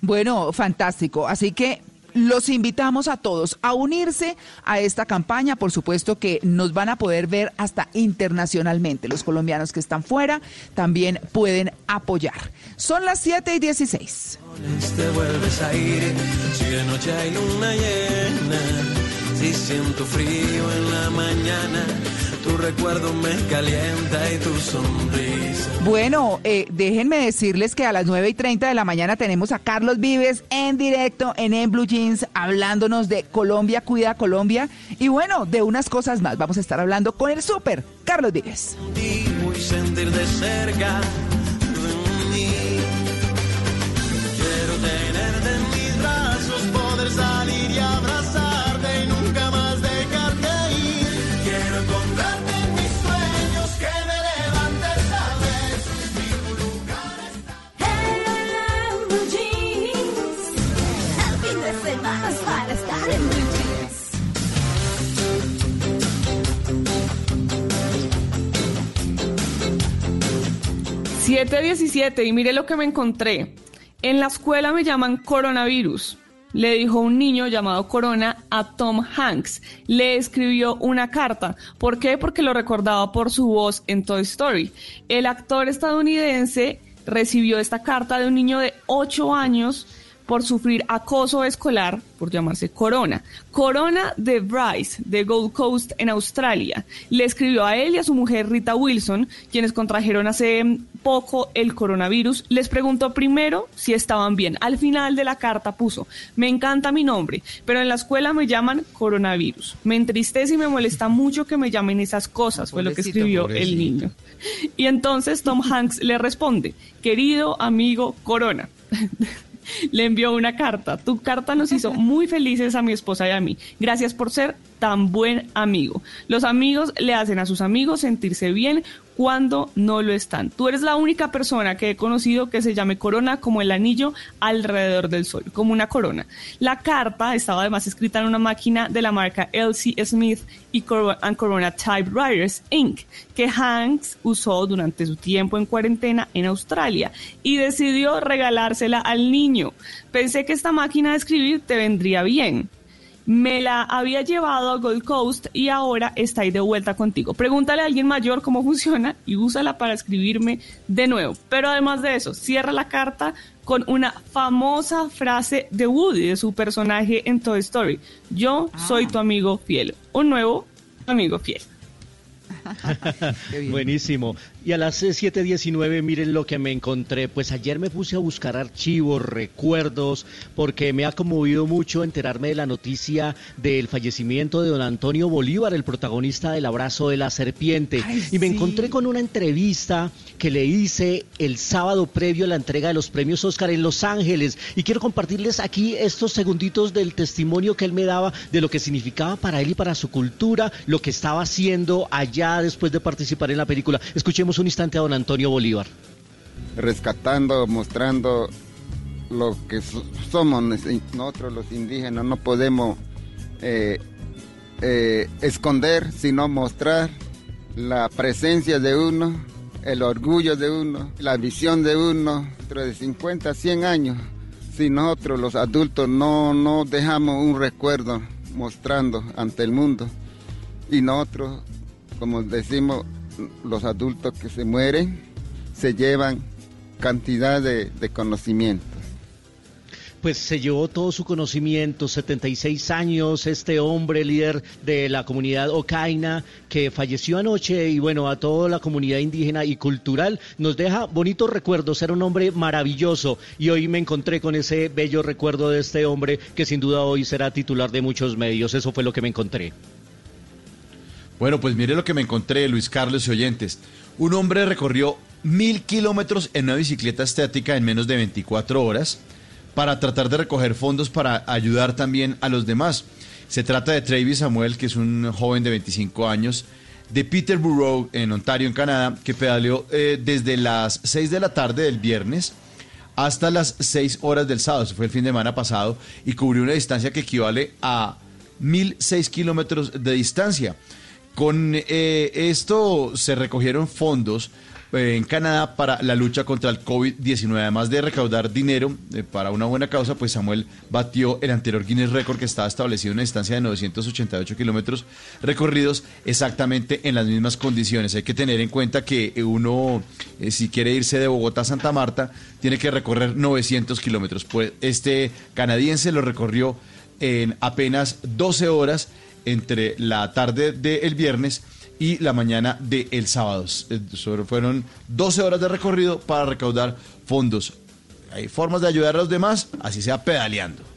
[SPEAKER 96] Bueno, fantástico. Así que los invitamos a todos a unirse a esta campaña. Por supuesto que nos van a poder ver hasta internacionalmente. Los colombianos que están fuera también pueden apoyar. Son las 7 y 16.
[SPEAKER 102] te vuelves a ir si de noche hay luna llena si siento frío en la mañana. Tu recuerdo me calienta y tu sonrisa.
[SPEAKER 96] Bueno, eh, déjenme decirles que a las 9 y 30 de la mañana tenemos a Carlos Vives en directo en En Blue Jeans hablándonos de Colombia Cuida a Colombia. Y bueno, de unas cosas más. Vamos a estar hablando con el súper Carlos Vives.
[SPEAKER 102] y sentir de cerca de mí. Quiero tenerte en mis brazos poder salir y abrazarte
[SPEAKER 100] 717 y mire lo que me encontré. En la escuela me llaman coronavirus. Le dijo un niño llamado Corona a Tom Hanks. Le escribió una carta. ¿Por qué? Porque lo recordaba por su voz en Toy Story. El actor estadounidense recibió esta carta de un niño de 8 años por sufrir acoso escolar por llamarse Corona. Corona de Bryce, de Gold Coast en Australia, le escribió a él y a su mujer Rita Wilson, quienes contrajeron hace poco el coronavirus. Les preguntó primero si estaban bien. Al final de la carta puso, me encanta mi nombre, pero en la escuela me llaman coronavirus. Me entristece y me molesta mucho que me llamen esas cosas, fue lo que
[SPEAKER 96] Pobrecito,
[SPEAKER 100] escribió el niño. Y entonces Tom Hanks le responde, querido amigo Corona. Le envió una carta. Tu carta nos hizo muy felices a mi esposa y a mí. Gracias por ser tan buen amigo. Los amigos le hacen a sus amigos sentirse bien cuando no lo están. Tú eres la única persona que he conocido que se llame corona como el anillo alrededor del sol, como una corona. La carta estaba además escrita en una máquina de la marca LC Smith y Corona Typewriters Inc., que Hanks usó durante su tiempo en cuarentena en Australia y decidió regalársela al niño. Pensé que esta máquina de escribir te vendría bien. Me la había llevado a Gold Coast y ahora está ahí de vuelta contigo. Pregúntale a alguien mayor cómo funciona y úsala para escribirme de nuevo. Pero además de eso, cierra la carta con una famosa frase de Woody, de su personaje en Toy Story. Yo soy tu amigo fiel. Un nuevo amigo fiel.
[SPEAKER 101] Buenísimo. Y a las eh, 7:19, miren lo que me encontré. Pues ayer me puse a buscar archivos, recuerdos, porque me ha conmovido mucho enterarme de la noticia del fallecimiento de don Antonio Bolívar, el protagonista del abrazo de la serpiente. y me encontré con una entrevista que le hice el sábado previo a la entrega de los premios Oscar en Los Ángeles. Y quiero compartirles aquí estos segunditos del testimonio que él me daba de lo que significaba para él y para su cultura, lo que estaba haciendo allá después de participar en la película. Escuchemos un instante a don Antonio Bolívar.
[SPEAKER 92] rescatando, mostrando lo que so- somos nosotros los indígenas. No podemos eh, eh, esconder, sino mostrar la presencia de uno, el orgullo de uno, la visión de uno, de 50, 100 años. Si nosotros los adultos no, no dejamos un recuerdo mostrando ante el mundo y nosotros, como decimos, los adultos que se mueren, se llevan cantidad de, de conocimiento.
[SPEAKER 101] Pues se llevó todo su conocimiento, 76 años, este hombre líder de la comunidad Ocaina, que falleció anoche y bueno, a toda la comunidad indígena y cultural, nos deja bonitos recuerdos, era un hombre maravilloso y hoy me encontré con ese bello recuerdo de este hombre que sin duda hoy será titular de muchos medios, eso fue lo que me encontré.
[SPEAKER 98] Bueno, pues mire lo que me encontré, Luis Carlos y oyentes. Un hombre recorrió mil kilómetros en una bicicleta estática en menos de 24 horas para tratar de recoger fondos para ayudar también a los demás. Se trata de Travis Samuel, que es un joven de 25 años, de Peterborough, en Ontario, en Canadá, que pedaleó eh, desde las 6 de la tarde del viernes hasta las 6 horas del sábado, eso fue el fin de semana pasado, y cubrió una distancia que equivale a 1.006 kilómetros de distancia. Con eh, esto se recogieron fondos eh, en Canadá para la lucha contra el COVID-19. Además de recaudar dinero eh, para una buena causa, pues Samuel batió el anterior Guinness Record que estaba establecido en una distancia de 988 kilómetros recorridos exactamente en las mismas condiciones. Hay que tener en cuenta que uno, si quiere irse de Bogotá a Santa Marta, tiene que recorrer 900 kilómetros. Pues este canadiense lo recorrió en apenas 12 horas entre la tarde del viernes y la mañana del sábado. Eh, Fueron 12 horas de recorrido para recaudar fondos. Hay formas de ayudar a los demás, así sea pedaleando.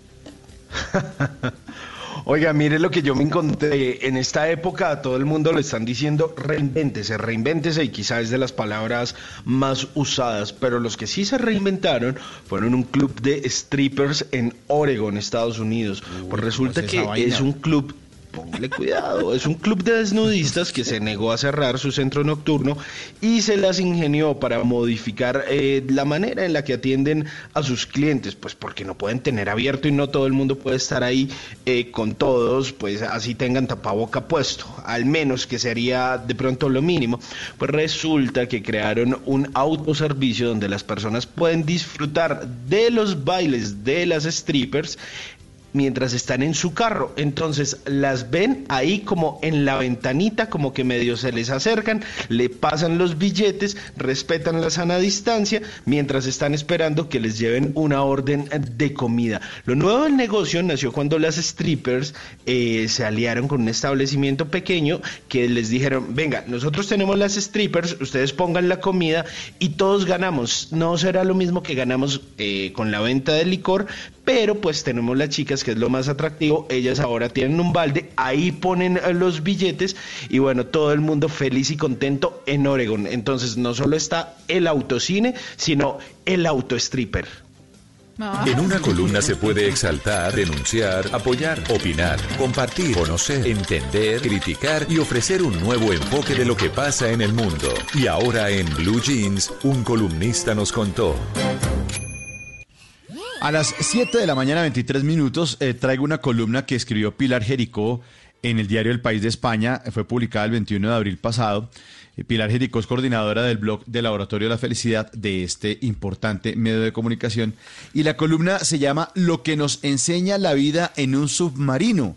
[SPEAKER 99] Oiga, mire lo que yo me encontré. En esta época a todo el mundo le están diciendo reinvéntese, reinvéntese y quizás es de las palabras más usadas, pero los que sí se reinventaron fueron un club de strippers en Oregon, Estados Unidos. pues resulta
[SPEAKER 98] es
[SPEAKER 99] que
[SPEAKER 98] vaina?
[SPEAKER 99] es un club Póngale cuidado, es un club de desnudistas que se negó a cerrar su centro nocturno y se las ingenió para modificar eh, la manera en la que atienden a sus clientes, pues porque no pueden tener abierto y no todo el mundo puede estar ahí eh, con todos, pues así tengan tapaboca puesto, al menos que sería de pronto lo mínimo. Pues resulta que crearon un autoservicio donde las personas pueden disfrutar de los bailes de las strippers
[SPEAKER 103] mientras están en su carro. Entonces las ven ahí como en la ventanita, como que medio se les acercan, le pasan los billetes, respetan la sana distancia, mientras están esperando que les lleven una orden de comida. Lo nuevo del negocio nació cuando las strippers eh, se aliaron con un establecimiento pequeño que les dijeron, venga, nosotros tenemos las strippers, ustedes pongan la comida y todos ganamos. No será lo mismo que ganamos eh, con la venta de licor, pero pues tenemos las chicas que es lo más atractivo, ellas ahora tienen un balde, ahí ponen eh, los billetes y bueno, todo el mundo feliz y contento en Oregon. Entonces no solo está el autocine, sino el autostripper.
[SPEAKER 62] En una columna se puede exaltar, denunciar, apoyar, opinar, compartir, conocer, entender, criticar y ofrecer un nuevo enfoque de lo que pasa en el mundo. Y ahora en Blue Jeans, un columnista nos contó.
[SPEAKER 98] A las 7 de la mañana, 23 minutos, eh, traigo una columna que escribió Pilar Jericó en el diario El País de España. Fue publicada el 21 de abril pasado. Eh, Pilar Jericó es coordinadora del blog de Laboratorio de la Felicidad de este importante medio de comunicación. Y la columna se llama Lo que nos enseña la vida en un submarino.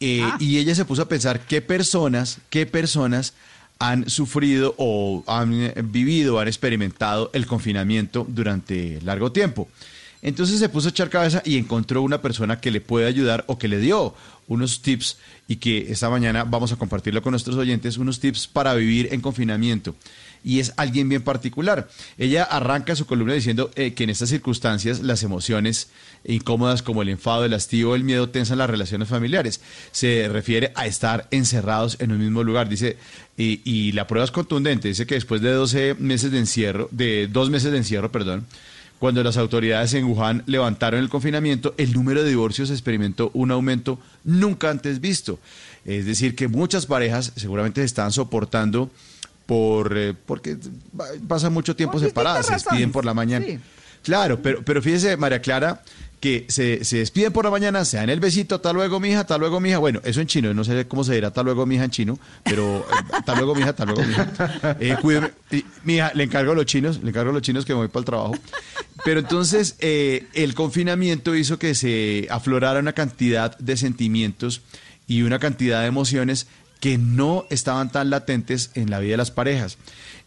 [SPEAKER 98] Eh, Y ella se puso a pensar qué personas, qué personas han sufrido o han vivido, han experimentado el confinamiento durante largo tiempo. Entonces se puso a echar cabeza y encontró una persona que le puede ayudar o que le dio unos tips y que esta mañana vamos a compartirlo con nuestros oyentes, unos tips para vivir en confinamiento. Y es alguien bien particular. Ella arranca su columna diciendo eh, que en estas circunstancias las emociones incómodas como el enfado, el hastío, el miedo tensan las relaciones familiares. Se refiere a estar encerrados en un mismo lugar. Dice, y, y la prueba es contundente. Dice que después de 12 meses de encierro, de dos meses de encierro, perdón, cuando las autoridades en Wuhan levantaron el confinamiento, el número de divorcios experimentó un aumento nunca antes visto. Es decir, que muchas parejas seguramente se están soportando por eh, porque pasan mucho tiempo
[SPEAKER 96] Por
[SPEAKER 98] separadas, se despiden por la mañana.
[SPEAKER 96] sí.
[SPEAKER 98] Claro, pero, pero fíjese, María Clara, que se, se despiden por la mañana, se dan el besito, hasta luego, mija, hasta luego, mija. Bueno, eso en chino, no sé cómo se dirá hasta luego, mija, en chino, pero eh, hasta luego, mija, hasta luego, mija. Eh, cuídeme. Y, mija, le encargo a los chinos, le encargo a los chinos que me voy para el trabajo. Pero entonces, eh, el confinamiento hizo que se aflorara una cantidad de sentimientos y una cantidad de emociones que no estaban tan latentes en la vida de las parejas.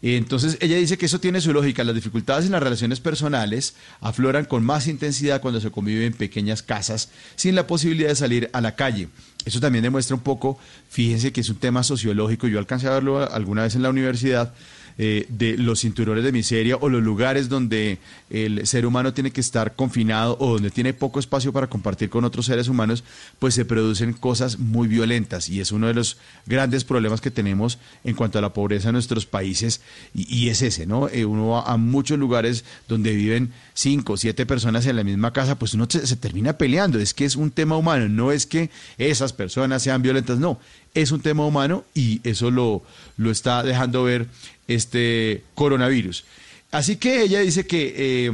[SPEAKER 98] Entonces ella dice que eso tiene su lógica. Las dificultades en las relaciones personales afloran con más intensidad cuando se convive en pequeñas casas sin la posibilidad de salir a la calle. Eso también demuestra un poco, fíjense que es un tema sociológico, yo alcancé a verlo alguna vez en la universidad, eh, de los cinturones de miseria o los lugares donde el ser humano tiene que estar confinado o donde tiene poco espacio para compartir con otros seres humanos, pues se producen cosas muy violentas. Y es uno de los grandes problemas que tenemos en cuanto a la pobreza en nuestros países. Y, es ese, ¿no? Eh, uno va a muchos lugares donde viven cinco o siete personas en la misma casa, pues uno se, se termina peleando, es que es un tema humano, no es que esas personas sean violentas, no, es un tema humano y eso lo, lo está dejando ver este coronavirus. Así que ella dice que eh,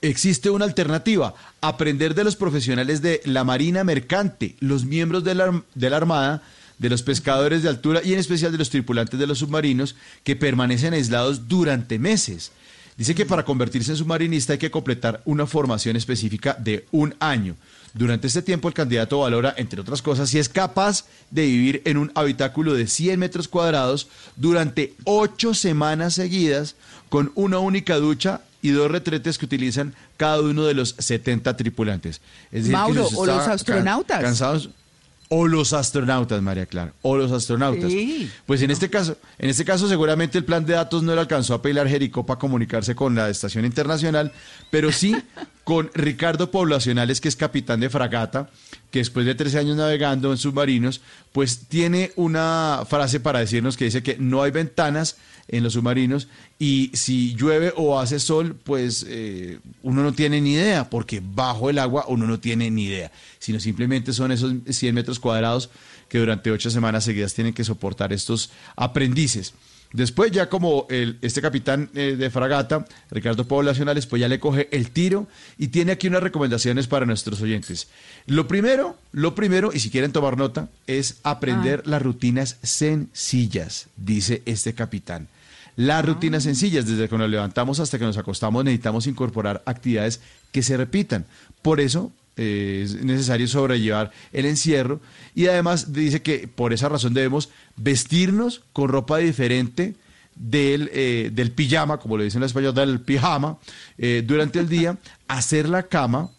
[SPEAKER 98] existe una alternativa, aprender de los profesionales de la Marina Mercante, los miembros de la, de la Armada, de los pescadores de altura y en especial de los tripulantes de los submarinos que permanecen aislados durante meses. Dice que para convertirse en submarinista hay que completar una formación específica de un año. Durante este tiempo el candidato valora, entre otras cosas, si es capaz de vivir en un habitáculo de 100 metros cuadrados durante ocho semanas seguidas con una única ducha y dos retretes que utilizan cada uno de los 70 tripulantes. Es decir, que
[SPEAKER 96] Mauro, o los astronautas.
[SPEAKER 98] ca- cansados, o los astronautas, María Clara, o los astronautas.
[SPEAKER 96] Sí.
[SPEAKER 98] Pues en este caso, en este caso seguramente el plan de datos no le alcanzó a Pilar Jericó para comunicarse con la estación internacional, pero sí con Ricardo Poblacionales, que es capitán de fragata, que después de 13 años navegando en submarinos, pues tiene una frase para decirnos que dice que no hay ventanas en los submarinos y si llueve o hace sol, pues eh, uno no tiene ni idea, porque bajo el agua uno no tiene ni idea, sino simplemente son esos 100 metros cuadrados que durante ocho semanas seguidas tienen que soportar estos aprendices. Después ya como el, este capitán eh, de fragata, Ricardo Poblacionales, pues ya le coge el tiro y tiene aquí unas recomendaciones para nuestros oyentes. Lo primero, lo primero, y si quieren tomar nota, es aprender las rutinas sencillas, dice este capitán. Las rutinas sencillas, desde que nos levantamos hasta que nos acostamos, necesitamos incorporar actividades que se repitan. Por eso, eh, es necesario sobrellevar el encierro y además dice que por esa razón debemos vestirnos con ropa diferente del, eh, del pijama, como le dicen en español, del pijama, eh, durante el día, hacer la cama,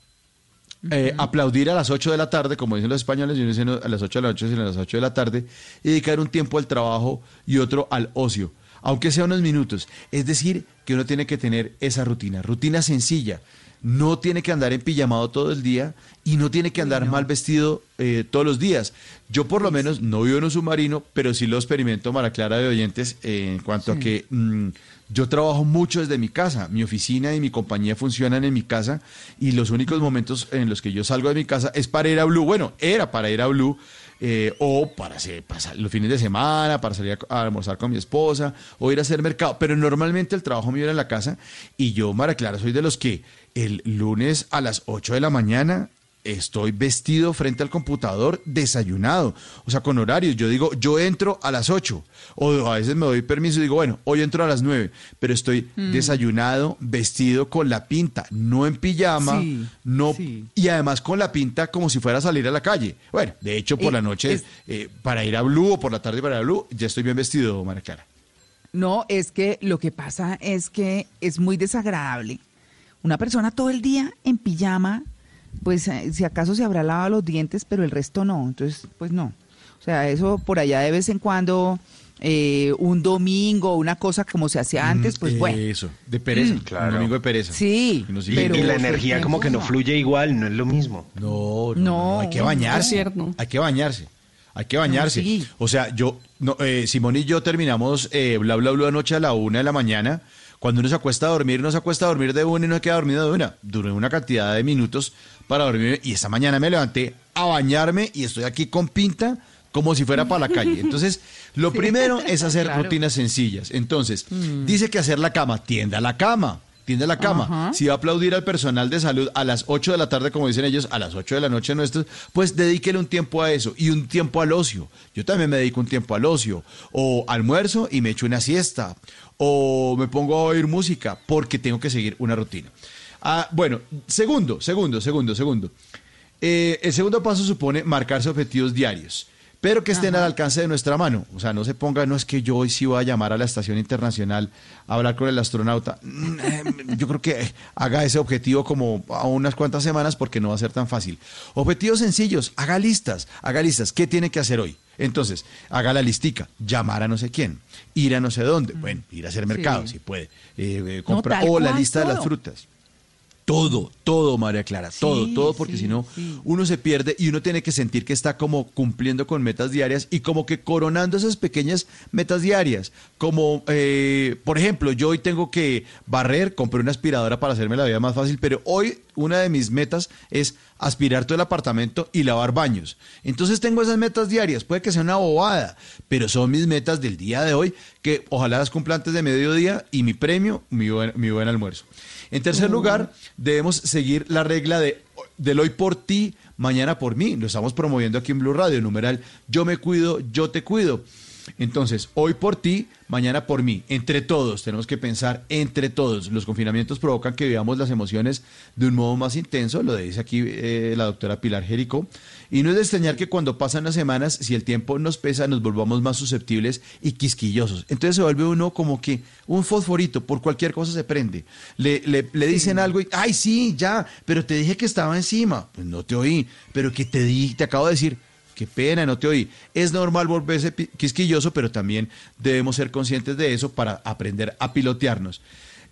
[SPEAKER 98] eh, aplaudir a las 8 de la tarde, como dicen los españoles, y uno dice a las 8 de la noche, sino a las 8 de la tarde, y dedicar un tiempo al trabajo y otro al ocio, aunque sea unos minutos. Es decir, que uno tiene que tener esa rutina, rutina sencilla. No tiene que andar en pijamado todo el día y no tiene que andar mal vestido eh, todos los días. Yo por lo menos no vivo en un submarino, pero sí lo experimento, Mara Clara de oyentes, eh, en cuanto a que mm, yo trabajo mucho desde mi casa. Mi oficina y mi compañía funcionan en mi casa y los únicos momentos en los que yo salgo de mi casa es para ir a Blue. Bueno, era para ir a Blue. Eh, o para pasar los fines de semana, para salir a, a almorzar con mi esposa, o ir a hacer mercado. Pero normalmente el trabajo mío era en la casa y yo, Mara Clara, soy de los que el lunes a las 8 de la mañana estoy vestido frente al computador desayunado, o sea, con horarios. Yo digo, yo entro a las 8, o a veces me doy permiso y digo, bueno, hoy entro a las 9, pero estoy
[SPEAKER 96] Mm.
[SPEAKER 98] desayunado, vestido con la pinta, no en pijama,
[SPEAKER 96] Sí,
[SPEAKER 98] no y además con la pinta como si fuera a salir a la calle. Bueno, de hecho, por
[SPEAKER 96] Eh,
[SPEAKER 98] la noche,
[SPEAKER 96] es-
[SPEAKER 98] eh, para ir a Blue o por la tarde para ir a Blue, ya estoy bien vestido, María Clara.
[SPEAKER 96] No, es que lo que pasa es que es muy desagradable. Una persona todo el día en pijama, pues eh, si acaso se habrá lavado los dientes, pero el resto no. Entonces, pues no. O sea, eso por allá de vez en cuando, eh, un domingo, una cosa como se hacía antes, pues bueno.
[SPEAKER 98] Mm, Eso, de pereza,
[SPEAKER 96] Mm.
[SPEAKER 98] un domingo de pereza.
[SPEAKER 96] Sí,
[SPEAKER 98] Que nos
[SPEAKER 103] Y, la energía como que no fluye igual, no es lo mismo.
[SPEAKER 98] No,
[SPEAKER 96] No,
[SPEAKER 98] hay que
[SPEAKER 96] no,
[SPEAKER 98] bañarse.
[SPEAKER 96] es cierto.
[SPEAKER 98] Hay que bañarse. Hay que bañarse.
[SPEAKER 96] No, sí.
[SPEAKER 98] O sea, yo, no, eh, Simón y yo terminamos eh, bla bla bla anoche a la una de la mañana. Cuando uno se acuesta a dormir, no se acuesta a dormir de una y no se queda dormido de una. Duré una cantidad de minutos para dormir y esta mañana me levanté a bañarme y estoy aquí con pinta como si fuera para la calle. Entonces, lo
[SPEAKER 96] Sí,
[SPEAKER 98] primero es hacer
[SPEAKER 96] claro.
[SPEAKER 98] rutinas sencillas. Entonces,
[SPEAKER 96] Mm.
[SPEAKER 98] dice que hacer la cama, tienda la cama. Tiende la cama.
[SPEAKER 96] Ajá.
[SPEAKER 98] Si va a aplaudir al personal de salud a las 8 de la tarde, como dicen ellos, a las 8 de la noche nuestros, pues dedíquele un tiempo a eso y un tiempo al ocio. Yo también me dedico un tiempo al ocio. O almuerzo y me echo una siesta. O me pongo a oír música porque tengo que seguir una rutina. Ah, bueno, segundo, segundo, segundo, segundo. Eh, el segundo paso supone marcarse objetivos diarios, pero que estén al alcance de nuestra mano. O sea, no se ponga, no es que yo hoy sí voy a llamar a la estación internacional a hablar con el astronauta. Mm, eh, Yo creo que haga ese objetivo como a unas cuantas semanas porque no va a ser tan fácil. Objetivos sencillos, haga listas, haga listas. ¿Qué tiene que hacer hoy? Entonces, haga la listica, llamar a no sé quién, ir a no sé dónde, bueno, ir a hacer mercado
[SPEAKER 96] Sí.
[SPEAKER 98] si puede, eh, eh, comprar, o la
[SPEAKER 96] cual,
[SPEAKER 98] lista de las frutas. Todo, todo, María Clara, todo, todo, porque
[SPEAKER 96] sí,
[SPEAKER 98] si no,
[SPEAKER 96] sí.
[SPEAKER 98] uno se pierde y uno tiene que sentir que está como cumpliendo con metas diarias y como que coronando esas pequeñas metas diarias. Como, eh, por ejemplo, yo hoy tengo que barrer, compré una aspiradora para hacerme la vida más fácil, pero hoy una de mis metas es aspirar todo el apartamento y lavar baños. Entonces tengo esas metas diarias, puede que sea una bobada, pero son mis metas del día de hoy que ojalá las cumpla antes de mediodía y mi premio, mi buen, mi buen almuerzo. En tercer lugar, debemos seguir la regla de del hoy por ti, mañana por mí. Lo estamos promoviendo aquí en Blue Radio, numeral yo me cuido, yo te cuido. Entonces, hoy por ti, mañana por mí. Entre todos, tenemos que pensar entre todos. Los confinamientos provocan que vivamos las emociones de un modo más intenso, lo dice aquí eh, la doctora Pilar Jerico. Y no es de extrañar que cuando pasan las semanas, si el tiempo nos pesa, nos volvamos más susceptibles y quisquillosos. Entonces se vuelve uno como que un fosforito, por cualquier cosa se prende. Le, le, le dicen algo y, ay, sí, ya, pero te dije que estaba encima. Pues no te oí, pero que te di, te acabo de decir. Qué pena, no te oí. Es normal volverse quisquilloso, pero también debemos ser conscientes de eso para aprender a pilotearnos.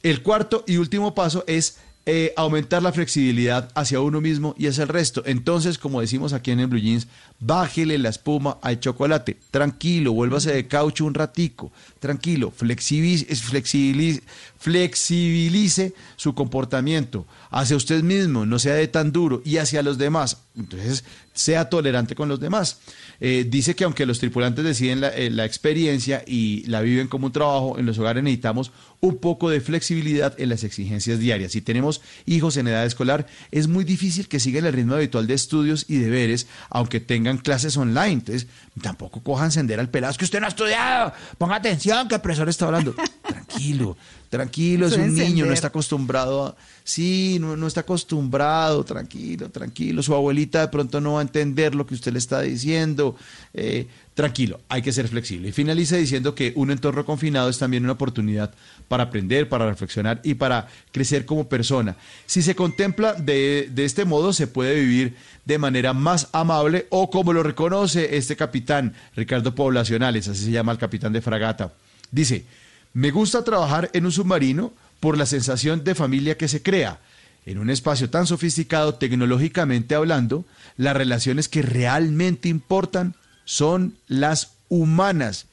[SPEAKER 98] El cuarto y último paso es eh, aumentar la flexibilidad hacia uno mismo y hacia el resto. Entonces, como decimos aquí en el Blue Jeans, bájele la espuma al chocolate. Tranquilo, vuélvase de caucho un ratico. Tranquilo, flexibilice, flexibilice, flexibilice su comportamiento hacia usted mismo, no sea de tan duro y hacia los demás. Entonces, sea tolerante con los demás. Eh, dice que aunque los tripulantes deciden la, eh, la experiencia y la viven como un trabajo, en los hogares necesitamos un poco de flexibilidad en las exigencias diarias. Si tenemos hijos en edad escolar, es muy difícil que sigan el ritmo habitual de estudios y deberes, aunque tengan clases online. Entonces, tampoco cojan sender al pelado. Es que usted no ha estudiado. Ponga atención que el profesor está hablando. tranquilo, tranquilo, es un niño, no
[SPEAKER 96] encender.
[SPEAKER 98] está acostumbrado a... Sí, no, no está acostumbrado, tranquilo, tranquilo. Su abuelita de pronto no va a entender lo que usted le está diciendo. eh, tranquilo, hay que ser flexible. Y finaliza diciendo que un entorno confinado es también una oportunidad para aprender, para reflexionar y para crecer como persona. Si se contempla de, de este modo, se puede vivir de manera más amable o como lo reconoce este capitán, Ricardo Poblacionales, así se llama el capitán de fragata. Dice, me gusta trabajar en un submarino por la sensación de familia que se crea. En un espacio tan sofisticado tecnológicamente hablando, las relaciones que realmente importan son las humanas.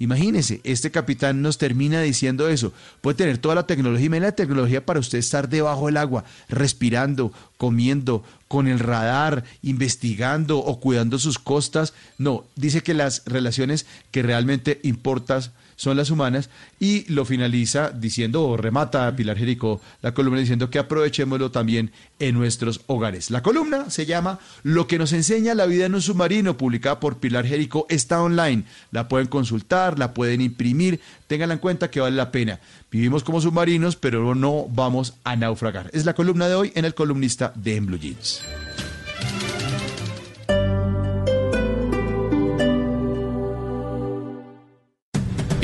[SPEAKER 98] Imagínese, este capitán nos termina diciendo eso. Puede tener toda la tecnología, imagina la tecnología para usted estar debajo del agua, respirando, comiendo, con el radar, investigando o cuidando sus costas. No, dice que las relaciones que realmente importan son las humanas y lo finaliza diciendo o remata Pilar Jericó la columna diciendo que aprovechémoslo también en nuestros hogares. La columna se llama Lo que nos enseña la vida en un submarino, publicada por Pilar Jericó, está online. La pueden consultar, la pueden imprimir, ténganla en cuenta que vale la pena. Vivimos como submarinos, pero no vamos a naufragar. Es la columna de hoy en el columnista de En Blue Jeans.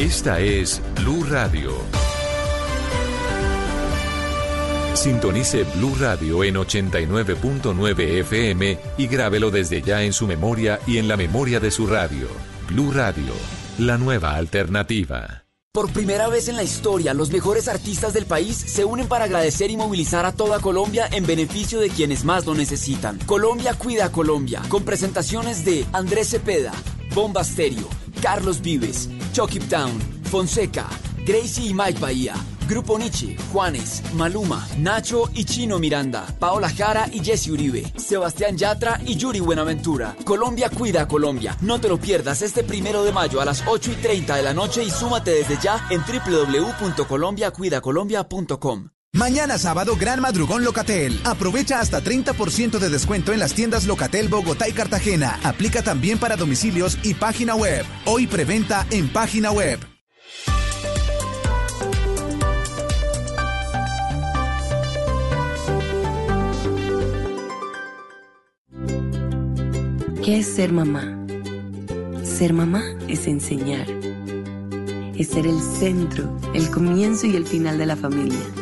[SPEAKER 62] Esta es Blue Radio. Sintonice Blue Radio en 89.9 FM y grábelo desde ya en su memoria y en la memoria de su radio. Blue Radio, la nueva alternativa.
[SPEAKER 42] Por primera vez en la historia, los mejores artistas del país se unen para agradecer y movilizar a toda Colombia en beneficio de quienes más lo necesitan. Colombia cuida a Colombia, con presentaciones de Andrés Cepeda, Bomba Stereo, Carlos Vives, Chucky Town, Fonseca, Gracie y Mike Bahía, Grupo Nietzsche, Juanes, Maluma, Nacho y Chino Miranda, Paola Jara y Jesse Uribe, Sebastián Yatra y Yuri Buenaventura. Colombia cuida Colombia. No te lo pierdas este primero de mayo a las 8 y 30 de la noche y súmate desde ya en www.colombiacuidacolombia.com.
[SPEAKER 104] Mañana sábado, gran madrugón Locatel. Aprovecha hasta 30% de descuento en las tiendas Locatel Bogotá y Cartagena. Aplica también para domicilios y página web. Hoy preventa en página web.
[SPEAKER 105] ¿Qué es ser mamá? Ser mamá es enseñar. Es ser el centro, el comienzo y el final de la familia.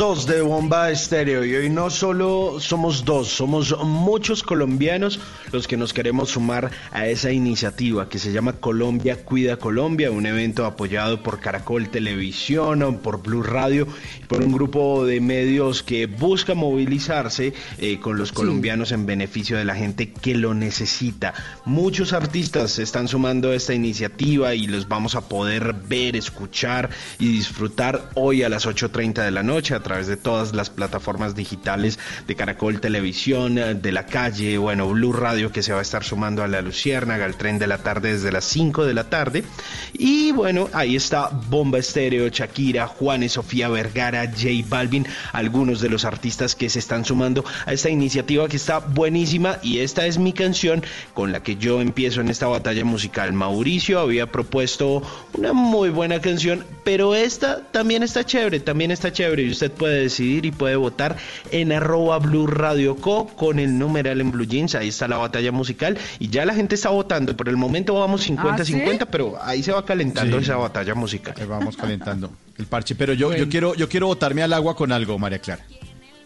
[SPEAKER 99] Dos de Bomba Estéreo y hoy no solo somos dos, somos muchos colombianos los que nos queremos sumar a esa iniciativa que se llama Colombia Cuida Colombia, un evento apoyado por Caracol Televisión, por Blue Radio, por un grupo de medios que busca movilizarse eh, con los colombianos en beneficio de la gente que lo necesita. Muchos artistas se están sumando a esta iniciativa y los vamos a poder ver, escuchar y disfrutar hoy a las 8.30 de la noche a través de todas las plataformas digitales de Caracol Televisión, eh, de la calle, bueno, Blue Radio que se va a estar sumando a la Luciérnaga, al tren de la tarde desde las 5 de la tarde. Y bueno, ahí está Bomba Estéreo, Shakira, Juanes, Sofía Vergara, J Balvin, algunos de los artistas que se están sumando a esta iniciativa que está buenísima y esta es mi canción con la que yo empiezo en esta batalla musical. Mauricio había propuesto una muy buena canción, pero esta también está chévere, también está chévere y usted puede decidir y puede votar en arroba Blue Radio Co con el numeral en Blue Jeans, ahí está la batalla musical y ya la gente está votando, por el momento vamos 50-50, pero ahí se va calentando
[SPEAKER 98] Sí.
[SPEAKER 99] esa batalla musical.
[SPEAKER 98] Ahí vamos calentando el parche. Pero yo, yo quiero yo quiero botarme al agua con algo, María Clara.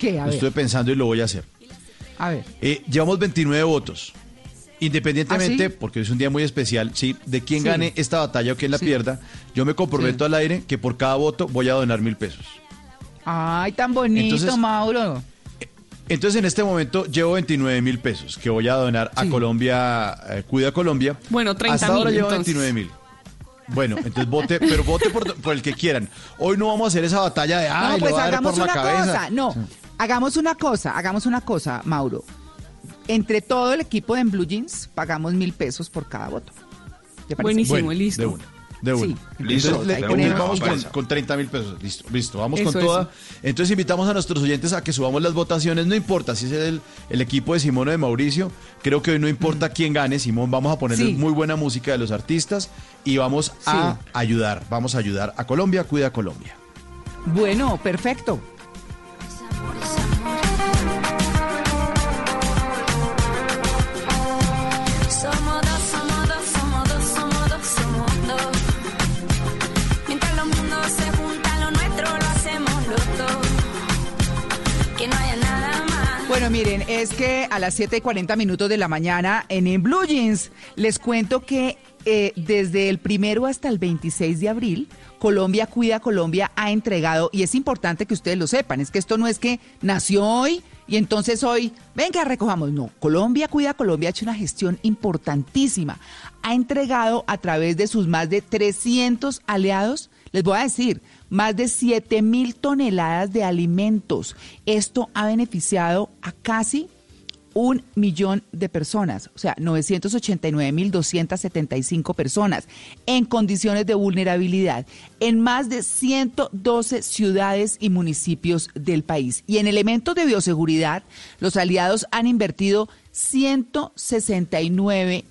[SPEAKER 96] ¿Qué? A
[SPEAKER 98] Lo
[SPEAKER 96] ver.
[SPEAKER 98] pensando y lo voy a hacer.
[SPEAKER 96] A ver.
[SPEAKER 98] Eh, llevamos 29 votos. Independientemente,
[SPEAKER 96] ¿Ah, sí?
[SPEAKER 98] porque es un día muy especial, sí, de quién
[SPEAKER 96] Sí.
[SPEAKER 98] gane esta batalla o quién la
[SPEAKER 96] Sí.
[SPEAKER 98] pierda, yo me comprometo al aire que por cada voto voy a donar mil pesos.
[SPEAKER 96] Ay, tan bonito,
[SPEAKER 98] Entonces-
[SPEAKER 96] Mauro.
[SPEAKER 98] Entonces en este momento llevo 29 mil pesos que voy a donar a Colombia, eh, Cuida Colombia.
[SPEAKER 100] Bueno, 30
[SPEAKER 98] Hasta ahora
[SPEAKER 100] mil,
[SPEAKER 98] llevo
[SPEAKER 100] entonces.
[SPEAKER 98] 29 mil. Bueno, entonces vote, pero vote por, por el que quieran. Hoy no vamos a hacer esa batalla de, ay,
[SPEAKER 96] no, pues
[SPEAKER 98] voy a dar
[SPEAKER 96] hagamos
[SPEAKER 98] por la
[SPEAKER 96] una
[SPEAKER 98] cabeza.
[SPEAKER 96] cosa. No, hagamos una cosa, hagamos una cosa, Mauro. Entre todo el equipo de En Blue Jeans, pagamos mil pesos por cada voto. ¿Te parece?
[SPEAKER 100] Buenísimo,
[SPEAKER 98] Bueno,
[SPEAKER 100] listo.
[SPEAKER 98] De una. De una.
[SPEAKER 96] Sí.
[SPEAKER 98] Listo.
[SPEAKER 96] Ponemos-
[SPEAKER 98] vamos con, con 30 mil pesos. Listo, listo. Vamos
[SPEAKER 100] Eso,
[SPEAKER 98] con toda.
[SPEAKER 100] eso.
[SPEAKER 98] Entonces invitamos a nuestros oyentes a que subamos las votaciones. No importa si es el, el equipo de Simón o de Mauricio. Creo que hoy no importa quién gane. Simón, vamos a ponerle
[SPEAKER 96] Sí.
[SPEAKER 98] muy buena música de los artistas y vamos a ayudar. Vamos a ayudar a Colombia. Cuida Colombia.
[SPEAKER 96] Bueno, perfecto. Bueno, miren, es que a las 7 y 40 minutos de la mañana en, Blue Jeans les cuento que eh, desde el primero hasta el 26 de abril, Colombia Cuida Colombia ha entregado, y es importante que ustedes lo sepan, es que esto no es que nació hoy y entonces hoy, venga, recojamos. No, Colombia Cuida Colombia ha hecho una gestión importantísima. Ha entregado a través de sus más de 300 aliados, les voy a decir, más de 7 mil toneladas de alimentos. Esto ha beneficiado a casi un millón de personas, o sea, 989.275 personas en condiciones de vulnerabilidad en más de 112 ciudades y municipios del país. Y en elementos de bioseguridad, los aliados han invertido 169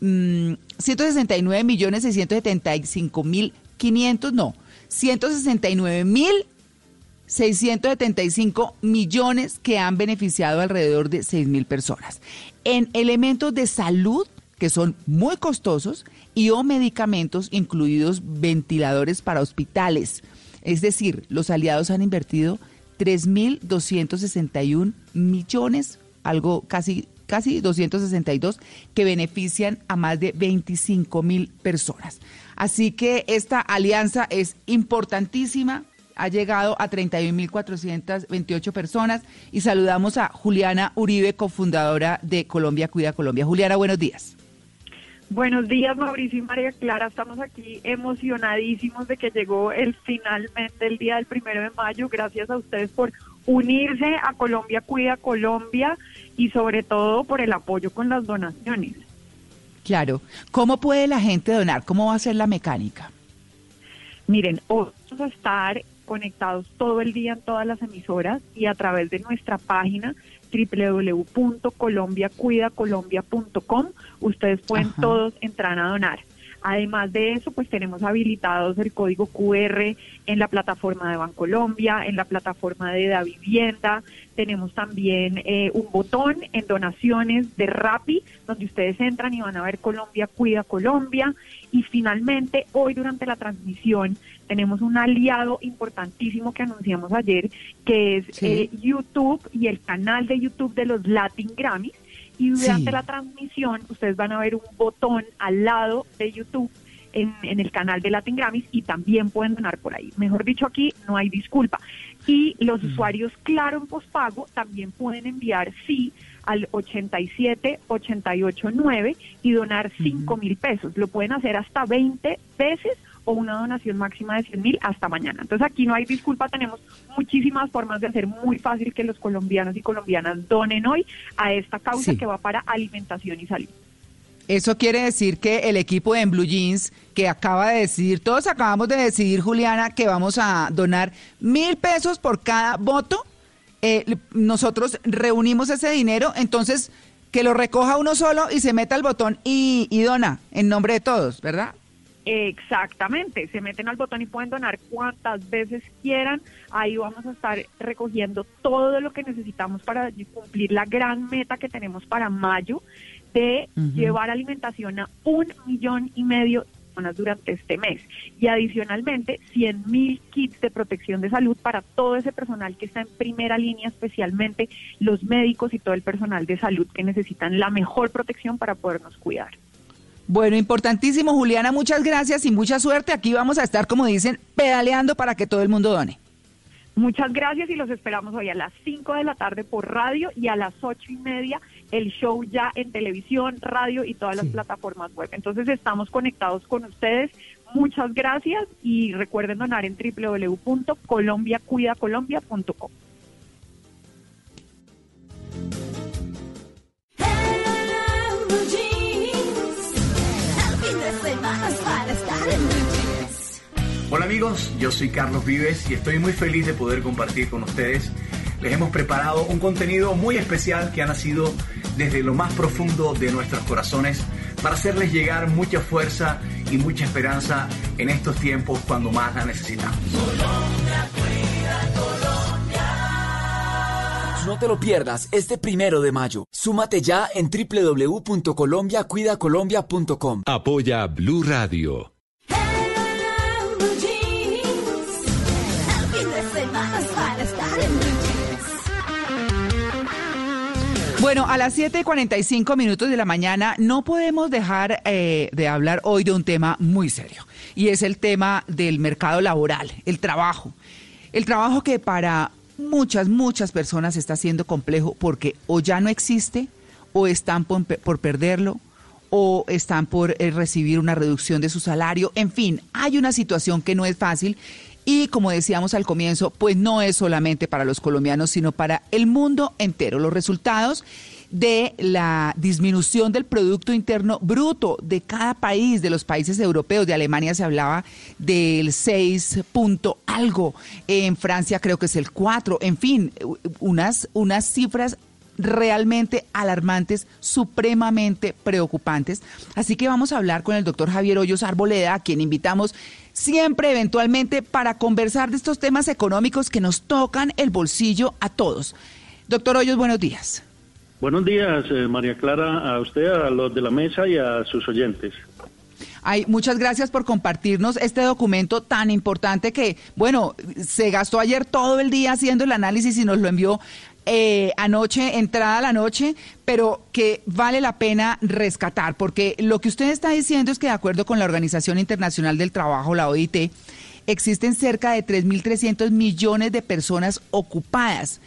[SPEAKER 96] mm, 169 millones 675 mil 500, no, 169 mil 675 millones que han beneficiado alrededor de 6 mil personas. En elementos de salud, que son muy costosos, y o medicamentos, incluidos ventiladores para hospitales. Es decir, los aliados han invertido 3.261 millones, algo casi, casi 262, que benefician a más de 25 mil personas. Así que esta alianza es importantísima, ha llegado a 31.428 personas y saludamos a Juliana Uribe, cofundadora de Colombia Cuida Colombia. Juliana, buenos días.
[SPEAKER 106] Buenos días, Mauricio y María Clara. Estamos aquí emocionadísimos de que llegó el finalmente el día del primero de mayo. Gracias a ustedes por unirse a Colombia Cuida Colombia y sobre todo por el apoyo con las donaciones.
[SPEAKER 96] Claro. ¿Cómo puede la gente donar? ¿Cómo va a ser la mecánica?
[SPEAKER 106] Miren, vamos a estar conectados todo el día en todas las emisoras y a través de nuestra página www.colombiacuidacolombia.com ustedes pueden
[SPEAKER 107] Ajá.
[SPEAKER 106] todos entrar a donar. Además de eso, pues tenemos habilitados el código QR en la plataforma de Bancolombia, en la plataforma de Da Vivienda, Tenemos también eh, un botón en donaciones de Rappi, donde ustedes entran y van a ver Colombia Cuida Colombia. Y finalmente, hoy durante la transmisión, tenemos un aliado importantísimo que anunciamos ayer, que es
[SPEAKER 96] Sí.
[SPEAKER 106] eh, YouTube y el canal de YouTube de los Latin Grammys. Y durante
[SPEAKER 96] Sí.
[SPEAKER 106] la transmisión, ustedes van a ver un botón al lado de YouTube en, en el canal de Latin Grammys y también pueden donar por ahí. Mejor dicho, aquí no hay disculpa. Y los usuarios Claro en pospago también pueden enviar sí al 87 889 y donar 5 mil pesos. Lo pueden hacer hasta 20 veces o una donación máxima de 100 mil hasta mañana. Entonces aquí no hay disculpa, tenemos muchísimas formas de hacer muy fácil que los colombianos y colombianas donen hoy a esta causa
[SPEAKER 96] Sí.
[SPEAKER 106] que va para alimentación y salud.
[SPEAKER 96] Eso quiere decir que el equipo de En Blue Jeans, que acaba de decidir, todos acabamos de decidir, Juliana, que vamos a donar mil pesos por cada voto. eh, nosotros reunimos ese dinero, entonces que lo recoja uno solo y se meta al botón y, y dona en nombre de todos, ¿verdad?
[SPEAKER 106] Exactamente, se meten al botón y pueden donar cuantas veces quieran. Ahí vamos a estar recogiendo todo lo que necesitamos para cumplir la gran meta que tenemos para mayo de llevar alimentación a un millón y medio de personas durante este mes. Y adicionalmente, 100 mil kits de protección de salud para todo ese personal que está en primera línea, especialmente los médicos y todo el personal de salud que necesitan la mejor protección para podernos cuidar.
[SPEAKER 96] Bueno, importantísimo, Juliana, muchas gracias y mucha suerte. Aquí vamos a estar, como dicen, pedaleando para que todo el mundo done.
[SPEAKER 106] Muchas gracias y los esperamos hoy a las 5 de la tarde por radio y a las ocho y media el show ya en televisión, radio y todas las plataformas web. Entonces estamos conectados con ustedes. Muchas gracias y recuerden donar en www.colombiacuidacolombia.com.
[SPEAKER 108] Hola amigos, yo soy Carlos Vives y estoy muy feliz de poder compartir con ustedes. Les hemos preparado un contenido muy especial que ha nacido desde lo más profundo de nuestros corazones para hacerles llegar mucha fuerza y mucha esperanza en estos tiempos cuando más la necesitamos.
[SPEAKER 42] No te lo pierdas este primero de mayo. Súmate ya en www.colombiacuidacolombia.com.
[SPEAKER 62] Apoya Blue Radio.
[SPEAKER 96] Bueno, a las 7 y 45 minutos de la mañana no podemos dejar eh, de hablar hoy de un tema muy serio y es el tema del mercado laboral, el trabajo. El trabajo que para muchas, muchas personas está siendo complejo porque o ya no existe o están por perderlo o están por eh, recibir una reducción de su salario. En fin, hay una situación que no es fácil y como decíamos al comienzo, pues no es solamente para los colombianos, sino para el mundo entero. Los resultados de la disminución del Producto Interno Bruto de cada país, de los países europeos, de Alemania se hablaba del 6 punto algo, en Francia creo que es el 4, en fin, unas, unas cifras realmente alarmantes, supremamente preocupantes. Así que vamos a hablar con el doctor Javier Hoyos Arboleda, a quien invitamos siempre eventualmente para conversar de estos temas económicos que nos tocan el bolsillo a todos. Doctor Hoyos, buenos días.
[SPEAKER 109] Buenos días, eh, María Clara, a usted, a los de la mesa y a sus oyentes.
[SPEAKER 96] Ay, muchas gracias por compartirnos este documento tan importante que, bueno, se gastó ayer todo el día haciendo el análisis y nos lo envió eh, anoche, entrada a la noche, pero que vale la pena rescatar, porque lo que usted está diciendo es que de acuerdo con la Organización Internacional del Trabajo, la OIT, existen cerca de 3.300 millones de personas ocupadas.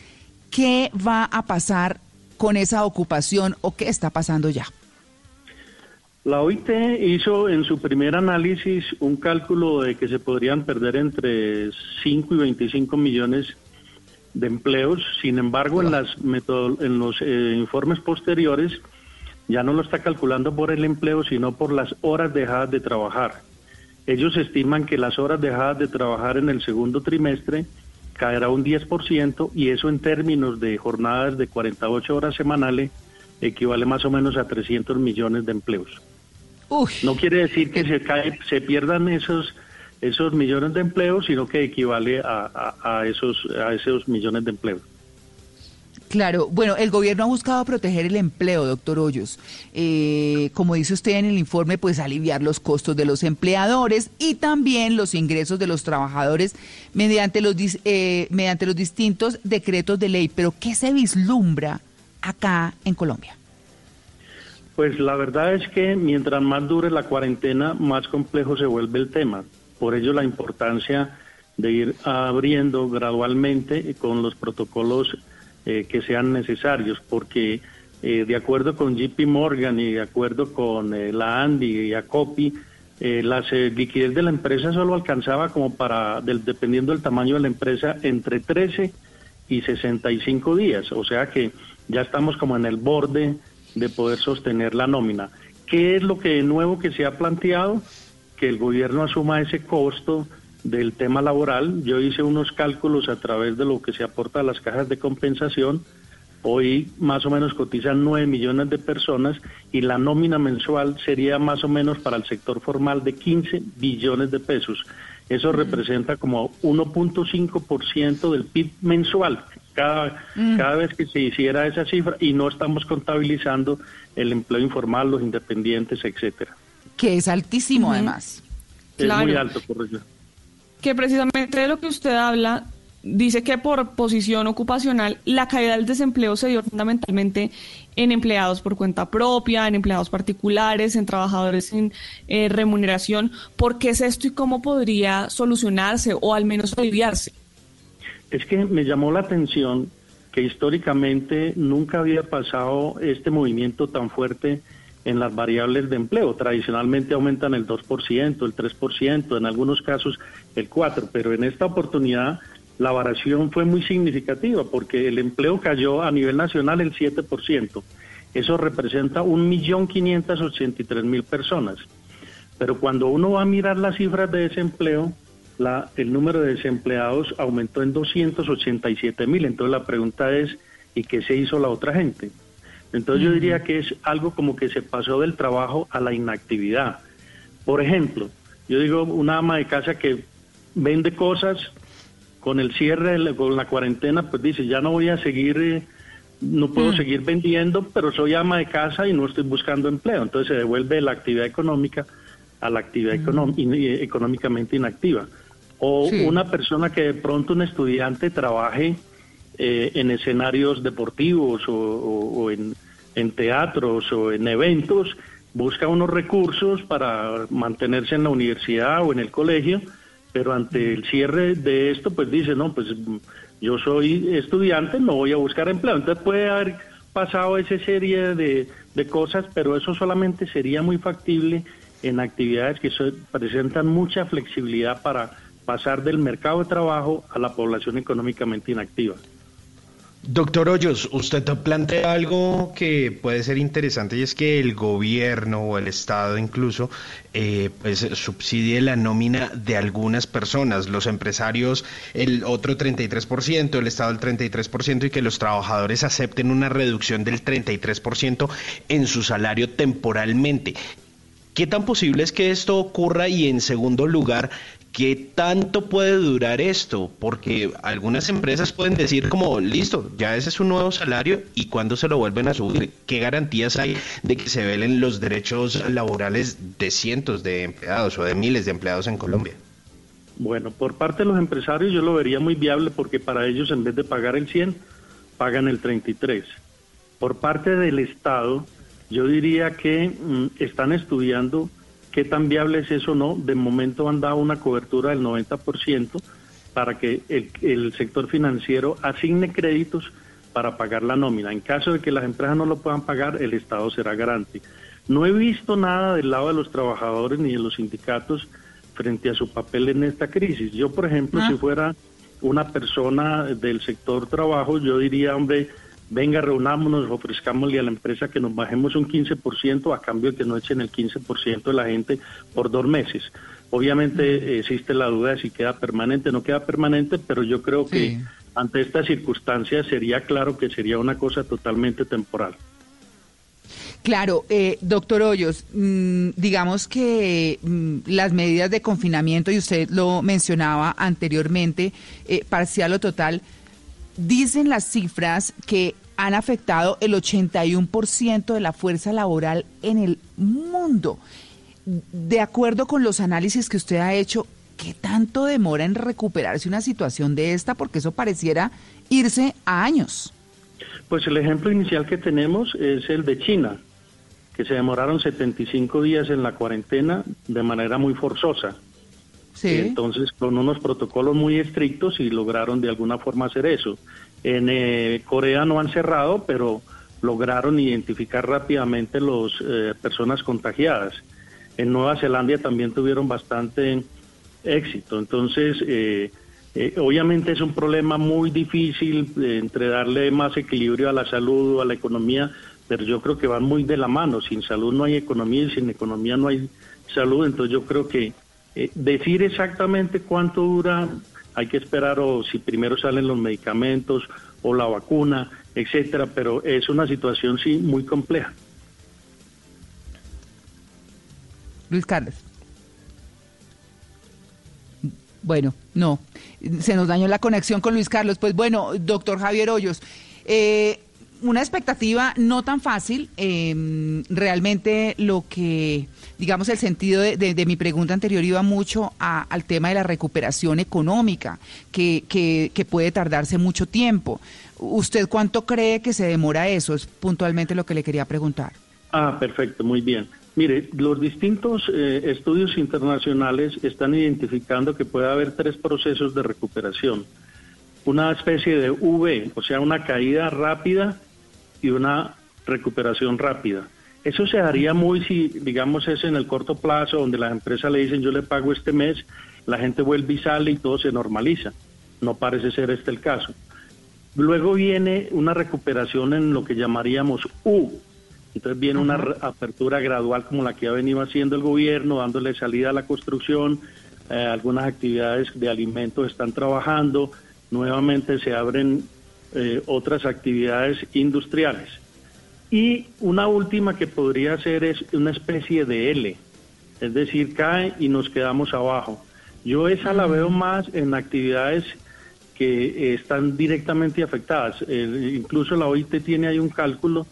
[SPEAKER 96] ¿Qué va a pasar con esa ocupación o qué está pasando ya?
[SPEAKER 109] La OIT hizo en su primer análisis un cálculo de que se podrían perder entre 5 y 25 millones de empleos. Sin embargo, en, las en los eh, informes posteriores ya no lo está calculando por el empleo, sino por las horas dejadas de trabajar. Ellos estiman que las horas dejadas de trabajar en el segundo trimestre caerá un 10% y eso en términos de jornadas de 48 horas semanales equivale más o menos a 300 millones de empleos. No quiere decir que se, cae, se pierdan esos esos millones de empleos, sino que equivale a, a, a, esos a esos millones de empleos.
[SPEAKER 96] Claro, bueno, el gobierno ha buscado proteger el empleo, doctor Hoyos. Eh, como dice usted en el informe, pues aliviar los costos de los empleadores y también los ingresos de los trabajadores mediante los, eh, mediante los distintos decretos de ley. Pero, ¿qué se vislumbra acá en Colombia?
[SPEAKER 109] Pues la verdad es que mientras más dure la cuarentena, más complejo se vuelve el tema. Por ello la importancia de ir abriendo gradualmente con los protocolos eh, que sean necesarios, porque eh, de acuerdo con JP Morgan y de acuerdo con eh, la Andy y Acopi, la liquidez de la empresa solo alcanzaba como para, del- dependiendo del tamaño de la empresa, entre 13 y 65 días. O sea que ya estamos como en el borde de poder sostener la nómina. ¿Qué es lo que de nuevo que se ha planteado? Que el gobierno asuma ese costo del tema laboral. Yo hice unos cálculos a través de lo que se aporta a las cajas de compensación. Hoy más o menos cotizan 9 millones de personas y la nómina mensual sería más o menos para el sector formal de 15 billones de pesos. Eso representa como 1.5% del PIB mensual cada,
[SPEAKER 96] Mm.
[SPEAKER 109] cada vez que se hiciera esa cifra y no estamos contabilizando el empleo informal, los independientes, etcétera.
[SPEAKER 96] Que es altísimo, además.
[SPEAKER 109] Es
[SPEAKER 100] Claro.
[SPEAKER 109] muy alto, por eso.
[SPEAKER 100] que precisamente de lo que usted habla, dice que por posición ocupacional la caída del desempleo se dio fundamentalmente en empleados por cuenta propia, en empleados particulares, en trabajadores sin eh, remuneración. ¿Por qué es esto y cómo podría solucionarse o al menos aliviarse?
[SPEAKER 109] Es que me llamó la atención que históricamente nunca había pasado este movimiento tan fuerte en las variables de empleo. Tradicionalmente aumentan el 2%, el 3%, en algunos casos el 4%, pero en esta oportunidad la variación fue muy significativa porque el empleo cayó a nivel nacional el 7%. Eso representa 1.583.000 personas. Pero cuando uno va a mirar las cifras de desempleo, la, el número de desempleados aumentó en 287 mil. Entonces la pregunta es, ¿y qué se hizo la otra gente? Entonces yo diría que es algo como que se pasó del trabajo a la inactividad. Por ejemplo, yo digo una ama de casa que vende cosas con el cierre, con la cuarentena, pues dice, ya no voy a seguir, eh, no puedo
[SPEAKER 96] Mm.
[SPEAKER 109] seguir vendiendo, pero soy ama de casa y no estoy buscando empleo. Entonces se devuelve la actividad económica a la actividad in- eh, económicamente inactiva. O
[SPEAKER 96] Sí.
[SPEAKER 109] una persona que de pronto un estudiante trabaje eh, en escenarios deportivos o, o- o en, en teatros o en eventos, busca unos recursos para mantenerse en la universidad o en el colegio, pero ante el cierre de esto, pues dice, no, pues yo soy estudiante, no voy a buscar empleo. Entonces puede haber pasado esa serie de, de cosas, pero eso solamente sería muy factible en actividades que presentan mucha flexibilidad para pasar del mercado de trabajo a la población económicamente inactiva.
[SPEAKER 99] Doctor Hoyos, usted plantea algo que puede ser interesante y es que el gobierno o el Estado incluso eh, pues subsidie la nómina de algunas personas, los empresarios el otro 33%, el Estado el 33% y que los trabajadores acepten una reducción del 33% en su salario temporalmente. ¿Qué tan posible es que esto ocurra? Y en segundo lugar, ¿qué tanto puede durar esto? Porque algunas empresas pueden decir como, listo, ya ese es un nuevo salario y cuándo se lo vuelven a subir. ¿Qué garantías hay de que se velen los derechos laborales de cientos de empleados o de miles de empleados en Colombia?
[SPEAKER 109] Bueno, por parte de los empresarios yo lo vería muy viable porque para ellos en vez de pagar el 100, pagan el 33. Por parte del Estado, yo diría que mm, están estudiando qué tan viable es eso o no. De momento han dado una cobertura del 90% para que el, el sector financiero asigne créditos para pagar la nómina. En caso de que las empresas no lo puedan pagar, el Estado será garante. No he visto nada del lado de los trabajadores ni de los sindicatos frente a su papel en esta crisis. Yo, por ejemplo,
[SPEAKER 96] Ah.
[SPEAKER 109] si fuera una persona del sector trabajo, yo diría, hombre, venga, reunámonos, ofrezcámosle a la empresa que nos bajemos un 15% a cambio de que no echen el 15% de la gente por dos meses. Obviamente eh, existe la duda de si queda permanente o no queda permanente, pero yo creo que ante estas circunstancias sería claro que sería una cosa totalmente temporal.
[SPEAKER 96] Claro, eh, doctor Hoyos, mm, digamos que mm, las medidas de confinamiento, y usted lo mencionaba anteriormente, eh, parcial o total, dicen las cifras que han afectado el 81% de la fuerza laboral en el mundo. De acuerdo con los análisis que usted ha hecho, ¿qué tanto demora en recuperarse una situación de esta? Porque eso pareciera irse a años.
[SPEAKER 109] Pues el ejemplo inicial que tenemos es el de China, que se demoraron 75 días en la cuarentena de manera muy forzosa.
[SPEAKER 96] Sí.
[SPEAKER 109] Entonces, con unos protocolos muy estrictos y lograron de alguna forma hacer eso. En eh, Corea no han cerrado, pero lograron identificar rápidamente las personas contagiadas. En Nueva Zelanda también tuvieron bastante éxito. Entonces, eh, eh, obviamente es un problema muy difícil eh, entre darle más equilibrio a la salud o a la economía, pero yo creo que van muy de la mano. Sin salud no hay economía y sin economía no hay salud. Entonces yo creo que eh, decir exactamente cuánto dura, hay que esperar o si primero salen los medicamentos o la vacuna, etcétera, pero es una situación sí muy compleja.
[SPEAKER 96] Luis Carlos. Bueno, no, se nos dañó la conexión con Luis Carlos. Pues bueno, doctor Javier Hoyos, eh, una expectativa no tan fácil. eh, realmente lo que, digamos, el sentido de, mi pregunta anterior iba mucho a- al tema de la recuperación económica, que, que, que puede tardarse mucho tiempo. ¿Usted cuánto cree que se demora eso? Es puntualmente lo que le quería preguntar.
[SPEAKER 109] Ah, perfecto, muy bien. Mire, los distintos eh, estudios internacionales están identificando que puede haber tres procesos de recuperación. Una especie de V, o sea, una caída rápida y una recuperación rápida. Eso se haría muy si, digamos, es en el corto plazo, donde las empresas le dicen yo le pago este mes, la gente vuelve y sale y todo se normaliza. No parece ser este el caso. Luego viene una recuperación en lo que llamaríamos U. Entonces viene una apertura gradual como la que ha venido haciendo el gobierno, dándole salida a la construcción, eh, algunas actividades de alimentos están trabajando, nuevamente se abren eh, otras actividades industriales. Y una última que podría ser es una especie de L, es decir, cae y nos quedamos abajo. Yo esa la veo más en actividades que eh, están directamente afectadas. Eh, incluso la OIT tiene ahí un cálculo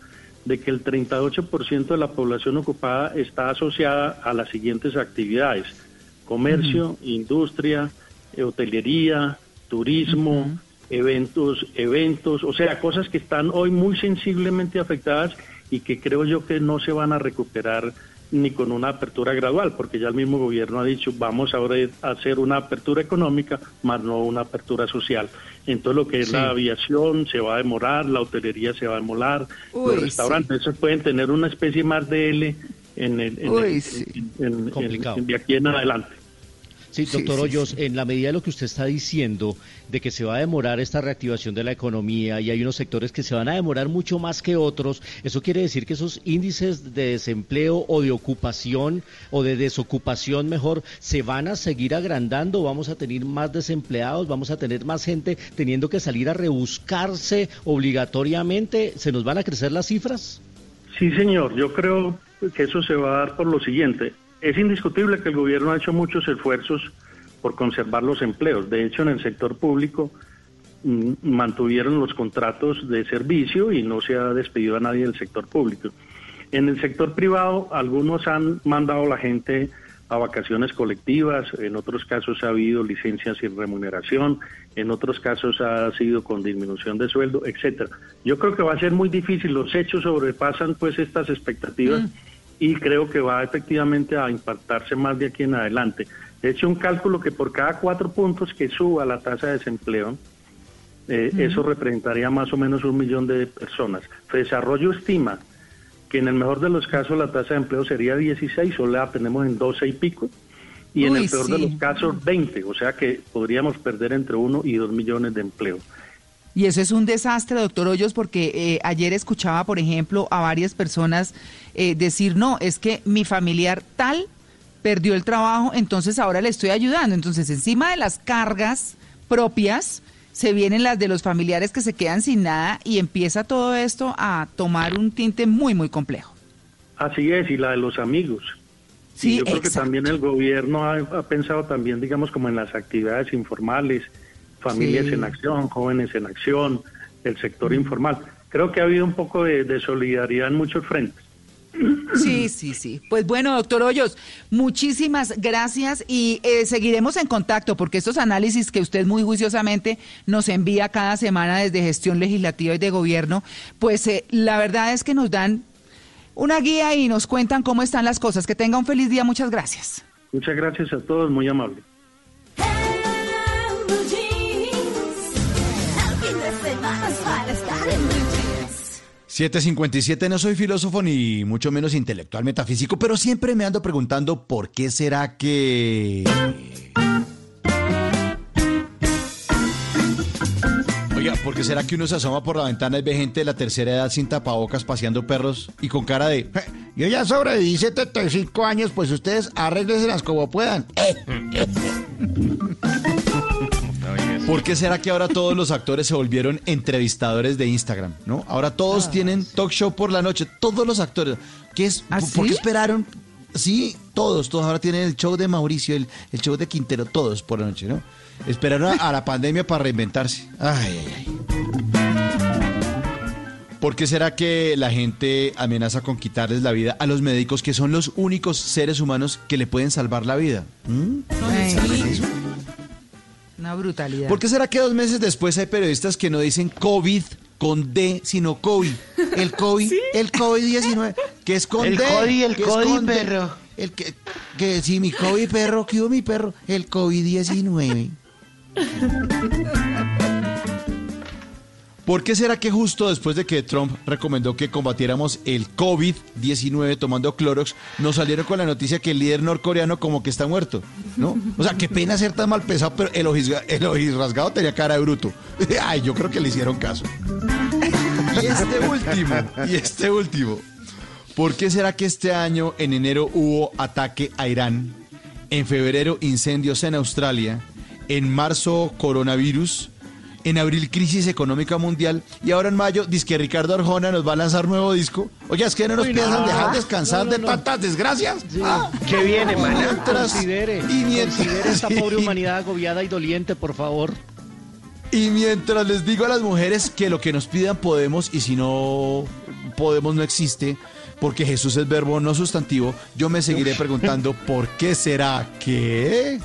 [SPEAKER 109] de que el 38% de la población ocupada está asociada a las siguientes actividades: comercio, industria, eh, hotelería, turismo, eventos, eventos, o sea, cosas que están hoy muy sensiblemente afectadas y que creo yo que no se van a recuperar ni con una apertura gradual, porque ya el mismo gobierno ha dicho, vamos ahora a hacer una apertura económica, más no una apertura social. Entonces lo que es
[SPEAKER 110] Sí.
[SPEAKER 109] la aviación se va a demorar, la hotelería se va a demorar,
[SPEAKER 96] Uy,
[SPEAKER 109] los restaurantes esos pueden tener una especie más de L en el, en
[SPEAKER 96] Uy,
[SPEAKER 109] el-
[SPEAKER 96] sí.
[SPEAKER 109] en- en-
[SPEAKER 111] Complicado.
[SPEAKER 109] en- de aquí en adelante.
[SPEAKER 111] Sí,
[SPEAKER 109] Sí,
[SPEAKER 111] doctor
[SPEAKER 109] sí,
[SPEAKER 111] Hoyos, en la medida de lo que usted está diciendo, de que se va a demorar esta reactivación de la economía y hay unos sectores que se van a demorar mucho más que otros, ¿eso quiere decir que esos índices de desempleo o de ocupación o de desocupación mejor se van a seguir agrandando? ¿Vamos a tener más desempleados? ¿Vamos a tener más gente teniendo que salir a rebuscarse obligatoriamente? ¿Se nos van a crecer las cifras?
[SPEAKER 109] Sí, señor. Yo creo que eso se va a dar por lo siguiente. Es indiscutible que el gobierno ha hecho muchos esfuerzos por conservar los empleos. De hecho, en el sector público mm, mantuvieron los contratos de servicio y no se ha despedido a nadie del sector público. En el sector privado, algunos han mandado a la gente a vacaciones colectivas, en otros casos ha habido licencias sin remuneración, en otros casos ha sido con disminución de sueldo, etcétera. Yo creo que va a ser muy difícil, los hechos sobrepasan pues estas expectativas y creo que va efectivamente a impactarse más de aquí en adelante. De hecho, un cálculo que por cada cuatro puntos que suba la tasa de desempleo, eh, eso representaría más o menos un millón de personas. Desarrollo estima que en el mejor de los casos la tasa de empleo sería 16, solo la tenemos en 12 y pico, y en el peor de los casos 20, o sea que podríamos perder entre 1 y 2 millones de empleos.
[SPEAKER 96] Y eso es un desastre, doctor Hoyos, porque eh, ayer escuchaba, por ejemplo, a varias personas eh, decir, no, es que mi familiar tal perdió el trabajo, entonces ahora le estoy ayudando. Entonces, encima de las cargas propias, se vienen las de los familiares que se quedan sin nada y empieza todo esto a tomar un tinte muy, muy complejo.
[SPEAKER 109] Así es, y la de los amigos.
[SPEAKER 96] Sí,
[SPEAKER 109] Y yo creo que también el gobierno ha, ha pensado también, digamos, como en las actividades informales, Familias
[SPEAKER 96] Sí.
[SPEAKER 109] en Acción, Jóvenes en Acción, el sector informal. Creo que ha habido un poco de, de solidaridad en muchos frentes.
[SPEAKER 96] Sí, sí, sí. Pues bueno, doctor Hoyos, muchísimas gracias y eh, seguiremos en contacto porque estos análisis que usted muy juiciosamente nos envía cada semana desde gestión legislativa y de gobierno, pues eh, la verdad es que nos dan una guía y nos cuentan cómo están las cosas. Que tenga un feliz día. Muchas gracias.
[SPEAKER 109] Muchas gracias a todos, muy amable.
[SPEAKER 98] 757 no soy filósofo ni mucho menos intelectual metafísico, pero siempre me ando preguntando por qué será que... Oiga, ¿por qué será que uno se asoma por la ventana y ve gente de la tercera edad sin tapabocas paseando perros y con cara de... "Eh, Yo ya sobreviví 75 años, pues ustedes arréglenselas como puedan. ¿Por qué será que ahora todos los actores se volvieron entrevistadores de Instagram? ¿no? Ahora todos tienen talk show por la noche, todos los actores. ¿Qué es? ¿Por, por qué esperaron? Sí, todos, todos ahora tienen el show de Mauricio, el, el show de Quintero, todos por la noche, ¿no? Esperaron a, a la pandemia para reinventarse. Ay, ay, ay. ¿Por qué será que la gente amenaza con quitarles la vida a los médicos que son los únicos seres humanos que le pueden salvar la vida? ¿Mm?
[SPEAKER 96] Una brutalidad.
[SPEAKER 98] ¿Por qué será que dos meses después hay periodistas que no dicen COVID con D, sino COVID? El COVID, el COVID-19, que es con
[SPEAKER 103] El
[SPEAKER 98] D.
[SPEAKER 103] COVID, el COVID, perro.
[SPEAKER 98] El que, que sí, mi COVID perro, que hubo mi perro, el COVID-19. ¿Por qué será que justo después de que Trump recomendó que combatiéramos el COVID-19 tomando Clorox, nos salieron con la noticia que el líder norcoreano como que está muerto? ¿No? O sea, qué pena ser tan mal pesado, pero el ojis, el tenía cara de bruto. Ay, yo creo que le hicieron caso. Y este último, y este último. ¿Por qué será que este año en enero hubo ataque a Irán? En febrero incendios en Australia. En marzo coronavirus. En abril crisis económica mundial. Y ahora en mayo dice que Ricardo Arjona nos va a lanzar nuevo disco. Oye, es que no nos
[SPEAKER 111] Uy,
[SPEAKER 98] piensan
[SPEAKER 111] no.
[SPEAKER 98] dejar descansar
[SPEAKER 111] No, no,
[SPEAKER 98] de
[SPEAKER 111] no.
[SPEAKER 98] tantas desgracias. Ah,
[SPEAKER 111] ¿Qué viene, man?
[SPEAKER 98] mientras-
[SPEAKER 111] Considere,
[SPEAKER 98] y mientras-
[SPEAKER 111] considere esta pobre
[SPEAKER 98] sí.
[SPEAKER 111] humanidad agobiada y doliente, por favor.
[SPEAKER 98] Y mientras les digo a las mujeres que lo que nos pidan podemos y si no podemos no existe, porque Jesús es verbo no sustantivo, yo me seguiré preguntando por qué será que...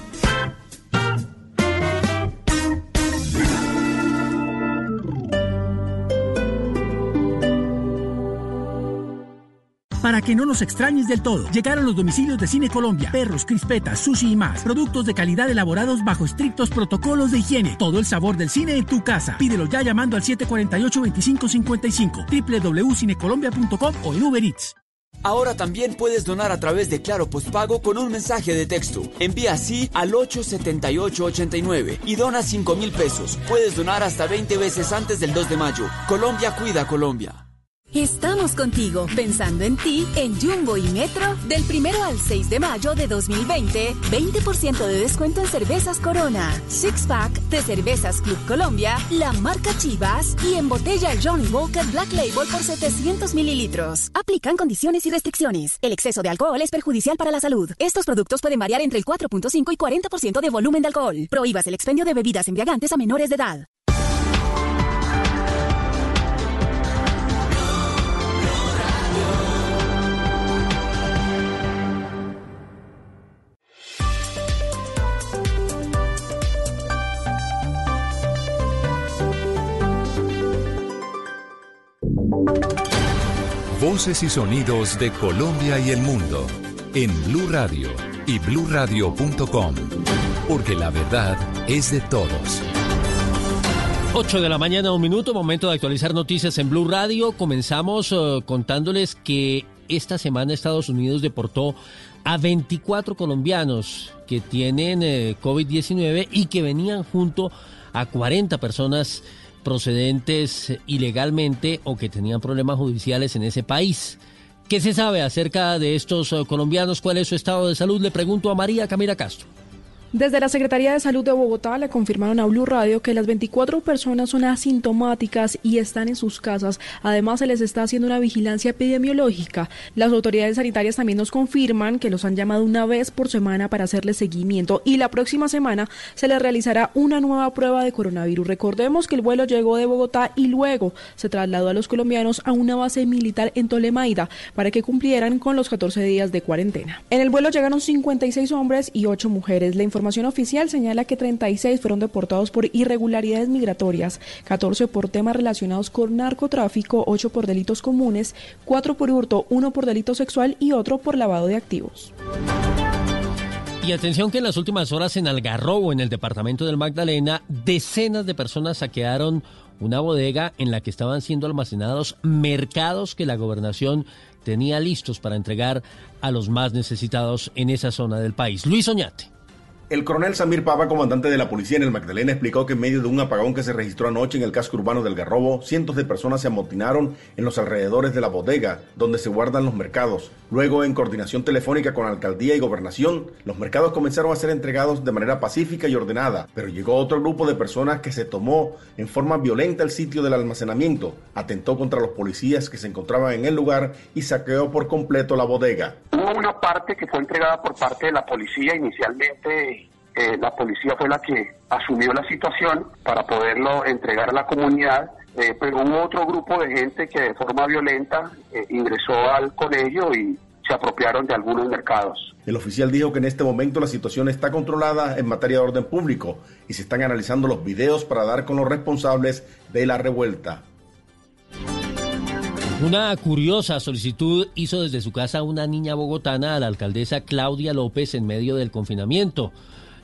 [SPEAKER 110] Para que no nos extrañes del todo, llegaron los domicilios de Cine Colombia, perros, crispetas, sushi y más. Productos de calidad elaborados bajo estrictos protocolos de higiene. Todo el sabor del cine en tu casa. Pídelo ya llamando al 748-2555, www.cinecolombia.com o en Uber Eats.
[SPEAKER 42] Ahora también puedes donar a través de Claro Postpago con un mensaje de texto. Envía así al 87889 y dona 5 mil pesos. Puedes donar hasta 20 veces antes del 2 de mayo. Colombia cuida Colombia.
[SPEAKER 112] Estamos contigo, pensando en ti, en Jumbo y Metro, del primero al 6 de mayo de 2020, 20% de descuento en cervezas Corona, Six Pack de cervezas Club Colombia, la marca Chivas y en botella el Johnny Walker Black Label por 700 mililitros. Aplican condiciones y restricciones. El exceso de alcohol es perjudicial para la salud. Estos productos pueden variar entre el 4.5 y 40% de volumen de alcohol. Prohíbas el expendio de bebidas embriagantes a menores de edad.
[SPEAKER 62] Voces y sonidos de Colombia y el mundo en Blue Radio y bluradio.com, porque la verdad es de todos.
[SPEAKER 113] 8 de la mañana, un minuto, momento de actualizar noticias en Blue Radio. Comenzamos eh, contándoles que esta semana Estados Unidos deportó a 24 colombianos que tienen eh, COVID-19 y que venían junto a 40 personas procedentes ilegalmente o que tenían problemas judiciales en ese país. ¿Qué se sabe acerca de estos eh, colombianos? ¿Cuál es su estado de salud? Le pregunto a María Camila Castro.
[SPEAKER 114] Desde la Secretaría de Salud de Bogotá le confirmaron a Blue Radio que las 24 personas son asintomáticas y están en sus casas. Además, se les está haciendo una vigilancia epidemiológica. Las autoridades sanitarias también nos confirman que los han llamado una vez por semana para hacerles seguimiento y la próxima semana se les realizará una nueva prueba de coronavirus. Recordemos que el vuelo llegó de Bogotá y luego se trasladó a los colombianos a una base militar en Tolemaida para que cumplieran con los 14 días de cuarentena. En el vuelo llegaron 56 hombres y 8 mujeres. La información oficial señala que 36 fueron deportados por irregularidades migratorias, 14 por temas relacionados con narcotráfico, 8 por delitos comunes, 4 por hurto, 1 por delito sexual y otro por lavado de activos.
[SPEAKER 65] Y atención que en las últimas horas en Algarrobo, en el departamento del Magdalena, decenas de personas saquearon una bodega en la que estaban siendo almacenados mercados que la gobernación tenía listos para entregar a los más necesitados en esa zona del país. Luis Oñate.
[SPEAKER 115] El coronel Samir Pava, comandante de la policía en el Magdalena, explicó que en medio de un apagón que se registró anoche en el casco urbano del Garrobo, cientos de personas se amotinaron en los alrededores de la bodega donde se guardan los mercados. Luego, en coordinación telefónica con alcaldía y gobernación, los mercados comenzaron a ser entregados de manera pacífica y ordenada, pero llegó otro grupo de personas que se tomó en forma violenta el sitio del almacenamiento, atentó contra los policías que se encontraban en el lugar y saqueó por completo la bodega.
[SPEAKER 116] Hubo una parte que fue entregada por parte de la policía inicialmente eh, la policía fue la que asumió la situación para poderlo entregar a la comunidad, eh, pero hubo otro grupo de gente que de forma violenta eh, ingresó al colegio y se apropiaron de algunos mercados.
[SPEAKER 115] El oficial dijo que en este momento la situación está controlada en materia de orden público y se están analizando los videos para dar con los responsables de la revuelta.
[SPEAKER 65] Una curiosa solicitud hizo desde su casa una niña bogotana a la alcaldesa Claudia López en medio del confinamiento.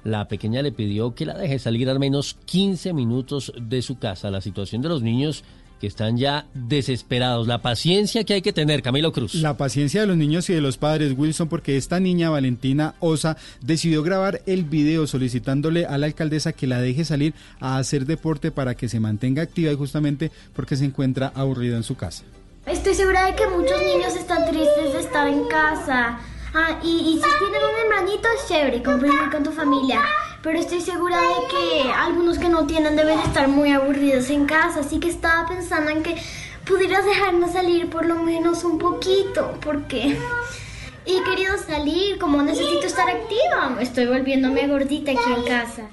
[SPEAKER 65] La pequeña le pidió que la deje salir al menos 15 minutos de su casa. La situación de los niños que están ya desesperados. La paciencia que hay que tener, Camilo Cruz.
[SPEAKER 13] La paciencia de los niños y de los padres, Wilson, porque esta niña Valentina Osa decidió grabar el video solicitándole a la alcaldesa que la deje salir a hacer deporte para que se mantenga activa y justamente porque se encuentra aburrida en su casa.
[SPEAKER 117] Estoy segura de que muchos niños están tristes de estar en casa. Ah, y, y, si tienen un hermanito es chévere, convivir con tu familia. Pero estoy segura de que algunos que no tienen deben estar muy aburridos en casa. Así que estaba pensando en que pudieras dejarnos salir por lo menos un poquito. Porque he querido salir, como necesito estar activa. Estoy volviéndome gordita aquí en casa.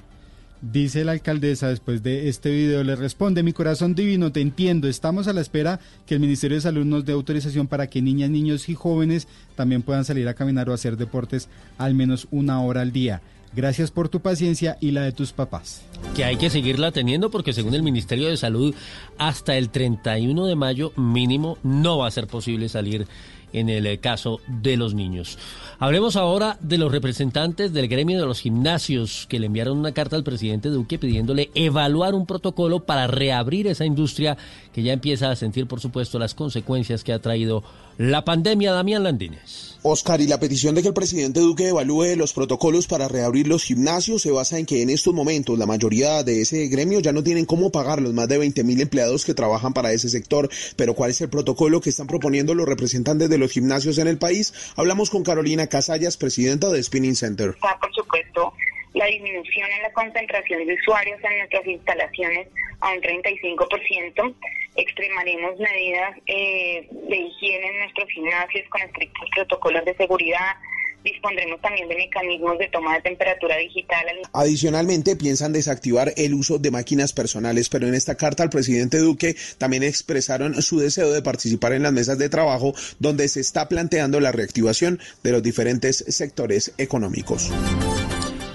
[SPEAKER 13] Dice la alcaldesa después de este video, le responde, mi corazón divino, te entiendo, estamos a la espera que el Ministerio de Salud nos dé autorización para que niñas, niños y jóvenes también puedan salir a caminar o hacer deportes al menos una hora al día. Gracias por tu paciencia y la de tus papás.
[SPEAKER 65] Que hay que seguirla teniendo porque según el Ministerio de Salud, hasta el 31 de mayo mínimo no va a ser posible salir en el caso de los niños. Hablemos ahora de los representantes del gremio de los gimnasios que le enviaron una carta al presidente Duque pidiéndole evaluar un protocolo para reabrir esa industria que ya empieza a sentir, por supuesto, las consecuencias que ha traído la pandemia. Damián Landines.
[SPEAKER 118] Oscar, y la petición de que el presidente Duque evalúe los protocolos para reabrir los gimnasios se basa en que en estos momentos la mayoría de ese gremio ya no tienen cómo pagar los más de 20 mil empleados que trabajan para ese sector. Pero ¿cuál es el protocolo que están proponiendo los representantes de los gimnasios en el país? Hablamos con Carolina Casallas, presidenta de Spinning Center.
[SPEAKER 119] Está, por supuesto, la disminución en la concentración de usuarios en nuestras instalaciones a un 35%. Extremaremos medidas eh, de higiene en nuestros gimnasios con estrictos protocolos de seguridad. Dispondremos también de mecanismos de toma de temperatura digital.
[SPEAKER 118] Adicionalmente, piensan desactivar el uso de máquinas personales, pero en esta carta al presidente Duque también expresaron su deseo de participar en las mesas de trabajo donde se está planteando la reactivación de los diferentes sectores económicos.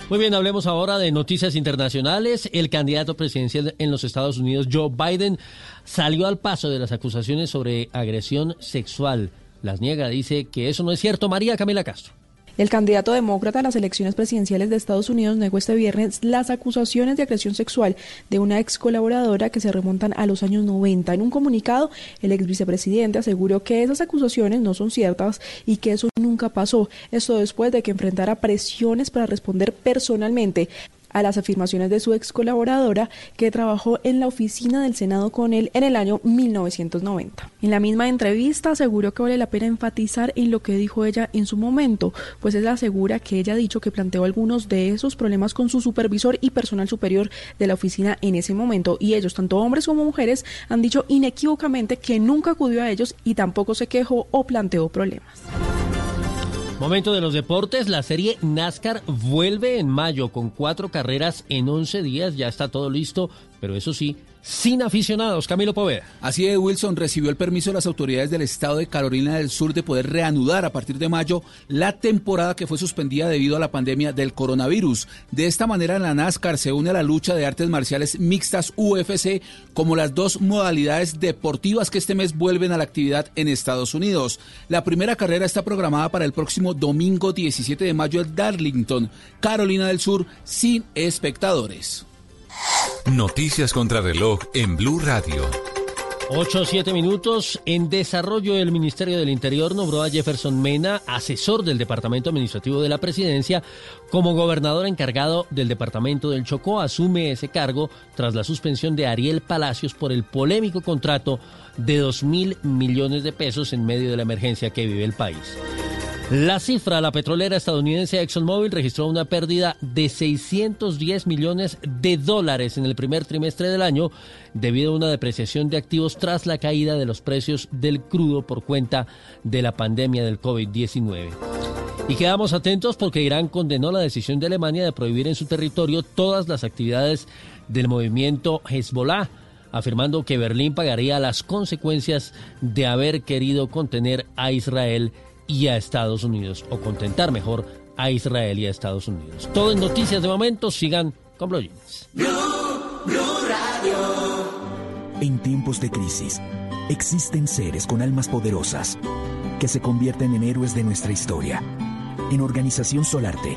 [SPEAKER 65] Muy bien, hablemos ahora de noticias internacionales. El candidato presidencial en los Estados Unidos, Joe Biden, salió al paso de las acusaciones sobre agresión sexual. Las niega, dice que eso no es cierto. María Camila Castro.
[SPEAKER 114] El candidato demócrata a las elecciones presidenciales de Estados Unidos negó este viernes las acusaciones de agresión sexual de una ex colaboradora que se remontan a los años 90. En un comunicado, el ex vicepresidente aseguró que esas acusaciones no son ciertas y que eso nunca pasó. Esto después de que enfrentara presiones para responder personalmente a las afirmaciones de su ex colaboradora que trabajó en la oficina del Senado con él en el año 1990. En la misma entrevista aseguró que vale la pena enfatizar en lo que dijo ella en su momento, pues ella asegura que ella ha dicho que planteó algunos de esos problemas con su supervisor y personal superior de la oficina en ese momento y ellos, tanto hombres como mujeres, han dicho inequívocamente que nunca acudió a ellos y tampoco se quejó o planteó problemas.
[SPEAKER 65] Momento de los deportes, la serie NASCAR vuelve en mayo con cuatro carreras en 11 días, ya está todo listo, pero eso sí, sin aficionados. Camilo Poveda.
[SPEAKER 116] Así es, Wilson recibió el permiso de las autoridades del estado de Carolina del Sur de poder reanudar a partir de mayo la temporada que fue suspendida debido a la pandemia del coronavirus. De esta manera, la NASCAR se une a la lucha de artes marciales mixtas UFC como las dos modalidades deportivas que este mes vuelven a la actividad en Estados Unidos. La primera carrera está programada para el próximo domingo 17 de mayo en Darlington, Carolina del Sur, sin espectadores.
[SPEAKER 62] Noticias contra reloj en Blue Radio.
[SPEAKER 65] 8 7 minutos. En desarrollo del Ministerio del Interior nombró a Jefferson Mena, asesor del Departamento Administrativo de la Presidencia, como gobernador encargado del Departamento del Chocó. Asume ese cargo tras la suspensión de Ariel Palacios por el polémico contrato de 2 mil millones de pesos en medio de la emergencia que vive el país. La cifra, la petrolera estadounidense ExxonMobil registró una pérdida de 610 millones de dólares en el primer trimestre del año debido a una depreciación de activos tras la caída de los precios del crudo por cuenta de la pandemia del COVID-19. Y quedamos atentos porque Irán condenó la decisión de Alemania de prohibir en su territorio todas las actividades del movimiento Hezbollah afirmando que Berlín pagaría las consecuencias de haber querido contener a Israel y a Estados Unidos, o contentar mejor a Israel y a Estados Unidos. Todo en noticias de momento, sigan con Blue Jeans.
[SPEAKER 94] En tiempos de crisis, existen seres con almas poderosas que se convierten en héroes de nuestra historia. En Organización Solarte,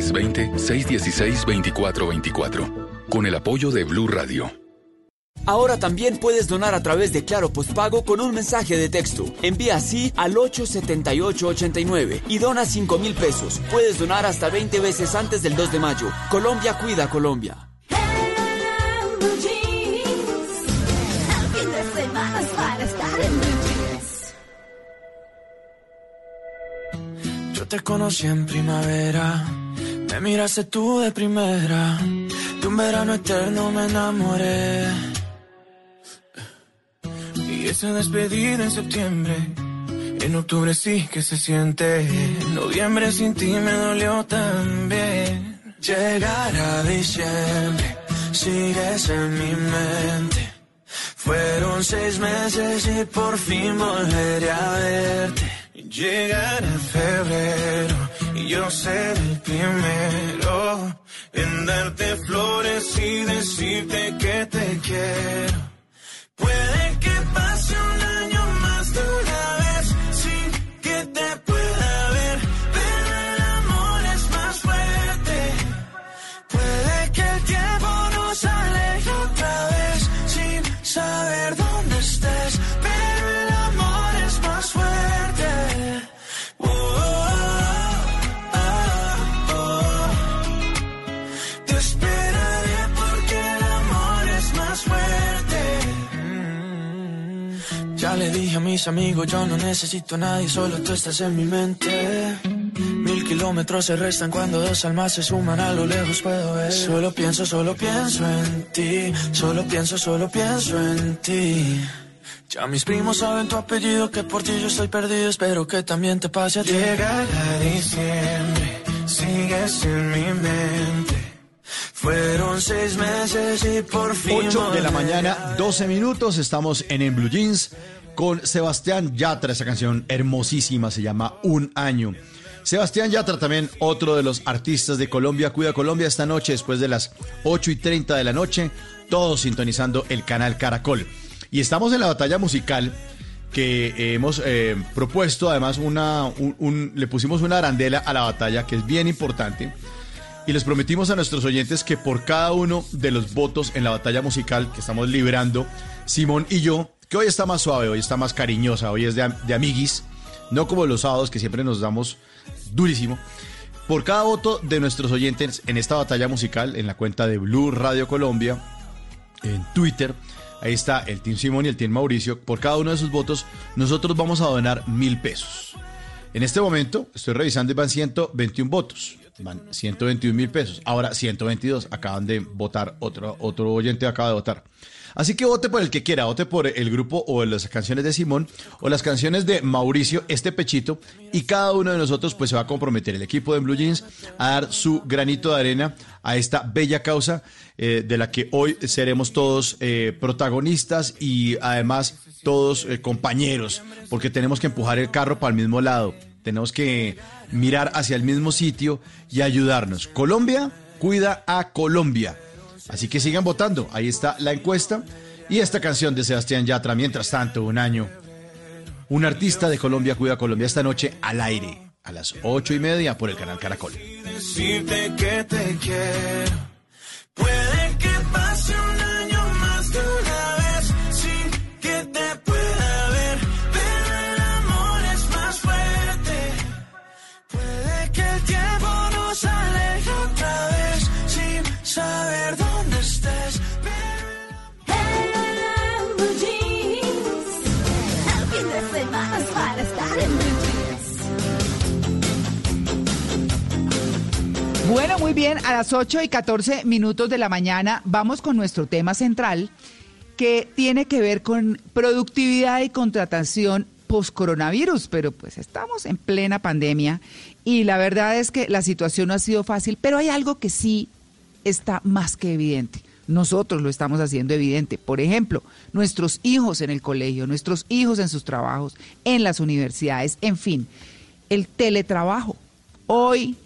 [SPEAKER 120] 320-616-2424 con el apoyo de Blue Radio.
[SPEAKER 42] Ahora también puedes donar a través de Claro Postpago con un mensaje de texto. Envía así al 87889 y dona 5 mil pesos. Puedes donar hasta 20 veces antes del 2 de mayo. Colombia cuida Colombia.
[SPEAKER 121] Yo te conocí en primavera, me miraste tú de primera, de un verano eterno me enamoré. Y esa despedida en septiembre, en octubre sí que se siente, en noviembre sin ti me dolió también. Llegar a diciembre, sigues en mi mente. Fueron seis meses y por fin volveré a verte. Llegará febrero y yo seré el primero en darte flores y decirte que te quiero. Puede que pase un mis amigos, yo no necesito a nadie, solo tú estás en mi mente. Mil kilómetros se restan cuando dos almas se suman a lo lejos puedo ver. Solo pienso, solo pienso en ti. Solo pienso, solo pienso en ti. Ya mis primos saben tu apellido, que por ti yo estoy perdido. Espero que también te pase a ti. Llegará diciembre, sigues en mi mente. Fueron seis meses y por fin.
[SPEAKER 98] 8 de la mañana, 12 minutos. Estamos en En Blue Jeans con Sebastián Yatra. Esa canción hermosísima se llama Un Año. Sebastián Yatra también, otro de los artistas de Colombia, Cuida Colombia, esta noche después de las 8 y 30 de la noche, todos sintonizando el canal Caracol. Y estamos en la batalla musical que hemos eh, propuesto, además una, un- le pusimos una arandela a la batalla que es bien importante. Y les prometimos a nuestros oyentes que por cada uno de los votos en la batalla musical que estamos librando, Simón y yo, que hoy está más suave, hoy está más cariñosa, hoy es de, de amiguis, no como los sábados que siempre nos damos durísimo. Por cada voto de nuestros oyentes en esta batalla musical, en la cuenta de Blue Radio Colombia, en Twitter, ahí está el Team Simón y el Team Mauricio, por cada uno de sus votos, nosotros vamos a donar mil pesos. En este momento, estoy revisando y van 121 votos. Van 121 mil pesos. Ahora 122. Acaban de votar, otro, otro oyente acaba de votar. Así que vote por el que quiera, vote por el grupo o las canciones de Simón o las canciones de Mauricio, este pechito, y cada uno de nosotros pues se va a comprometer, el equipo de Blue Jeans, a dar su granito de arena a esta bella causa eh, de la que hoy seremos todos eh, protagonistas y además todos eh, compañeros, porque tenemos que empujar el carro para el mismo lado, tenemos que mirar hacia el mismo sitio y ayudarnos. Colombia cuida a Colombia. Así que sigan votando. Ahí está la encuesta. Y esta canción de Sebastián Yatra, mientras tanto, un año. Un artista de Colombia cuida Colombia esta noche al aire, a las ocho y media por el canal Caracol.
[SPEAKER 121] decirte que te quiero. Puede que
[SPEAKER 96] Bueno, muy bien, a las 8 y 14 minutos de la mañana vamos con nuestro tema central que tiene que ver con productividad y contratación post-coronavirus, pero pues estamos en plena pandemia y la verdad es que la situación no ha sido fácil, pero hay algo que sí está más que evidente. Nosotros lo estamos haciendo evidente. Por ejemplo, nuestros hijos en el colegio, nuestros hijos en sus trabajos, en las universidades, en fin, el teletrabajo. Hoy,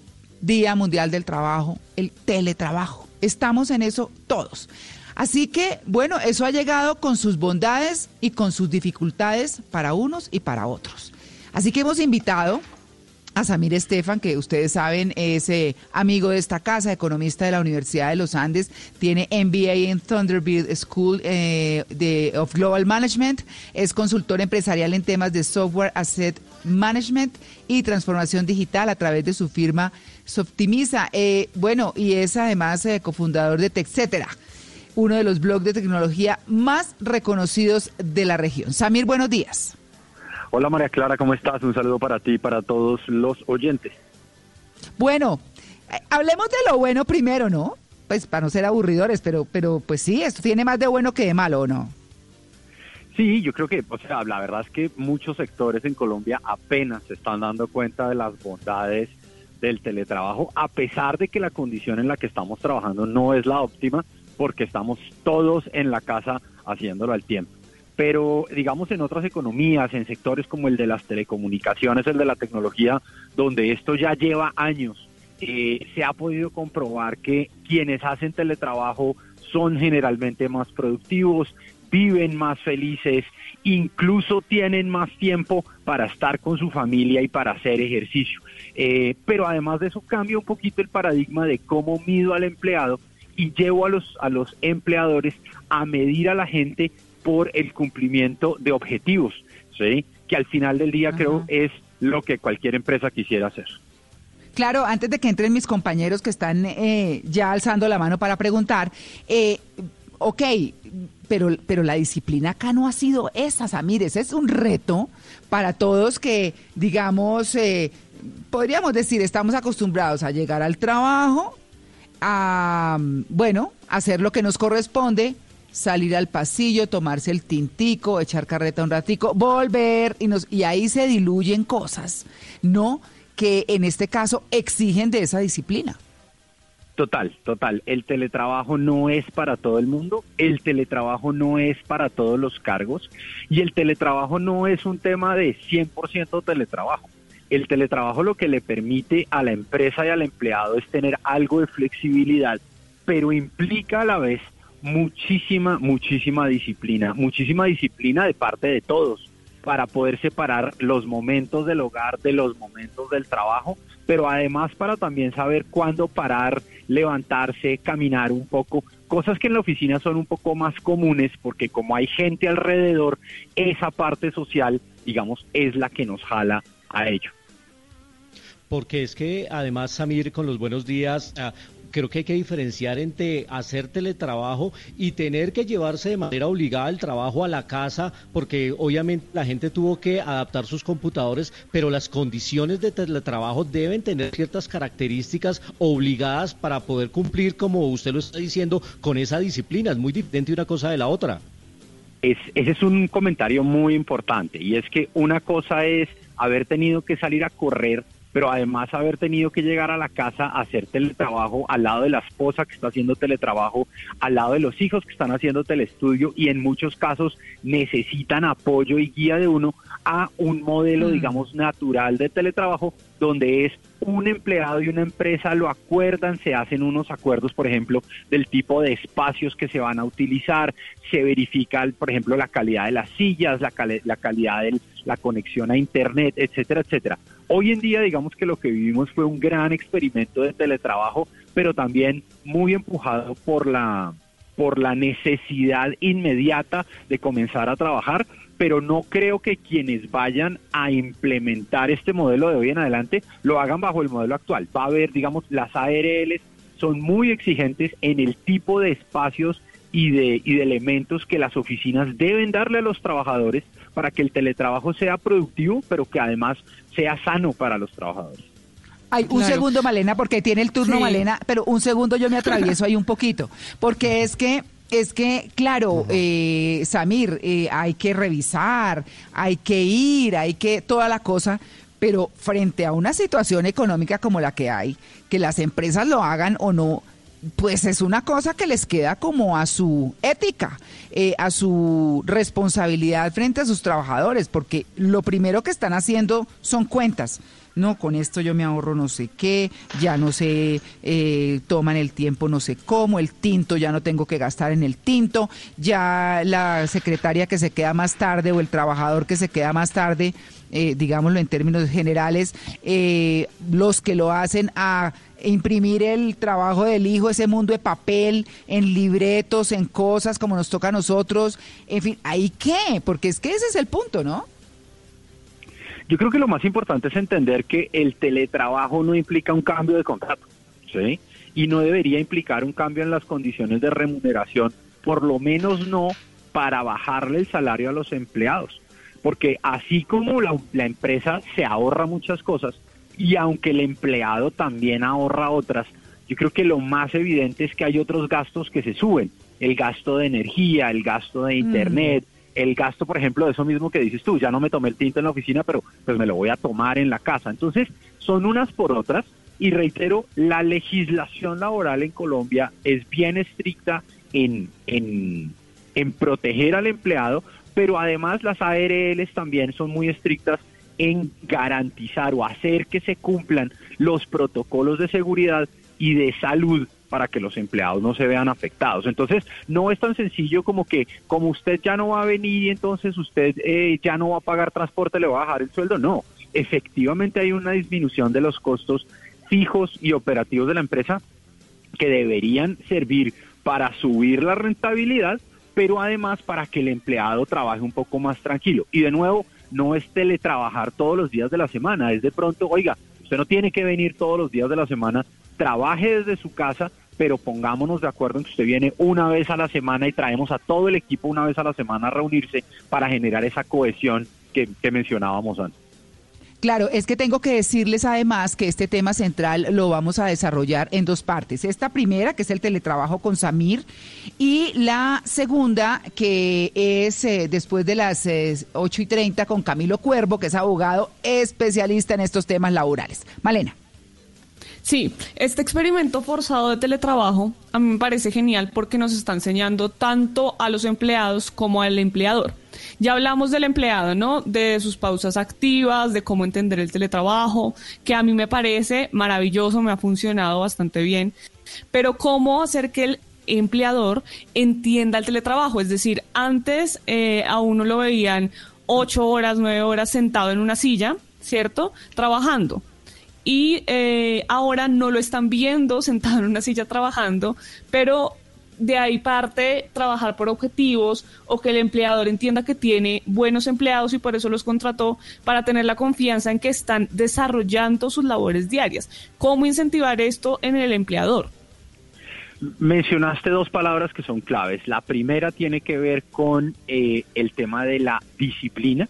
[SPEAKER 96] Día Mundial del Trabajo, el teletrabajo. Estamos en eso todos. Así que, bueno, eso ha llegado con sus bondades y con sus dificultades para unos y para otros. Así que hemos invitado a Samir Estefan, que ustedes saben es eh, amigo de esta casa, economista de la Universidad de los Andes, tiene MBA en Thunderbird School eh, of Global Management, es consultor empresarial en temas de software asset management y transformación digital a través de su firma Soptimiza. Eh, bueno, y es además eh, cofundador de TechCetera, uno de los blogs de tecnología más reconocidos de la región. Samir, buenos días.
[SPEAKER 122] Hola María Clara, ¿cómo estás? Un saludo para ti y para todos los oyentes.
[SPEAKER 96] Bueno, eh, hablemos de lo bueno primero, ¿no? Pues para no ser aburridores, pero, pero pues sí, esto tiene más de bueno que de malo, ¿o no?
[SPEAKER 122] Sí, yo creo que, o sea, la verdad es que muchos sectores en Colombia apenas se están dando cuenta de las bondades del teletrabajo, a pesar de que la condición en la que estamos trabajando no es la óptima, porque estamos todos en la casa haciéndolo al tiempo. Pero digamos en otras economías, en sectores como el de las telecomunicaciones, el de la tecnología, donde esto ya lleva años, eh, se ha podido comprobar que quienes hacen teletrabajo son generalmente más productivos, viven más felices, incluso tienen más tiempo para estar con su familia y para hacer ejercicio. Eh, pero además de eso cambia un poquito el paradigma de cómo mido al empleado y llevo a los, a los empleadores a medir a la gente por el cumplimiento de objetivos, ¿sí? que al final del día creo es lo que cualquier empresa quisiera hacer.
[SPEAKER 96] Claro, antes de que entren mis compañeros que están eh, ya alzando la mano para preguntar, eh, ok, pero, pero la disciplina acá no ha sido esa, Samir. Ese es un reto para todos que, digamos, eh, podríamos decir, estamos acostumbrados a llegar al trabajo, a, bueno, hacer lo que nos corresponde, salir al pasillo, tomarse el tintico, echar carreta un ratico, volver y, nos, y ahí se diluyen cosas, ¿no? Que en este caso exigen de esa disciplina.
[SPEAKER 122] Total, total. El teletrabajo no es para todo el mundo, el teletrabajo no es para todos los cargos y el teletrabajo no es un tema de 100% teletrabajo. El teletrabajo lo que le permite a la empresa y al empleado es tener algo de flexibilidad, pero implica a la vez muchísima, muchísima disciplina, muchísima disciplina de parte de todos para poder separar los momentos del hogar de los momentos del trabajo, pero además para también saber cuándo parar, levantarse, caminar un poco, cosas que en la oficina son un poco más comunes porque como hay gente alrededor, esa parte social, digamos, es la que nos jala a ello
[SPEAKER 101] porque es que además Samir con los buenos días ah, creo que hay que diferenciar entre hacer teletrabajo y tener que llevarse de manera obligada el trabajo a la casa, porque obviamente la gente tuvo que adaptar sus computadores, pero las condiciones de teletrabajo deben tener ciertas características obligadas para poder cumplir, como usted lo está diciendo, con esa disciplina. Es muy diferente una cosa de la otra.
[SPEAKER 122] Es, ese es un comentario muy importante y es que una cosa es haber tenido que salir a correr pero además haber tenido que llegar a la casa a hacer teletrabajo al lado de la esposa que está haciendo teletrabajo, al lado de los hijos que están haciendo telestudio y en muchos casos necesitan apoyo y guía de uno a un modelo, mm. digamos, natural de teletrabajo donde es un empleado y una empresa lo acuerdan, se hacen unos acuerdos, por ejemplo, del tipo de espacios que se van a utilizar, se verifica, por ejemplo, la calidad de las sillas, la, la calidad de la conexión a Internet, etcétera, etcétera. Hoy en día, digamos que lo que vivimos fue un gran experimento de teletrabajo, pero también muy empujado por la, por la necesidad inmediata de comenzar a trabajar, pero no creo que quienes vayan a implementar este modelo de hoy en adelante lo hagan bajo el modelo actual. Va a haber, digamos, las ARLs son muy exigentes en el tipo de espacios y de, y de elementos que las oficinas deben darle a los trabajadores para que el teletrabajo sea productivo, pero que además sea sano para los trabajadores.
[SPEAKER 96] Hay un segundo, Malena, porque tiene el turno Malena, pero un segundo yo me atravieso ahí un poquito, porque es que es que, claro, eh, Samir, eh, hay que revisar, hay que ir, hay que toda la cosa, pero frente a una situación económica como la que hay, que las empresas lo hagan o no, pues es una cosa que les queda como a su ética, eh, a su responsabilidad frente a sus trabajadores, porque lo primero que están haciendo son cuentas. No, con esto yo me ahorro no sé qué, ya no se eh, toman el tiempo no sé cómo, el tinto ya no tengo que gastar en el tinto, ya la secretaria que se queda más tarde o el trabajador que se queda más tarde, eh, digámoslo en términos generales, los que lo hacen a imprimir el trabajo del hijo, ese mundo de papel, en libretos, en cosas como nos toca a nosotros, en fin, ¿ahí qué? Porque es que ese es el punto, ¿no?
[SPEAKER 122] Yo creo que lo más importante es entender que el teletrabajo no implica un cambio de contrato, ¿sí? Y no debería implicar un cambio en las condiciones de remuneración, por lo menos no para bajarle el salario a los empleados. Porque así como la, la empresa se ahorra muchas cosas, y aunque el empleado también ahorra otras, yo creo que lo más evidente es que hay otros gastos que se suben, el gasto de energía, el gasto de internet, el gasto, por ejemplo, de eso mismo que dices tú, ya no me tomé el tinto en la oficina, pero pues me lo voy a tomar en la casa. Entonces, son unas por otras y reitero, la legislación laboral en Colombia es bien estricta en, en, en proteger al empleado, pero además las ARLs también son muy estrictas en garantizar o hacer que se cumplan los protocolos de seguridad y de salud para que los empleados no se vean afectados. Entonces, no es tan sencillo como que como usted ya no va a venir y entonces usted eh, ya no va a pagar transporte, le va a bajar el sueldo. No, efectivamente hay una disminución de los costos fijos y operativos de la empresa que deberían servir para subir la rentabilidad, pero además para que el empleado trabaje un poco más tranquilo. Y de nuevo, no es teletrabajar todos los días de la semana, es de pronto, oiga, usted no tiene que venir todos los días de la semana, trabaje desde su casa, pero pongámonos de acuerdo en que usted viene una vez a la semana y traemos a todo el equipo una vez a la semana a reunirse para generar esa cohesión que, mencionábamos antes.
[SPEAKER 123] Claro, es que tengo que decirles además que este tema central lo vamos a desarrollar en dos partes. Esta primera, que es el teletrabajo con Samir, y la segunda, que es eh, después de las eh, 8 y 30 con Camilo Cuervo, que es abogado especialista en estos temas laborales. Malena.
[SPEAKER 100] Sí, este experimento forzado de teletrabajo a mí me parece genial porque nos está enseñando tanto a los empleados como al empleador. Ya hablamos del empleado, ¿no? De sus pausas activas, de cómo entender el teletrabajo, que a mí me parece maravilloso, me ha funcionado bastante bien. Pero cómo hacer que el empleador entienda el teletrabajo, es decir, antes eh, a uno lo veían ocho horas, nueve horas sentado en una silla, ¿cierto? Trabajando y eh, ahora no lo están viendo sentado en una silla trabajando, pero de ahí parte trabajar por objetivos o que el empleador entienda que tiene buenos empleados y por eso los contrató para tener la confianza en que están desarrollando sus labores diarias. ¿Cómo incentivar esto en el empleador?
[SPEAKER 122] Mencionaste dos palabras que son claves. La primera tiene que ver con eh, el tema de la disciplina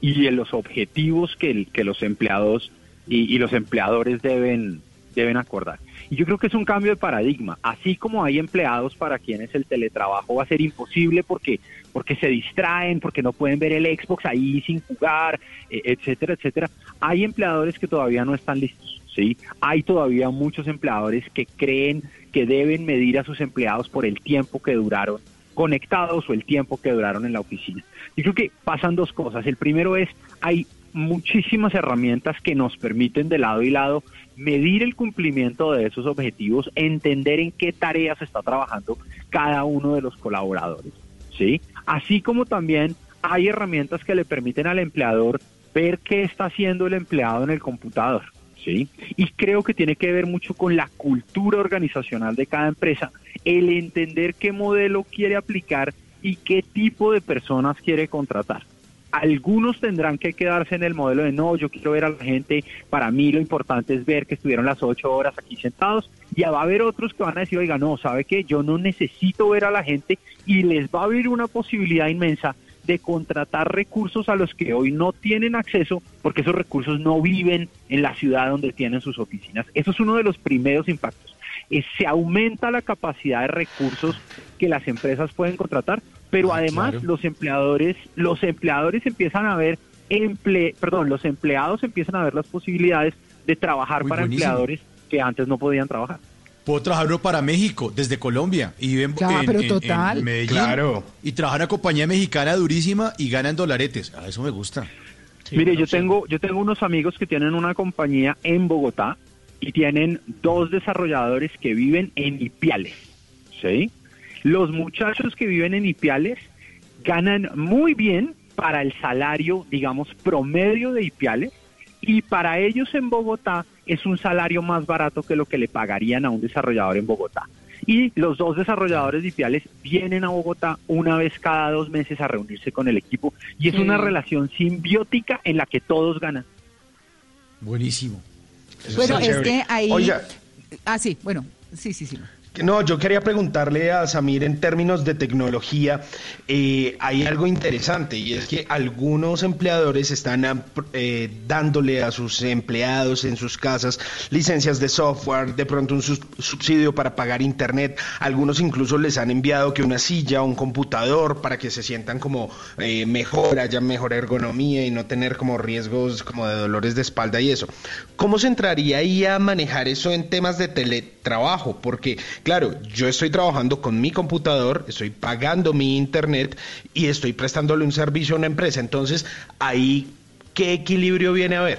[SPEAKER 122] y de los objetivos que, que los empleados y, y los empleadores deben, deben acordar. Y yo creo que es un cambio de paradigma. Así como hay empleados para quienes el teletrabajo va a ser imposible porque, porque se distraen, porque no pueden ver el Xbox ahí sin jugar, eh, etcétera, etcétera, hay empleadores que todavía no están listos. ¿sí? Hay todavía muchos empleadores que creen que deben medir a sus empleados por el tiempo que duraron conectados o el tiempo que duraron en la oficina. Yo creo que pasan dos cosas. El primero es, hay muchísimas herramientas que nos permiten de lado y lado medir el cumplimiento de esos objetivos, entender en qué tareas está trabajando cada uno de los colaboradores, ¿sí? Así como también hay herramientas que le permiten al empleador ver qué está haciendo el empleado en el computador, ¿sí? Y creo que tiene que ver mucho con la cultura organizacional de cada empresa, el entender qué modelo quiere aplicar y qué tipo de personas quiere contratar. Algunos tendrán que quedarse en el modelo de no, yo quiero ver a la gente, para mí lo importante es ver que estuvieron las ocho horas aquí sentados, y va a haber otros que van a decir, oiga, no, ¿sabe qué? Yo no necesito ver a la gente y les va a abrir una posibilidad inmensa de contratar recursos a los que hoy no tienen acceso porque esos recursos no viven en la ciudad donde tienen sus oficinas. Eso es uno de los primeros impactos. Eh, se aumenta la capacidad de recursos que las empresas pueden contratar, pero
[SPEAKER 98] Ah,
[SPEAKER 122] además
[SPEAKER 98] claro.
[SPEAKER 122] los empleadores, los empleadores empiezan a ver emple, perdón, los empleados empiezan a ver las posibilidades de trabajar para
[SPEAKER 98] buenísimo.
[SPEAKER 122] empleadores que antes no podían trabajar.
[SPEAKER 98] Puedo trabajar uno para México, desde Colombia, y vive en,
[SPEAKER 123] Ya,
[SPEAKER 98] en-
[SPEAKER 123] pero
[SPEAKER 98] en- en
[SPEAKER 123] total.
[SPEAKER 98] Medellín.
[SPEAKER 123] Claro.
[SPEAKER 98] Y trabaja en una compañía mexicana durísima y gana en dolaretes. A eso me gusta.
[SPEAKER 122] Mire, yo tengo, yo tengo unos amigos que tienen una compañía en Bogotá y tienen dos desarrolladores que viven en Ipiales, ¿sí? Los muchachos que viven en Ipiales ganan muy bien para el salario, digamos, promedio de Ipiales y para ellos en Bogotá es un salario más barato que lo que le pagarían a un desarrollador en Bogotá. Y los dos desarrolladores de Ipiales vienen a Bogotá una vez cada dos meses a reunirse con el equipo y es
[SPEAKER 100] Sí.
[SPEAKER 122] una relación simbiótica en la que todos ganan.
[SPEAKER 98] Buenísimo.
[SPEAKER 123] Bueno, es que ahí... Ah, sí, bueno, sí, sí, sí.
[SPEAKER 99] No, yo quería preguntarle a Samir en términos de tecnología, eh, hay algo interesante y es que algunos empleadores están eh, dándole a sus empleados en sus casas licencias de software, de pronto un subsidio para pagar internet, algunos incluso les han enviado que una silla un computador para que se sientan como eh, mejor, haya mejor ergonomía y no tener como riesgos como de dolores de espalda y eso. ¿Cómo se entraría ahí a manejar eso en temas de teletrabajo? Porque, claro, yo estoy trabajando con mi computador, estoy pagando mi internet y estoy prestándole un servicio a una empresa. Entonces, ahí, ¿qué equilibrio viene a ver?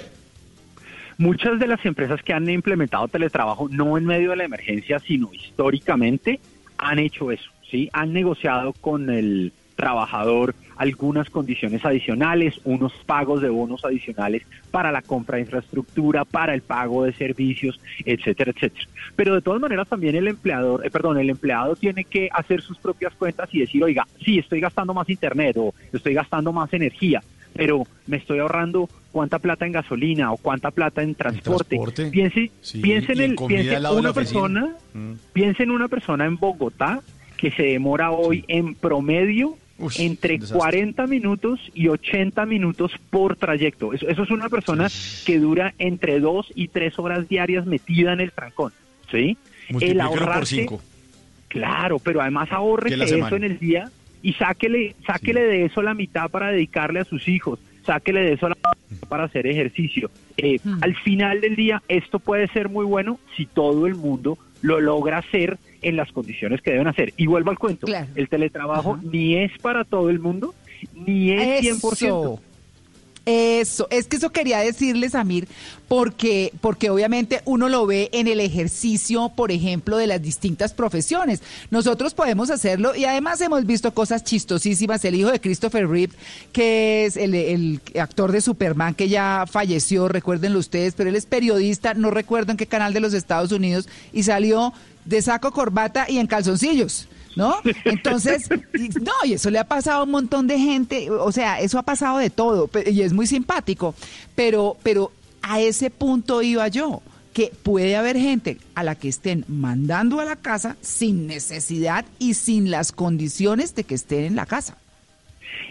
[SPEAKER 122] Muchas de las empresas que han implementado teletrabajo, no en medio de la emergencia, sino históricamente, han hecho eso, ¿sí? Han negociado con el trabajador algunas condiciones adicionales, unos pagos de bonos adicionales para la compra de infraestructura, para el pago de servicios, etcétera, etcétera. Pero de todas maneras también el empleador, eh, perdón, el empleado tiene que hacer sus propias cuentas y decir, oiga, sí, estoy gastando más internet o estoy gastando más energía, pero me estoy ahorrando cuánta plata en gasolina o cuánta plata en transporte.
[SPEAKER 98] transporte.
[SPEAKER 122] Piense,
[SPEAKER 98] Sí,
[SPEAKER 122] piense en el, piense una persona,
[SPEAKER 98] Mm.
[SPEAKER 122] piense en una persona en Bogotá que se demora hoy en promedio entre
[SPEAKER 98] desastre.
[SPEAKER 122] 40 minutos y 80 minutos por trayecto. Eso, eso es una persona que dura entre 2 y 3 horas diarias metida en el trancón. ¿Sí? El
[SPEAKER 98] por
[SPEAKER 122] ahorrarse,
[SPEAKER 98] cinco.
[SPEAKER 122] Claro, pero además ahorre eso en el día y sáquele, sáquele de eso la mitad para dedicarle a sus hijos, sáquele de eso la para hacer ejercicio. Eh, Al final del día, esto puede ser muy bueno si todo el mundo lo logra hacer en las condiciones que deben hacer. Y vuelvo al cuento, el teletrabajo ni es para todo el mundo, ni es 100%.
[SPEAKER 96] Eso. Es que eso quería decirles, Samir, porque, porque obviamente uno lo ve en el ejercicio, por ejemplo, de las distintas profesiones. Nosotros podemos hacerlo y además hemos visto cosas chistosísimas. El hijo de Christopher Reeve, que es el, el actor de Superman que ya falleció, recuérdenlo ustedes, pero él es periodista, no recuerdo en qué canal de los Estados Unidos, y salió de saco, corbata y en calzoncillos. ¿No? Entonces, y- no, y eso le ha pasado a un montón de gente, o sea, eso ha pasado de todo, y es muy simpático, pero, pero a ese punto iba yo, que puede haber gente a la que estén mandando a la casa sin necesidad y sin las condiciones de que estén en la casa.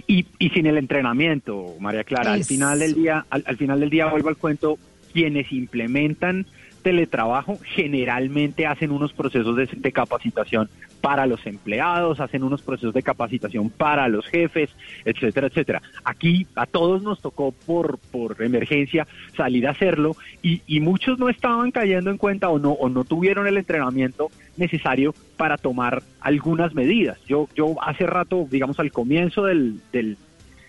[SPEAKER 122] y, y sin el entrenamiento, María Clara. Al final del día, al, al final del día vuelvo al cuento, quienes implementan teletrabajo generalmente hacen unos procesos de, de capacitación para los empleados, hacen unos procesos de capacitación para los jefes, etcétera, etcétera. Aquí a todos nos tocó por, por emergencia salir a hacerlo y, muchos no estaban cayendo en cuenta o no, o no tuvieron el entrenamiento necesario para tomar algunas medidas. Yo, yo hace rato, digamos al comienzo del, del,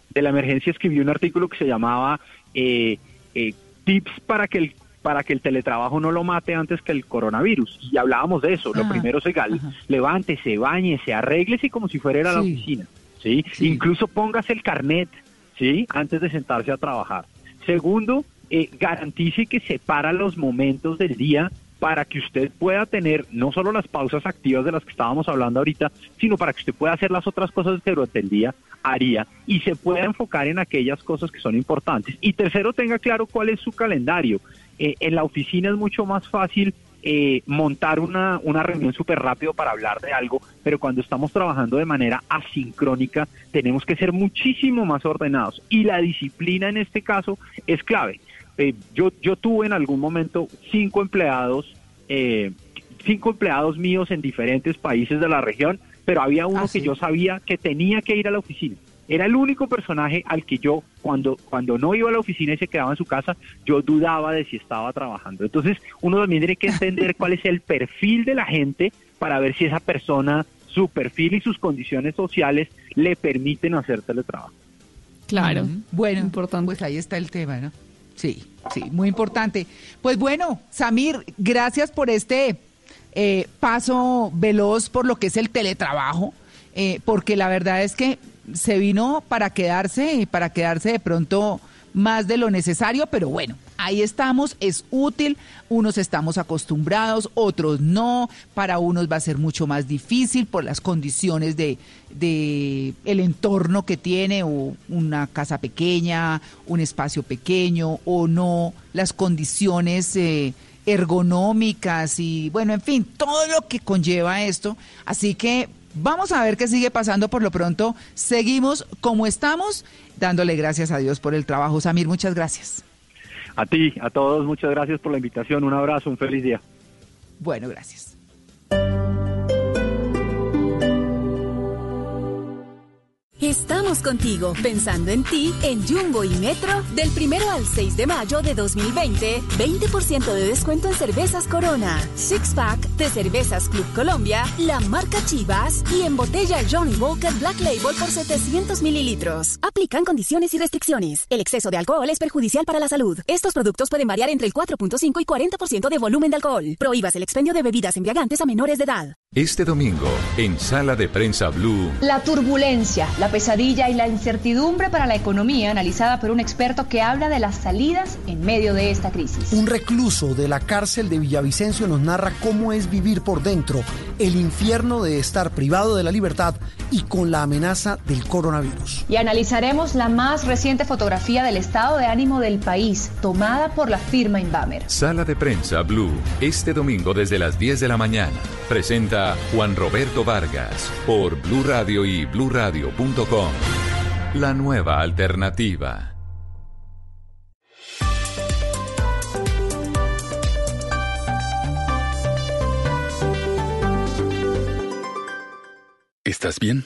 [SPEAKER 122] de la emergencia escribí un artículo que se llamaba eh, eh, tips para que el para que el teletrabajo no lo mate antes que el coronavirus. Y hablábamos de eso. Lo
[SPEAKER 123] Ah,
[SPEAKER 122] primero es legal. Levántese, bañese, arréglese como si fuera a la
[SPEAKER 123] Sí.
[SPEAKER 122] oficina. ¿sí? Incluso póngase el carnet ¿sí? antes de sentarse a trabajar. Segundo, eh, garantice que separa los momentos del día para que usted pueda tener no solo las pausas activas de las que estábamos hablando ahorita, sino para que usted pueda hacer las otras cosas que durante el día haría y se pueda enfocar en aquellas cosas que son importantes. Y tercero, tenga claro cuál es su calendario. Eh, en la oficina es mucho más fácil eh, montar una, una reunión súper rápido para hablar de algo, pero cuando estamos trabajando de manera asincrónica tenemos que ser muchísimo más ordenados y la disciplina en este caso es clave. Eh, yo, yo tuve en algún momento cinco empleados, eh, cinco empleados míos en diferentes países de la región, pero había uno que yo sabía que tenía que ir a la oficina. Era el único personaje al que yo, cuando, cuando no iba a la oficina y se quedaba en su casa, yo dudaba de si estaba trabajando. Entonces, uno también tiene que entender cuál es el perfil de la gente para ver si esa persona, su perfil y sus condiciones sociales le permiten hacer teletrabajo.
[SPEAKER 100] Claro.
[SPEAKER 96] Ujú. Bueno, pues ahí está el tema, ¿no? Sí, sí, muy importante. Pues bueno, Samir, gracias por este eh, paso veloz por lo que es el teletrabajo, eh, porque la verdad es que se vino para quedarse y para quedarse de pronto más de lo necesario, pero bueno, ahí estamos, es útil, unos estamos acostumbrados, otros no, para unos va a ser mucho más difícil por las condiciones de, de el entorno que tiene, o una casa pequeña, un espacio pequeño, o no, las condiciones eh, ergonómicas y bueno, en fin, todo lo que conlleva esto. Así que vamos a ver qué sigue pasando por lo pronto. Seguimos como estamos, dándole gracias a Dios por el trabajo. Samir, muchas gracias.
[SPEAKER 122] A ti, a todos, muchas gracias por la invitación. Un abrazo, un feliz día.
[SPEAKER 96] Bueno, gracias.
[SPEAKER 123] Estamos contigo, pensando en ti, en Jumbo y Metro, del primero al 6 de mayo de 2020, 20% de descuento en cervezas Corona, Six Pack de Cervezas Club Colombia, la marca Chivas y en botella Johnny Walker Black Label por 700 mililitros. Aplican condiciones y restricciones. El exceso de alcohol es perjudicial para la salud. Estos productos pueden variar entre el 4.5 y 40% de volumen de alcohol. Prohíbas el expendio de bebidas embriagantes a menores de edad.
[SPEAKER 62] Este domingo, en Sala de Prensa Blue,
[SPEAKER 124] La turbulencia, la pesadilla y la incertidumbre para la economía analizada por un experto que habla de las salidas en medio de esta crisis.
[SPEAKER 125] Un recluso de la cárcel de Villavicencio nos narra cómo es vivir por dentro, el infierno de estar privado de la libertad y con la amenaza del coronavirus.
[SPEAKER 124] Y analizaremos la más reciente fotografía del estado de ánimo del país, tomada por la firma Inbamer.
[SPEAKER 62] Sala de prensa Blue, este domingo desde las 10 de la mañana. Presenta Juan Roberto Vargas por Blue Radio y bluradio.com. La nueva alternativa.
[SPEAKER 117] ¿Estás bien?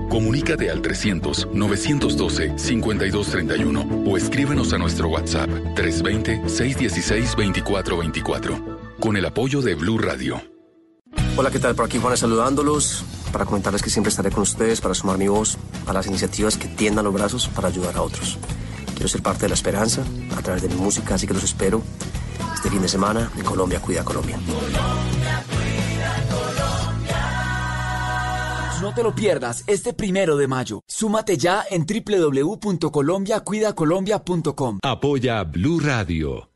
[SPEAKER 117] Comunícate al 300-912-5231 o escríbenos a nuestro WhatsApp 320-616-2424 con el apoyo de Blue Radio.
[SPEAKER 126] Hola, ¿qué tal? Por aquí Juana saludándolos para comentarles que siempre estaré con ustedes para sumar mi voz a las iniciativas que tiendan los brazos para ayudar a otros. Quiero ser parte de la esperanza a través de mi música, así que los espero este fin de semana en Colombia Cuida Colombia.
[SPEAKER 42] No te lo pierdas este primero de mayo. Súmate ya en www.colombiacuidacolombia.com.
[SPEAKER 62] Apoya Blue Radio.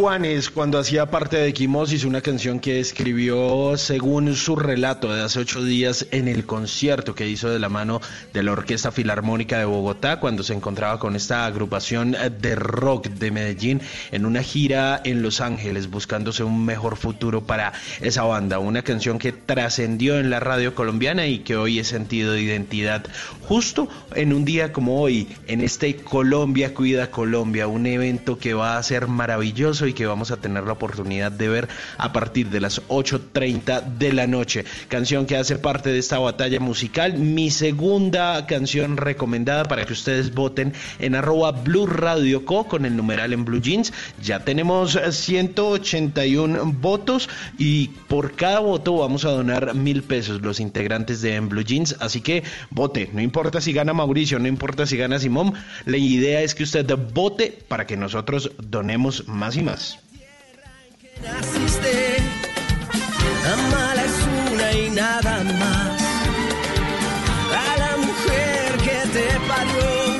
[SPEAKER 99] Juanes cuando hacía parte de Quimosis, una canción que escribió según su relato de hace ocho días en el concierto que hizo de la mano de la Orquesta Filarmónica de Bogotá cuando se encontraba con esta agrupación de rock de Medellín en una gira en Los Ángeles buscándose un mejor futuro para esa banda. Una canción que trascendió en la radio colombiana y que hoy es sentido de identidad justo en un día como hoy, en este Colombia Cuida Colombia, un evento que va a ser maravilloso y que vamos a tener la oportunidad de ver a partir de las 8.30 de la noche. Canción que hace parte de esta batalla musical. Mi segunda canción recomendada para que ustedes voten en arroba Blue Radio Co con el numeral en Blue Jeans. Ya tenemos 181 votos y por cada voto vamos a donar mil pesos los integrantes de En Blue Jeans. Así que vote, no importa si gana Mauricio, no importa si gana Simón. La idea es que usted vote para que nosotros donemos más y más.
[SPEAKER 121] Naciste, amala es una y nada más. A la mujer que te parió,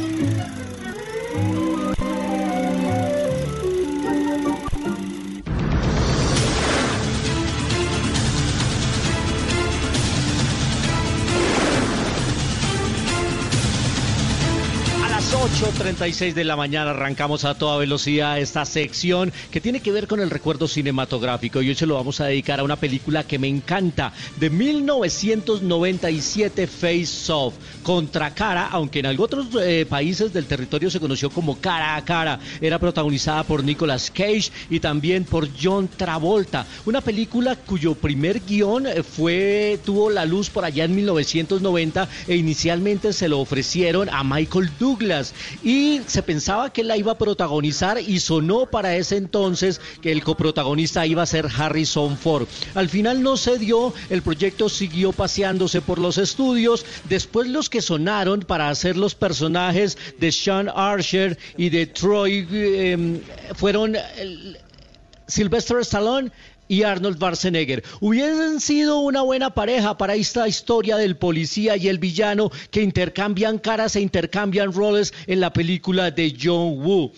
[SPEAKER 101] 8.36 de la mañana arrancamos a toda velocidad esta sección que tiene que ver con el recuerdo cinematográfico y hoy se lo vamos a dedicar a una película que me encanta de 1997 Face Off contra cara, aunque en otros eh, países del territorio se conoció como cara a cara. Era protagonizada por Nicolas Cage y también por John Travolta. Una película cuyo primer guion eh, fue tuvo la luz por allá en 1990 e inicialmente se lo ofrecieron a Michael Douglas y se pensaba que la iba a protagonizar y sonó para ese entonces que el coprotagonista iba a ser Harrison Ford. Al final no se dio, el proyecto siguió paseándose por los estudios, después los que sonaron para hacer los personajes de Sean Archer y de Troy em, fueron... Sylvester Stallone y Arnold Schwarzenegger. Hubiesen sido una buena pareja para esta historia del policía y el villano que intercambian caras e intercambian roles en la película de John Woo.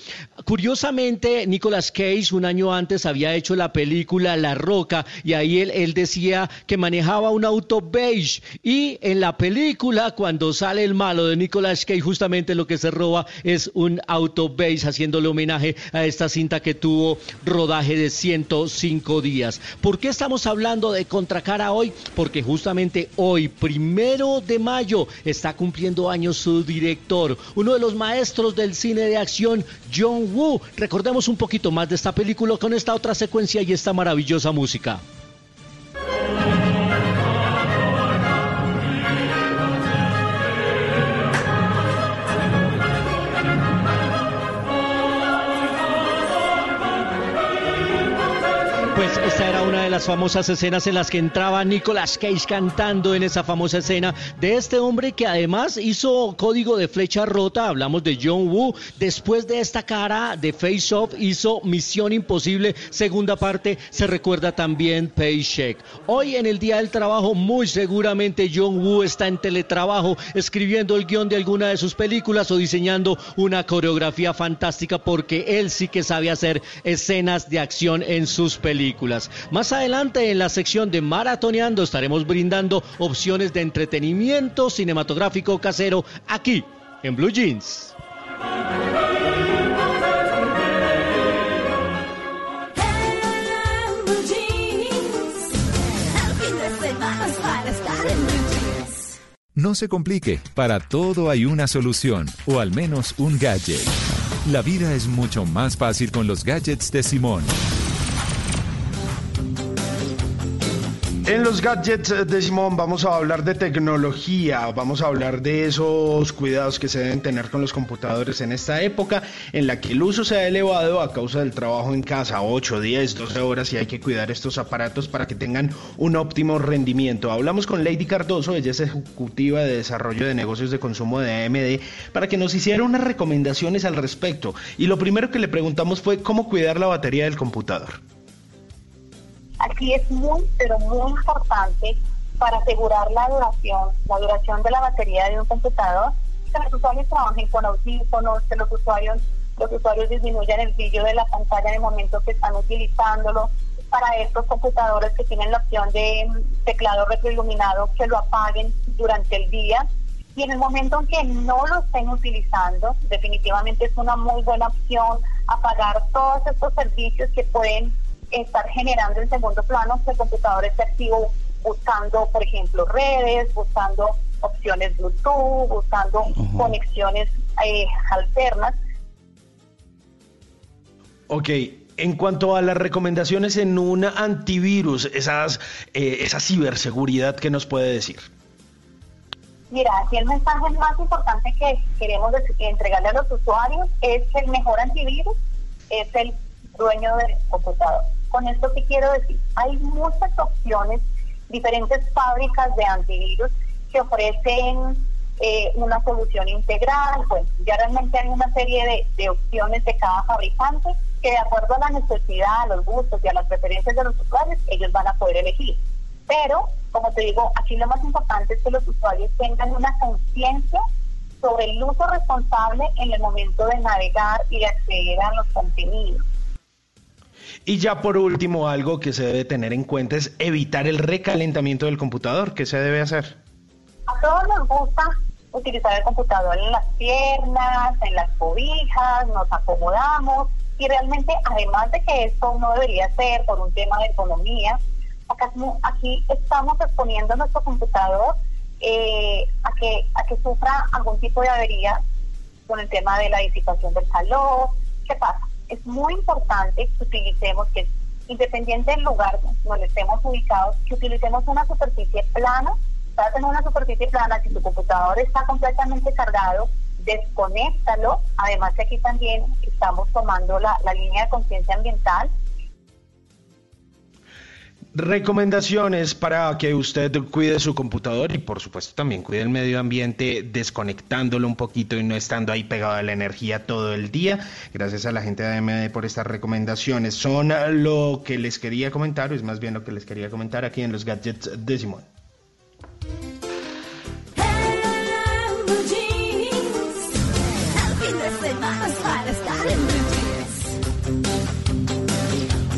[SPEAKER 101] Curiosamente, Nicolas Cage un año antes había hecho la película La Roca y ahí él, él decía que manejaba un auto beige y en la película cuando sale el malo de Nicolas Cage justamente lo que se roba es un auto beige haciéndole homenaje a esta cinta que tuvo rodaje de 105 días. ¿Por qué estamos hablando de Contracara hoy? Porque justamente hoy, primero de mayo, está cumpliendo años su director, uno de los maestros del cine de acción, John Woo. Recordemos un poquito más de esta película con esta otra secuencia y esta maravillosa música. Las famosas escenas en las que entraba Nicolas Cage cantando en esa famosa escena de este hombre que además hizo Código de Flecha Rota, hablamos de John Woo, después de esta cara de Face Off hizo Misión Imposible, segunda parte, se recuerda también Paycheck. Hoy en el Día del Trabajo muy seguramente John Woo está en teletrabajo escribiendo el guion de alguna de sus películas o diseñando una coreografía fantástica porque él sí que sabe hacer escenas de acción en sus películas. Más adelante en la sección de Maratoneando estaremos brindando opciones de entretenimiento cinematográfico casero aquí en Blue Jeans.
[SPEAKER 62] No se complique, para todo hay una solución, o al menos un gadget. La vida es mucho más fácil con los gadgets de Simón.
[SPEAKER 99] En los gadgets de Simón vamos a hablar de tecnología, vamos a hablar de esos cuidados que se deben tener con los computadores en esta época en la que el uso se ha elevado a causa del trabajo en casa, 8, 10, 12 horas y hay que cuidar estos aparatos para que tengan un óptimo rendimiento. Hablamos con Lady Cardoso, ella es ejecutiva de desarrollo de negocios de consumo de AMD, para que nos hiciera unas recomendaciones al respecto. Y lo primero que le preguntamos fue cómo cuidar la batería del computador.
[SPEAKER 127] Aquí es muy, pero muy importante para asegurar la duración, la duración de la batería de un computador, que los usuarios trabajen con audífonos, que los usuarios, los usuarios disminuyan el brillo de la pantalla en el momento que están utilizándolo. Para estos computadores que tienen la opción de teclado retroiluminado, que lo apaguen durante el día. Y en el momento en que no lo estén utilizando, definitivamente es una muy buena opción apagar todos estos servicios que pueden estar generando en segundo plano que el computador esté activo buscando, por ejemplo, redes, buscando opciones Bluetooth, buscando conexiones eh, alternas.
[SPEAKER 99] Ok, en cuanto a las recomendaciones en un antivirus, esas, eh, esa ciberseguridad, ¿qué nos puede decir?
[SPEAKER 127] Mira, aquí el mensaje más importante que queremos entregarle a los usuarios es que el mejor antivirus es el dueño del computador. Con esto qué quiero decir, hay muchas opciones, diferentes fábricas de antivirus que ofrecen eh, una solución integral. Bueno, ya realmente hay una serie de, opciones de cada fabricante que de acuerdo a la necesidad, a los gustos y a las preferencias de los usuarios, ellos van a poder elegir. Pero, como te digo, aquí lo más importante es que los usuarios tengan una conciencia sobre el uso responsable en el momento de navegar y de acceder a los contenidos.
[SPEAKER 99] Y ya por último, algo que se debe tener en cuenta es evitar el recalentamiento del computador. ¿Qué se debe hacer?
[SPEAKER 127] A todos nos gusta utilizar el computador en las piernas, en las cobijas, nos acomodamos y realmente además de que esto no debería ser por un tema de economía, acá, aquí estamos exponiendo nuestro computador eh, a, que, a que sufra algún tipo de avería con el tema de la disipación del calor. ¿Qué pasa? Es muy importante que utilicemos, que independiente del lugar donde estemos ubicados, que utilicemos una superficie plana. Estás en una superficie plana, si tu computador está completamente cargado, desconéctalo. Además aquí también estamos tomando la, la línea de conciencia ambiental
[SPEAKER 99] Recomendaciones para que usted cuide su computador y por supuesto también cuide el medio ambiente desconectándolo un poquito y no estando ahí pegado a la energía todo el día. Gracias a la gente de AMD por estas recomendaciones. Son lo que les quería comentar, o es más bien lo que les quería comentar aquí en los gadgets de Simón.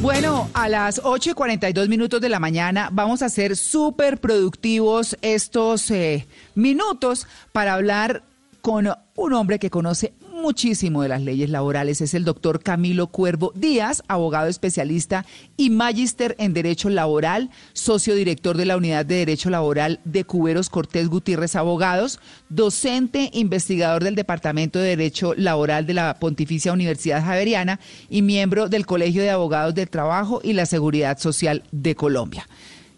[SPEAKER 96] Bueno, a las 8 y 42 minutos de la mañana vamos a ser súper productivos estos eh, minutos para hablar con un hombre que conoce muchísimo de las leyes laborales. Es el doctor Camilo Cuervo Díaz, abogado especialista y magíster en Derecho Laboral, socio director de la Unidad de Derecho Laboral de Cuberos Cortés Gutiérrez Abogados, docente investigador del Departamento de Derecho Laboral de la Pontificia Universidad Javeriana y miembro del Colegio de Abogados del Trabajo y la Seguridad Social de Colombia.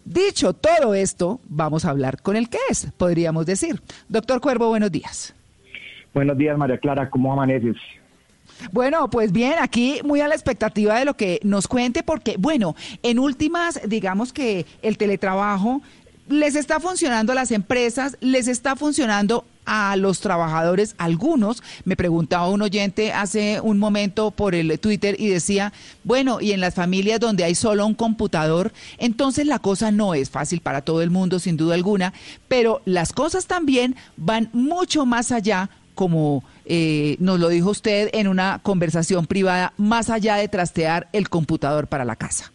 [SPEAKER 96] Dicho todo esto, vamos a hablar con el que es, podríamos decir. Doctor Cuervo, buenos días.
[SPEAKER 120] Buenos días, María Clara, ¿cómo amaneces?
[SPEAKER 96] Bueno, pues bien, aquí muy a la expectativa de lo que nos cuente, porque, bueno, en últimas, digamos que el teletrabajo les está funcionando a las empresas, les está funcionando a los trabajadores, algunos. Me preguntaba un oyente hace un momento por el Twitter y decía, bueno, y en las familias donde hay solo un computador, entonces la cosa no es fácil para todo el mundo, sin duda alguna, pero las cosas también van mucho más allá como eh, nos lo dijo usted en una conversación privada, más allá de trastear el computador para la casa?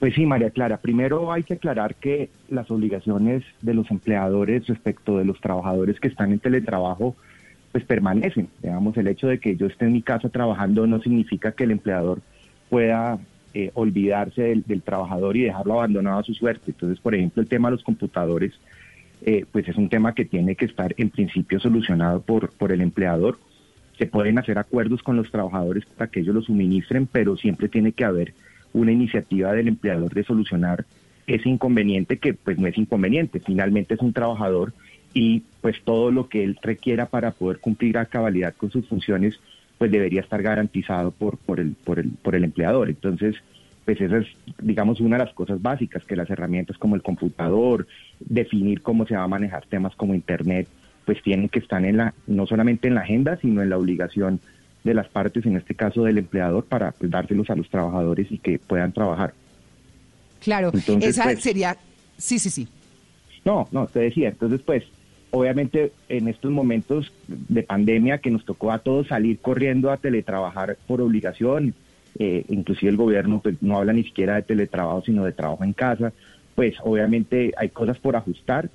[SPEAKER 120] Pues sí, María Clara. Primero hay que aclarar que las obligaciones de los empleadores respecto de los trabajadores que están en teletrabajo, pues permanecen. Digamos, el hecho de que yo esté en mi casa trabajando no significa que el empleador pueda eh, olvidarse del, del, trabajador y dejarlo abandonado a su suerte. Entonces, por ejemplo, el tema de los computadores eh, pues es un tema que tiene que estar en principio solucionado por, por el empleador. Se pueden hacer acuerdos con los trabajadores para que ellos lo suministren, pero siempre tiene que haber una iniciativa del empleador de solucionar ese inconveniente que pues no es inconveniente, finalmente es un trabajador y pues todo lo que él requiera para poder cumplir a cabalidad con sus funciones pues debería estar garantizado por, por, el, por, el, por el empleador. Entonces, pues esa es, digamos, una de las cosas básicas, que las herramientas como el computador, definir cómo se va a manejar temas como Internet, pues tienen que estar en la, no solamente en la agenda, sino en la obligación de las partes, en este caso del empleador, para pues, dárselos a los trabajadores y que puedan trabajar.
[SPEAKER 96] Claro, esa pues, sería, sí, sí, sí.
[SPEAKER 120] No, no, te decía, entonces pues obviamente en estos momentos de pandemia que nos tocó a todos salir corriendo a teletrabajar por obligación, eh, inclusive el gobierno pues, no habla ni siquiera de teletrabajo, sino de trabajo en casa, pues obviamente hay cosas por ajustar,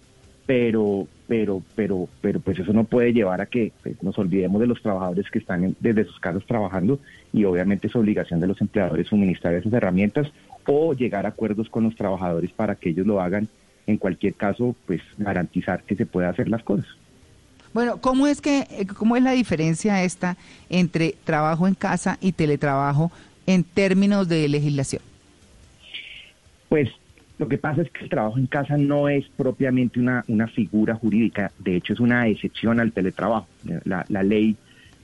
[SPEAKER 120] pero, pero, pero, pero pues eso no puede llevar a que pues, nos olvidemos de los trabajadores que están desde sus casas trabajando y obviamente es obligación de los empleadores suministrar esas herramientas o llegar a acuerdos con los trabajadores para que ellos lo hagan. En cualquier caso, pues garantizar que se pueda hacer las cosas.
[SPEAKER 96] Bueno, ¿cómo es que cómo es la diferencia esta entre trabajo en casa y teletrabajo en términos de legislación?
[SPEAKER 120] Pues lo que pasa es que el trabajo en casa no es propiamente una, una figura jurídica, de hecho es una excepción al teletrabajo. La, la ley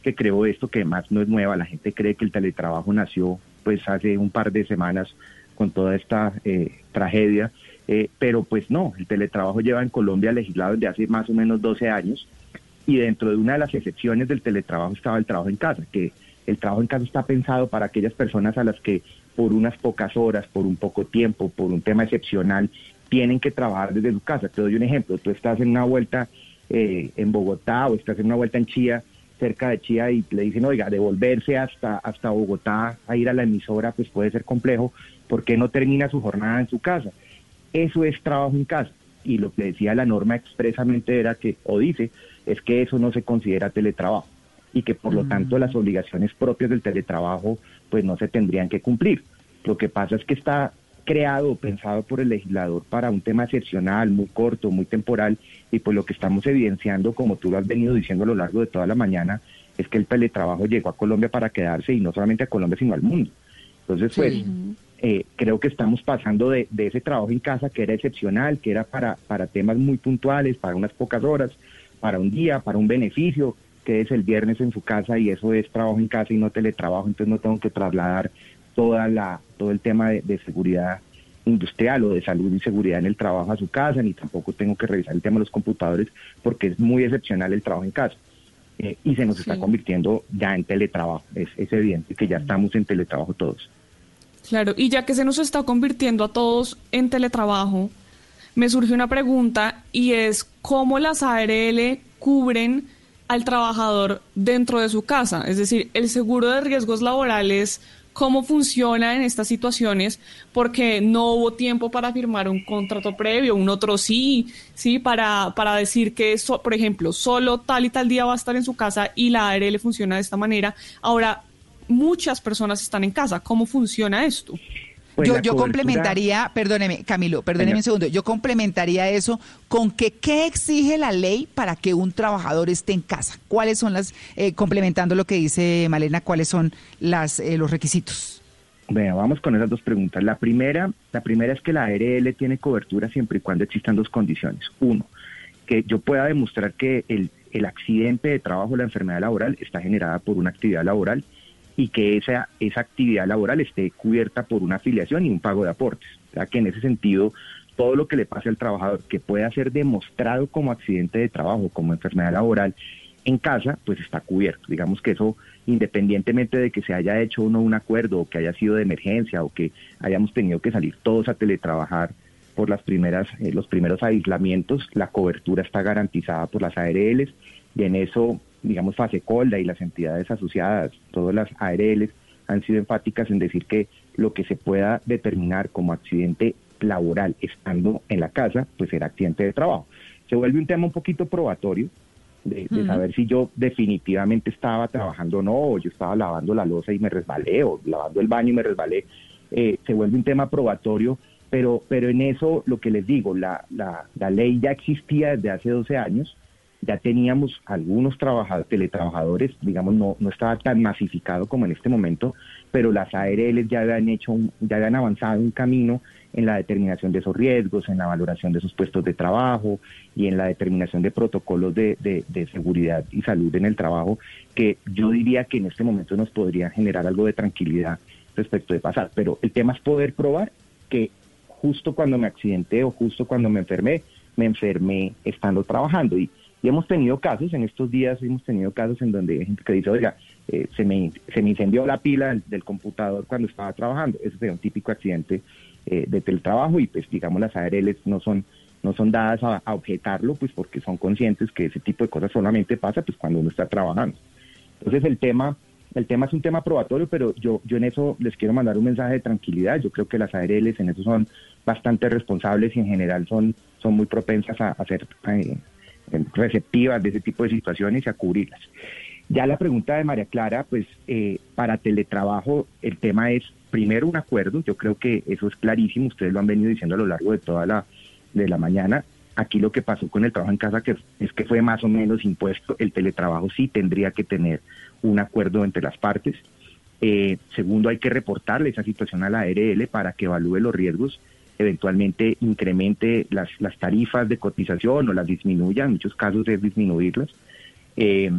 [SPEAKER 120] que creó esto, que además no es nueva, la gente cree que el teletrabajo nació pues hace un par de semanas con toda esta eh, tragedia, eh, pero pues no, el teletrabajo lleva en Colombia legislado desde hace más o menos 12 años y dentro de una de las excepciones del teletrabajo estaba el trabajo en casa, que el trabajo en casa está pensado para aquellas personas a las que por unas pocas horas, por un poco tiempo, por un tema excepcional, tienen que trabajar desde su casa. Te doy un ejemplo, tú estás en una vuelta eh, en Bogotá o estás en una vuelta en Chía, cerca de Chía, y le dicen, oiga, devolverse hasta, hasta Bogotá a ir a la emisora, pues puede ser complejo, ¿por qué no termina su jornada en su casa? Eso es trabajo en casa. y lo que decía la norma expresamente era que, o dice, es que eso no se considera teletrabajo y que por lo
[SPEAKER 123] Mm.
[SPEAKER 120] tanto las obligaciones propias del teletrabajo pues no se tendrían que cumplir. Lo que pasa es que está creado pensado por el legislador para un tema excepcional, muy corto, muy temporal, y pues lo que estamos evidenciando, como tú lo has venido diciendo a lo largo de toda la mañana, es que el teletrabajo llegó a Colombia para quedarse y no solamente a Colombia, sino al mundo. Entonces, pues, eh, creo que estamos pasando de, de ese trabajo en casa que era excepcional, que era para, para temas muy puntuales, para unas pocas horas, para un día, para un beneficio, que es el viernes en su casa y eso es trabajo en casa y no teletrabajo, entonces no tengo que trasladar toda la, todo el tema de, de seguridad industrial o de salud y seguridad en el trabajo a su casa, ni tampoco tengo que revisar el tema de los computadores porque es muy excepcional el trabajo en casa. Eh, y se nos está convirtiendo ya en teletrabajo. Es, es evidente que ya estamos en teletrabajo todos.
[SPEAKER 100] Claro, y ya que se nos está convirtiendo a todos en teletrabajo, me surge una pregunta y es cómo las ARL cubren al trabajador dentro de su casa. Es decir, el seguro de riesgos laborales, cómo funciona en estas situaciones, porque no hubo tiempo para firmar un contrato previo, un otro sí, sí, para, para decir que, so- por ejemplo, solo tal y tal día va a estar en su casa y la ARL funciona de esta manera. Ahora, muchas personas están en casa. ¿Cómo funciona esto?
[SPEAKER 120] Pues
[SPEAKER 123] yo, yo
[SPEAKER 120] cobertura-
[SPEAKER 123] complementaría, perdóneme, Camilo, perdóneme
[SPEAKER 120] Señor.
[SPEAKER 123] un segundo, yo complementaría eso con que qué exige la ley para que un trabajador esté en casa. ¿Cuáles son las, eh, complementando lo que dice Malena, cuáles son las, eh, los requisitos?
[SPEAKER 120] Bueno, vamos con esas dos preguntas. La primera, la primera es que la ARL tiene cobertura siempre y cuando existan dos condiciones. Uno, que yo pueda demostrar que el, el accidente de trabajo, la enfermedad laboral, está generada por una actividad laboral y que esa, esa actividad laboral esté cubierta por una afiliación y un pago de aportes. O sea que en ese sentido, todo lo que le pase al trabajador que pueda ser demostrado como accidente de trabajo, como enfermedad laboral, en casa, pues está cubierto. Digamos que eso, independientemente de que se haya hecho o no un acuerdo, o que haya sido de emergencia, o que hayamos tenido que salir todos a teletrabajar por las primeras, eh, los primeros aislamientos, la cobertura está garantizada por las ARLs, y en eso, digamos, Fasecolda y las entidades asociadas, todas las ARLs, han sido enfáticas en decir que lo que se pueda determinar como accidente laboral estando en la casa, pues será accidente de trabajo. Se vuelve un tema un poquito probatorio, de, saber si yo definitivamente estaba trabajando o no, o yo estaba lavando la losa y me resbalé, o lavando el baño y me resbalé, eh, se vuelve un tema probatorio, pero, pero en eso lo que les digo, la, la, la ley ya existía desde hace 12 años, ya teníamos algunos trabajadores, teletrabajadores, digamos, no, no estaba tan masificado como en este momento, pero las ARLs ya habían hecho, un- ya habían avanzado un camino en la determinación de esos riesgos, en la valoración de esos puestos de trabajo y en la determinación de protocolos de, de- de seguridad y salud en el trabajo, que yo diría que en este momento nos podría generar algo de tranquilidad respecto de pasar. Pero el tema es poder probar que justo cuando me accidenté o justo cuando me enfermé, me enfermé estando trabajando. Y, y hemos tenido casos, en estos días hemos tenido casos en donde hay gente que dice, oiga, eh, se, me, se me incendió la pila del, del computador cuando estaba trabajando. Eso sería un típico accidente eh, de teletrabajo y pues digamos las ARLs no son no son dadas a, objetarlo pues porque son conscientes que ese tipo de cosas solamente pasa pues cuando uno está trabajando. Entonces el tema el tema es un tema probatorio, pero yo, yo en eso les quiero mandar un mensaje de tranquilidad. Yo creo que las ARLs en eso son bastante responsables y en general son, son muy propensas a, a ser eh, receptivas de ese tipo de situaciones y a cubrirlas. Ya la pregunta de María Clara, pues eh, para teletrabajo el tema es primero un acuerdo, yo creo que eso es clarísimo, ustedes lo han venido diciendo a lo largo de toda la, de la mañana. Aquí lo que pasó con el trabajo en casa que es que fue más o menos impuesto, el teletrabajo sí tendría que tener un acuerdo entre las partes. Eh, segundo, hay que reportarle esa situación a la ARL para que evalúe los riesgos, eventualmente incremente las, las tarifas de cotización o las disminuya, en muchos casos es disminuirlas. Eh,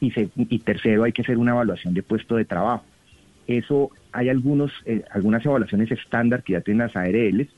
[SPEAKER 120] y, se- y tercero, hay que hacer una evaluación de puesto de trabajo. Eso hay algunos, eh, algunas evaluaciones estándar que ya tienen las ARLs,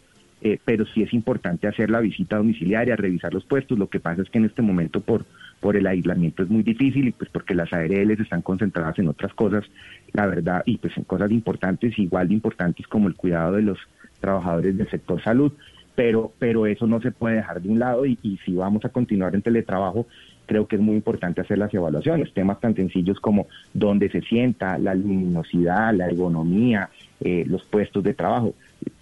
[SPEAKER 120] eh, pero sí es importante hacer la visita domiciliaria, revisar los puestos. Lo que pasa es que en este momento por, por el aislamiento es muy difícil y pues porque las ARLs están concentradas en otras cosas, la verdad, y pues en cosas importantes, igual de importantes como el cuidado de los trabajadores del sector salud. Pero, pero eso no se puede dejar de un lado y, y si vamos a continuar en teletrabajo, creo que es muy importante hacer las evaluaciones, temas tan sencillos como dónde se sienta, la luminosidad, la ergonomía, eh, los puestos de trabajo.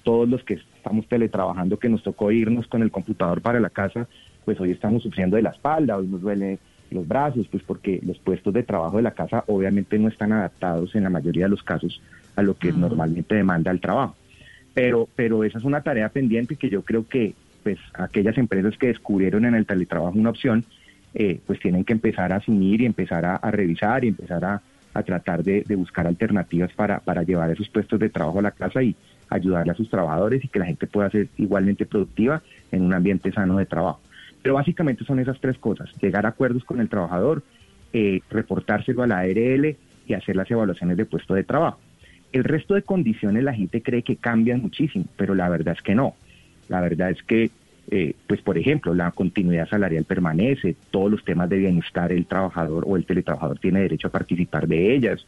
[SPEAKER 120] todos los que estamos teletrabajando, que nos tocó irnos con el computador para la casa, pues hoy estamos sufriendo de la espalda, hoy nos duele los brazos, pues porque los puestos de trabajo de la casa obviamente no están adaptados en la mayoría de los casos a lo que normalmente demanda el trabajo. Pero, pero esa es una tarea pendiente que yo creo que pues aquellas empresas que descubrieron en el teletrabajo una opción, eh, pues tienen que empezar a asumir y empezar a, revisar y empezar a, tratar de, buscar alternativas para, para llevar esos puestos de trabajo a la casa y ayudarle a sus trabajadores y que la gente pueda ser igualmente productiva en un ambiente sano de trabajo. Pero básicamente son esas tres cosas, llegar a acuerdos con el trabajador, eh, reportárselo a la ARL y hacer las evaluaciones de puesto de trabajo. El resto de condiciones la gente cree que cambian muchísimo, pero la verdad es que no. La verdad es que, eh, pues por ejemplo, la continuidad salarial permanece, todos los temas de bienestar, el trabajador o el teletrabajador tiene derecho a participar de ellas.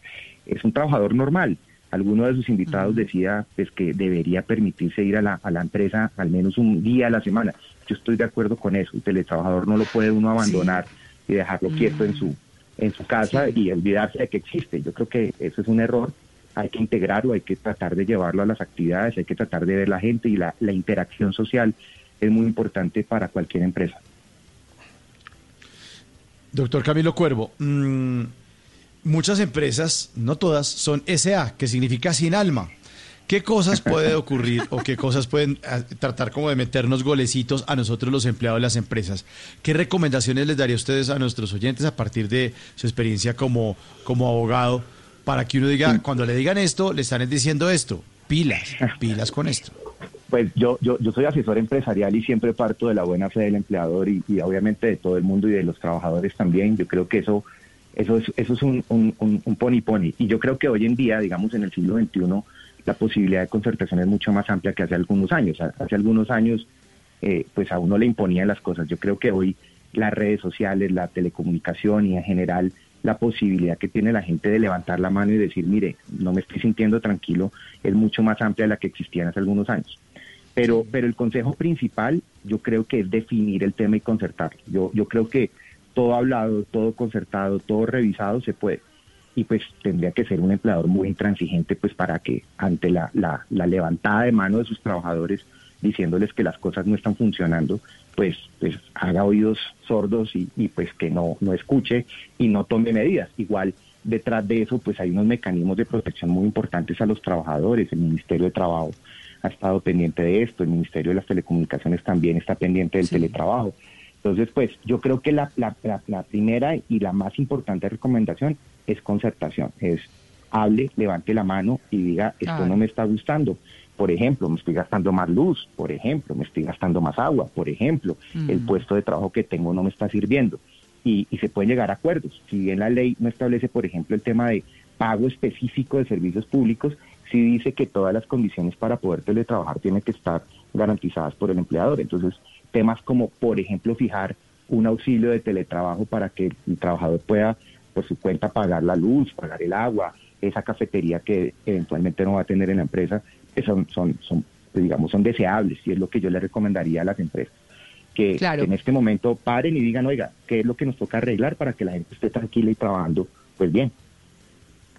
[SPEAKER 120] Es un trabajador normal. Alguno de sus invitados decía pues, que debería permitirse ir a la, a la empresa al menos un día a la semana. Yo estoy de acuerdo con eso. El teletrabajador no lo puede uno abandonar y dejarlo quieto en su en su casa y olvidarse de que existe. Yo creo que eso es un error. Hay que integrarlo, hay que tratar de llevarlo a las actividades, hay que tratar de ver la gente y la, la interacción social es muy importante para cualquier empresa.
[SPEAKER 98] Doctor Camilo Cuervo, mm, muchas empresas, no todas, son SA, que significa sin alma. ¿Qué cosas puede ocurrir o qué cosas pueden ah, tratar como de meternos golecitos a nosotros los empleados de las empresas? ¿Qué recomendaciones les daría a ustedes a nuestros oyentes a partir de su experiencia como, como abogado para que uno diga, cuando le digan esto, le están diciendo esto? Pilas, pilas con esto.
[SPEAKER 120] Pues yo, yo, yo soy asesor empresarial y siempre parto de la buena fe del empleador y, obviamente de todo el mundo y de los trabajadores también. Yo creo que eso, eso es, eso es un, un, un, un pony pony. Y yo creo que hoy en día, digamos en el siglo XXI, la posibilidad de concertación es mucho más amplia que hace algunos años. Hace algunos años, eh, pues a uno le imponían las cosas. Yo creo que hoy las redes sociales, la telecomunicación y en general la posibilidad que tiene la gente de levantar la mano y decir, mire, no me estoy sintiendo tranquilo, es mucho más amplia de la que existía hace algunos años. Pero, pero el consejo principal yo creo que es definir el tema y concertarlo. Yo, yo creo que todo hablado, todo concertado, todo revisado se puede y pues tendría que ser un empleador muy intransigente pues para que ante la, la, levantada de mano de sus trabajadores diciéndoles que las cosas no están funcionando, pues, pues haga oídos sordos y, y pues que no, no escuche y no tome medidas. Igual detrás de eso pues hay unos mecanismos de protección muy importantes a los trabajadores. El Ministerio de Trabajo ha estado pendiente de esto, el Ministerio de las Telecomunicaciones también está pendiente del teletrabajo. Entonces, pues yo creo que la, la, la primera y la más importante recomendación es concertación, es hable, levante la mano y diga, esto no me está gustando. Por ejemplo, me estoy gastando más luz, por ejemplo, me estoy gastando más agua, por ejemplo, el mm. puesto de trabajo que tengo no me está sirviendo. Y, y se pueden llegar a acuerdos. Si bien la ley no establece, por ejemplo, el tema de pago específico de servicios públicos, sí dice que todas las condiciones para poder teletrabajar tienen que estar garantizadas por el empleador. Entonces, temas como, por ejemplo, fijar un auxilio de teletrabajo para que el trabajador pueda por su cuenta pagar la luz, pagar el agua, esa cafetería que eventualmente no va a tener en la empresa, son, son, son digamos, son deseables y es lo que yo le recomendaría a las empresas. Que, que, en este momento paren y digan, oiga, ¿qué es lo que nos toca arreglar para que la gente esté tranquila y trabajando pues bien?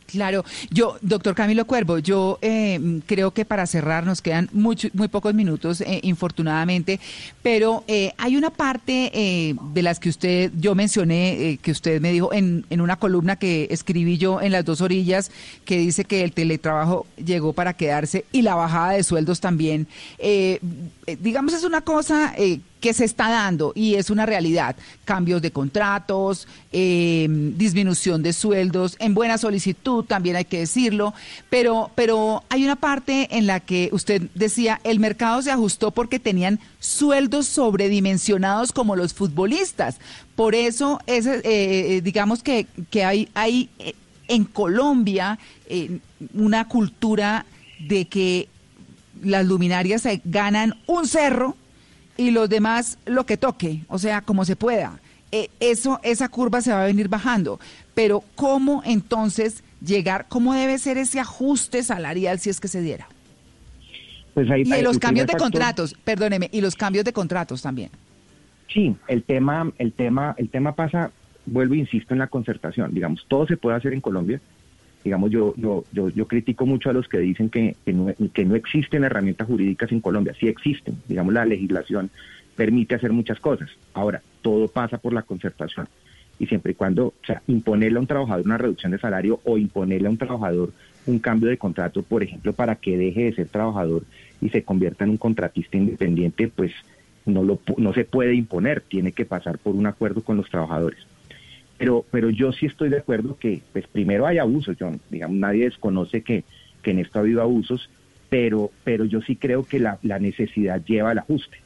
[SPEAKER 96] Claro, yo, doctor Camilo Cuervo, yo eh, creo que para cerrar nos quedan muy pocos minutos, eh, infortunadamente, pero eh, hay una parte de las que usted, yo mencioné, que usted me dijo en, en una columna que escribí yo en las dos orillas, que dice que el teletrabajo llegó para quedarse y la bajada de sueldos también. digamos, es una cosa que se está dando y es una realidad. Cambios de contratos, em, disminución de sueldos, en buena solicitud también hay que decirlo, pero, pero hay una parte en la que usted decía, el mercado se ajustó porque tenían sueldos sobredimensionados como los futbolistas. Por eso, es, eh, eh, digamos que, que hay, hay eh, en Colombia una cultura de que las luminarias ganan un cerro y los demás lo que toque, o sea, como se pueda. Eh, eso, esa curva se va a venir bajando. Pero ¿cómo entonces llegar, cómo debe ser ese ajuste salarial si es que se diera? Pues y los cambios de contratos, perdóneme, y los cambios de contratos también.
[SPEAKER 120] Sí, el tema, el tema, el tema pasa, vuelvo e insisto en la concertación. Digamos, todo se puede hacer en Colombia, Digamos, yo, yo, yo, yo critico mucho a los que dicen que, que, no, que no existen herramientas jurídicas en Colombia. Sí existen. Digamos, la legislación permite hacer muchas cosas. Ahora, todo pasa por la concertación. Y siempre y cuando, o sea, imponerle a un trabajador una reducción de salario o imponerle a un trabajador un cambio de contrato, por ejemplo, para que deje de ser trabajador y se convierta en un contratista independiente, pues no, lo, no se puede imponer, tiene que pasar por un acuerdo con los trabajadores. Pero, pero yo sí estoy de acuerdo que, pues primero hay abusos, John, digamos, nadie desconoce que, que en esto ha habido abusos, pero, pero yo sí creo que la, la necesidad lleva al ajuste.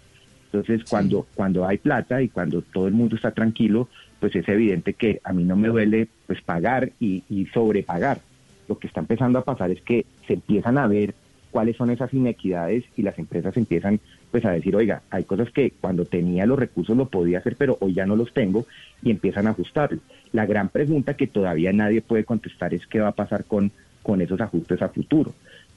[SPEAKER 120] Entonces, cuando, cuando hay plata y cuando todo el mundo está tranquilo, pues es evidente que a mí no me duele pues pagar y, y sobrepagar. Lo que está empezando a pasar es que se empiezan a ver cuáles son esas inequidades y las empresas empiezan pues a decir, oiga, hay cosas que cuando tenía los recursos lo podía hacer, pero hoy ya no los tengo y empiezan a ajustarlo. La gran pregunta que todavía nadie puede contestar es qué va a pasar con, con esos ajustes a futuro.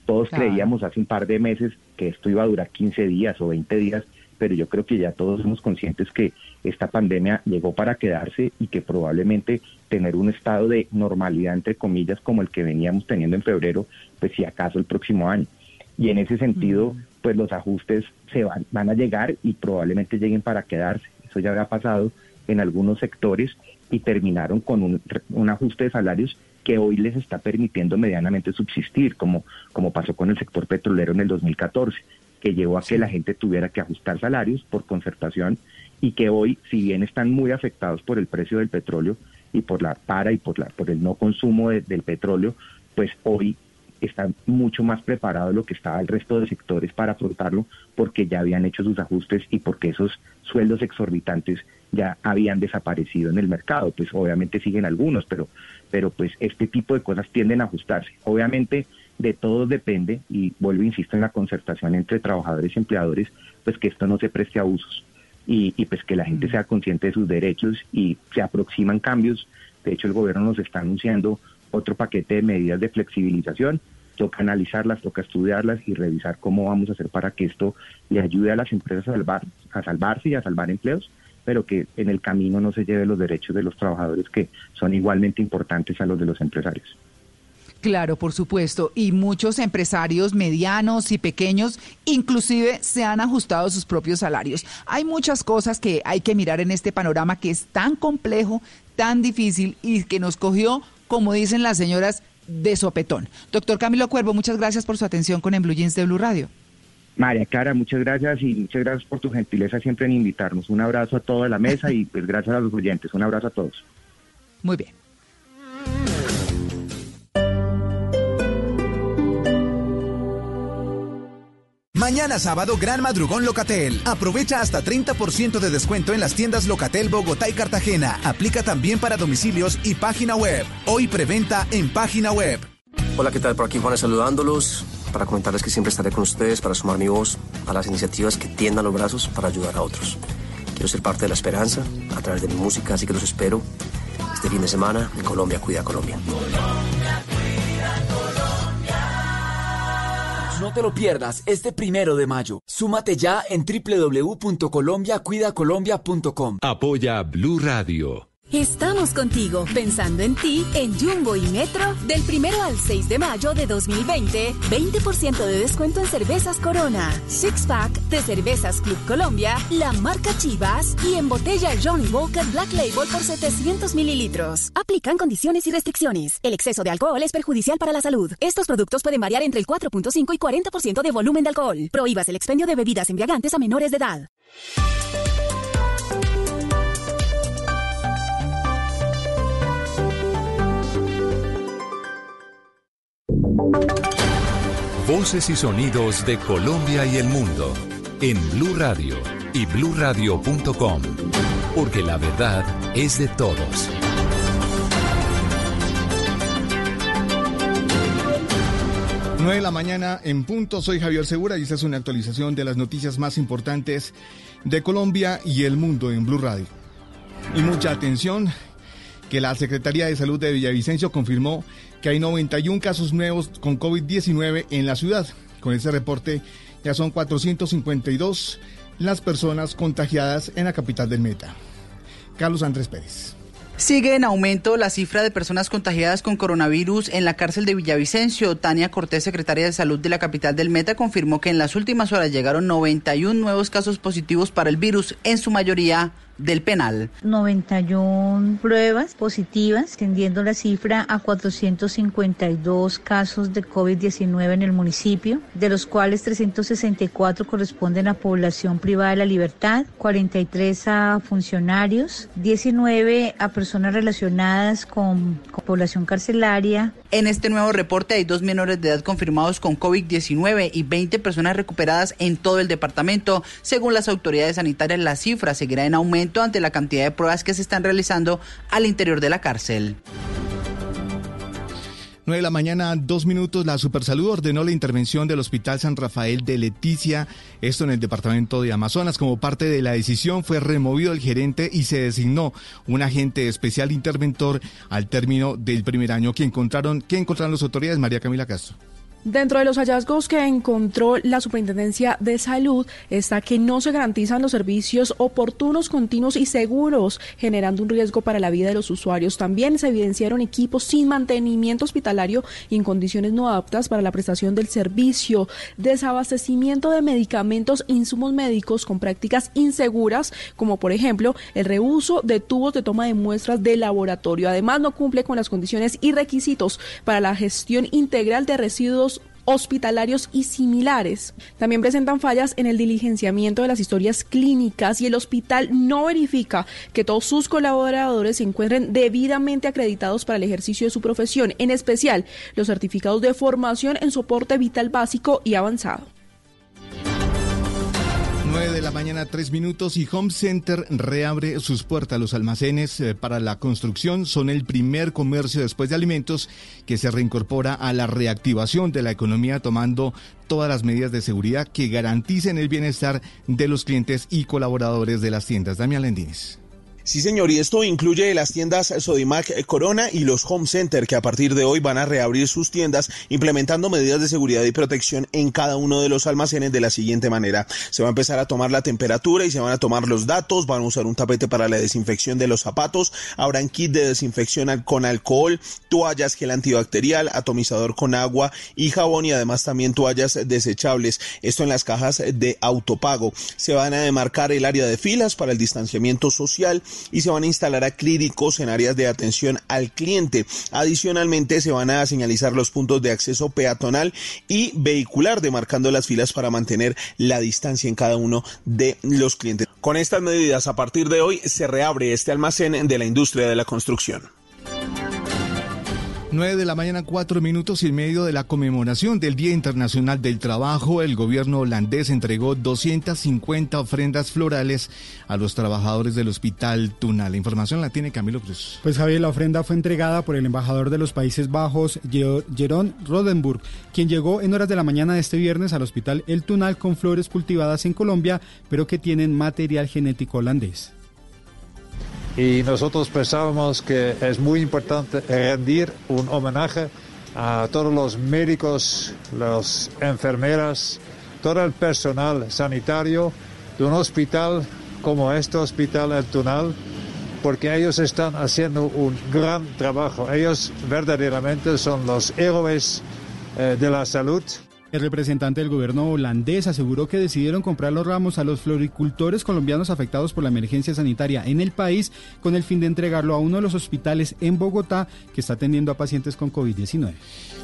[SPEAKER 120] Todos creíamos hace un par de meses que esto iba a durar 15 días o 20 días pero yo creo que ya todos somos conscientes que esta pandemia llegó para quedarse y que probablemente tener un estado de normalidad, entre comillas, como el que veníamos teniendo en febrero, pues si acaso el próximo año. Y en ese sentido, pues los ajustes se van, van a llegar y probablemente lleguen para quedarse. Eso ya había pasado en algunos sectores y terminaron con un, un ajuste de salarios que hoy les está permitiendo medianamente subsistir, como, como pasó con el sector petrolero en el 2014 que llevó a que la gente tuviera que ajustar salarios por concertación y que hoy, si bien están muy afectados por el precio del petróleo y por la para y por la por el no consumo del petróleo, pues hoy están mucho más preparados de lo que estaba el resto de sectores para afrontarlo porque ya habían hecho sus ajustes y porque esos sueldos exorbitantes ya habían desaparecido en el mercado. Pues obviamente siguen algunos, pero, pero pues este tipo de cosas tienden a ajustarse. Obviamente de todos depende, y vuelvo, insisto, en la concertación entre trabajadores y empleadores, pues que esto no se preste a abusos y, pues que la gente mm. sea consciente de sus derechos y se aproximan cambios. De hecho, el gobierno nos está anunciando otro paquete de medidas de flexibilización. Toca analizarlas, toca estudiarlas y revisar cómo vamos a hacer para que esto le ayude a las empresas a, salvar, a salvarse y a salvar empleos, pero que en el camino no se lleve los derechos de los trabajadores que son igualmente importantes a los de los empresarios.
[SPEAKER 123] Claro, por supuesto. Y muchos empresarios medianos y pequeños inclusive se han ajustado sus propios salarios. Hay muchas cosas que hay que mirar en este panorama que es tan complejo, tan difícil y que nos cogió, como dicen las señoras, de sopetón. Doctor Camilo Cuervo, muchas gracias por su atención con En Blue Jeans de Blue Radio.
[SPEAKER 120] María Clara, muchas gracias y muchas gracias por tu gentileza siempre en invitarnos. Un abrazo a toda la mesa y pues gracias a los oyentes. Un abrazo a todos.
[SPEAKER 123] Muy bien.
[SPEAKER 128] Mañana sábado, Gran Madrugón Locatel. Aprovecha hasta 30% de descuento en las tiendas Locatel Bogotá y Cartagena. Aplica también para domicilios y página web. Hoy preventa en página web.
[SPEAKER 126] Hola, ¿qué tal? Por aquí Juanes saludándolos para comentarles que siempre estaré con ustedes para sumar mi voz a las iniciativas que tiendan los brazos para ayudar a otros. Quiero ser parte de la esperanza a través de mi música, así que los espero este fin de semana en Colombia Cuida Colombia.
[SPEAKER 42] No te lo pierdas este primero de mayo. Súmate ya en www.colombiacuidacolombia.com.
[SPEAKER 62] Apoya Blue Radio.
[SPEAKER 129] Estamos contigo, pensando en ti, en Jumbo y Metro, del primero al 6 de mayo de 2020, 20% de descuento en cervezas Corona, Six Pack de Cervezas Club Colombia, la marca Chivas y en botella Johnny Walker Black Label por 700 mililitros. Aplican condiciones y restricciones. El exceso de alcohol es perjudicial para la salud. Estos productos pueden variar entre el 4.5 y 40% de volumen de alcohol. Prohíbas el expendio de bebidas embriagantes a menores de edad.
[SPEAKER 62] Voces y sonidos de Colombia y el mundo en Blue Radio y bluradio.com, porque la verdad es de todos.
[SPEAKER 130] Nueve de la mañana en punto, soy Javier Segura y esta es una actualización de las noticias más importantes de Colombia y el mundo en Blue Radio. Y mucha atención, que la Secretaría de Salud de Villavicencio confirmó que hay 91 casos nuevos con COVID-19 en la ciudad. Con ese reporte ya son 452 las personas contagiadas en la capital del Meta. Carlos Andrés Pérez.
[SPEAKER 131] Sigue en aumento la cifra de personas contagiadas con coronavirus en la cárcel de Villavicencio. Tania Cortés, secretaria de Salud de la capital del Meta, confirmó que en las últimas horas llegaron 91 nuevos casos positivos para el virus, en su mayoría del penal.
[SPEAKER 132] 91 pruebas positivas, tendiendo la cifra a 452 casos de COVID-19 en el municipio, de los cuales 364 corresponden a población privada de la libertad, 43 a funcionarios, 19 a personas relacionadas con, con población carcelaria.
[SPEAKER 131] En este nuevo reporte hay dos menores de edad confirmados con COVID-19 y 20 personas recuperadas en todo el departamento. Según las autoridades sanitarias, la cifra seguirá en aumento ante la cantidad de pruebas que se están realizando al interior de la cárcel.
[SPEAKER 133] 9 de la mañana, dos minutos. La Supersalud ordenó la intervención del Hospital San Rafael de Leticia, esto en el departamento de Amazonas. Como parte de la decisión, fue removido el gerente y se designó un agente especial interventor al término del primer año. que encontraron, ¿Qué encontraron las autoridades? María Camila Castro.
[SPEAKER 114] Dentro de los hallazgos que encontró la Superintendencia de Salud está que no se garantizan los servicios oportunos, continuos y seguros, generando un riesgo para la vida de los usuarios. También se evidenciaron equipos sin mantenimiento hospitalario y en condiciones no aptas para la prestación del servicio, desabastecimiento de medicamentos insumos médicos con prácticas inseguras, como por ejemplo el reuso de tubos de toma de muestras de laboratorio. Además, no cumple con las condiciones y requisitos para la gestión integral de residuos hospitalarios y similares. También presentan fallas en el diligenciamiento de las historias clínicas y el hospital no verifica que todos sus colaboradores se encuentren debidamente acreditados para el ejercicio de su profesión, en especial los certificados de formación en soporte vital básico y avanzado.
[SPEAKER 133] 9 de la mañana, 3 minutos y Home Center reabre sus puertas. Los almacenes eh, para la construcción son el primer comercio después de alimentos que se reincorpora a la reactivación de la economía tomando todas las medidas de seguridad que garanticen el bienestar de los clientes y colaboradores de las tiendas. Damián Lendines.
[SPEAKER 115] Sí, señor, y esto incluye las tiendas Sodimac Corona y los Home Center, que a partir de hoy van a reabrir sus tiendas, implementando medidas de seguridad y protección en cada uno de los almacenes de la siguiente manera. Se va a empezar a tomar la temperatura y se van a tomar los datos, van a usar un tapete para la desinfección de los zapatos, habrán kit de desinfección con alcohol, toallas, gel antibacterial, atomizador con agua y jabón y además también toallas desechables. Esto en las cajas de autopago. Se van a demarcar el área de filas para el distanciamiento social y se van a instalar acrílicos en áreas de atención al cliente. Adicionalmente se van a señalizar los puntos de acceso peatonal y vehicular, demarcando las filas para mantener la distancia en cada uno de los clientes. Con estas medidas, a partir de hoy se reabre este almacén de la industria de la construcción.
[SPEAKER 133] 9 de la mañana, cuatro minutos y medio de la conmemoración del Día Internacional del Trabajo, el gobierno holandés entregó 250 ofrendas florales a los trabajadores del Hospital Tuna. La información la tiene Camilo Cruz.
[SPEAKER 13] Pues Javier, la ofrenda fue entregada por el embajador de los Países Bajos, Jeroen Rodenburg, quien llegó en horas de la mañana de este viernes al Hospital El Tunal con flores cultivadas en Colombia, pero que tienen material genético holandés
[SPEAKER 134] y nosotros pensábamos que es muy importante rendir un homenaje a todos los médicos, las enfermeras, todo el personal sanitario de un hospital como este hospital El Tunal, porque ellos están haciendo un gran trabajo. Ellos verdaderamente son los héroes eh, de la salud.
[SPEAKER 13] El representante del gobierno holandés aseguró que decidieron comprar los ramos a los floricultores colombianos afectados por la emergencia sanitaria en el país con el fin de entregarlo a uno de los hospitales en Bogotá que está atendiendo a pacientes con COVID-19.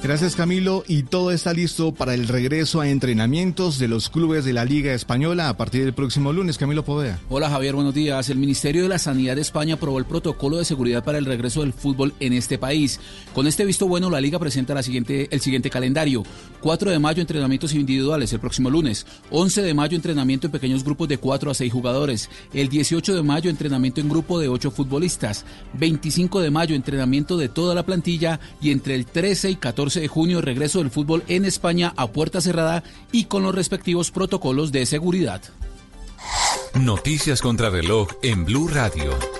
[SPEAKER 133] Gracias Camilo y todo está listo para el regreso a entrenamientos de los clubes de la Liga Española a partir del próximo lunes. Camilo Poveda.
[SPEAKER 135] Hola Javier, buenos días. El Ministerio de la Sanidad de España aprobó el protocolo de seguridad para el regreso del fútbol en este país. Con este visto bueno, la Liga presenta la siguiente, el siguiente calendario. 4 de mayo entrenamientos individuales el próximo lunes. 11 de mayo entrenamiento en pequeños grupos de 4 a 6 jugadores. El 18 de mayo entrenamiento en grupo de 8 futbolistas. 25 de mayo entrenamiento de toda la plantilla y entre el 13 y 14 de junio regreso del fútbol en España a puerta cerrada y con los respectivos protocolos de seguridad.
[SPEAKER 62] Noticias contra reloj en Blue Radio.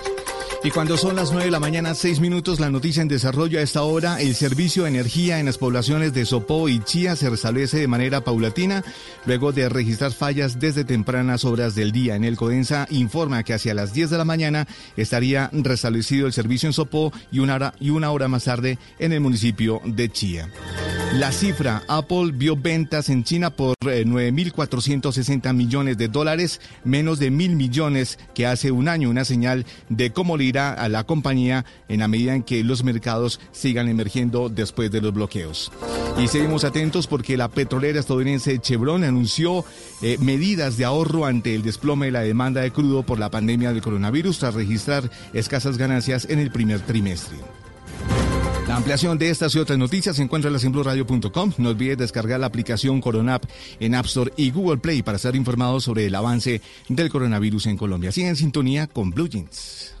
[SPEAKER 132] Y cuando son las 9 de la mañana, 6 minutos, la noticia en desarrollo a esta hora, el servicio de energía en las poblaciones de Sopó y Chía se restablece de manera paulatina luego de registrar fallas desde tempranas horas del día. En el Codensa informa que hacia las 10 de la mañana estaría restablecido el servicio en Sopó y una hora, y una hora más tarde en el municipio de Chía. La cifra, Apple vio ventas en China por 9.460 eh, millones de dólares, menos de mil millones que hace un año, una señal de cómo le a la compañía en la medida en que los mercados sigan emergiendo después de los bloqueos. Y seguimos atentos porque la petrolera estadounidense Chevron anunció eh, medidas de ahorro ante el desplome de la demanda de crudo por la pandemia del coronavirus tras registrar escasas ganancias en el primer trimestre. La ampliación de estas y otras noticias se encuentra en la No olvide descargar la aplicación Coronap en App Store y Google Play para estar informados sobre el avance del coronavirus en Colombia. Sigue en sintonía con Blue Jeans.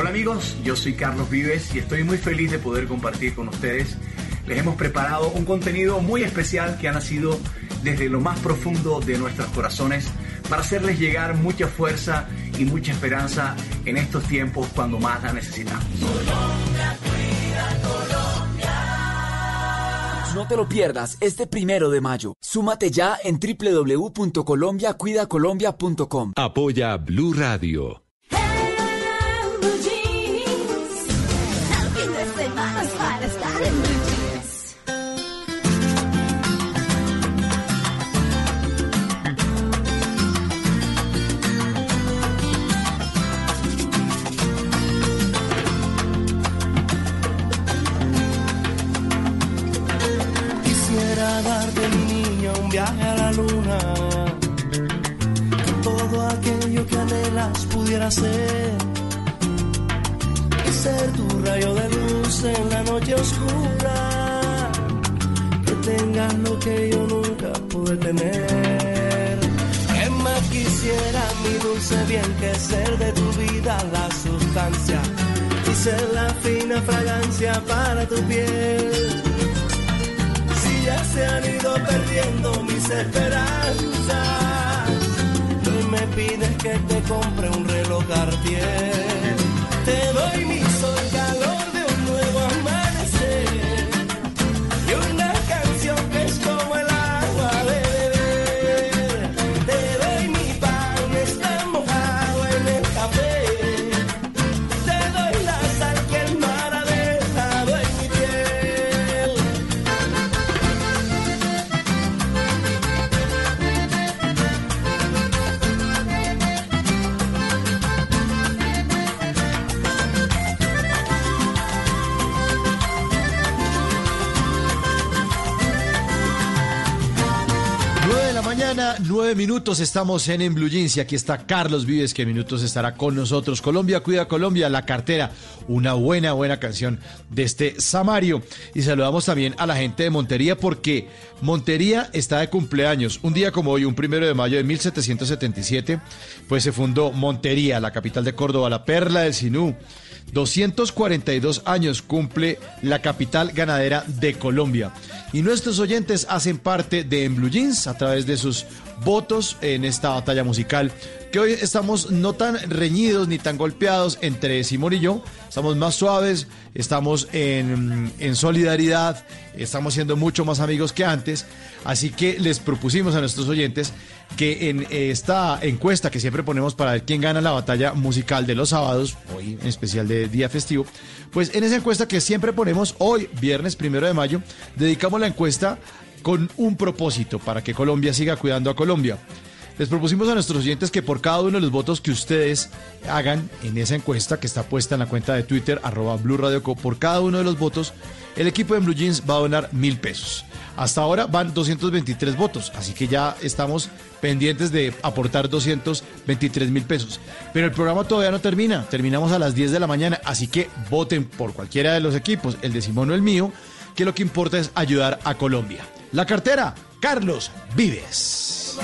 [SPEAKER 136] Hola amigos, yo soy Carlos Vives y estoy muy feliz de poder compartir con ustedes. Les hemos preparado un contenido muy especial que ha nacido desde lo más profundo de nuestros corazones para hacerles llegar mucha fuerza y mucha esperanza en estos tiempos cuando más la necesitamos.
[SPEAKER 42] No te lo pierdas este primero de mayo. Súmate ya en www.colombiacuidacolombia.com.
[SPEAKER 62] Apoya Blue Radio.
[SPEAKER 137] Darte mi niña un viaje a la luna. Todo aquello que anhelas pudiera ser. Y ser tu rayo de luz en la noche oscura. Que tengas lo que yo nunca pude tener. Que más quisiera mi dulce bien que ser de tu vida la sustancia. Y ser la fina fragancia para tu piel se han ido perdiendo mis esperanzas. Hoy me pides que te compre un reloj Cartier. Te doy mi
[SPEAKER 98] 9 minutos estamos en En y aquí está Carlos Vives que minutos estará con nosotros. Colombia cuida Colombia, la cartera, una buena, buena canción de este Samario. Y saludamos también a la gente de Montería porque Montería está de cumpleaños. Un día como hoy, un primero de mayo de 1777, pues se fundó Montería, la capital de Córdoba, la perla del Sinú. 242 años cumple la capital ganadera de Colombia. Y nuestros oyentes hacen parte de En Blue Jeans a través de sus votos en esta batalla musical. Que hoy estamos no tan reñidos ni tan golpeados entre Simón y yo. Estamos más suaves, estamos en, en solidaridad, estamos siendo mucho más amigos que antes. Así que les propusimos a nuestros oyentes que en esta encuesta que siempre ponemos para ver quién gana la batalla musical de los sábados, hoy en especial de día festivo, pues en esa encuesta que siempre ponemos hoy, viernes primero de mayo, dedicamos la encuesta con un propósito para que Colombia siga cuidando a Colombia. Les propusimos a nuestros oyentes que por cada uno de los votos que ustedes hagan en esa encuesta que está puesta en la cuenta de Twitter, arroba Blue Radio Co, por cada uno de los votos, el equipo de Blue Jeans va a donar mil pesos. Hasta ahora van 223 votos, así que ya estamos pendientes de aportar 223 mil pesos. Pero el programa todavía no termina, terminamos a las 10 de la mañana, así que voten por cualquiera de los equipos, el de Simón o el mío, que lo que importa es ayudar a Colombia. La cartera, Carlos Vives.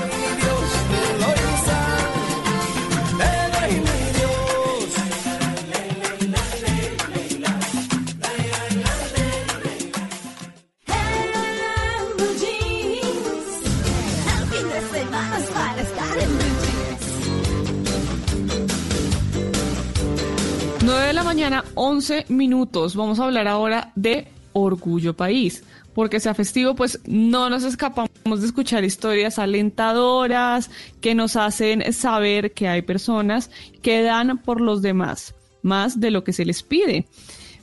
[SPEAKER 100] 9 de la mañana, 11 minutos. Vamos a hablar ahora de Orgullo País. Porque sea festivo, pues no nos escapamos de escuchar historias alentadoras que nos hacen saber que hay personas que dan por los demás más de lo que se les pide.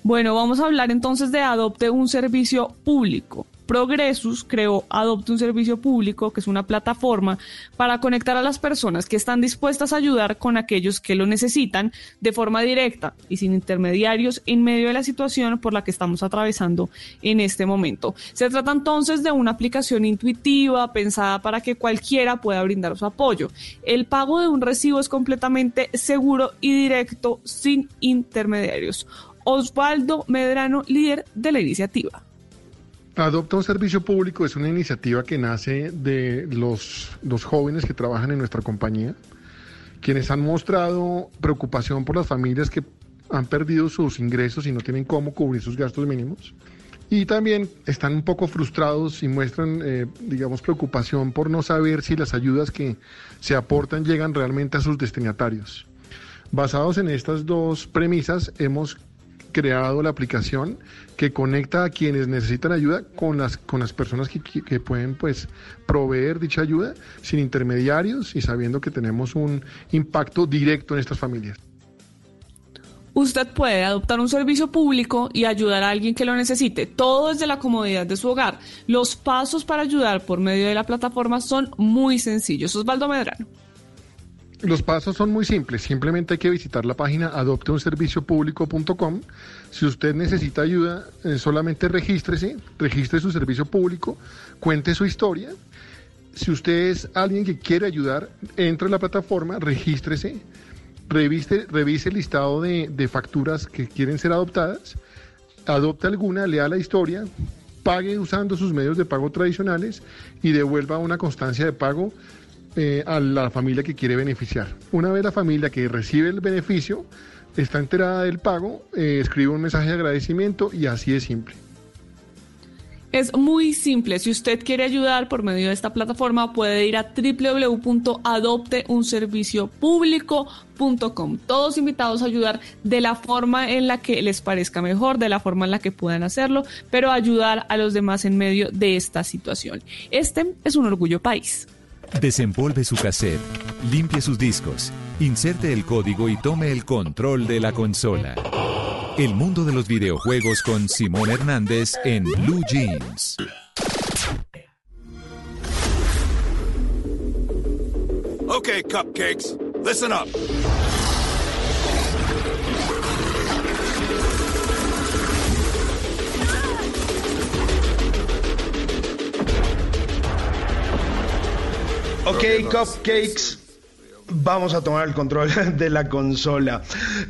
[SPEAKER 100] Bueno, vamos a hablar entonces de Adopte un servicio público. Progresus creó Adopte un Servicio Público, que es una plataforma para conectar a las personas que están dispuestas a ayudar con aquellos que lo necesitan de forma directa y sin intermediarios en medio de la situación por la que estamos atravesando en este momento. Se trata entonces de una aplicación intuitiva pensada para que cualquiera pueda brindar su apoyo. El pago de un recibo es completamente seguro y directo sin intermediarios. Osvaldo Medrano, líder de la iniciativa.
[SPEAKER 138] Adopta un servicio público es una iniciativa que nace de los, los jóvenes que trabajan en nuestra compañía, quienes han mostrado preocupación por las familias que han perdido sus ingresos y no tienen cómo cubrir sus gastos mínimos. Y también están un poco frustrados y muestran, eh, digamos, preocupación por no saber si las ayudas que se aportan llegan realmente a sus destinatarios. Basados en estas dos premisas, hemos creado la aplicación que conecta a quienes necesitan ayuda con las, con las personas que, pueden pues, proveer dicha ayuda sin intermediarios y sabiendo que tenemos un impacto directo en estas familias.
[SPEAKER 100] Usted puede adoptar un servicio público y ayudar a alguien que lo necesite, todo desde la comodidad de su hogar. Los pasos para ayudar por medio de la plataforma son muy sencillos. Osvaldo Medrano.
[SPEAKER 138] Los pasos son muy simples, simplemente hay que visitar la página adopteunserviciopublico.com. Si usted necesita ayuda, eh, solamente regístrese, registre su servicio público, cuente su historia. Si usted es alguien que quiere ayudar, entre a la plataforma, regístrese, revise el listado de facturas que quieren ser adoptadas, adopte alguna, lea la historia, pague usando sus medios de pago tradicionales y devuelva una constancia de pago eh, a la familia que quiere beneficiar. Una vez la familia que recibe el beneficio está enterada del pago, eh, escribe un mensaje de agradecimiento y así es simple.
[SPEAKER 100] Es muy simple. Si usted quiere ayudar por medio de esta plataforma, puede ir a www.adopteunserviciopublico.com. Todos invitados a ayudar de la forma en la que les parezca mejor, de la forma en la que puedan hacerlo, pero ayudar a los demás en medio de esta situación. Este es un orgullo país.
[SPEAKER 62] Desempolve su cassette, limpie sus discos, inserte el código y tome el control de la consola. El mundo de los videojuegos con Simón Hernández en Blue Jeans.
[SPEAKER 139] Okay, cupcakes, listen up.
[SPEAKER 99] Ok, cupcakes. Vamos a tomar el control de la consola.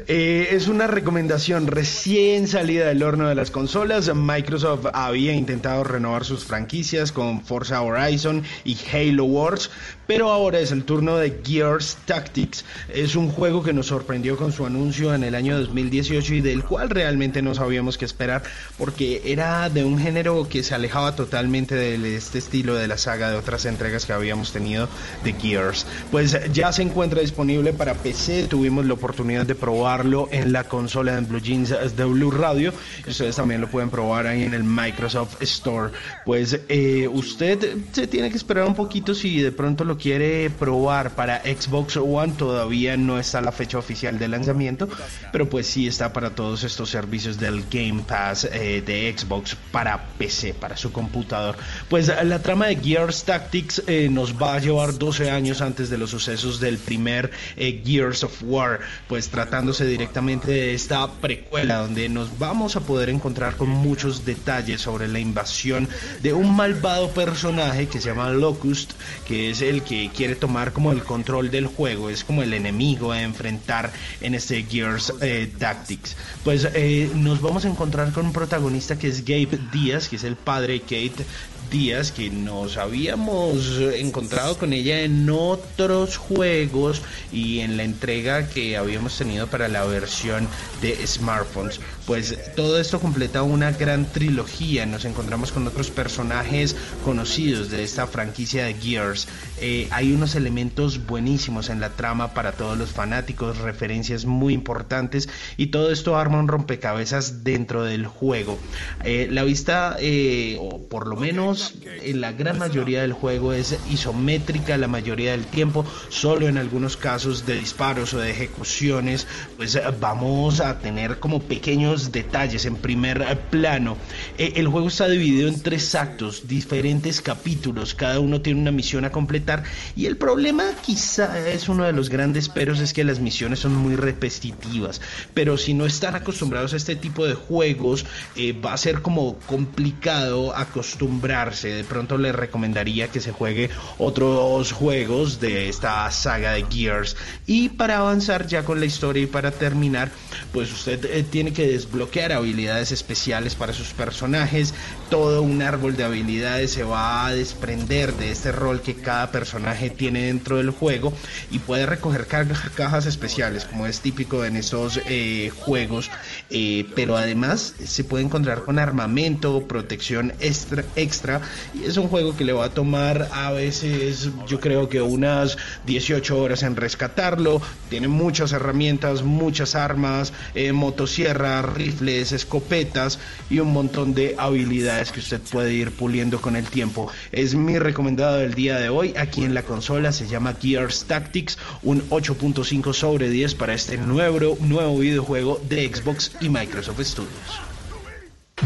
[SPEAKER 99] Eh, es una recomendación recién salida del horno de las consolas. Microsoft había intentado renovar sus franquicias con Forza Horizon y Halo Wars, pero ahora es el turno de Gears Tactics. Es un juego que nos sorprendió con su anuncio en el año 2018 y del cual realmente no sabíamos qué esperar porque era de un género que se alejaba totalmente de este estilo de la saga de otras entregas que habíamos tenido de Gears. Pues ya se encuentra disponible para PC, tuvimos la oportunidad de probarlo en la consola de Blue Jeans de Blue Radio ustedes también lo pueden probar ahí en el Microsoft Store. Pues eh, usted se tiene que esperar un poquito si de pronto lo quiere probar para Xbox One, todavía no está la fecha oficial de lanzamiento, pero pues sí está para todos estos servicios del Game Pass eh, de Xbox para PC, para su computador. Pues la trama de Gears Tactics eh, nos va a llevar 12 años antes de los sucesos del primer eh, Gears of War, pues tratándose directamente de esta precuela donde nos vamos a poder encontrar con muchos detalles sobre la invasión de un malvado personaje que se llama Locust, que es el que quiere tomar como el control del juego, es como el enemigo a enfrentar en este Gears eh, Tactics. Pues eh, nos vamos a encontrar con un protagonista que es Gabe Díaz, que es el padre de Kate Díaz, que nos habíamos encontrado con ella en otros juegos y en la entrega que habíamos tenido para la versión de smartphones. Pues todo esto completa una gran trilogía. Nos encontramos con otros personajes conocidos de esta franquicia de Gears. Eh, hay unos elementos buenísimos en la trama para todos los fanáticos, referencias muy importantes y todo esto arma un rompecabezas dentro del juego. Eh, la vista, eh, o por lo menos en la gran mayoría del juego, es isométrica la mayoría del tiempo, solo en algunos casos de disparos o de ejecuciones, pues vamos a tener como pequeños detalles en primer plano. el juego está dividido en tres actos, diferentes capítulos, cada uno tiene una misión a completar y el problema quizá es uno de los grandes peros es que las misiones son muy repetitivas. Pero si no están acostumbrados a este tipo de juegos, eh, va a ser como complicado acostumbrarse. De pronto les recomendaría que se juegue otros juegos de esta saga de Gears. Y para avanzar ya con la historia y para terminar, pues usted eh, tiene que desbloquear habilidades especiales para sus personajes. Todo un árbol de habilidades se va a desprender de este rol que cada persona personaje tiene dentro del juego y puede recoger cajas especiales como es típico en esos eh, juegos. Eh, pero además se puede encontrar con armamento protección extra, extra. Y es un juego que le va a tomar a veces yo creo que unas 18 horas en rescatarlo. Tiene muchas herramientas muchas armas eh, motosierras rifles escopetas y un montón de habilidades que usted puede ir puliendo con el tiempo es mi recomendado del día de hoy aquí en la consola se llama Gears Tactics, un 8.5 sobre 10 para este nuevo, nuevo videojuego de Xbox y Microsoft Studios.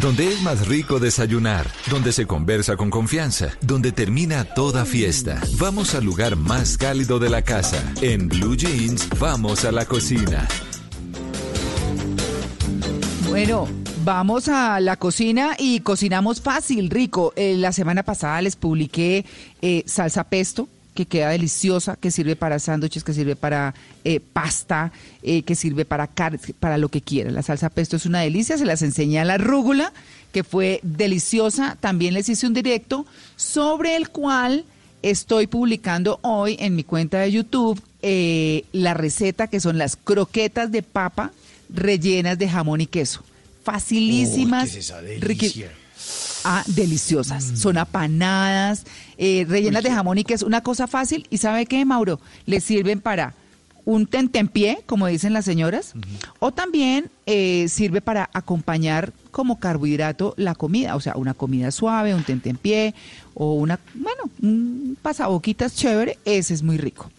[SPEAKER 62] Donde es más rico desayunar, donde se conversa con confianza, donde termina toda fiesta. Vamos al lugar más cálido de la casa. En Blue Jeans, vamos a la cocina.
[SPEAKER 96] Bueno, Vamos a la cocina y cocinamos fácil, rico. Eh, la semana pasada les publiqué eh, salsa pesto, que queda deliciosa, que sirve para sándwiches, que sirve para eh, pasta, que sirve para para lo que quiera. La salsa pesto es una delicia, se las enseñé a la rúgula, que fue deliciosa. También les hice un directo sobre el cual estoy publicando hoy en mi cuenta de YouTube la receta que son las croquetas de papa rellenas de jamón y queso facilísimas. Ah, deliciosas. Mm. Son apanadas, eh, rellenas de jamón y que es una cosa fácil. ¿Y sabe qué, Mauro? Le sirven para un tentempié, como dicen las señoras, o también eh, sirve para acompañar como carbohidrato la comida, o sea, una comida suave, un tentempié, o una, bueno, un pasaboquitas chévere, ese es muy rico.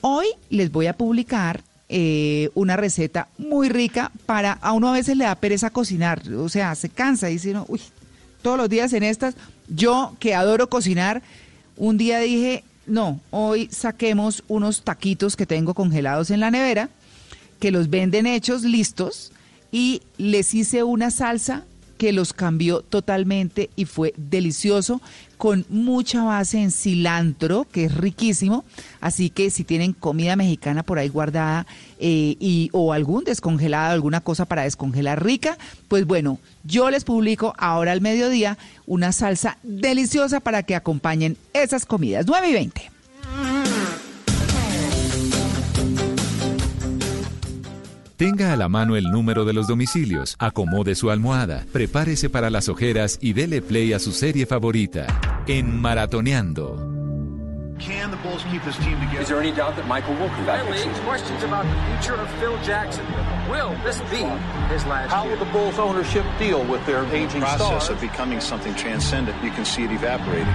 [SPEAKER 96] Hoy les voy a publicar eh, una receta muy rica para, a uno a veces le da pereza cocinar, o sea, se cansa y dice, uy, todos los días en estas, yo que adoro cocinar, un día dije, no, hoy saquemos unos taquitos que tengo congelados en la nevera, que los venden hechos, listos, y les hice una salsa que los cambió totalmente y fue delicioso con mucha base en cilantro, que es riquísimo. Así que si tienen comida mexicana por ahí guardada eh, y, o algún descongelado, alguna cosa para descongelar rica, pues bueno, yo les publico ahora al mediodía una salsa deliciosa para que acompañen esas comidas. 9 y 20.
[SPEAKER 62] Tenga a la mano el número de los domicilios, acomode su almohada, prepárese para las ojeras y dele play a su serie favorita. En Maratoneando. Can the Bulls keep this team together? Is there any doubt that Michael will come back? questions about the future of Phil Jackson. Will this be his last How will the Bulls ownership deal with their aging the process stars? of becoming something transcendent, you can see it evaporating.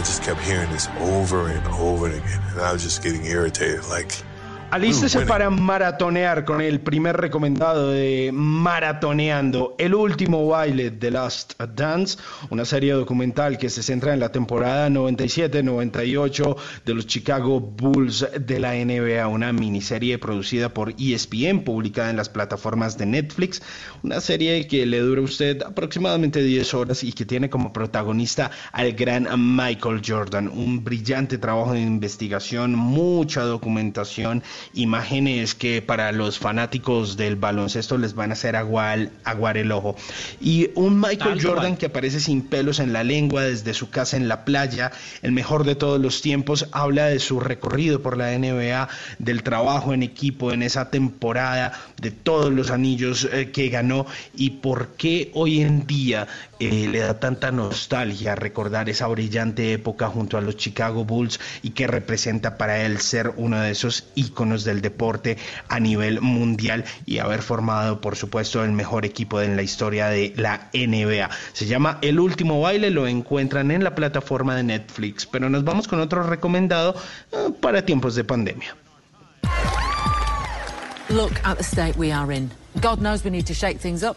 [SPEAKER 140] Just kept hearing this over and over again, and I was just getting irritated. Like,
[SPEAKER 99] Alístese para maratonear con el primer recomendado de Maratoneando, el último baile de Last Dance, una serie documental que se centra en la temporada 97-98 de los Chicago Bulls de la NBA, una miniserie producida por ESPN, publicada en las plataformas de Netflix, una serie que le dura a usted aproximadamente 10 horas y que tiene como protagonista al gran Michael Jordan, un brillante trabajo de investigación, mucha documentación imágenes que para los fanáticos del baloncesto les van a hacer aguar, aguar el ojo. Y un Michael
[SPEAKER 141] Tal
[SPEAKER 99] Jordan
[SPEAKER 141] cual.
[SPEAKER 99] que aparece sin pelos en la lengua desde su casa en la playa, el mejor de todos los tiempos, habla de su recorrido por la NBA, del trabajo en equipo en esa temporada, de todos los anillos eh, que ganó y por qué hoy en día eh, le da tanta nostalgia recordar esa brillante época junto a los Chicago Bulls y que representa para él ser uno de esos íconos del deporte a nivel mundial y haber formado, por supuesto, el mejor equipo en la historia de la NBA. Se llama El último baile, lo encuentran en la plataforma de Netflix, pero nos vamos con otro recomendado eh, para tiempos de pandemia.
[SPEAKER 142] Look at the state we are in. God knows we need to shake things up.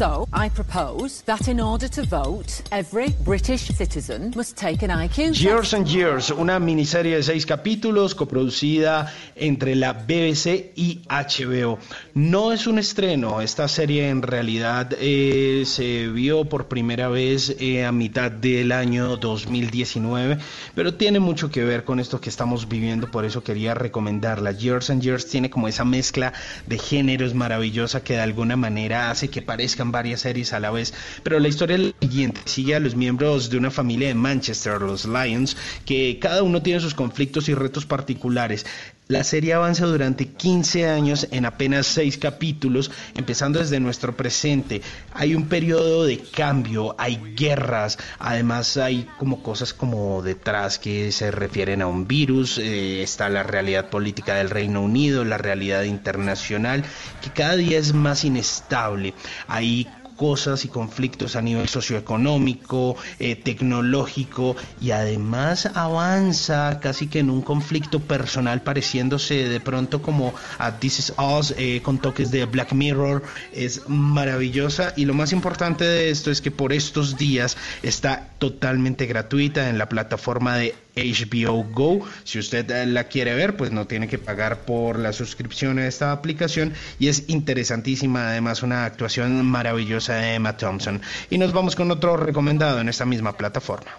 [SPEAKER 142] So, I propose that in order to vote, every British citizen must take an IQ
[SPEAKER 99] Years and Years, una miniserie de seis capítulos coproducida entre la BBC y HBO. No es un estreno, esta serie en realidad eh, se vio por primera vez eh, a mitad del año 2019, pero tiene mucho que ver con esto que estamos viviendo, por eso quería recomendarla. Years and Years tiene como esa mezcla de géneros maravillosa que de alguna manera hace que parezcan varias series a la vez, pero la historia es la siguiente, sigue a los miembros de una familia de Manchester, los Lions, que cada uno tiene sus conflictos y retos particulares. La serie avanza durante 15 años en apenas 6 capítulos, empezando desde nuestro presente. Hay un periodo de cambio, hay guerras, además hay como cosas como detrás que se refieren a un virus, eh, está la realidad política del Reino Unido, la realidad internacional, que cada día es más inestable. Hay cosas y conflictos a nivel socioeconómico, eh, tecnológico y además avanza casi que en un conflicto personal pareciéndose de pronto como a This Is Us eh, con toques de Black Mirror. Es maravillosa y lo más importante de esto es que por estos días está totalmente gratuita en la plataforma de HBO Go. Si usted eh, la quiere ver, pues no tiene que pagar por la suscripción a esta aplicación y es interesantísima, además una actuación maravillosa de Emma Thompson. Y nos vamos con otro recomendado en esta misma plataforma.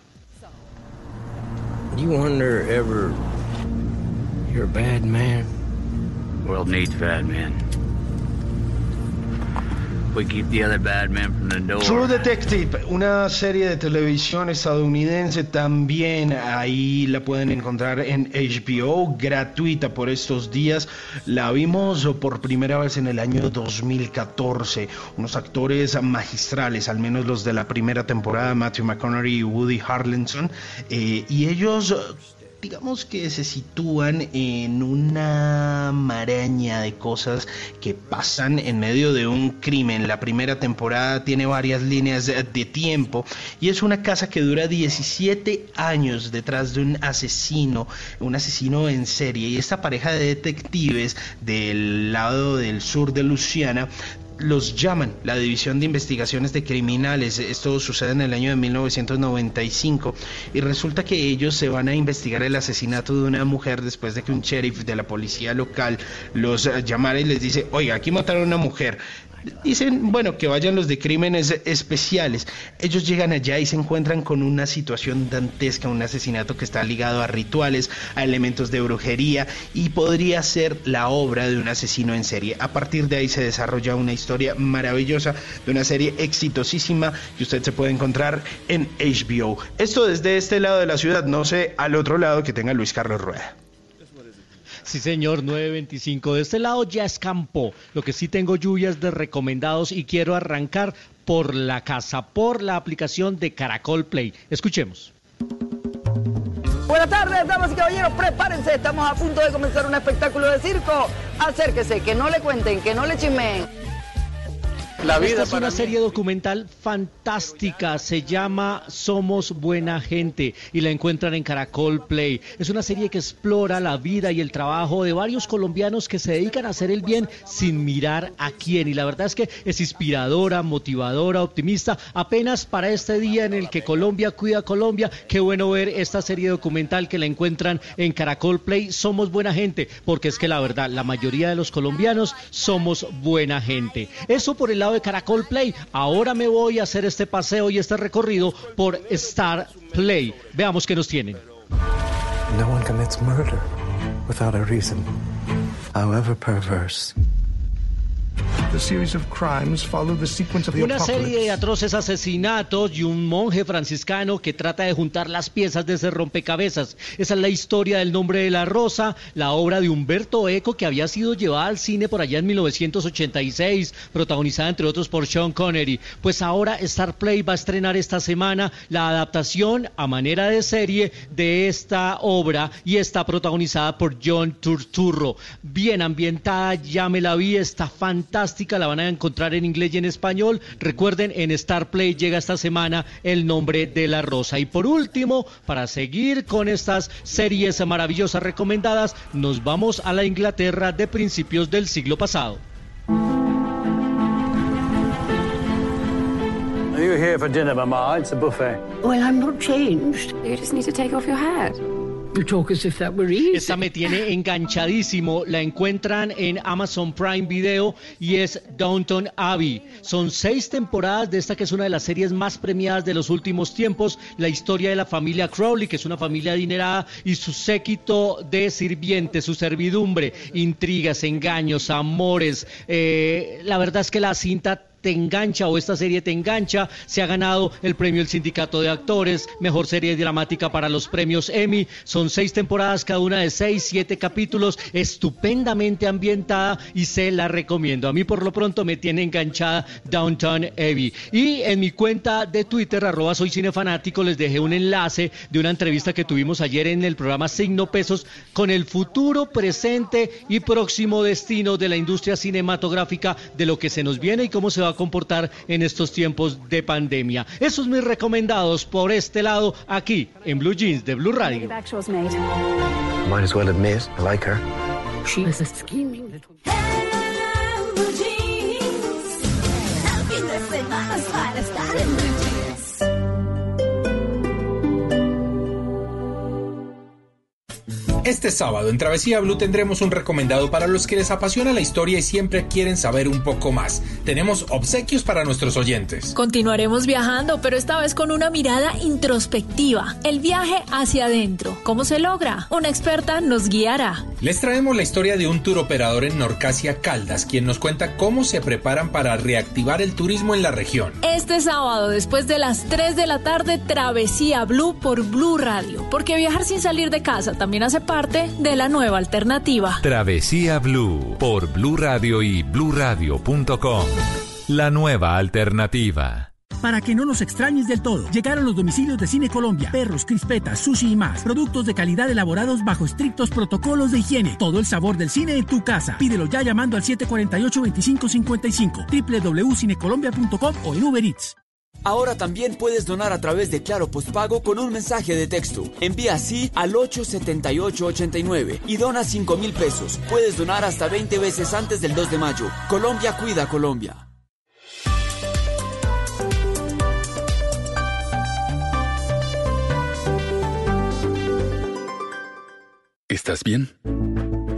[SPEAKER 143] You wonder ever you're a bad man? World needs bad men. We keep the other bad men from the door.
[SPEAKER 99] True Detective, una serie de televisión estadounidense también, ahí la pueden encontrar en HBO, gratuita por estos días. La vimos por primera vez en el año 2014, unos actores magistrales, al menos los de la primera temporada, Matthew McConaughey y Woody Harrelson, eh, y ellos digamos que se sitúan en una maraña de cosas que pasan en medio de un crimen. La primera temporada tiene varias líneas de, tiempo y es una casa que dura 17 años detrás de un asesino, un asesino en serie. Y esta pareja de detectives del lado del sur de Luciana los llaman la División de Investigaciones de Criminales. Esto sucede en el año de 1995 y resulta que ellos se van a investigar el asesinato de una mujer después de que un sheriff de la policía local los llamara y les dice, oiga, aquí mataron a una mujer. Dicen, bueno, que vayan los de crímenes especiales. Ellos llegan allá y se encuentran con una situación dantesca, un asesinato que está ligado a rituales, a elementos de brujería y podría ser la obra de un asesino en serie. A partir de ahí se desarrolla una historia maravillosa de una serie exitosísima que usted se puede encontrar en HBO. Esto desde este lado de la ciudad, no sé al otro lado que tenga Luis Carlos Rueda.
[SPEAKER 144] Sí, señor, 925. De este lado ya escampó. Lo que sí tengo lluvias de recomendados y quiero arrancar por la casa, por la aplicación de Caracol Play. Escuchemos.
[SPEAKER 145] Buenas tardes, damas y caballeros, prepárense, estamos a punto de comenzar un espectáculo de circo. Acérquese, que no le cuenten, que no le chismeen.
[SPEAKER 101] La vida Esta es una serie documental fantástica, se llama Somos Buena Gente y la encuentran en Caracol Play. Es una serie que explora la vida y el trabajo de varios colombianos que se dedican a hacer el bien sin mirar a quién. Y la verdad es que es inspiradora, motivadora, optimista, apenas para este día en el que Colombia cuida a Colombia. Qué bueno ver esta serie documental que la encuentran en Caracol Play. Somos Buena Gente, porque es que la verdad, la mayoría de los colombianos somos buena gente. Eso por el lado de Caracol Play. Ahora me voy a hacer este paseo y este recorrido por Star Play. Veamos qué nos tienen.
[SPEAKER 134] No one commits murder without a reason, however perverse.
[SPEAKER 101] Una serie de atroces asesinatos y un monje franciscano que trata de juntar las piezas de ese rompecabezas. Esa es la historia del nombre de la rosa, la obra de Humberto Eco que había sido llevada al cine por allá en 1986, protagonizada entre otros por Sean Connery. Pues ahora Star Play va a estrenar esta semana la adaptación a manera de serie de esta obra y está protagonizada por John Turturro. Bien ambientada, ya me la vi, está fantástica la van a encontrar en inglés y en español. Recuerden, en Star Play llega esta semana el nombre de la rosa. Y por último, para seguir con estas series maravillosas recomendadas, nos vamos a la Inglaterra de principios del siglo pasado.
[SPEAKER 146] Are you here for dinner, Mama? It's a buffet.
[SPEAKER 147] Well, I'm not changed. You just need to take off your hat.
[SPEAKER 101] Esta me tiene enganchadísimo. La encuentran en Amazon Prime Video y es Downton Abbey. Son seis temporadas de esta que es una de las series más premiadas de los últimos tiempos. La historia de la familia Crowley, que es una familia adinerada, y su séquito de sirvientes, su servidumbre, intrigas, engaños, amores. Eh, la verdad es que la cinta te engancha o esta serie te engancha. Se ha ganado el premio El Sindicato de Actores, mejor serie dramática para los premios Emmy. Son seis temporadas, cada una de seis, siete capítulos, estupendamente ambientada y se la recomiendo. A mí por lo pronto me tiene enganchada Downtown Abbey. Y en mi cuenta de Twitter, arroba soy cinefanático, les dejé un enlace de una entrevista que tuvimos ayer en el programa Signo Pesos con el futuro, presente y próximo destino de la industria cinematográfica, de lo que se nos viene y cómo se va comportar en estos tiempos de pandemia. Esos mis recomendados por este lado aquí en Blue Jeans de Blue Radio.
[SPEAKER 134] Might as well admit, I like her.
[SPEAKER 147] She is a
[SPEAKER 148] Este sábado en Travesía Blue tendremos un recomendado para los que les apasiona la historia y siempre quieren saber un poco más. Tenemos obsequios para nuestros oyentes.
[SPEAKER 149] Continuaremos viajando, pero esta vez con una mirada introspectiva. El viaje hacia adentro. ¿Cómo se logra? Una experta nos guiará.
[SPEAKER 148] Les traemos la historia de un tour operador en Norcasia Caldas, quien nos cuenta cómo se preparan para reactivar el turismo en la región.
[SPEAKER 149] Este sábado, después de las 3 de la tarde, Travesía Blue por Blue Radio. Porque viajar sin salir de casa también hace parte de la nueva alternativa.
[SPEAKER 62] Travesía Blue por Blue Radio y bluradio.com. La nueva alternativa.
[SPEAKER 150] Para que no nos extrañes del todo, llegaron los domicilios de Cine Colombia, perros, crispetas, sushi y más. Productos de calidad elaborados bajo estrictos protocolos de higiene. Todo el sabor del cine en tu casa. Pídelo ya llamando al 748-2555, www.cinecolombia.com o en Uber Eats.
[SPEAKER 42] Ahora también puedes donar a través de Claro Postpago con un mensaje de texto. Envía así al 87889 y dona 5 mil pesos. Puedes donar hasta 20 veces antes del 2 de mayo. Colombia cuida Colombia.
[SPEAKER 151] ¿Estás bien?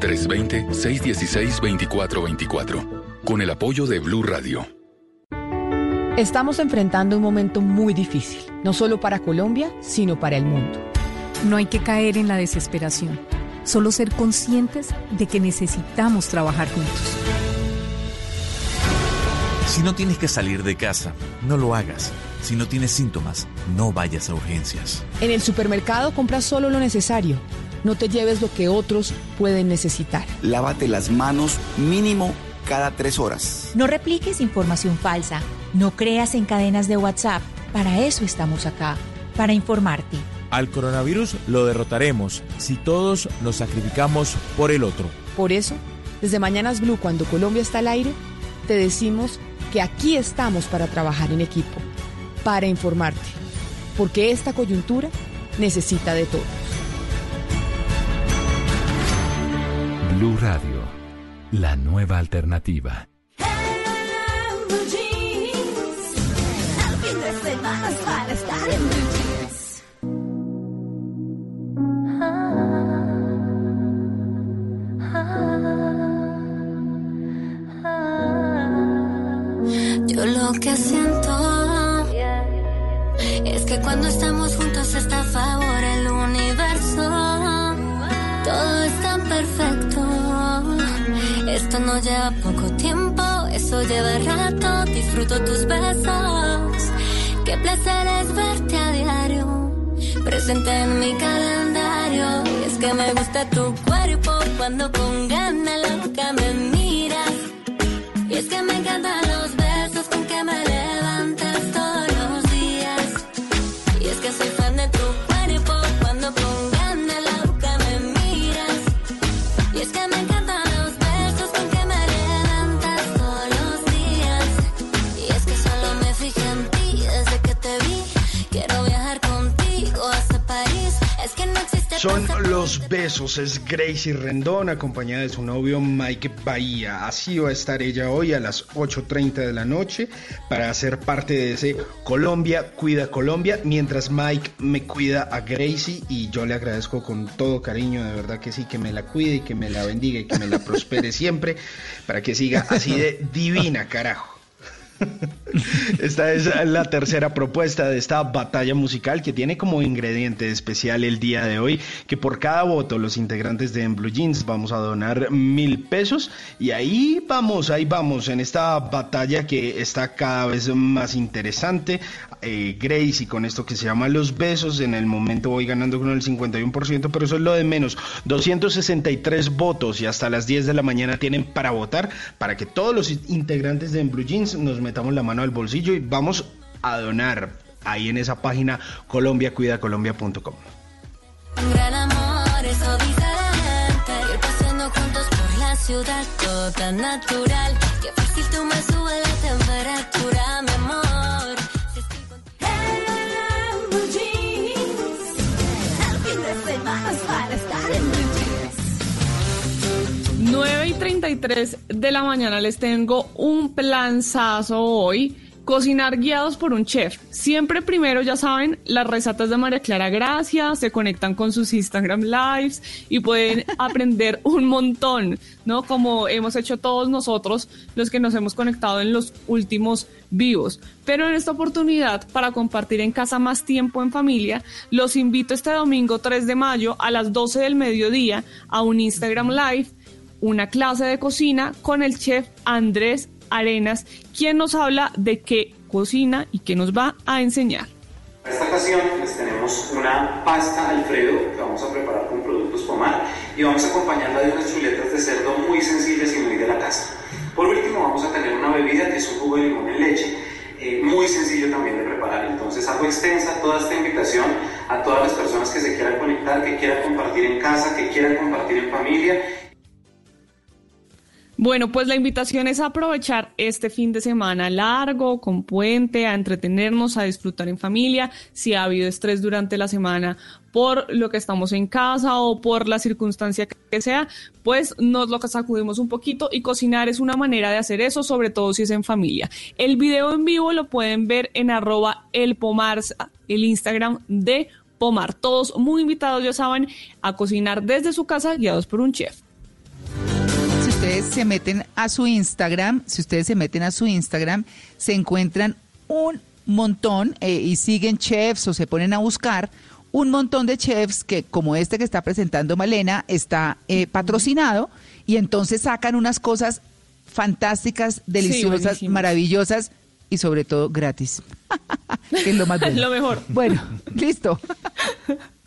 [SPEAKER 151] 320-616-2424 con el apoyo de Blue Radio.
[SPEAKER 152] Estamos enfrentando un momento muy difícil, no solo para Colombia, sino para el mundo.
[SPEAKER 153] No hay que caer en la desesperación, solo ser conscientes de que necesitamos trabajar juntos.
[SPEAKER 154] Si no tienes que salir de casa, no lo hagas. Si no tienes síntomas, no vayas a urgencias.
[SPEAKER 152] En el supermercado compra solo lo necesario. No te lleves lo que otros pueden necesitar.
[SPEAKER 155] Lávate las manos mínimo cada tres horas.
[SPEAKER 156] No repliques información falsa. No creas en cadenas de WhatsApp. Para eso estamos acá, para informarte.
[SPEAKER 157] Al coronavirus lo derrotaremos si todos nos sacrificamos por el otro.
[SPEAKER 152] Por eso, desde Mañanas Blue, cuando Colombia está al aire, te decimos que aquí estamos para trabajar en equipo, para informarte, porque esta coyuntura necesita de todos.
[SPEAKER 62] Blue Radio, la nueva alternativa.
[SPEAKER 158] Yo lo que siento es que cuando estamos juntos está a favor el universo. Todo perfecto. Esto no lleva poco tiempo, eso lleva rato. Disfruto tus besos. Qué placer es verte a diario. Presente en mi calendario. Y es que me gusta tu cuerpo cuando con ganas loca me miras. Y es que me encantan los besos con que me levantas todos los días. Y es que soy fan de tu
[SPEAKER 99] Son los besos, es Gracie Rendón acompañada de su novio Mike Bahía. Así va a estar ella hoy a las 8.30 de la noche para ser parte de ese Colombia Cuida Colombia, mientras Mike me cuida a Gracie y yo le agradezco con todo cariño, de verdad que sí, que me la cuide y que me la bendiga y que me la prospere siempre para que siga así de divina, carajo. Esta es la tercera propuesta de esta batalla musical que tiene como ingrediente especial el día de hoy que por cada voto los integrantes de Blue Jeans vamos a donar mil pesos y ahí vamos, ahí vamos en esta batalla que está cada vez más interesante. Eh, Grace y con esto que se llama Los Besos, en el momento voy ganando con el 51%, pero eso es lo de menos. 263 votos y hasta las 10 de la mañana tienen para votar para que todos los integrantes de Blue Jeans nos metamos la mano al bolsillo y vamos a donar ahí en esa página colombiacuidacolombia.com.
[SPEAKER 158] Ciudad,
[SPEAKER 100] 33 de la mañana les tengo un planzazo hoy. Cocinar guiados por un chef. Siempre primero, ya saben, las recetas de María Clara Gracia, se conectan con sus Instagram Lives y pueden aprender un montón, ¿no? Como hemos hecho todos nosotros, los que nos hemos conectado en los últimos vivos. Pero en esta oportunidad, para compartir en casa más tiempo en familia, los invito este domingo 3 de mayo a las 12 del mediodía a un Instagram Live una clase de cocina con el chef Andrés Arenas, quien nos habla de qué cocina y qué nos va a enseñar.
[SPEAKER 159] En esta ocasión les tenemos una pasta Alfredo que vamos a preparar con productos Pomar y vamos a acompañarla de unas chuletas de cerdo muy sencillas y muy de la casa. Por último vamos a tener una bebida que es un jugo de limón en leche, eh, muy sencillo también de preparar. Entonces hago extensa toda esta invitación a todas las personas que se quieran conectar, que quieran compartir en casa, que quieran compartir en familia
[SPEAKER 100] Bueno, pues la invitación es aprovechar este fin de semana largo, con puente, a entretenernos, a disfrutar en familia. Si ha habido estrés durante la semana por lo que estamos en casa o por la circunstancia que sea, pues nos lo sacudimos un poquito y cocinar es una manera de hacer eso, sobre todo si es en familia. El video en vivo lo pueden ver en arroba el el Instagram de Pomar. Todos muy invitados, ya saben, a cocinar desde su casa guiados por un chef
[SPEAKER 160] ustedes se meten a su Instagram, si ustedes se meten a su Instagram, se encuentran un montón eh, y siguen chefs o se ponen a buscar un montón de chefs que, como este que está presentando Malena, está eh, patrocinado y entonces sacan unas cosas fantásticas, deliciosas, maravillosas y sobre todo gratis. que es lo más bueno.
[SPEAKER 100] Lo mejor.
[SPEAKER 160] Bueno, listo.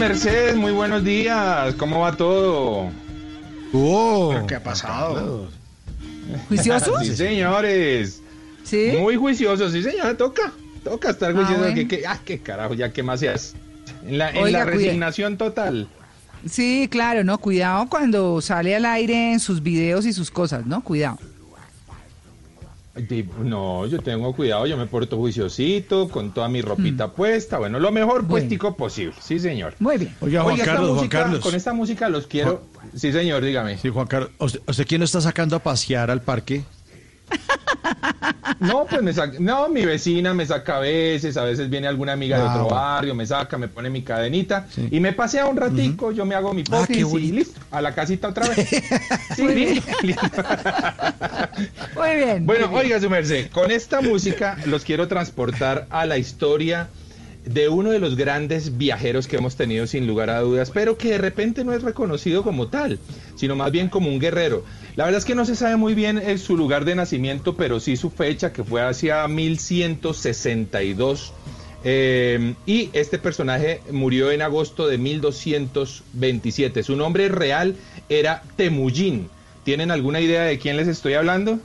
[SPEAKER 148] Mercedes, muy buenos días. ¿Cómo va todo?
[SPEAKER 99] ¿Pero ¿Qué ha pasado?
[SPEAKER 160] ¿Juiciosos?
[SPEAKER 148] Sí, señores.
[SPEAKER 160] ¿Sí?
[SPEAKER 148] Muy juiciosos, sí, señora. Toca. Toca estar
[SPEAKER 160] Ah,
[SPEAKER 148] juicioso.
[SPEAKER 160] bueno.
[SPEAKER 148] que, que- ah, qué carajo, ya qué más se hace. En la, en
[SPEAKER 160] Oiga,
[SPEAKER 148] la
[SPEAKER 160] cuide-
[SPEAKER 148] resignación total.
[SPEAKER 160] Sí, claro, no, cuidado cuando sale al aire en sus videos y sus cosas, ¿no? Cuidado.
[SPEAKER 148] No, yo tengo cuidado, yo me porto juiciosito, con toda mi ropita puesta. Bueno, lo mejor puestico posible. Sí, señor.
[SPEAKER 160] Muy bien.
[SPEAKER 161] Oiga, Juan
[SPEAKER 148] esta
[SPEAKER 161] Carlos, Juan Carlos.
[SPEAKER 148] Con esta música los quiero. Sí, señor, dígame.
[SPEAKER 161] Sí, Juan Carlos. ¿Usted, usted quién lo está sacando a pasear al parque?
[SPEAKER 148] No, pues me saca, no, mi vecina me saca a veces, a veces viene alguna amiga de
[SPEAKER 161] Ah,
[SPEAKER 148] otro
[SPEAKER 161] bueno.
[SPEAKER 148] barrio, me saca, me pone mi cadenita y me pasea un ratico, yo me hago mi
[SPEAKER 161] Ah,
[SPEAKER 148] popis
[SPEAKER 161] qué
[SPEAKER 148] y listo, a la casita otra vez. Sí,
[SPEAKER 160] Muy bien.
[SPEAKER 148] listo, listo.
[SPEAKER 160] Muy bien.
[SPEAKER 148] Bueno,
[SPEAKER 160] muy bien.
[SPEAKER 148] oiga, su merced, con esta música los quiero transportar a la historia de uno de los grandes viajeros que hemos tenido sin lugar a dudas, pero que de repente no es reconocido como tal, sino más bien como un guerrero. La verdad es que no se sabe muy bien eh, su lugar de nacimiento, pero sí su fecha, que fue hacia 1162. Eh, y este personaje murió en agosto de 1227. Su nombre real era Temujin. ¿Tienen alguna idea de quién les estoy hablando?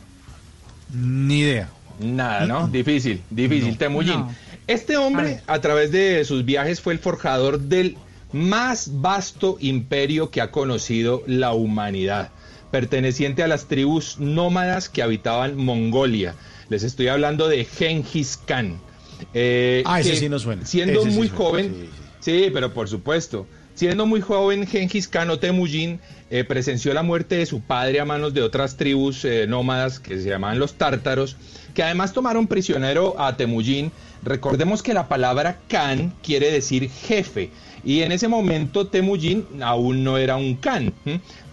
[SPEAKER 161] Ni idea.
[SPEAKER 148] Nada, ¿no? Difícil, difícil. Temujin.
[SPEAKER 160] No.
[SPEAKER 148] Este hombre, a través de sus viajes, fue el forjador del más vasto imperio que ha conocido la humanidad, perteneciente a las tribus nómadas que habitaban Mongolia. Les estoy hablando de Genghis Khan. Eh,
[SPEAKER 161] Ah, ese
[SPEAKER 148] que
[SPEAKER 161] sí nos suena.
[SPEAKER 148] Siendo
[SPEAKER 161] Ese sí
[SPEAKER 148] muy
[SPEAKER 161] suena,
[SPEAKER 148] joven,
[SPEAKER 161] sí,
[SPEAKER 148] Sí, pero por supuesto. Siendo muy joven, Genghis Khan o Temujin eh, presenció la muerte de su padre a manos de otras tribus eh, nómadas que se llamaban los tártaros, que además tomaron prisionero a Temujin. Recordemos que la palabra Khan quiere decir jefe. Y en ese momento Temujin aún no era un Khan,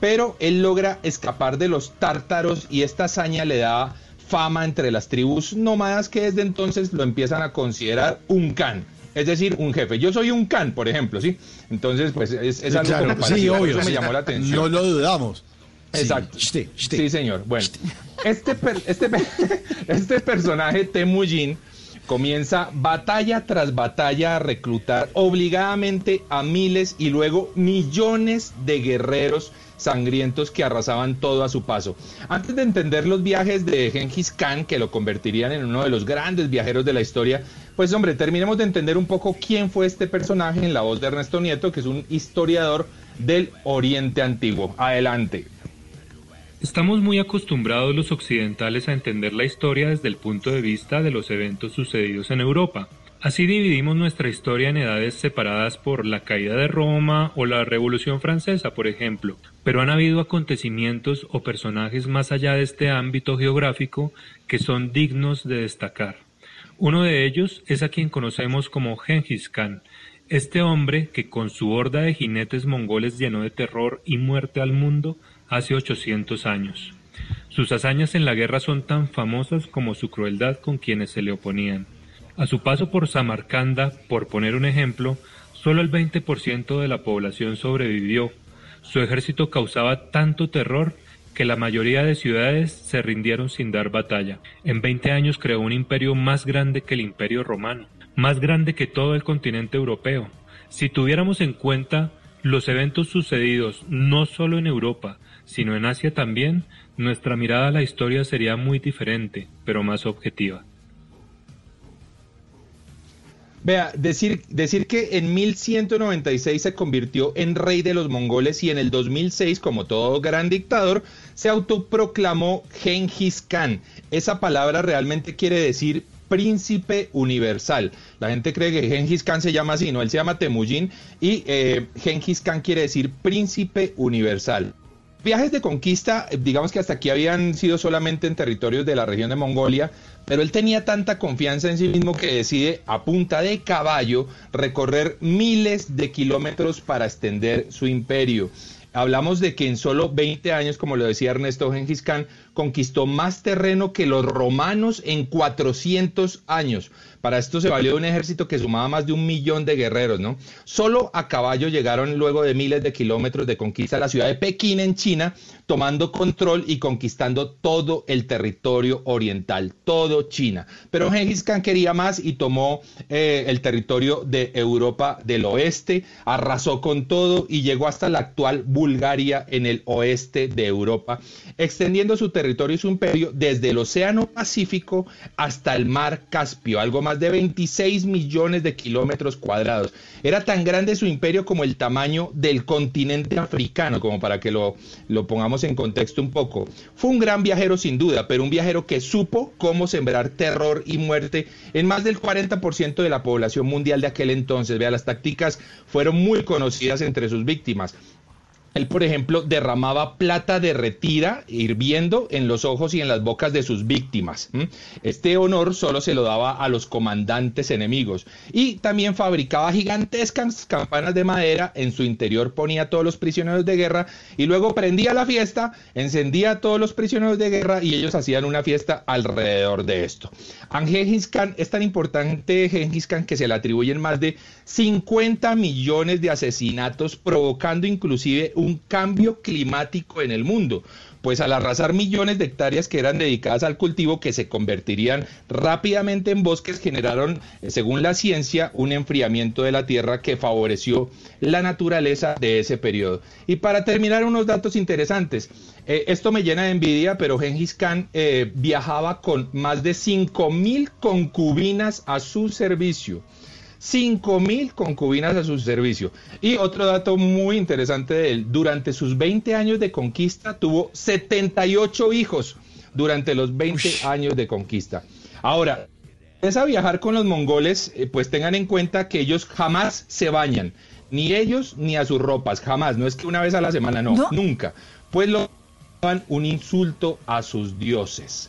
[SPEAKER 148] pero él logra escapar de los tártaros y esta hazaña le da fama entre las tribus nómadas que desde entonces lo empiezan a considerar un Khan. Es decir, un jefe. Yo soy un Khan, por ejemplo, ¿sí? Entonces, pues es, es
[SPEAKER 161] Sí,
[SPEAKER 148] algo
[SPEAKER 161] claro,
[SPEAKER 148] como
[SPEAKER 161] sí,
[SPEAKER 148] parecido, por
[SPEAKER 161] obvio.
[SPEAKER 148] eso me
[SPEAKER 161] sí.
[SPEAKER 148] llamó la atención.
[SPEAKER 161] No lo dudamos. Sí,
[SPEAKER 148] Exacto.
[SPEAKER 161] shte.
[SPEAKER 148] Sí, señor. Bueno, este, per- este, este personaje, Temujin, comienza batalla tras batalla a reclutar obligadamente a miles y luego millones de guerreros sangrientos que arrasaban todo a su paso. Antes de entender los viajes de Genghis Khan, que lo convertirían en uno de los grandes viajeros de la historia, pues hombre, terminemos de entender un poco quién fue este personaje en la voz de Ernesto Nieto, que es un historiador del Oriente Antiguo. Adelante.
[SPEAKER 162] Estamos muy acostumbrados los occidentales a entender la historia desde el punto de vista de los eventos sucedidos en Europa. Así dividimos nuestra historia en edades separadas por la caída de Roma o la Revolución Francesa, por ejemplo. Pero han habido acontecimientos o personajes más allá de este ámbito geográfico que son dignos de destacar. Uno de ellos es a quien conocemos como Genghis Khan, este hombre que con su horda de jinetes mongoles llenó de terror y muerte al mundo hace 800 años. Sus hazañas en la guerra son tan famosas como su crueldad con quienes se le oponían. A su paso por Samarcanda, por poner un ejemplo, solo el 20% de la población sobrevivió. Su ejército causaba tanto terror que la mayoría de ciudades se rindieron sin dar batalla. En 20 años creó un imperio más grande que el imperio romano, más grande que todo el continente europeo. Si tuviéramos en cuenta los eventos sucedidos no solo en Europa, sino en Asia también, nuestra mirada a la historia sería muy diferente, pero más objetiva.
[SPEAKER 148] Vea, decir, decir que en 1196 se convirtió en rey de los mongoles y en el 2006, como todo gran dictador, se autoproclamó Genghis Khan. Esa palabra realmente quiere decir príncipe universal. La gente cree que Genghis Khan se llama así, no, él se llama Temujin y eh, Genghis Khan quiere decir príncipe universal. Viajes de conquista, eh, digamos que hasta aquí habían sido solamente en territorios de la región de Mongolia, pero él tenía tanta confianza en sí mismo que decide a punta de caballo recorrer miles de kilómetros para extender su imperio. Hablamos de que en solo 20 años, como lo decía Ernesto Gengis Khan, conquistó más terreno que los romanos en 400 años. Para esto se valió un ejército que sumaba más de un millón de guerreros, ¿no? Solo a caballo llegaron luego de miles de kilómetros de conquista a la ciudad de Pekín en China, tomando control y conquistando todo el territorio oriental, todo China. Pero Genghis Khan quería más y tomó eh, el territorio de Europa del oeste, arrasó con todo y llegó hasta la actual Bulgaria en el oeste de Europa, extendiendo su territorio y su imperio desde el Océano Pacífico hasta el Mar Caspio, algo más de 26 millones de kilómetros cuadrados. Era tan grande su imperio como el tamaño del continente africano, como para que lo, lo pongamos en contexto un poco. Fue un gran viajero sin duda, pero un viajero que supo cómo sembrar terror y muerte en más del 40% de la población mundial de aquel entonces. Vea, las tácticas fueron muy conocidas entre sus víctimas. Él, por ejemplo, derramaba plata derretida hirviendo en los ojos y en las bocas de sus víctimas. Este honor solo se lo daba a los comandantes enemigos. Y también fabricaba gigantescas campanas de madera, en su interior ponía a todos los prisioneros de guerra y luego prendía la fiesta, encendía a todos los prisioneros de guerra y ellos hacían una fiesta alrededor de esto. Gengis Khan es tan importante que se le atribuyen más de 50 millones de asesinatos, provocando inclusive un cambio climático en el mundo, pues al arrasar millones de hectáreas que eran dedicadas al cultivo que se convertirían rápidamente en bosques generaron, eh, según la ciencia, un enfriamiento de la tierra que favoreció la naturaleza de ese periodo. Y para terminar, unos datos interesantes. Eh, esto me llena de envidia, pero Gengis Khan eh, viajaba con más de 5.000 concubinas a su servicio. 5 mil concubinas a su servicio. Y otro dato muy interesante de él, durante sus 20 años de conquista tuvo 78 hijos durante los 20 años de conquista. Ahora, es a viajar con los mongoles, eh, pues tengan en cuenta que ellos jamás se bañan, ni ellos ni a sus ropas, jamás. No es que una vez a la semana, no, nunca. Pues lo dan un insulto a sus dioses.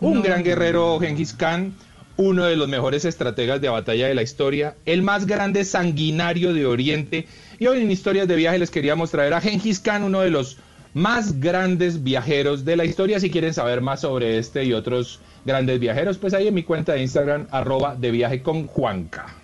[SPEAKER 148] Un gran guerrero, Genghis Khan, uno de los mejores estrategas de batalla de la historia, el más grande sanguinario de Oriente. Y hoy en Historias de Viaje les queríamos traer a Genghis Khan, uno de los más grandes viajeros de la historia. Si quieren saber más sobre este y otros grandes viajeros, pues ahí en mi cuenta de Instagram, arroba de viaje con Juanca.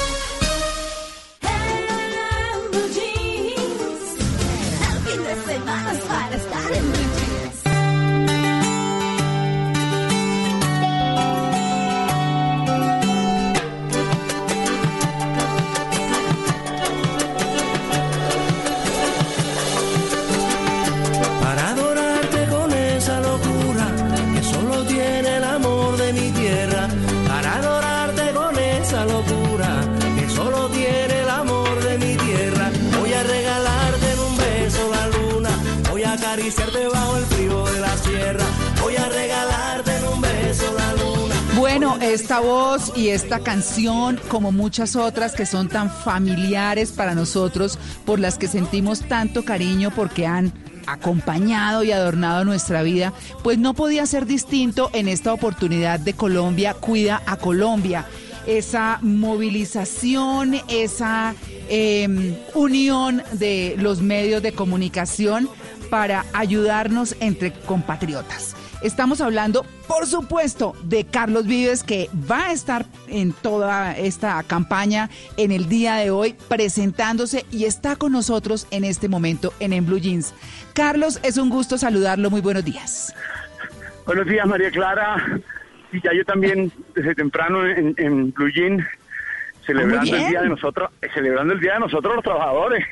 [SPEAKER 96] Voz y esta canción, como muchas otras que son tan familiares para nosotros, por las que sentimos tanto cariño porque han acompañado y adornado nuestra vida, pues no podía ser distinto en esta oportunidad de Colombia Cuida a Colombia. Esa movilización, esa eh, unión de los medios de comunicación para ayudarnos entre compatriotas. Estamos hablando, por supuesto, de Carlos Vives, que va a estar en toda esta campaña en el día de hoy presentándose y está con nosotros en este momento en En Blue Jeans. Carlos, es un gusto saludarlo. Muy buenos días.
[SPEAKER 163] Buenos días, María Clara. Y ya yo también, desde temprano en, en Blue Jean, celebrando el día de nosotros, eh, celebrando el día de nosotros los trabajadores.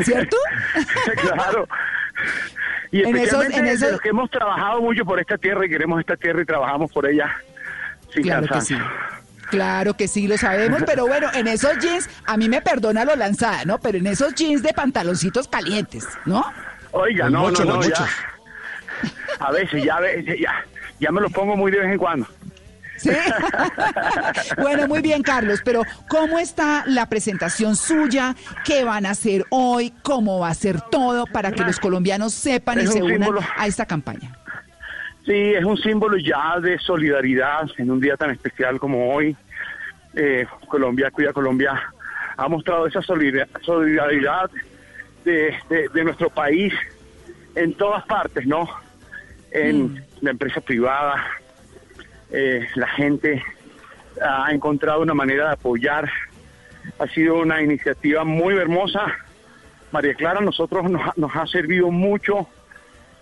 [SPEAKER 96] ¿Cierto?
[SPEAKER 163] claro. Y
[SPEAKER 160] En esos-
[SPEAKER 163] especialmente
[SPEAKER 160] en
[SPEAKER 163] de
[SPEAKER 160] esos-
[SPEAKER 163] los que hemos trabajado mucho por esta tierra y queremos esta tierra y trabajamos por ella sin
[SPEAKER 160] Claro que sí. Claro que sí, lo sabemos, pero bueno, en esos jeans, a mí me perdona lo lanzada, ¿no? Pero en esos jeans de pantaloncitos calientes, ¿no?
[SPEAKER 163] Oiga, no, no, no, ya. A veces, ya, ya, ya me los pongo muy de vez en cuando.
[SPEAKER 160] Sí. bueno, muy bien, Carlos, pero ¿cómo está la presentación suya? ¿Qué van a hacer hoy? ¿Cómo va a ser todo para que los colombianos sepan y
[SPEAKER 163] Es
[SPEAKER 160] se unan a esta campaña?
[SPEAKER 163] Sí, es un símbolo ya de solidaridad en un día tan especial como hoy. Eh, Colombia, Cuida Colombia, ha mostrado esa solidar- solidaridad de, de- de nuestro país en todas partes, ¿no? En la empresa privada, eh, la gente ha encontrado una manera de apoyar. Ha sido una iniciativa muy hermosa. María Clara, a nosotros nos, ha- nos ha servido mucho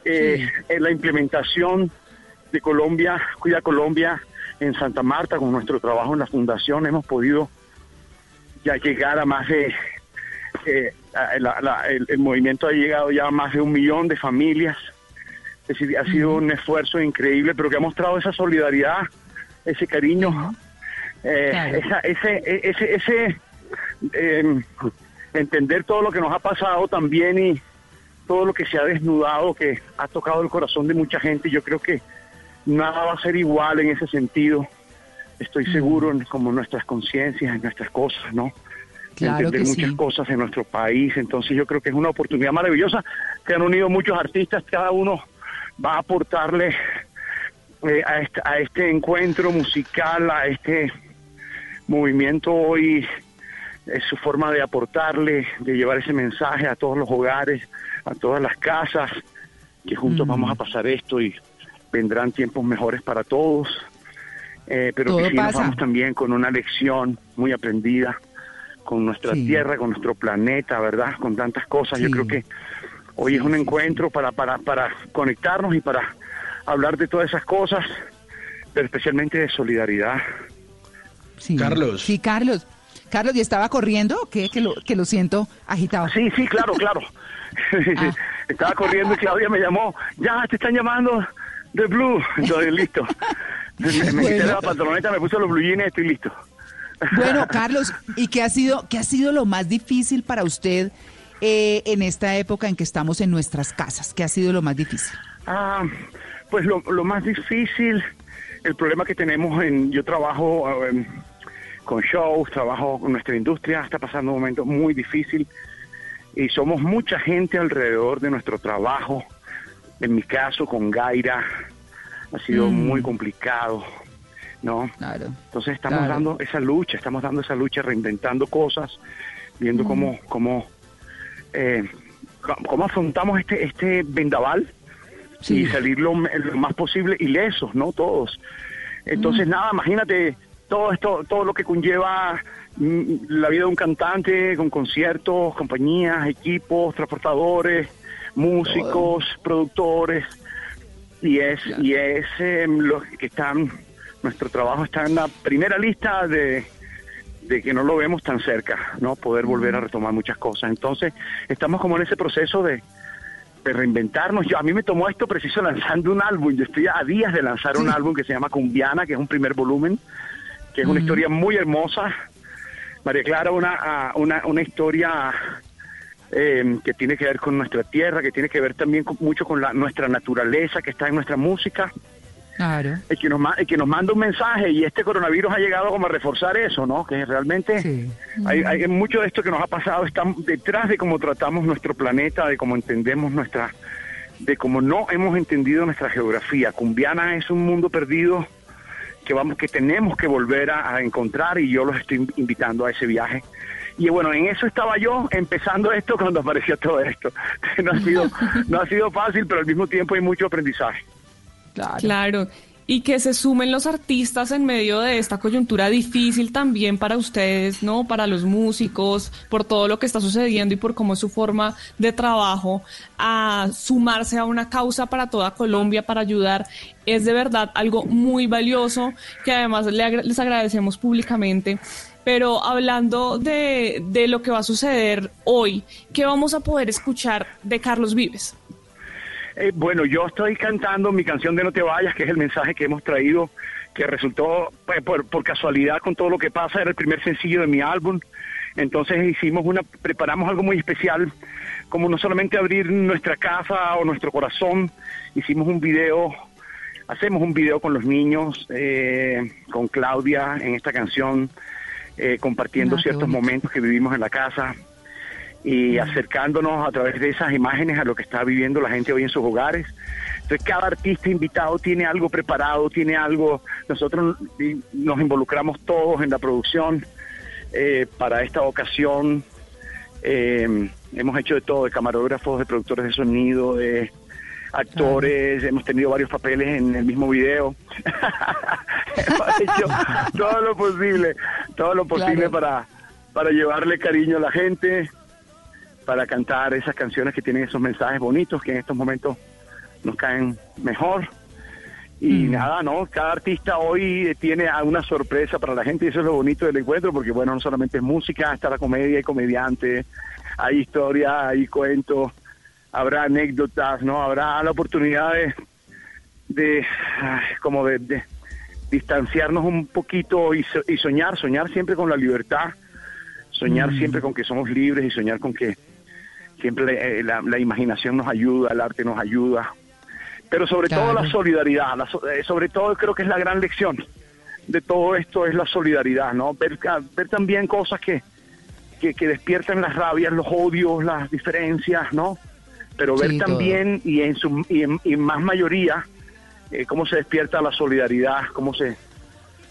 [SPEAKER 163] eh, en la implementación de Colombia, Cuida Colombia en Santa Marta, con nuestro trabajo en la fundación, hemos podido ya llegar a más de, eh, la- la- el, el movimiento ha llegado ya a más de un millón de familias, es decir, ha sido un esfuerzo increíble, pero que ha mostrado esa solidaridad, ese cariño, eh,
[SPEAKER 160] Claro.
[SPEAKER 163] esa- ese, e- ese, ese eh, entender todo lo que nos ha pasado también y todo lo que se ha desnudado, que ha tocado el corazón de mucha gente. Yo creo que nada va a ser igual en ese sentido. Estoy seguro en como nuestras conciencias, en nuestras cosas, ¿no?
[SPEAKER 160] Claro
[SPEAKER 163] entender
[SPEAKER 160] que
[SPEAKER 163] muchas
[SPEAKER 160] sí.
[SPEAKER 163] cosas en nuestro país. Entonces yo creo que es una oportunidad maravillosa. Se han unido muchos artistas, cada uno va a aportarle eh, a, este, a este encuentro musical, a este movimiento hoy, es su forma de aportarle, de llevar ese mensaje a todos los hogares, a todas las casas, que juntos vamos a pasar esto y vendrán tiempos mejores para todos. Eh, pero que sí nos vamos también con una lección muy aprendida con nuestra
[SPEAKER 160] Sí.
[SPEAKER 163] tierra, con nuestro planeta, ¿verdad? Con tantas cosas. Yo creo que hoy es un encuentro para, para, para conectarnos y para hablar de todas esas cosas, pero especialmente de solidaridad.
[SPEAKER 160] Sí.
[SPEAKER 163] Carlos.
[SPEAKER 160] Sí, Carlos. Carlos, ¿y estaba corriendo o qué? Que lo, que lo siento agitado.
[SPEAKER 163] Sí, sí, claro, claro.
[SPEAKER 160] Ah.
[SPEAKER 163] Estaba corriendo y Claudia me llamó, ya te están llamando de Blue. Entonces, listo. Me, me quité
[SPEAKER 160] Bueno.
[SPEAKER 163] la pantaloneta, me puse los blue jeans y estoy listo.
[SPEAKER 160] Bueno, Carlos, ¿y qué ha sido, qué ha sido lo más difícil para usted eh, en esta época en que estamos en nuestras casas? ¿Qué ha sido lo más difícil?
[SPEAKER 163] Ah, pues lo, lo más difícil, el problema que tenemos en, yo trabajo eh, con shows, trabajo con nuestra industria, está pasando un momento muy difícil y somos mucha gente alrededor de nuestro trabajo. En mi caso, con Gaira, ha sido
[SPEAKER 160] Mm.
[SPEAKER 163] muy complicado, ¿no?
[SPEAKER 160] Claro.
[SPEAKER 163] Entonces estamos
[SPEAKER 160] Claro.
[SPEAKER 163] dando esa lucha, estamos dando esa lucha, reinventando cosas, viendo
[SPEAKER 160] Mm.
[SPEAKER 163] cómo, cómo, eh, cómo afrontamos este, este vendaval y salir lo, más posible ilesos, ¿no? Todos. Entonces,
[SPEAKER 160] Mm.
[SPEAKER 163] nada, imagínate todo esto, todo lo que conlleva mm, la vida de un cantante, con conciertos, compañías, equipos, transportadores, músicos, productores, y es, y es eh, lo que están, nuestro trabajo está en la primera lista de, de que no lo vemos tan cerca, ¿no? Poder volver a retomar muchas cosas. Entonces, estamos como en ese proceso de, de reinventarnos. Yo, a mí me tomó esto preciso lanzando un álbum. Yo estoy a días de lanzar un álbum que se llama Cumbiana, que es un primer volumen, que es una historia muy hermosa. María Clara, una, una, una historia eh, que tiene que ver con nuestra tierra, que tiene que ver también con- mucho con la, nuestra naturaleza que está en nuestra música.
[SPEAKER 160] Claro.
[SPEAKER 163] El que, nos, ma- el que nos manda un mensaje y este coronavirus ha llegado como a reforzar eso, ¿no? Que realmente hay, hay mucho de esto que nos ha pasado está detrás de cómo tratamos nuestro planeta, de cómo entendemos nuestra, de cómo no hemos entendido nuestra geografía. Cumbiana es un mundo perdido que vamos, que tenemos que volver a, a encontrar y yo los estoy invitando a ese viaje. Y bueno, en eso estaba yo empezando esto cuando apareció todo esto. No ha sido, no ha sido fácil, pero al mismo tiempo hay mucho aprendizaje.
[SPEAKER 100] Claro. Y que se sumen los artistas en medio de esta coyuntura difícil también para ustedes, ¿no? Para los músicos, por todo lo que está sucediendo y por cómo es su forma de trabajo, a sumarse a una causa para toda Colombia, para ayudar, es de verdad algo muy valioso que además les agradecemos públicamente. Pero hablando de, de lo que va a suceder hoy, ¿qué vamos a poder escuchar de Carlos Vives?
[SPEAKER 163] Eh, bueno, yo estoy cantando mi canción de No te vayas, que es el mensaje que hemos traído, que resultó pues, por, por casualidad con todo lo que pasa, era el primer sencillo de mi álbum. Entonces hicimos una, preparamos algo muy especial, como no solamente abrir nuestra casa o nuestro corazón, hicimos un video, hacemos un video con los niños, eh, con Claudia en esta canción, eh, compartiendo
[SPEAKER 164] Ah,
[SPEAKER 163] ciertos momentos que vivimos en la casa y acercándonos a través de esas imágenes a lo que está viviendo la gente hoy en sus hogares. Entonces cada artista invitado tiene algo preparado, tiene algo, nosotros nos involucramos todos en la producción eh, para esta ocasión. eh, hemos hecho de todo, de camarógrafos, de productores de sonido, de actores, hemos tenido varios papeles en el mismo video. hemos hecho todo lo posible, todo lo posible
[SPEAKER 164] Claro.
[SPEAKER 163] para, para llevarle cariño a la gente, para cantar esas canciones que tienen esos mensajes bonitos que en estos momentos nos caen mejor. Y nada, ¿no? Cada artista hoy tiene una sorpresa para la gente y eso es lo bonito del encuentro, porque bueno, no solamente es música, está la comedia, hay comediante, hay historia, hay cuentos, habrá anécdotas, ¿no? Habrá la oportunidad de, de como de, de distanciarnos un poquito y, so- y soñar, soñar siempre con la libertad, soñar
[SPEAKER 164] Mm.
[SPEAKER 163] siempre con que somos libres y soñar con que siempre eh, la, la imaginación nos ayuda, el arte nos ayuda, pero sobre todo la solidaridad, la eh, sobre todo creo que es la gran lección de todo esto es la solidaridad, ¿no? Ver, ca- ver también cosas que, que, que despiertan las rabias, los odios, las diferencias, ¿no? Pero ver
[SPEAKER 164] Sí, todo.
[SPEAKER 163] también y en su y en, y más mayoría eh, cómo se despierta la solidaridad, cómo se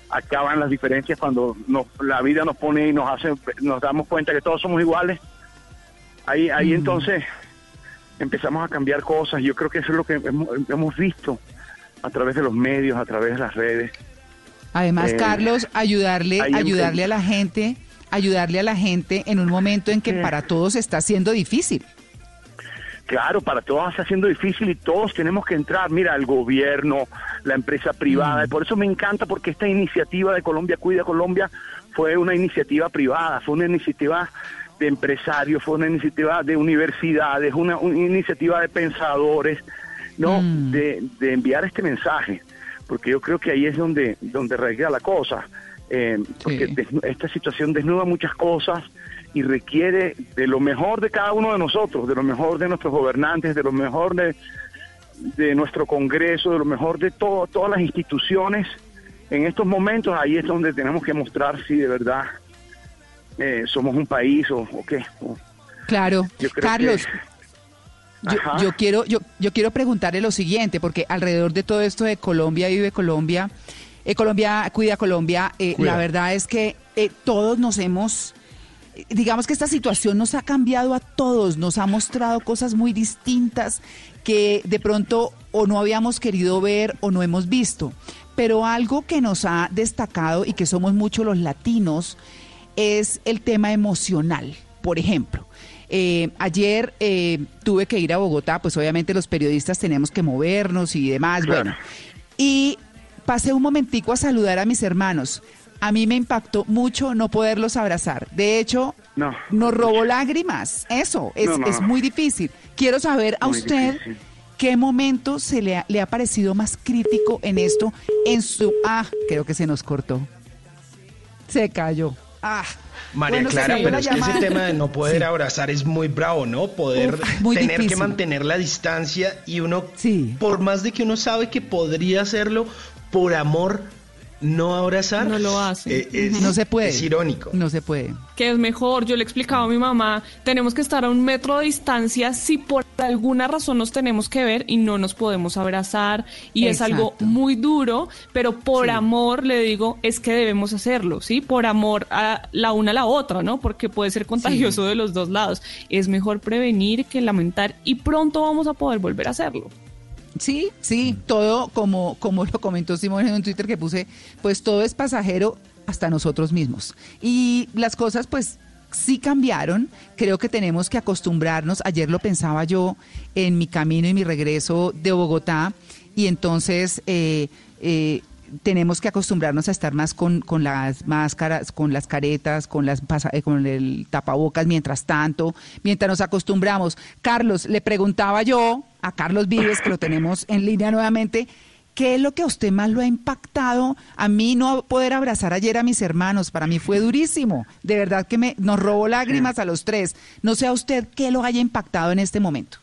[SPEAKER 163] acaban las diferencias cuando nos, la vida nos pone y nos hace nos damos cuenta que todos somos iguales. Ahí ahí entonces empezamos a cambiar cosas. Yo creo que eso es lo que hemos, hemos visto a través de los medios, a través de las redes.
[SPEAKER 96] Además,
[SPEAKER 163] Eh,
[SPEAKER 96] Carlos, ayudarle, ayudarle a la gente, ayudarle a la gente en un momento en que para todos está siendo difícil.
[SPEAKER 163] Claro, para todos está siendo difícil y todos tenemos que entrar. Mira, el gobierno, la empresa privada. Y por eso me encanta porque esta iniciativa de Colombia Cuida Colombia fue una iniciativa privada, fue una iniciativa de empresarios, fue una iniciativa de universidades, una, una iniciativa de pensadores, ¿no? De, de enviar este mensaje. Porque yo creo que ahí es donde, donde radica la cosa. Eh, porque esta situación desnuda muchas cosas y requiere de lo mejor de cada uno de nosotros, de lo mejor de nuestros gobernantes, de lo mejor de, de nuestro Congreso, de lo mejor de todo, todas las instituciones. En estos momentos ahí es donde tenemos que mostrar si de verdad eh, somos un país o, o qué. o-
[SPEAKER 96] Claro.
[SPEAKER 163] Yo creo
[SPEAKER 96] Carlos,
[SPEAKER 163] que-
[SPEAKER 96] yo, quiero, yo, yo quiero preguntarle lo siguiente, porque alrededor de todo esto de Colombia vive Colombia, eh, Colombia cuida Colombia, eh,
[SPEAKER 164] Cuida.
[SPEAKER 96] la verdad es que eh, todos nos hemos, eh, digamos que esta situación nos ha cambiado a todos, nos ha mostrado cosas muy distintas que de pronto o no habíamos querido ver o no hemos visto. Pero algo que nos ha destacado y que somos muchos los latinos es el tema emocional. Por ejemplo, eh, ayer eh, tuve que ir a Bogotá, pues obviamente los periodistas tenemos que movernos y demás,
[SPEAKER 163] Claro.
[SPEAKER 96] bueno. Y pasé un momentico a saludar a mis hermanos. A mí me impactó mucho no poderlos abrazar. De hecho,
[SPEAKER 163] No.
[SPEAKER 96] nos robó lágrimas. Eso, es,
[SPEAKER 163] No, no.
[SPEAKER 96] es muy difícil. Quiero saber a
[SPEAKER 163] Muy
[SPEAKER 96] usted
[SPEAKER 163] difícil.
[SPEAKER 96] qué momento se le ha, le ha parecido más crítico en esto, en su... Ah, creo que se nos cortó. Se cayó. Ah.
[SPEAKER 99] María
[SPEAKER 96] Bueno,
[SPEAKER 99] Clara, pero es que ese tema de no poder
[SPEAKER 96] Sí.
[SPEAKER 99] abrazar es muy bravo, ¿no? Poder
[SPEAKER 96] Uf, muy
[SPEAKER 99] tener que mantener la distancia y uno, por más de que uno sabe que podría hacerlo, por amor, no abrazar.
[SPEAKER 100] No lo hace.
[SPEAKER 99] eh, es-
[SPEAKER 96] no se puede.
[SPEAKER 99] Es irónico.
[SPEAKER 96] No se puede.
[SPEAKER 100] que es mejor. Yo le explicaba a mi mamá, tenemos que estar a un metro de distancia si por alguna razón nos tenemos que ver y no nos podemos abrazar. Y es algo muy duro, pero por
[SPEAKER 96] Sí.
[SPEAKER 100] amor le digo, es que debemos hacerlo, ¿sí? Por amor a la una a la otra, ¿no? Porque puede ser contagioso de los dos lados. Es mejor prevenir que lamentar y pronto vamos a poder volver a hacerlo.
[SPEAKER 96] Sí, sí, todo como, como lo comentó Simón en un Twitter que puse, pues todo es pasajero hasta nosotros mismos. Y las cosas pues sí cambiaron, creo que tenemos que acostumbrarnos, ayer lo pensaba yo en mi camino y mi regreso de Bogotá, y entonces eh, eh, tenemos que acostumbrarnos a estar más con, con las máscaras, con las caretas, con, las, eh, con el tapabocas mientras tanto, mientras nos acostumbramos. Carlos, le preguntaba yo a Carlos Vives, que lo tenemos en línea nuevamente, ¿qué es lo que a usted más lo ha impactado? A mí no poder abrazar ayer a mis hermanos, para mí fue durísimo. De verdad que me, nos robó lágrimas a los tres. No sé a usted qué lo haya impactado en este momento.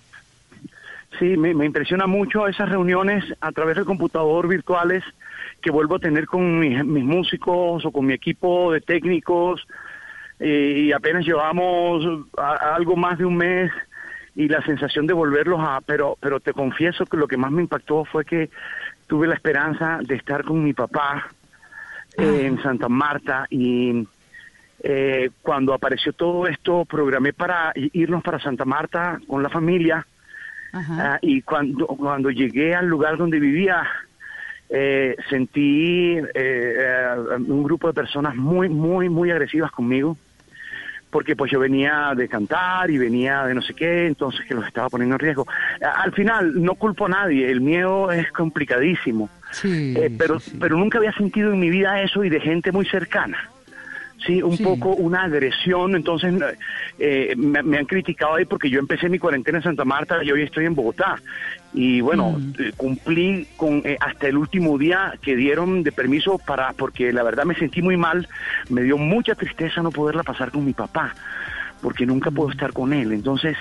[SPEAKER 163] Sí, me, me impresiona mucho esas reuniones a través del computador virtuales que vuelvo a tener con mis, mis músicos o con mi equipo de técnicos eh, y apenas llevamos a- algo más de un mes y la sensación de volverlos a, pero, pero te confieso que lo que más me impactó fue que tuve la esperanza de estar con mi papá eh, en Santa Marta y eh, cuando apareció todo esto programé para irnos para Santa Marta con la familia Ah, y cuando, cuando llegué al lugar donde vivía, eh, sentí eh, un grupo de personas muy, muy, muy agresivas conmigo, porque pues yo venía de cantar y venía de no sé qué, entonces que los estaba poniendo en riesgo. Al final, no culpo a nadie, el miedo es complicadísimo, Eh, pero, pero nunca había sentido en mi vida eso y de gente muy cercana. Sí, un poco una agresión. Entonces, eh, me, me han criticado ahí porque yo empecé mi cuarentena en Santa Marta y hoy estoy en Bogotá. Y bueno, eh, cumplí con eh, hasta el último día que dieron de permiso para, porque la verdad me sentí muy mal. Me dio mucha tristeza no poderla pasar con mi papá, porque nunca puedo estar con él. Entonces,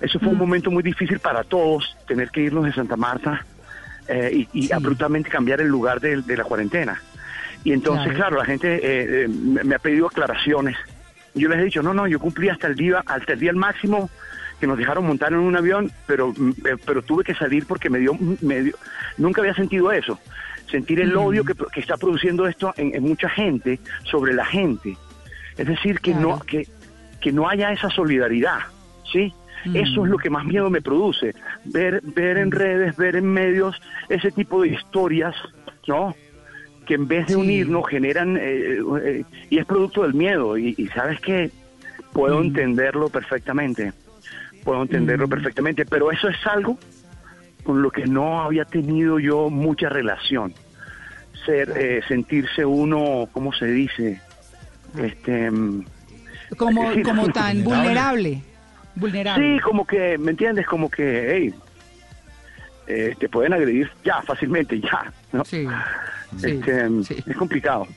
[SPEAKER 163] eso fue un momento muy difícil para todos, tener que irnos de Santa Marta eh, y, y abruptamente cambiar el lugar de, de la cuarentena. Y entonces,
[SPEAKER 165] Claro.
[SPEAKER 163] claro, la gente eh, eh, me me ha pedido aclaraciones. Yo les he dicho, no, no, yo cumplí hasta el día, hasta el día al máximo que nos dejaron montar en un avión, pero mm, eh, pero tuve que salir porque me dio, me dio- nunca había sentido eso, sentir el odio que, que está produciendo esto en, en mucha gente sobre la gente. Es decir, que no que, que no haya esa solidaridad, ¿sí? Eso es lo que más miedo me produce, ver ver en redes, ver en medios ese tipo de historias, ¿no? que en vez de unirnos generan eh, eh, y es producto del miedo y, y sabes que puedo entenderlo perfectamente puedo entenderlo perfectamente pero eso es algo con lo que no había tenido yo mucha relación ser eh, sentirse uno cómo se dice este mm,
[SPEAKER 96] Como, como tan vulnerable. Vulnerable.
[SPEAKER 163] Sí, como que, ¿me entiendes? Como que, hey, eh, te pueden agredir ya, fácilmente, ya, ¿no?
[SPEAKER 96] Sí,
[SPEAKER 163] Este, Es complicado,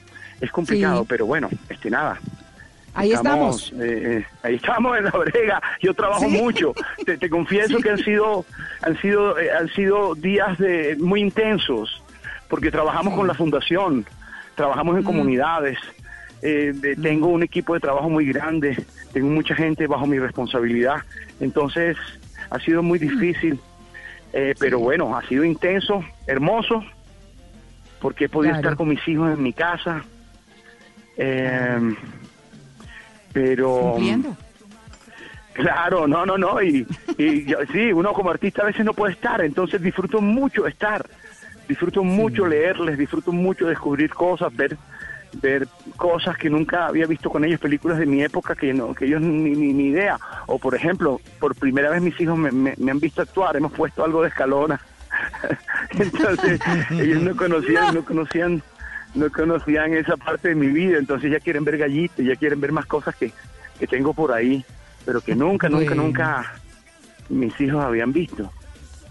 [SPEAKER 163] es complicado, pero bueno, este, nada.
[SPEAKER 96] Ahí estamos.
[SPEAKER 163] eh, eh, ahí estamos en la brega. Yo trabajo
[SPEAKER 96] Sí.
[SPEAKER 163] mucho. Te, te confieso que han sido, han sido, eh, han sido días de muy intensos, porque trabajamos con la fundación, trabajamos en comunidades. eh, de- Tengo un equipo de trabajo muy grande, tengo mucha gente bajo mi responsabilidad. Entonces ha sido muy difícil, eh, pero bueno, ha sido intenso, hermoso, porque he podido
[SPEAKER 96] Claro.
[SPEAKER 163] estar con mis hijos en mi casa. Eh, pero
[SPEAKER 96] Cumpliendo.
[SPEAKER 163] claro, no, no, no, y, y yo- sí, uno como artista a veces no puede estar, entonces disfruto mucho estar, disfruto mucho leerles, disfruto mucho descubrir cosas, ver ver cosas que nunca había visto con ellos, películas de mi época que no que ellos ni, ni, ni idea. O por ejemplo, por primera vez mis hijos me, me- me han visto actuar, hemos puesto algo de escalona. entonces, ellos no conocían, no conocían, no conocían esa parte de mi vida, entonces ya quieren ver gallitos, ya quieren ver más cosas que, que tengo por ahí, pero que nunca, nunca,
[SPEAKER 96] Bueno.
[SPEAKER 163] nunca mis hijos habían visto.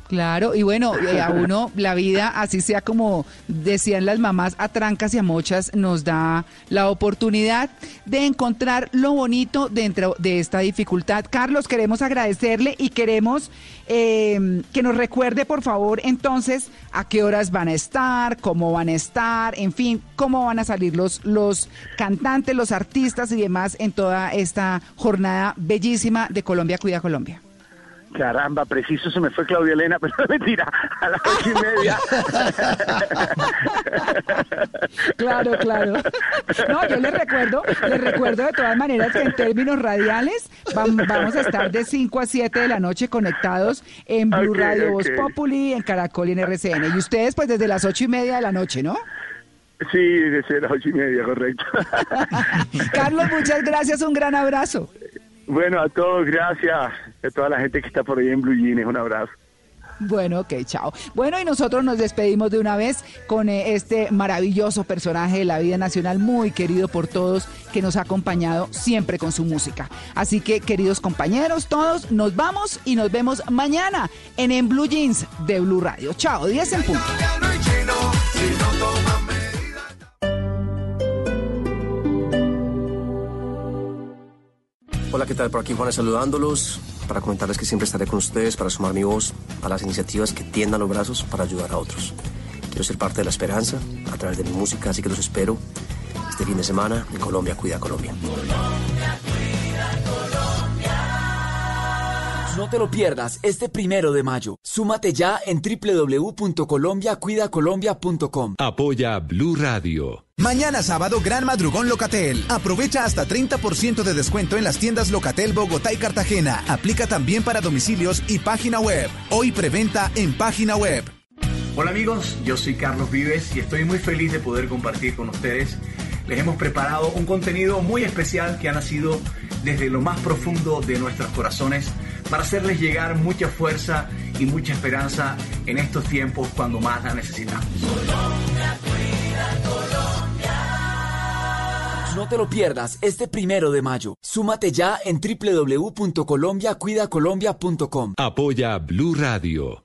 [SPEAKER 96] Claro, y bueno, eh, a uno la vida, así sea como decían las mamás, a trancas y a mochas, nos da la oportunidad de encontrar lo bonito dentro de esta dificultad. Carlos, queremos agradecerle y queremos eh, que nos recuerde, por favor, entonces, a qué horas van a estar, cómo van a estar, en fin, cómo van a salir los, los cantantes, los artistas y demás en toda esta jornada bellísima de Colombia Cuida Colombia.
[SPEAKER 163] Caramba, preciso se me fue Claudia Elena, pero mentira, a las ocho y media.
[SPEAKER 96] Claro, claro. No, yo les recuerdo, les recuerdo de todas maneras que en términos radiales vam- vamos a estar de 5 a 7 de la noche conectados en Blue Radio, Voz. Populi, en Caracol y en RCN. Y ustedes pues desde las ocho y media de la noche, ¿no?
[SPEAKER 163] Sí, desde las ocho y media, correcto.
[SPEAKER 96] Carlos, muchas gracias, un gran abrazo.
[SPEAKER 163] Bueno, a todos, gracias. A toda la gente que está por ahí en Blue Jeans, un abrazo.
[SPEAKER 96] Bueno, ok, chao. Bueno, y nosotros nos despedimos de una vez con eh, este maravilloso personaje de la vida nacional, muy querido por todos, que nos ha acompañado siempre con su música. Así que, queridos compañeros, todos, nos vamos y nos vemos mañana en En Blue Jeans de Blue Radio. Chao, 10 en punto.
[SPEAKER 166] Hola, ¿qué tal? Por aquí Juanes saludándolos para comentarles que siempre estaré con ustedes para sumar mi voz a las iniciativas que tiendan los brazos para ayudar a otros. Quiero ser parte de la esperanza a través de mi música, así que los espero este fin de semana en Colombia Cuida Colombia.
[SPEAKER 42] No te lo pierdas este primero de mayo. Súmate ya en www.colombiacuidacolombia.com.
[SPEAKER 62] Apoya Blue Radio.
[SPEAKER 167] Mañana sábado, Gran Madrugón Locatel. Aprovecha hasta 30% de descuento en las tiendas Locatel Bogotá y Cartagena. Aplica también para domicilios y página web. Hoy preventa en página web.
[SPEAKER 168] Hola amigos, yo soy Carlos Vives y estoy muy feliz de poder compartir con ustedes. Les hemos preparado un contenido muy especial que ha nacido desde lo más profundo de nuestros corazones para hacerles llegar mucha fuerza y mucha esperanza en estos tiempos cuando más la necesitamos.
[SPEAKER 42] No te lo pierdas este primero de mayo. Súmate ya en www.colombiacuidacolombia.com.
[SPEAKER 62] Apoya Blue Radio.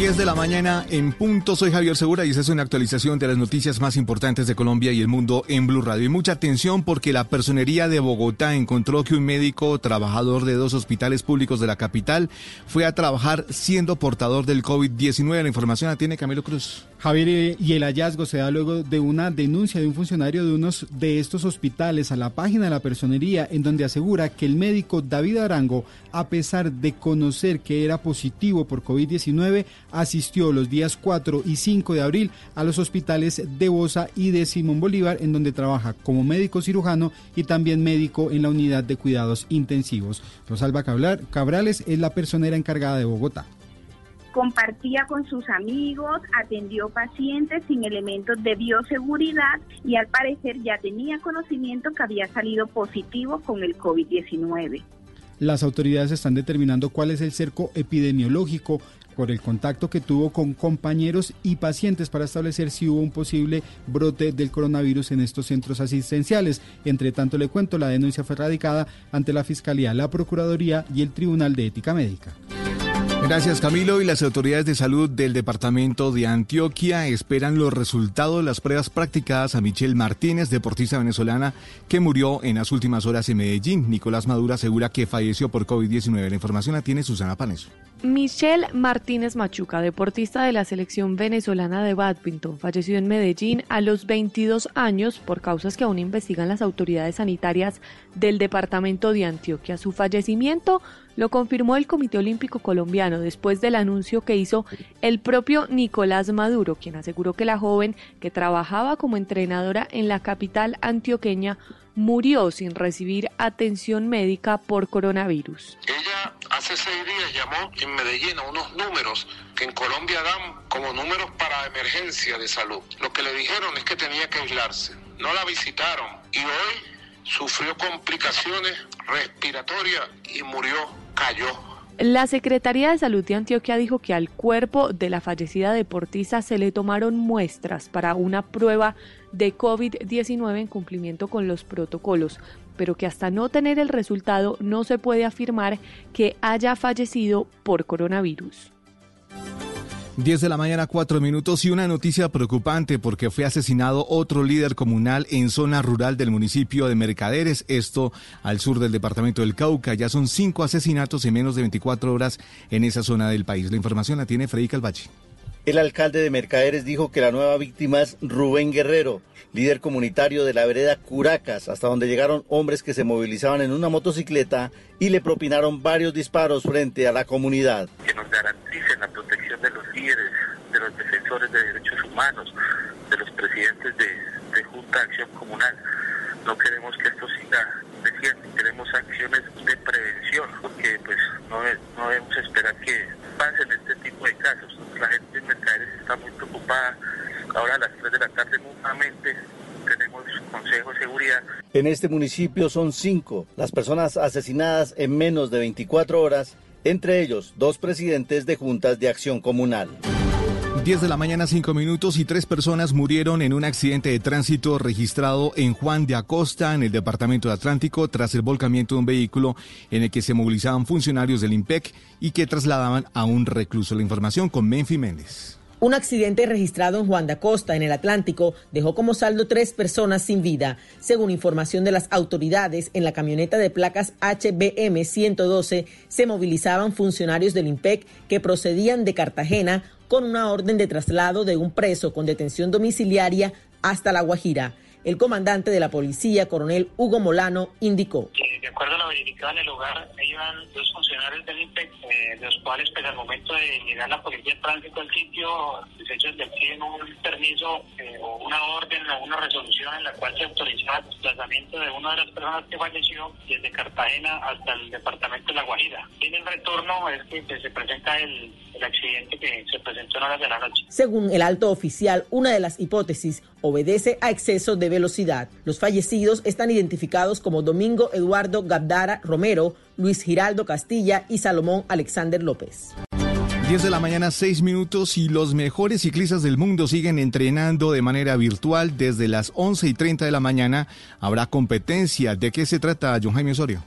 [SPEAKER 161] 10 de la mañana en punto. Soy Javier Segura y esta es una actualización de las noticias más importantes de Colombia y el mundo en Blue Radio. Y mucha atención porque la personería de Bogotá encontró que un médico trabajador de dos hospitales públicos de la capital fue a trabajar siendo portador del COVID-19. La información la tiene Camilo Cruz.
[SPEAKER 13] Javier, y el hallazgo se da luego de una denuncia de un funcionario de unos de estos hospitales a la página de la personería en donde asegura que el médico David Arango, a pesar de conocer que era positivo por COVID-19, asistió los días 4 y 5 de abril a los hospitales de Bosa y de Simón Bolívar en donde trabaja como médico cirujano y también médico en la unidad de cuidados intensivos. Rosalba Cabrales es la personera encargada de Bogotá
[SPEAKER 169] compartía con sus amigos, atendió pacientes sin elementos de bioseguridad y al parecer ya tenía conocimiento que había salido positivo con el COVID-19.
[SPEAKER 13] Las autoridades están determinando cuál es el cerco epidemiológico por el contacto que tuvo con compañeros y pacientes para establecer si hubo un posible brote del coronavirus en estos centros asistenciales. Entre tanto, le cuento, la denuncia fue radicada ante la Fiscalía, la Procuraduría y el Tribunal de Ética Médica.
[SPEAKER 161] Gracias Camilo y las autoridades de salud del departamento de Antioquia esperan los resultados de las pruebas practicadas a Michelle Martínez, deportista venezolana que murió en las últimas horas en Medellín. Nicolás Madura asegura que falleció por COVID-19. La información la tiene Susana Paneso.
[SPEAKER 75] Michelle Martínez Machuca, deportista de la selección venezolana de badminton, falleció en Medellín a los 22 años por causas que aún investigan las autoridades sanitarias del departamento de Antioquia. Su fallecimiento lo confirmó el Comité Olímpico Colombiano después del anuncio que hizo el propio Nicolás Maduro, quien aseguró que la joven que trabajaba como entrenadora en la capital antioqueña murió sin recibir atención médica por coronavirus.
[SPEAKER 170] Ella hace seis días llamó en Medellín a unos números que en Colombia dan como números para emergencia de salud. Lo que le dijeron es que tenía que aislarse. No la visitaron y hoy sufrió complicaciones respiratorias y murió,
[SPEAKER 75] La Secretaría de Salud de Antioquia dijo que al cuerpo de la fallecida deportista se le tomaron muestras para una prueba de COVID-19 en cumplimiento con los protocolos, pero que hasta no tener el resultado no se puede afirmar que haya fallecido por coronavirus.
[SPEAKER 161] 10 de la mañana, 4 minutos y una noticia preocupante porque fue asesinado otro líder comunal en zona rural del municipio de Mercaderes, esto al sur del departamento del Cauca. Ya son cinco asesinatos en menos de 24 horas en esa zona del país. La información la tiene Freddy Calvache.
[SPEAKER 171] El alcalde de Mercaderes dijo que la nueva víctima es Rubén Guerrero, líder comunitario de la vereda Curacas, hasta donde llegaron hombres que se movilizaban en una motocicleta y le propinaron varios disparos frente a la comunidad.
[SPEAKER 172] Que nos garanticen la protección de los líderes, de los defensores de derechos humanos, de los presidentes de, Junta de Acción Comunal, no queremos que esto siga creciendo, queremos acciones de prevención, porque pues no, no debemos esperar que pasen este tipo de casos. La gente en Mercaderes está muy preocupada. Ahora a las 3 de la tarde nuevamente tenemos consejo de seguridad.
[SPEAKER 173] En este municipio son cinco las personas asesinadas en menos de 24 horas, entre ellos dos presidentes de juntas de acción comunal.
[SPEAKER 161] 10 de la mañana, 5 minutos y tres personas murieron en un accidente de tránsito registrado en Juan de Acosta, en el departamento de Atlántico, tras el volcamiento de un vehículo en el que se movilizaban funcionarios del IMPEC y que trasladaban a un recluso. La información con Menfi Méndez.
[SPEAKER 76] Un accidente registrado en Juan de Acosta, en el Atlántico, dejó como saldo tres personas sin vida. Según información de las autoridades, en la camioneta de placas HBM 112 se movilizaban funcionarios del IMPEC que procedían de Cartagena con una orden de traslado de un preso con detención domiciliaria hasta La Guajira. El comandante de la policía, coronel Hugo Molano, indicó.
[SPEAKER 170] De acuerdo a lo verificado en el lugar, iban dos funcionarios del INPEC, eh, de los cuales, pues al momento de llegar la policía de tránsito al sitio, pues, ellos deciden un permiso eh, o una orden o una resolución en la cual se autorizaba el desplazamiento de una de las personas que falleció desde Cartagena hasta el departamento de La Guajira. En el retorno es que pues, se presenta el, el accidente que se presentó en horas de la noche.
[SPEAKER 76] Según el alto oficial, una de las hipótesis obedece a exceso de velocidad. Los fallecidos están identificados como Domingo Eduardo Gabdara Romero, Luis Giraldo Castilla y Salomón Alexander López.
[SPEAKER 161] 10 de la mañana, 6 minutos y los mejores ciclistas del mundo siguen entrenando de manera virtual desde las 11 y 30 de la mañana. Habrá competencia. ¿De qué se trata, John Jaime Osorio?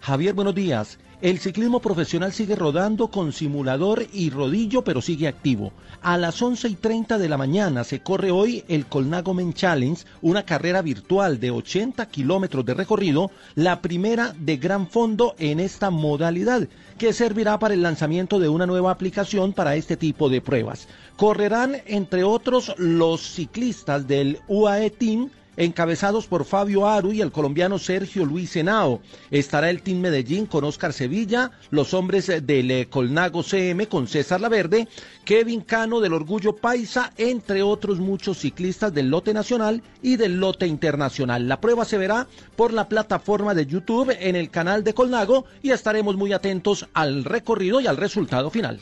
[SPEAKER 171] Javier, buenos días. El ciclismo profesional sigue rodando con simulador y rodillo, pero sigue activo. A las 11 y 30 de la mañana se corre hoy el Colnago Men Challenge, una carrera virtual de 80 kilómetros de recorrido, la primera de gran fondo en esta modalidad, que servirá para el lanzamiento de una nueva aplicación para este tipo de pruebas. Correrán, entre otros, los ciclistas del UAE Team, encabezados por Fabio Aru y el colombiano Sergio Luis Henao. Estará el Team Medellín con Oscar Sevilla, los hombres del eh, Colnago CM con César Laverde, Kevin Cano del Orgullo Paisa, entre otros muchos ciclistas del lote nacional y del lote internacional. La prueba se verá por la plataforma de YouTube en el canal de Colnago y estaremos muy atentos al recorrido y al resultado final.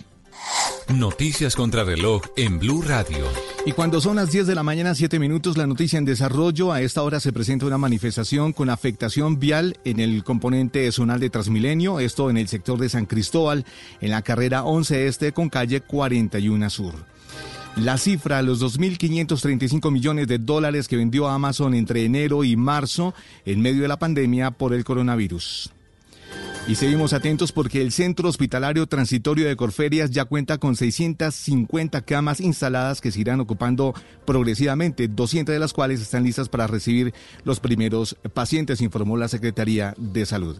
[SPEAKER 62] Noticias contra reloj en Blue Radio.
[SPEAKER 161] Y cuando son las 10 de la mañana, 7 minutos, la noticia en desarrollo. A esta hora se presenta una manifestación con afectación vial en el componente zonal de Transmilenio, esto en el sector de San Cristóbal, en la carrera 11 Este con calle 41 Sur. La cifra, los 2.535 millones de dólares que vendió Amazon entre enero y marzo en medio de la pandemia por el coronavirus. Y seguimos atentos porque el Centro Hospitalario Transitorio de Corferias ya cuenta con 650 camas instaladas que se irán ocupando progresivamente, 200 de las cuales están listas para recibir los primeros pacientes, informó la Secretaría de Salud.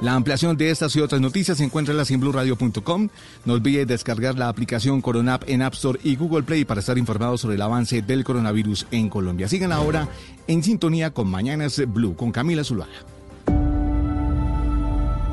[SPEAKER 161] La ampliación de estas y otras noticias se encuentra en blurradio.com. No olvide descargar la aplicación Coronap en App Store y Google Play para estar informados sobre el avance del coronavirus en Colombia. Sigan ahora en sintonía con Mañanas Blue con Camila Zuluaga.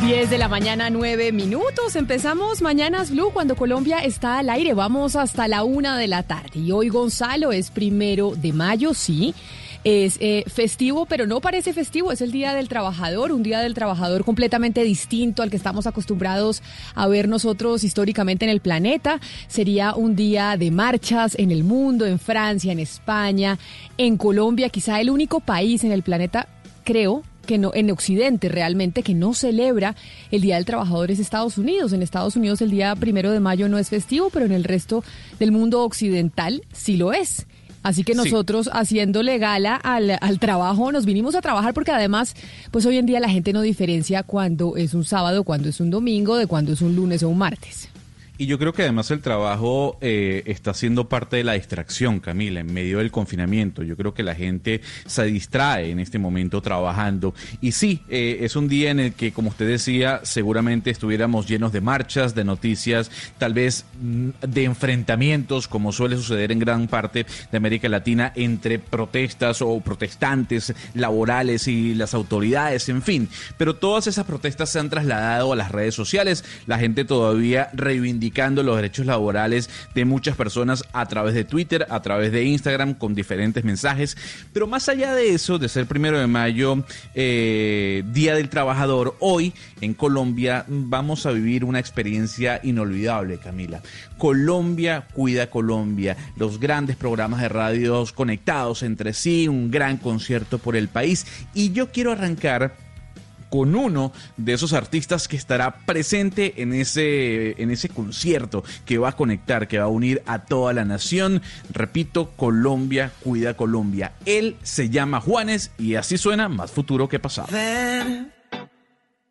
[SPEAKER 174] 10 de la mañana, 9 minutos. Empezamos Mañanas Blue cuando Colombia está al aire. Vamos hasta la una de la tarde. Y hoy Gonzalo es primero de mayo, sí. Es eh, festivo, pero no parece festivo. Es el Día del Trabajador, un Día del Trabajador completamente distinto al que estamos acostumbrados a ver nosotros históricamente en el planeta. Sería un día de marchas en el mundo, en Francia, en España, en Colombia, quizá el único país en el planeta, creo, que no, en Occidente realmente, que no celebra el Día del Trabajador es Estados Unidos. En Estados Unidos el día primero de mayo no es festivo, pero en el resto del mundo occidental sí lo es. Así que nosotros haciéndole gala al, al, trabajo, nos vinimos a trabajar porque además, pues hoy en día la gente no diferencia cuando es un sábado, cuando es un domingo, de cuando es un lunes o un martes.
[SPEAKER 175] Y yo creo que además el trabajo eh, está siendo parte de la distracción, Camila, en medio del confinamiento. Yo creo que la gente se distrae en este momento trabajando. Y sí, eh, es un día en el que, como usted decía, seguramente estuviéramos llenos de marchas, de noticias, tal vez mm, de enfrentamientos, como suele suceder en gran parte de América Latina, entre protestas o protestantes laborales y las autoridades, en fin. Pero todas esas protestas se han trasladado a las redes sociales. La gente todavía reivindica los derechos laborales de muchas personas a través de Twitter, a través de Instagram, con diferentes mensajes. Pero más allá de eso, de ser primero de mayo, eh, Día del Trabajador, hoy en Colombia vamos a vivir una experiencia inolvidable, Camila. Colombia cuida Colombia, los grandes programas de radios conectados entre sí, un gran concierto por el país. Y yo quiero arrancar con uno de esos artistas que estará presente en ese, concierto que va a conectar, que va a unir a toda la nación. Repito, Colombia cuida Colombia. Él se llama Juanes y así suena más futuro que pasado.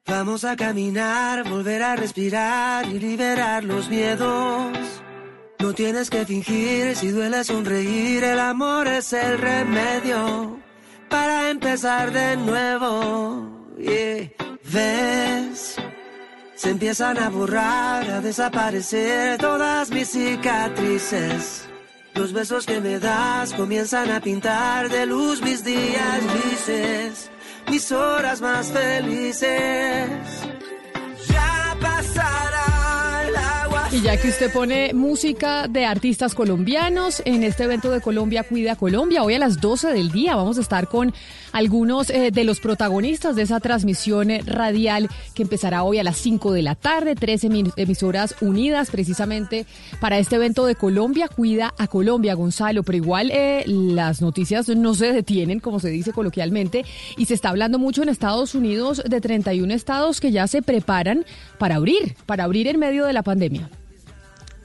[SPEAKER 170] Vamos a caminar, volver a respirar y liberar los miedos. No tienes que fingir, si duele sonreír, el amor es el remedio para empezar de nuevo ves, se empiezan a borrar, a desaparecer todas mis cicatrices. Los besos que me das comienzan a pintar de luz mis días grises, mis horas más felices.
[SPEAKER 176] Y ya que usted pone música de artistas colombianos en este evento de Colombia Cuida Colombia, hoy a las 12 del día vamos a estar con algunos eh, de los protagonistas de esa transmisión eh, radial que empezará hoy a las 5 de la tarde, 13 emisoras unidas precisamente para este evento de Colombia. Cuida a Colombia, Gonzalo, pero igual eh, las noticias no se detienen, como se dice coloquialmente, y se está hablando mucho en Estados Unidos de 31 estados que ya se preparan para abrir, para abrir en medio de la pandemia.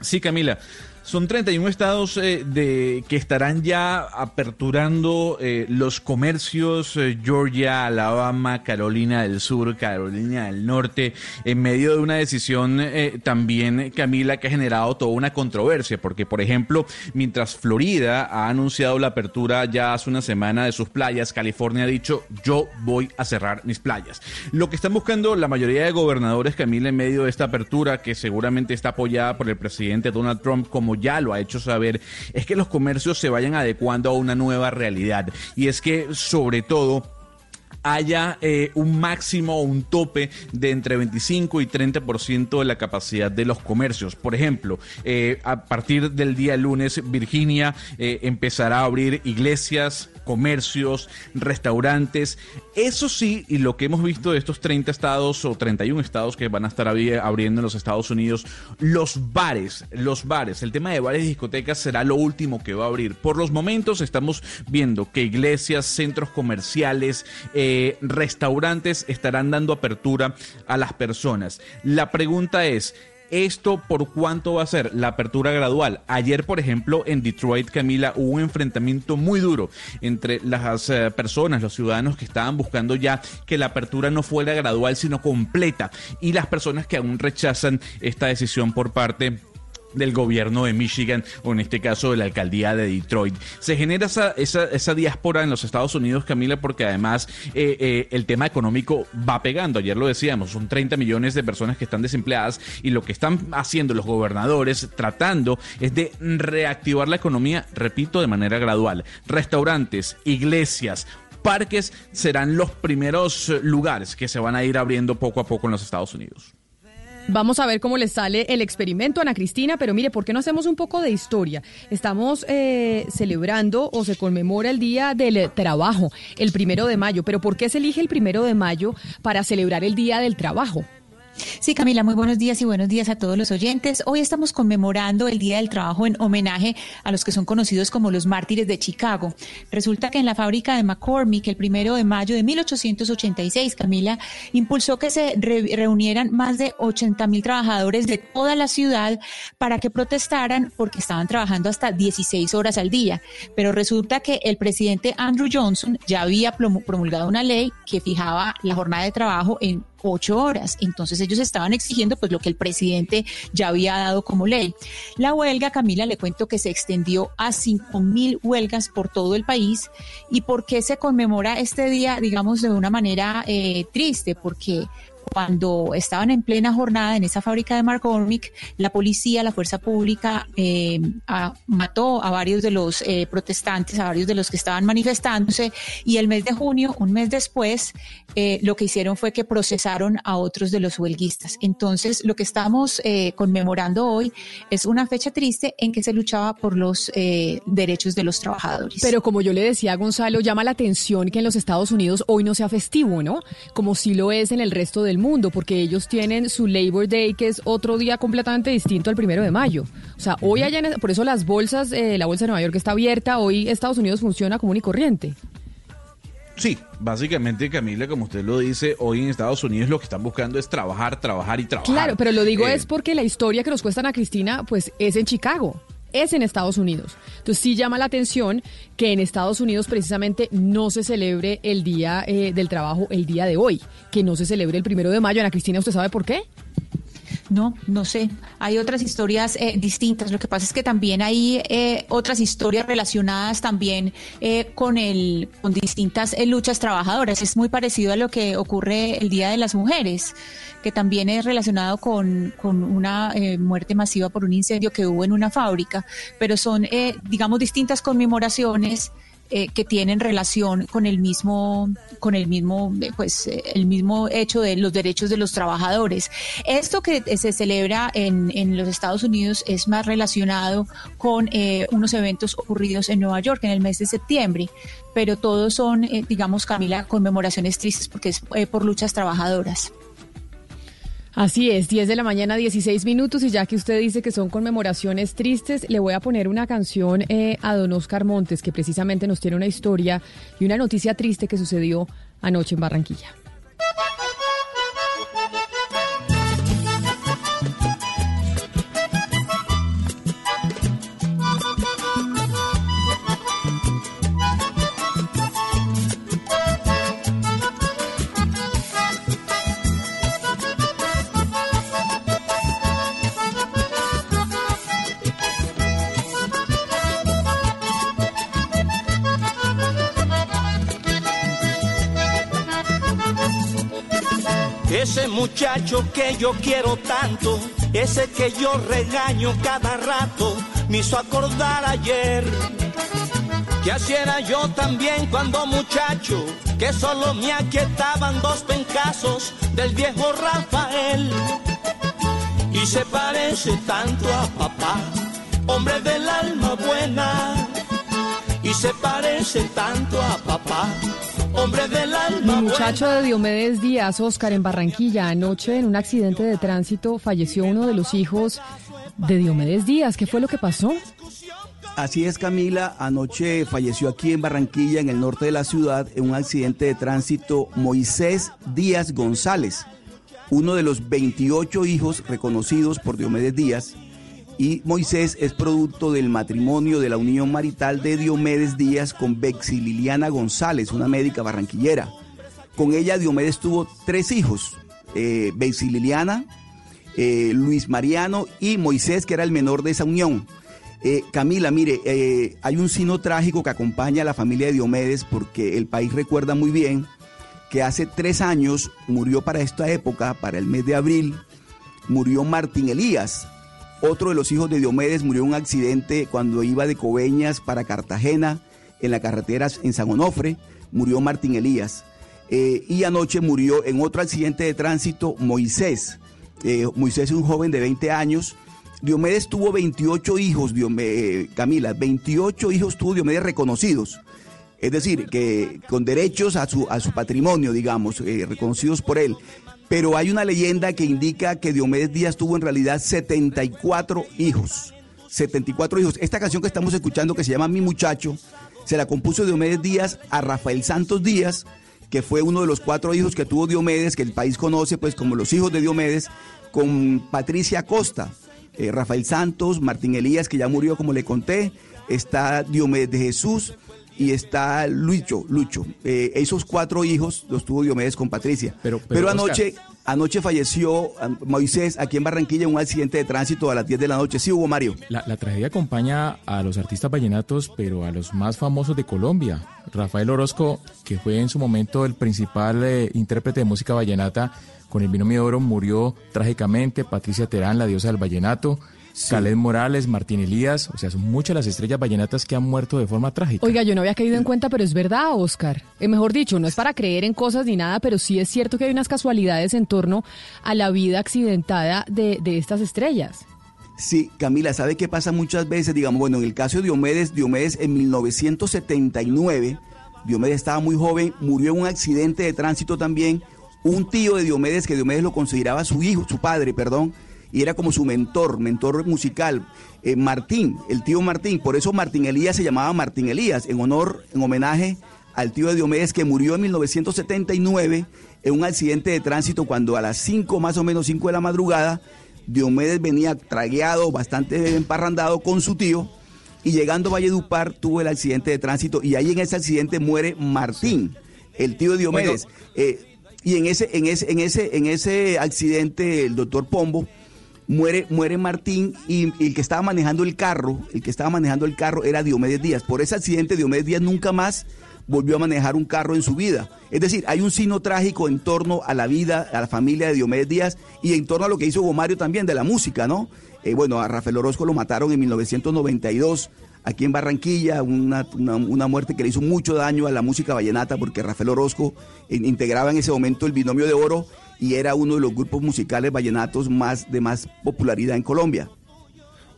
[SPEAKER 175] Sí, Camila. Son 31 estados eh, de, que estarán ya aperturando eh, los comercios, eh, Georgia, Alabama, Carolina del Sur, Carolina del Norte, en medio de una decisión también, Camila, que ha generado toda una controversia, porque, por ejemplo, mientras Florida ha anunciado la apertura ya hace una semana de sus playas, California ha dicho, yo voy a cerrar mis playas. Lo que están buscando la mayoría de gobernadores, Camila, en medio de esta apertura, que seguramente está apoyada por el presidente Donald Trump como ya lo ha hecho saber, es que los comercios se vayan adecuando a una nueva realidad. Y es que, sobre todo, haya eh, un máximo o un tope de entre 25 y 30% de la capacidad de los comercios. Por ejemplo, eh, a partir del día lunes, Virginia eh, empezará a abrir iglesias, comercios, restaurantes. Eso sí, y lo que hemos visto de estos 30 estados o 31 estados que van a estar abriendo en los Estados Unidos, los bares, los bares, el tema de bares y discotecas será lo último que va a abrir. Por los momentos estamos viendo que iglesias, centros comerciales, eh, restaurantes estarán dando apertura a las personas. La pregunta es, ¿Esto por cuánto va a ser? La apertura gradual. Ayer, por ejemplo, en Detroit, Camila, hubo un enfrentamiento muy duro entre las eh, personas, los ciudadanos que estaban buscando ya que la apertura no fuera gradual, sino completa. Y las personas que aún rechazan esta decisión por parte del gobierno de Michigan o en este caso de la alcaldía de Detroit. Se genera esa, esa, esa diáspora en los Estados Unidos, Camila, porque además eh, eh, el tema económico va pegando. Ayer lo decíamos, son 30 millones de personas que están desempleadas y lo que están haciendo los gobernadores tratando es de reactivar la economía, repito, de manera gradual. Restaurantes, iglesias, parques serán los primeros lugares que se van a ir abriendo poco a poco en los Estados Unidos.
[SPEAKER 176] Vamos a ver cómo les sale el experimento, Ana Cristina, pero mire, ¿por qué no hacemos un poco de historia? Estamos eh, celebrando o se conmemora el Día del Trabajo, el primero de mayo, pero ¿por qué se elige el primero de mayo para celebrar el Día del Trabajo?
[SPEAKER 177] Sí, Camila, muy buenos días y buenos días a todos los oyentes. Hoy estamos conmemorando el Día del Trabajo en homenaje a los que son conocidos como los mártires de Chicago. Resulta que en la fábrica de McCormick, el primero de mayo de 1886, Camila impulsó que se reunieran más de 80 mil trabajadores de toda la ciudad para que protestaran porque estaban trabajando hasta 16 horas al día. Pero resulta que el presidente Andrew Johnson ya había promulgado una ley que fijaba la jornada de trabajo en ocho horas. Entonces ellos estaban exigiendo pues lo que el presidente ya había dado como ley. La huelga, Camila, le cuento que se extendió a cinco mil huelgas por todo el país. ¿Y por qué se conmemora este día, digamos, de una manera eh, triste? Porque cuando estaban en plena jornada en esa fábrica de McCormick, la policía, la fuerza pública eh, mató a varios de los eh, protestantes, a varios de los que estaban manifestándose y el mes de junio, un mes después, eh, lo que hicieron fue que procesaron a otros de los huelguistas. Entonces, lo que estamos conmemorando hoy es una fecha triste en que se luchaba por los derechos de los trabajadores.
[SPEAKER 174] Pero como yo le decía a Gonzalo, llama la atención que en los Estados Unidos hoy no sea festivo, ¿no? Como si lo es en el resto del mundo, porque ellos tienen su Labor Day, que es otro día completamente distinto al primero de mayo. O sea, hoy allá, por eso las bolsas, eh, la bolsa de Nueva York está abierta, hoy Estados Unidos funciona común y corriente.
[SPEAKER 175] Sí, básicamente Camila, como usted lo dice, hoy en Estados Unidos lo que están buscando es trabajar, trabajar y trabajar.
[SPEAKER 174] Claro, pero lo digo
[SPEAKER 175] Eh,
[SPEAKER 174] es porque la historia que nos cuestan a Cristina, pues es en Chicago es en Estados Unidos. Entonces sí llama la atención que en Estados Unidos precisamente no se celebre el Día eh, del Trabajo el día de hoy, que no se celebre el primero de mayo. Ana Cristina, ¿usted sabe por qué?
[SPEAKER 177] No, no sé. Hay otras historias eh, distintas. Lo que pasa es que también hay eh, otras historias relacionadas también eh, con el con distintas eh, luchas trabajadoras. Es muy parecido a lo que ocurre el Día de las Mujeres, que también es relacionado con, con una eh, muerte masiva por un incendio que hubo en una fábrica, pero son, eh, digamos, distintas conmemoraciones eh, que tienen relación con el mismo, con el mismo, eh, pues, eh, el mismo hecho de los derechos de los trabajadores. Esto que se celebra en, en los Estados Unidos es más relacionado con eh, unos eventos ocurridos en Nueva York en el mes de septiembre, pero todos son, digamos, Camila, conmemoraciones tristes porque es por luchas trabajadoras.
[SPEAKER 174] Así es, 10 de la mañana, 16 minutos, y ya que usted dice que son conmemoraciones tristes, le voy a poner una canción eh, a don Oscar Montes, que precisamente nos tiene una historia y una noticia triste que sucedió anoche en Barranquilla.
[SPEAKER 178] Ese muchacho que yo quiero tanto, ese que yo regaño cada rato, me hizo acordar ayer que así era yo también cuando muchacho, que solo me aquietaban dos pencazos del viejo Rafael. Y se parece tanto a papá, hombre del alma buena. Y se parece tanto a papá, hombre del alma
[SPEAKER 174] Mi muchacho
[SPEAKER 178] buena.
[SPEAKER 174] de Diomedes Díaz, Oscar, en Barranquilla, anoche en un accidente de tránsito falleció uno de los hijos de Diomedes Díaz. ¿Qué fue lo que pasó?
[SPEAKER 153] Así es, Camila. Anoche falleció aquí en Barranquilla, en el norte de la ciudad, en un accidente de tránsito Moisés Díaz González, uno de los 28 hijos reconocidos por Diomedes Díaz. Y Moisés es producto del matrimonio de la unión marital de Diomedes Díaz con Bexi Liliana González, una médica barranquillera. Con ella Diomedes tuvo tres hijos, eh, Liliana, eh, Luis Mariano y Moisés, que era el menor de esa unión. Eh, Camila, mire, eh, hay un sino trágico que acompaña a la familia de Diomedes porque el país recuerda muy bien que hace tres años murió para esta época, para el mes de abril, murió Martín Elías. Otro de los hijos de Diomedes murió en un accidente cuando iba de Coveñas para Cartagena, en la carretera en San Onofre, murió Martín Elías. Eh, y anoche murió en otro accidente de tránsito Moisés. Eh, Moisés es un joven de 20 años. Diomedes tuvo 28 hijos, Diome- eh, Camila, 28 hijos tuvo Diomedes reconocidos. Es decir, que con derechos a su, a su patrimonio, digamos, reconocidos por él. Pero hay una leyenda que indica que Diomedes Díaz tuvo en realidad 74 hijos. 74 hijos. Esta canción que estamos escuchando, que se llama Mi Muchacho, se la compuso Diomedes Díaz a Rafael Santos Díaz, que fue uno de los cuatro hijos que tuvo Diomedes, que el país conoce pues como los hijos de Diomedes, con Patricia Costa. Eh, Rafael Santos, Martín Elías, que ya murió como le conté, está Diomedes de Jesús y está Lucho. Lucho. Eh, esos cuatro hijos los tuvo Diomedes con Patricia. Pero,
[SPEAKER 161] pero,
[SPEAKER 153] anoche...
[SPEAKER 161] Oscar,
[SPEAKER 153] Anoche falleció ah, Moisés aquí en Barranquilla en un accidente de tránsito a las 10 de la noche. Sí, Hugo Mario.
[SPEAKER 179] La, la, tragedia acompaña a los artistas vallenatos, pero a los más famosos de Colombia. Rafael Orozco, que fue en su momento el principal eh, intérprete de música vallenata con el binomio de oro, murió trágicamente. Patricia Terán, la diosa del vallenato. Sí. Morales, Martín Elías, o sea, son muchas las estrellas vallenatas que han muerto de forma trágica.
[SPEAKER 174] Oiga, yo no había caído en cuenta, pero es verdad, Oscar. Eh, mejor dicho, no es para creer en cosas ni nada, pero sí es cierto que hay unas casualidades en torno a la vida accidentada de, de estas estrellas.
[SPEAKER 153] Sí, Camila, ¿sabe qué pasa muchas veces? Digamos, bueno, en el caso de Diomedes, Diomedes en 1979, Diomedes estaba muy joven, murió en un accidente de tránsito también. Un tío de Diomedes, que Diomedes lo consideraba su hijo, su padre, perdón, y era como su mentor, mentor musical, eh, Martín, el tío Martín. Por eso Martín Elías se llamaba Martín Elías, en honor, en homenaje al tío de Diomedes que murió en 1979 en un accidente de tránsito cuando a las 5, más o menos 5 de la madrugada, Diomedes venía tragueado, bastante emparrandado con su tío. Y llegando a Valledupar tuvo el accidente de tránsito y ahí en ese accidente muere Martín, el tío de Diomedes. Eh, y en ese, en ese, en ese, en ese accidente, el doctor Pombo, muere, muere Martín y, el que estaba manejando el carro, el que estaba manejando el carro era Diomedes Díaz. Por ese accidente Diomedes Díaz nunca más volvió a manejar un carro en su vida. Es decir, hay un signo trágico en torno a la vida, a la familia de Diomedes Díaz y en torno a lo que hizo Gomario también de la música, ¿no? Eh, bueno, a Rafael Orozco lo mataron en 1992 aquí en Barranquilla, una, una, una, muerte que le hizo mucho daño a la música vallenata porque Rafael Orozco integraba en ese momento el binomio de oro y era uno de los grupos musicales vallenatos más de más popularidad en Colombia.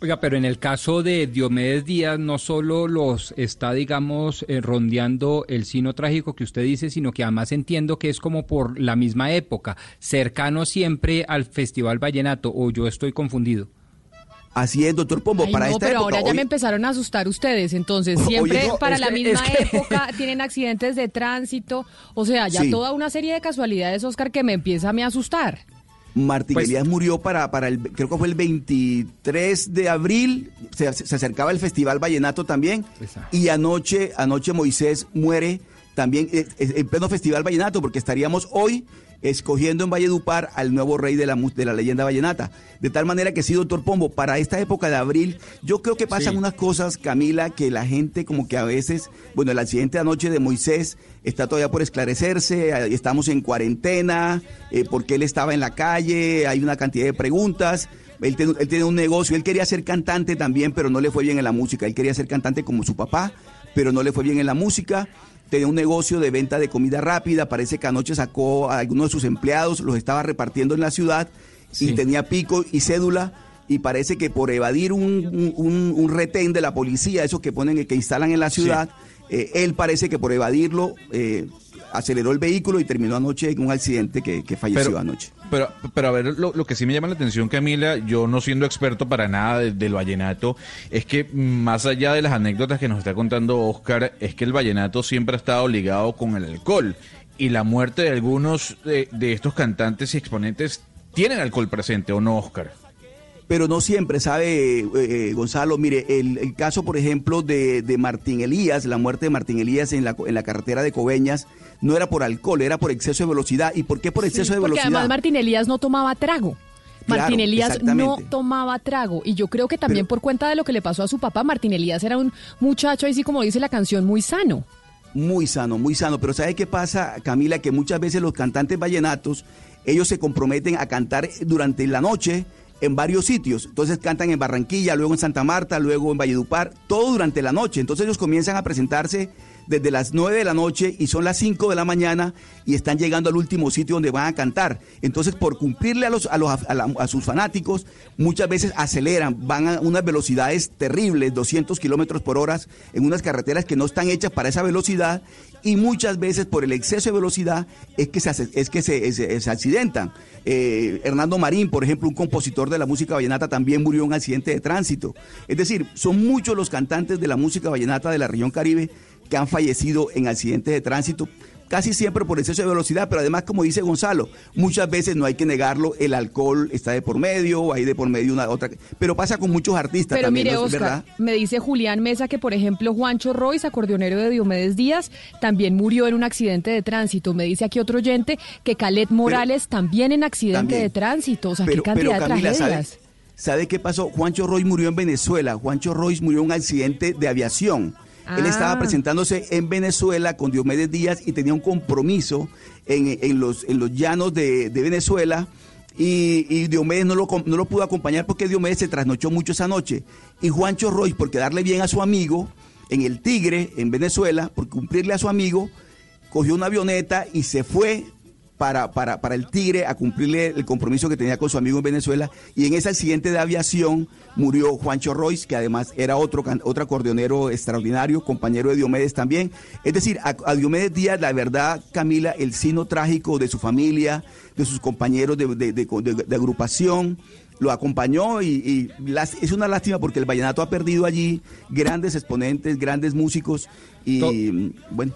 [SPEAKER 180] Oiga, pero en el caso de Diomedes Díaz no solo los está, digamos, eh, rondeando el sino trágico que usted dice, sino que además entiendo que es como por la misma época, cercano siempre al Festival Vallenato, o yo estoy confundido.
[SPEAKER 153] Así es, doctor Pombo,
[SPEAKER 174] Ay,
[SPEAKER 153] para
[SPEAKER 174] no,
[SPEAKER 153] esta
[SPEAKER 174] pero
[SPEAKER 153] época.
[SPEAKER 174] ahora ya me empezaron a asustar ustedes, entonces siempre
[SPEAKER 153] Oye, no,
[SPEAKER 174] para la
[SPEAKER 153] que-
[SPEAKER 174] misma
[SPEAKER 153] es que-
[SPEAKER 174] época tienen accidentes de tránsito, o sea, ya
[SPEAKER 153] Sí.
[SPEAKER 174] toda una serie de casualidades, Oscar, que me empieza a me asustar.
[SPEAKER 153] Martín
[SPEAKER 174] Pues-
[SPEAKER 153] Elías murió para, para el, creo que fue el 23 de abril, se, se acercaba el Festival Vallenato también, y anoche, anoche Moisés muere también eh, eh, en pleno Festival Vallenato, porque estaríamos hoy escogiendo en Valledupar al nuevo rey de la, de la leyenda vallenata. De tal manera que sí, doctor Pombo, para esta época de abril, yo creo que pasan
[SPEAKER 180] Sí.
[SPEAKER 153] unas cosas, Camila, que la gente como que a veces, bueno, el accidente de anoche de Moisés está todavía por esclarecerse, estamos en cuarentena, eh, porque él estaba en la calle, hay una cantidad de preguntas. Él, ten- él tiene un negocio, él quería ser cantante también, pero no le fue bien en la música. Él quería ser cantante como su papá, pero no le fue bien en la música. Tenía un negocio de venta de comida rápida, parece que anoche sacó a algunos de sus empleados, los estaba repartiendo en la ciudad y tenía pico y cédula y parece que por evadir un, un- un retén de la policía, esos que ponen, que instalan en la ciudad, eh, él parece que por evadirlo eh, aceleró el vehículo y terminó anoche en un accidente que, que falleció
[SPEAKER 175] Pero-
[SPEAKER 153] anoche.
[SPEAKER 175] Pero, pero a ver, lo, lo que sí me llama la atención, Camila, yo no siendo experto para nada de- del vallenato, es que más allá de las anécdotas que nos está contando Oscar, es que el vallenato siempre ha estado ligado con el alcohol. Y la muerte de algunos de, de estos cantantes y exponentes tienen alcohol presente, ¿o no, Oscar?
[SPEAKER 153] Pero no siempre, ¿sabe, eh, eh, Gonzalo? Mire, el, el caso, por ejemplo, de, de Martín Elías, la muerte de Martín Elías en la, en la carretera de Coveñas, no era por alcohol, era por exceso de velocidad. ¿Y por qué por exceso de
[SPEAKER 174] Porque
[SPEAKER 153] velocidad?
[SPEAKER 174] además Martín Elías no tomaba trago.
[SPEAKER 153] Claro,
[SPEAKER 174] Martín Elías no tomaba trago. Y yo creo que también por cuenta de lo que le pasó a su papá, Martín Elías era un muchacho, así como dice la canción, muy sano.
[SPEAKER 153] Muy sano, muy sano. Pero ¿sabe qué pasa, Camila? Que muchas veces los cantantes vallenatos, ellos se comprometen a cantar durante la noche en varios sitios. Entonces cantan en Barranquilla, luego en Santa Marta, luego en Valledupar, todo durante la noche. Entonces ellos comienzan a presentarse desde las 9 de la noche y son las 5 de la mañana y están llegando al último sitio donde van a cantar. Entonces, por cumplirle a, los, a, los, a, sus fanáticos, muchas veces aceleran, van a unas velocidades terribles, 200 kilómetros por hora, en unas carreteras que no están hechas para esa velocidad y muchas veces por el exceso de velocidad es que se, es que se- se accidentan. Eh, Hernando Marín, por ejemplo, un compositor de la música vallenata, también murió en un accidente de tránsito. Es decir, son muchos los cantantes de la música vallenata de la región Caribe que han fallecido en accidentes de tránsito casi siempre por exceso de velocidad, pero además, como dice Gonzalo, muchas veces no hay que negarlo, el alcohol está de por medio, hay de por medio una otra, pero pasa con muchos artistas
[SPEAKER 174] Pero
[SPEAKER 153] también,
[SPEAKER 174] mire,
[SPEAKER 153] ¿no? ¿Es
[SPEAKER 174] Oscar,
[SPEAKER 153] verdad?
[SPEAKER 174] me dice Julián Mesa que, por ejemplo, Juancho Royce, acordeonero de Diomedes Díaz, también murió en un accidente de tránsito. Me dice aquí otro oyente que Calet Morales también en accidente
[SPEAKER 153] también.
[SPEAKER 174] de tránsito. O sea,
[SPEAKER 153] pero,
[SPEAKER 174] qué cantidad
[SPEAKER 153] pero
[SPEAKER 174] de
[SPEAKER 153] Camila, ¿sabe,
[SPEAKER 174] tragedias.
[SPEAKER 153] ¿sabe qué pasó? Juancho Roy murió en Venezuela. Juancho Roy murió en un accidente de aviación. Él
[SPEAKER 174] Ah.
[SPEAKER 153] estaba presentándose en Venezuela con Diomedes Díaz y tenía un compromiso en, en los, en los llanos de, de Venezuela. Y, y Diomedes no lo, no lo pudo acompañar porque Diomedes se trasnochó mucho esa noche. Y Juancho Roy, por quedarle bien a su amigo en el Tigre, en Venezuela, por cumplirle a su amigo, cogió una avioneta y se fue para, para, para el Tigre a cumplirle el compromiso que tenía con su amigo en Venezuela. Y en ese accidente de aviación murió Juancho Royce, que además era otro, otro acordeonero extraordinario, compañero de Diomedes también. Es decir, a, a Diomedes Díaz, la verdad, Camila, el sino trágico de su familia, de sus compañeros de, de- de- de- de agrupación, lo acompañó y, y las- es una lástima porque el vallenato ha perdido allí grandes exponentes, grandes músicos y bueno.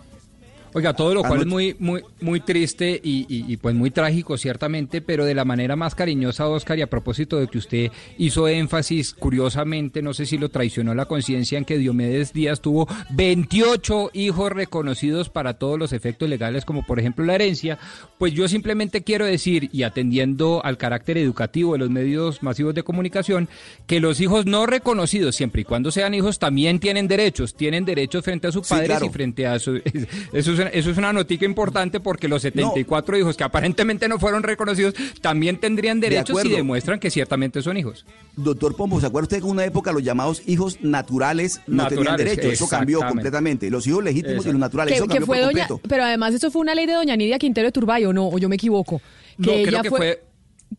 [SPEAKER 180] Oiga, todo lo cual es muy, muy, muy triste y, y- y, pues muy trágico, ciertamente, pero de la manera más cariñosa, Oscar, y a propósito de que usted hizo énfasis, curiosamente, no sé si lo traicionó la conciencia, en que Diomedes Díaz tuvo 28 hijos reconocidos para todos los efectos legales, como por ejemplo la herencia, pues yo simplemente quiero decir, y atendiendo al carácter educativo de los medios masivos de comunicación, que los hijos no reconocidos, siempre y cuando sean hijos, también tienen derechos, tienen derechos frente a sus
[SPEAKER 153] Sí,
[SPEAKER 180] padres
[SPEAKER 153] claro.
[SPEAKER 180] y frente a su... Eso es, eso es una notica importante porque los 74 hijos que aparentemente no fueron reconocidos también tendrían
[SPEAKER 153] De
[SPEAKER 180] derechos y
[SPEAKER 153] acuerdo.
[SPEAKER 180] demuestran que ciertamente son hijos.
[SPEAKER 153] Doctor Pombo, ¿se acuerda usted que en una época los llamados hijos naturales no tenían
[SPEAKER 180] Naturales,
[SPEAKER 153] derecho? Eso cambió completamente. Los hijos legítimos y los naturales,
[SPEAKER 174] Que,
[SPEAKER 153] eso
[SPEAKER 174] que
[SPEAKER 153] cambió
[SPEAKER 174] fue
[SPEAKER 153] por
[SPEAKER 174] doña, pero además eso fue una ley de doña Nidia Quintero de Turbay, ¿o no? ¿O yo me equivoco?
[SPEAKER 180] No, creo que fue-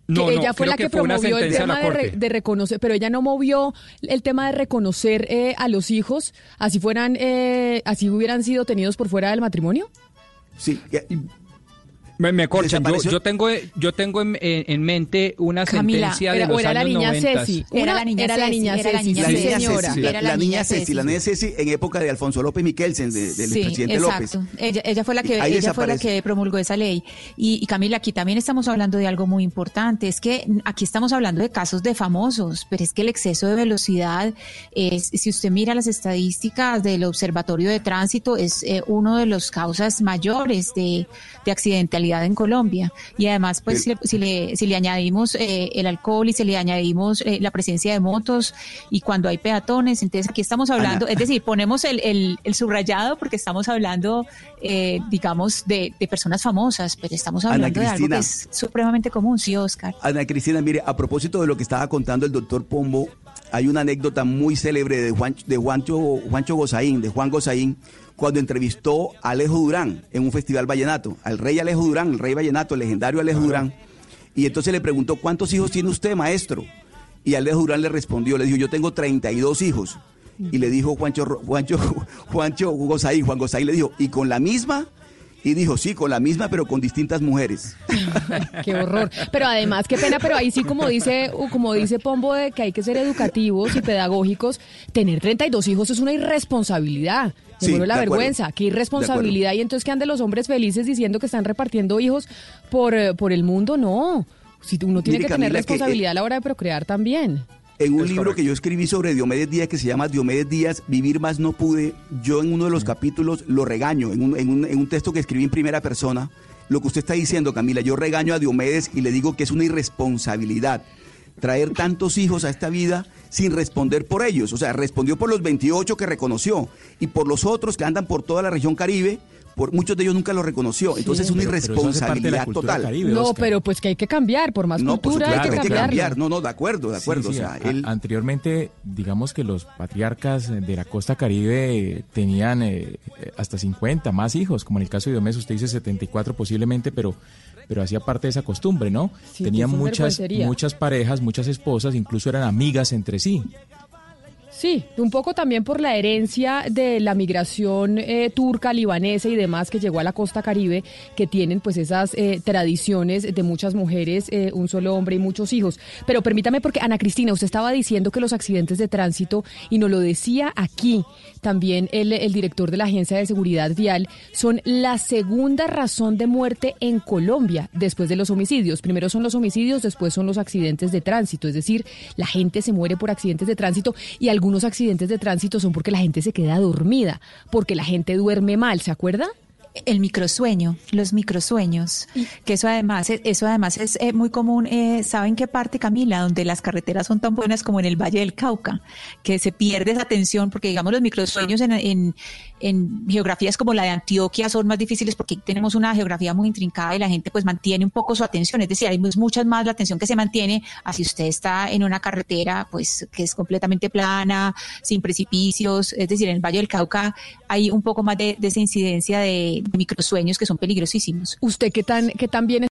[SPEAKER 180] No,
[SPEAKER 174] que
[SPEAKER 180] no,
[SPEAKER 174] ella fue la que,
[SPEAKER 180] que
[SPEAKER 174] promovió el tema de, re-
[SPEAKER 180] Corte.
[SPEAKER 174] de reconocer, pero ella no movió el tema de reconocer eh, a los hijos, así fueran, eh, así hubieran sido tenidos por fuera del matrimonio.
[SPEAKER 153] Sí,
[SPEAKER 180] Me, me corchan. Yo, yo tengo, yo tengo en, en- en mente una
[SPEAKER 174] Camila,
[SPEAKER 180] sentencia
[SPEAKER 174] era-
[SPEAKER 180] de los
[SPEAKER 174] o era la
[SPEAKER 180] años
[SPEAKER 174] niña
[SPEAKER 180] 90.
[SPEAKER 174] Ceci.
[SPEAKER 177] Era
[SPEAKER 174] Una
[SPEAKER 177] la niña
[SPEAKER 174] era la
[SPEAKER 177] Ceci,
[SPEAKER 174] niña
[SPEAKER 177] era la
[SPEAKER 174] Ceci,
[SPEAKER 177] niña
[SPEAKER 174] sí,
[SPEAKER 153] La niña
[SPEAKER 174] señora.
[SPEAKER 153] Ceci,
[SPEAKER 177] Era
[SPEAKER 153] la,
[SPEAKER 177] la
[SPEAKER 153] la
[SPEAKER 177] niña
[SPEAKER 153] Ceci,
[SPEAKER 177] Ceci.
[SPEAKER 153] la niña Ceci en época de Alfonso López Miquelsen, de- del
[SPEAKER 177] Sí,
[SPEAKER 153] presidente
[SPEAKER 177] exacto.
[SPEAKER 153] López.
[SPEAKER 177] Ella, ella fue la que
[SPEAKER 153] Ahí
[SPEAKER 177] ella fue la que promulgó esa ley. Y, y Camila, aquí también estamos hablando de algo muy importante. Es que aquí estamos hablando de casos de famosos, pero es que el exceso de velocidad, es, si usted mira las estadísticas del Observatorio de Tránsito, es eh, uno de los causas mayores de, de accidentalidad en Colombia. Y además, pues, si le, si le, si le añadimos eh, el alcohol y si le añadimos eh, la presencia de motos y cuando hay peatones, entonces aquí estamos hablando,
[SPEAKER 153] Ana.
[SPEAKER 177] es decir, ponemos el, el, el subrayado porque estamos hablando, eh, digamos, de, de personas famosas, pero estamos hablando de algo que es supremamente común, sí, Oscar.
[SPEAKER 153] Ana Cristina, mire, a propósito de lo que estaba contando el doctor Pombo, hay una anécdota muy célebre de, Juan, de Juancho, Juancho Gozaín, de Juan Gozaín, cuando entrevistó a Alejo Durán en un festival vallenato, al rey Alejo Durán, el rey vallenato, el legendario Alejo Durán, y entonces le preguntó, ¿cuántos hijos tiene usted, maestro? Y Alejo Durán le respondió, le dijo, yo tengo 32 hijos. Y le dijo Juancho, Juancho, Juancho Gozaín, Juan Gozaín le dijo, ¿y con la misma? Y dijo, sí, con la misma, pero con distintas mujeres.
[SPEAKER 174] Qué horror. Pero además, qué pena, pero ahí sí como dice, como dice Pombo de que hay que ser educativos y pedagógicos, tener 32 hijos es una irresponsabilidad. Me
[SPEAKER 153] Sí,
[SPEAKER 174] la
[SPEAKER 153] acuerdo.
[SPEAKER 174] vergüenza, qué irresponsabilidad. Y entonces que ande los hombres felices diciendo que están repartiendo hijos por, eh, por el mundo, no. Si uno tiene
[SPEAKER 153] Mire,
[SPEAKER 174] que tener
[SPEAKER 153] que, eh,
[SPEAKER 174] responsabilidad a la hora de procrear también.
[SPEAKER 153] En un
[SPEAKER 174] Es
[SPEAKER 153] libro que yo escribí sobre Diomedes Díaz que se llama Diomedes Díaz, Vivir más no pude, yo en uno de los capítulos lo regaño, en un, en un- en un texto que escribí en primera persona, lo que usted está diciendo, Camila, yo regaño a Diomedes y le digo que es una irresponsabilidad traer tantos hijos a esta vida sin responder por ellos. O sea, respondió por los 28 que reconoció y por los otros que andan por toda la región Caribe, por muchos de ellos nunca los reconoció. Entonces es una
[SPEAKER 179] Pero-
[SPEAKER 153] irresponsabilidad total.
[SPEAKER 179] caribe,
[SPEAKER 174] No,
[SPEAKER 179] Oscar.
[SPEAKER 174] pero pues que hay que cambiar, por más
[SPEAKER 153] No, por
[SPEAKER 174] cultura hay que
[SPEAKER 153] hay que cambiar. No, no, de acuerdo, de acuerdo.
[SPEAKER 179] Sí, sí,
[SPEAKER 153] o sea,
[SPEAKER 179] a-
[SPEAKER 153] él...
[SPEAKER 179] Anteriormente, digamos que los patriarcas de la costa caribe tenían eh, hasta 50 más hijos, como en el caso de Diomedes, usted dice 74 posiblemente, pero, pero hacía parte de esa costumbre, ¿no?
[SPEAKER 174] Sí,
[SPEAKER 179] tenían muchas, muchas parejas, muchas esposas, incluso eran amigas entre sí.
[SPEAKER 174] Sí, un poco también por la herencia de la migración eh, turca, libanesa y demás que llegó a la costa caribe, que tienen pues esas eh, tradiciones de muchas mujeres, eh, un solo hombre y muchos hijos. Pero permítame porque Ana Cristina, usted estaba diciendo que los accidentes de tránsito, y nos lo decía aquí también el, el director de la Agencia de Seguridad Vial, son la segunda razón de muerte en Colombia después de los homicidios. Primero son los homicidios, después son los accidentes de tránsito, es decir, la gente se muere por accidentes de tránsito y algunos accidentes de tránsito son porque la gente se queda dormida, porque la gente duerme mal, ¿se acuerda?
[SPEAKER 177] El microsueño, los microsueños, que eso además, eso además es eh, muy común. Eh, ¿Saben qué parte, Camila? Donde las carreteras son tan buenas como en el Valle del Cauca, que se pierde esa atención, porque digamos los microsueños en, en, en geografías como la de Antioquia son más difíciles porque tenemos una geografía muy intrincada y la gente pues mantiene un poco su atención, es decir, hay muchas más la atención que se mantiene así usted está en una carretera pues que es completamente plana, sin precipicios, es decir, en el Valle del Cauca hay un poco más de, esa incidencia microsueños que son peligrosísimos.
[SPEAKER 174] ¿Usted qué tan, qué tan bien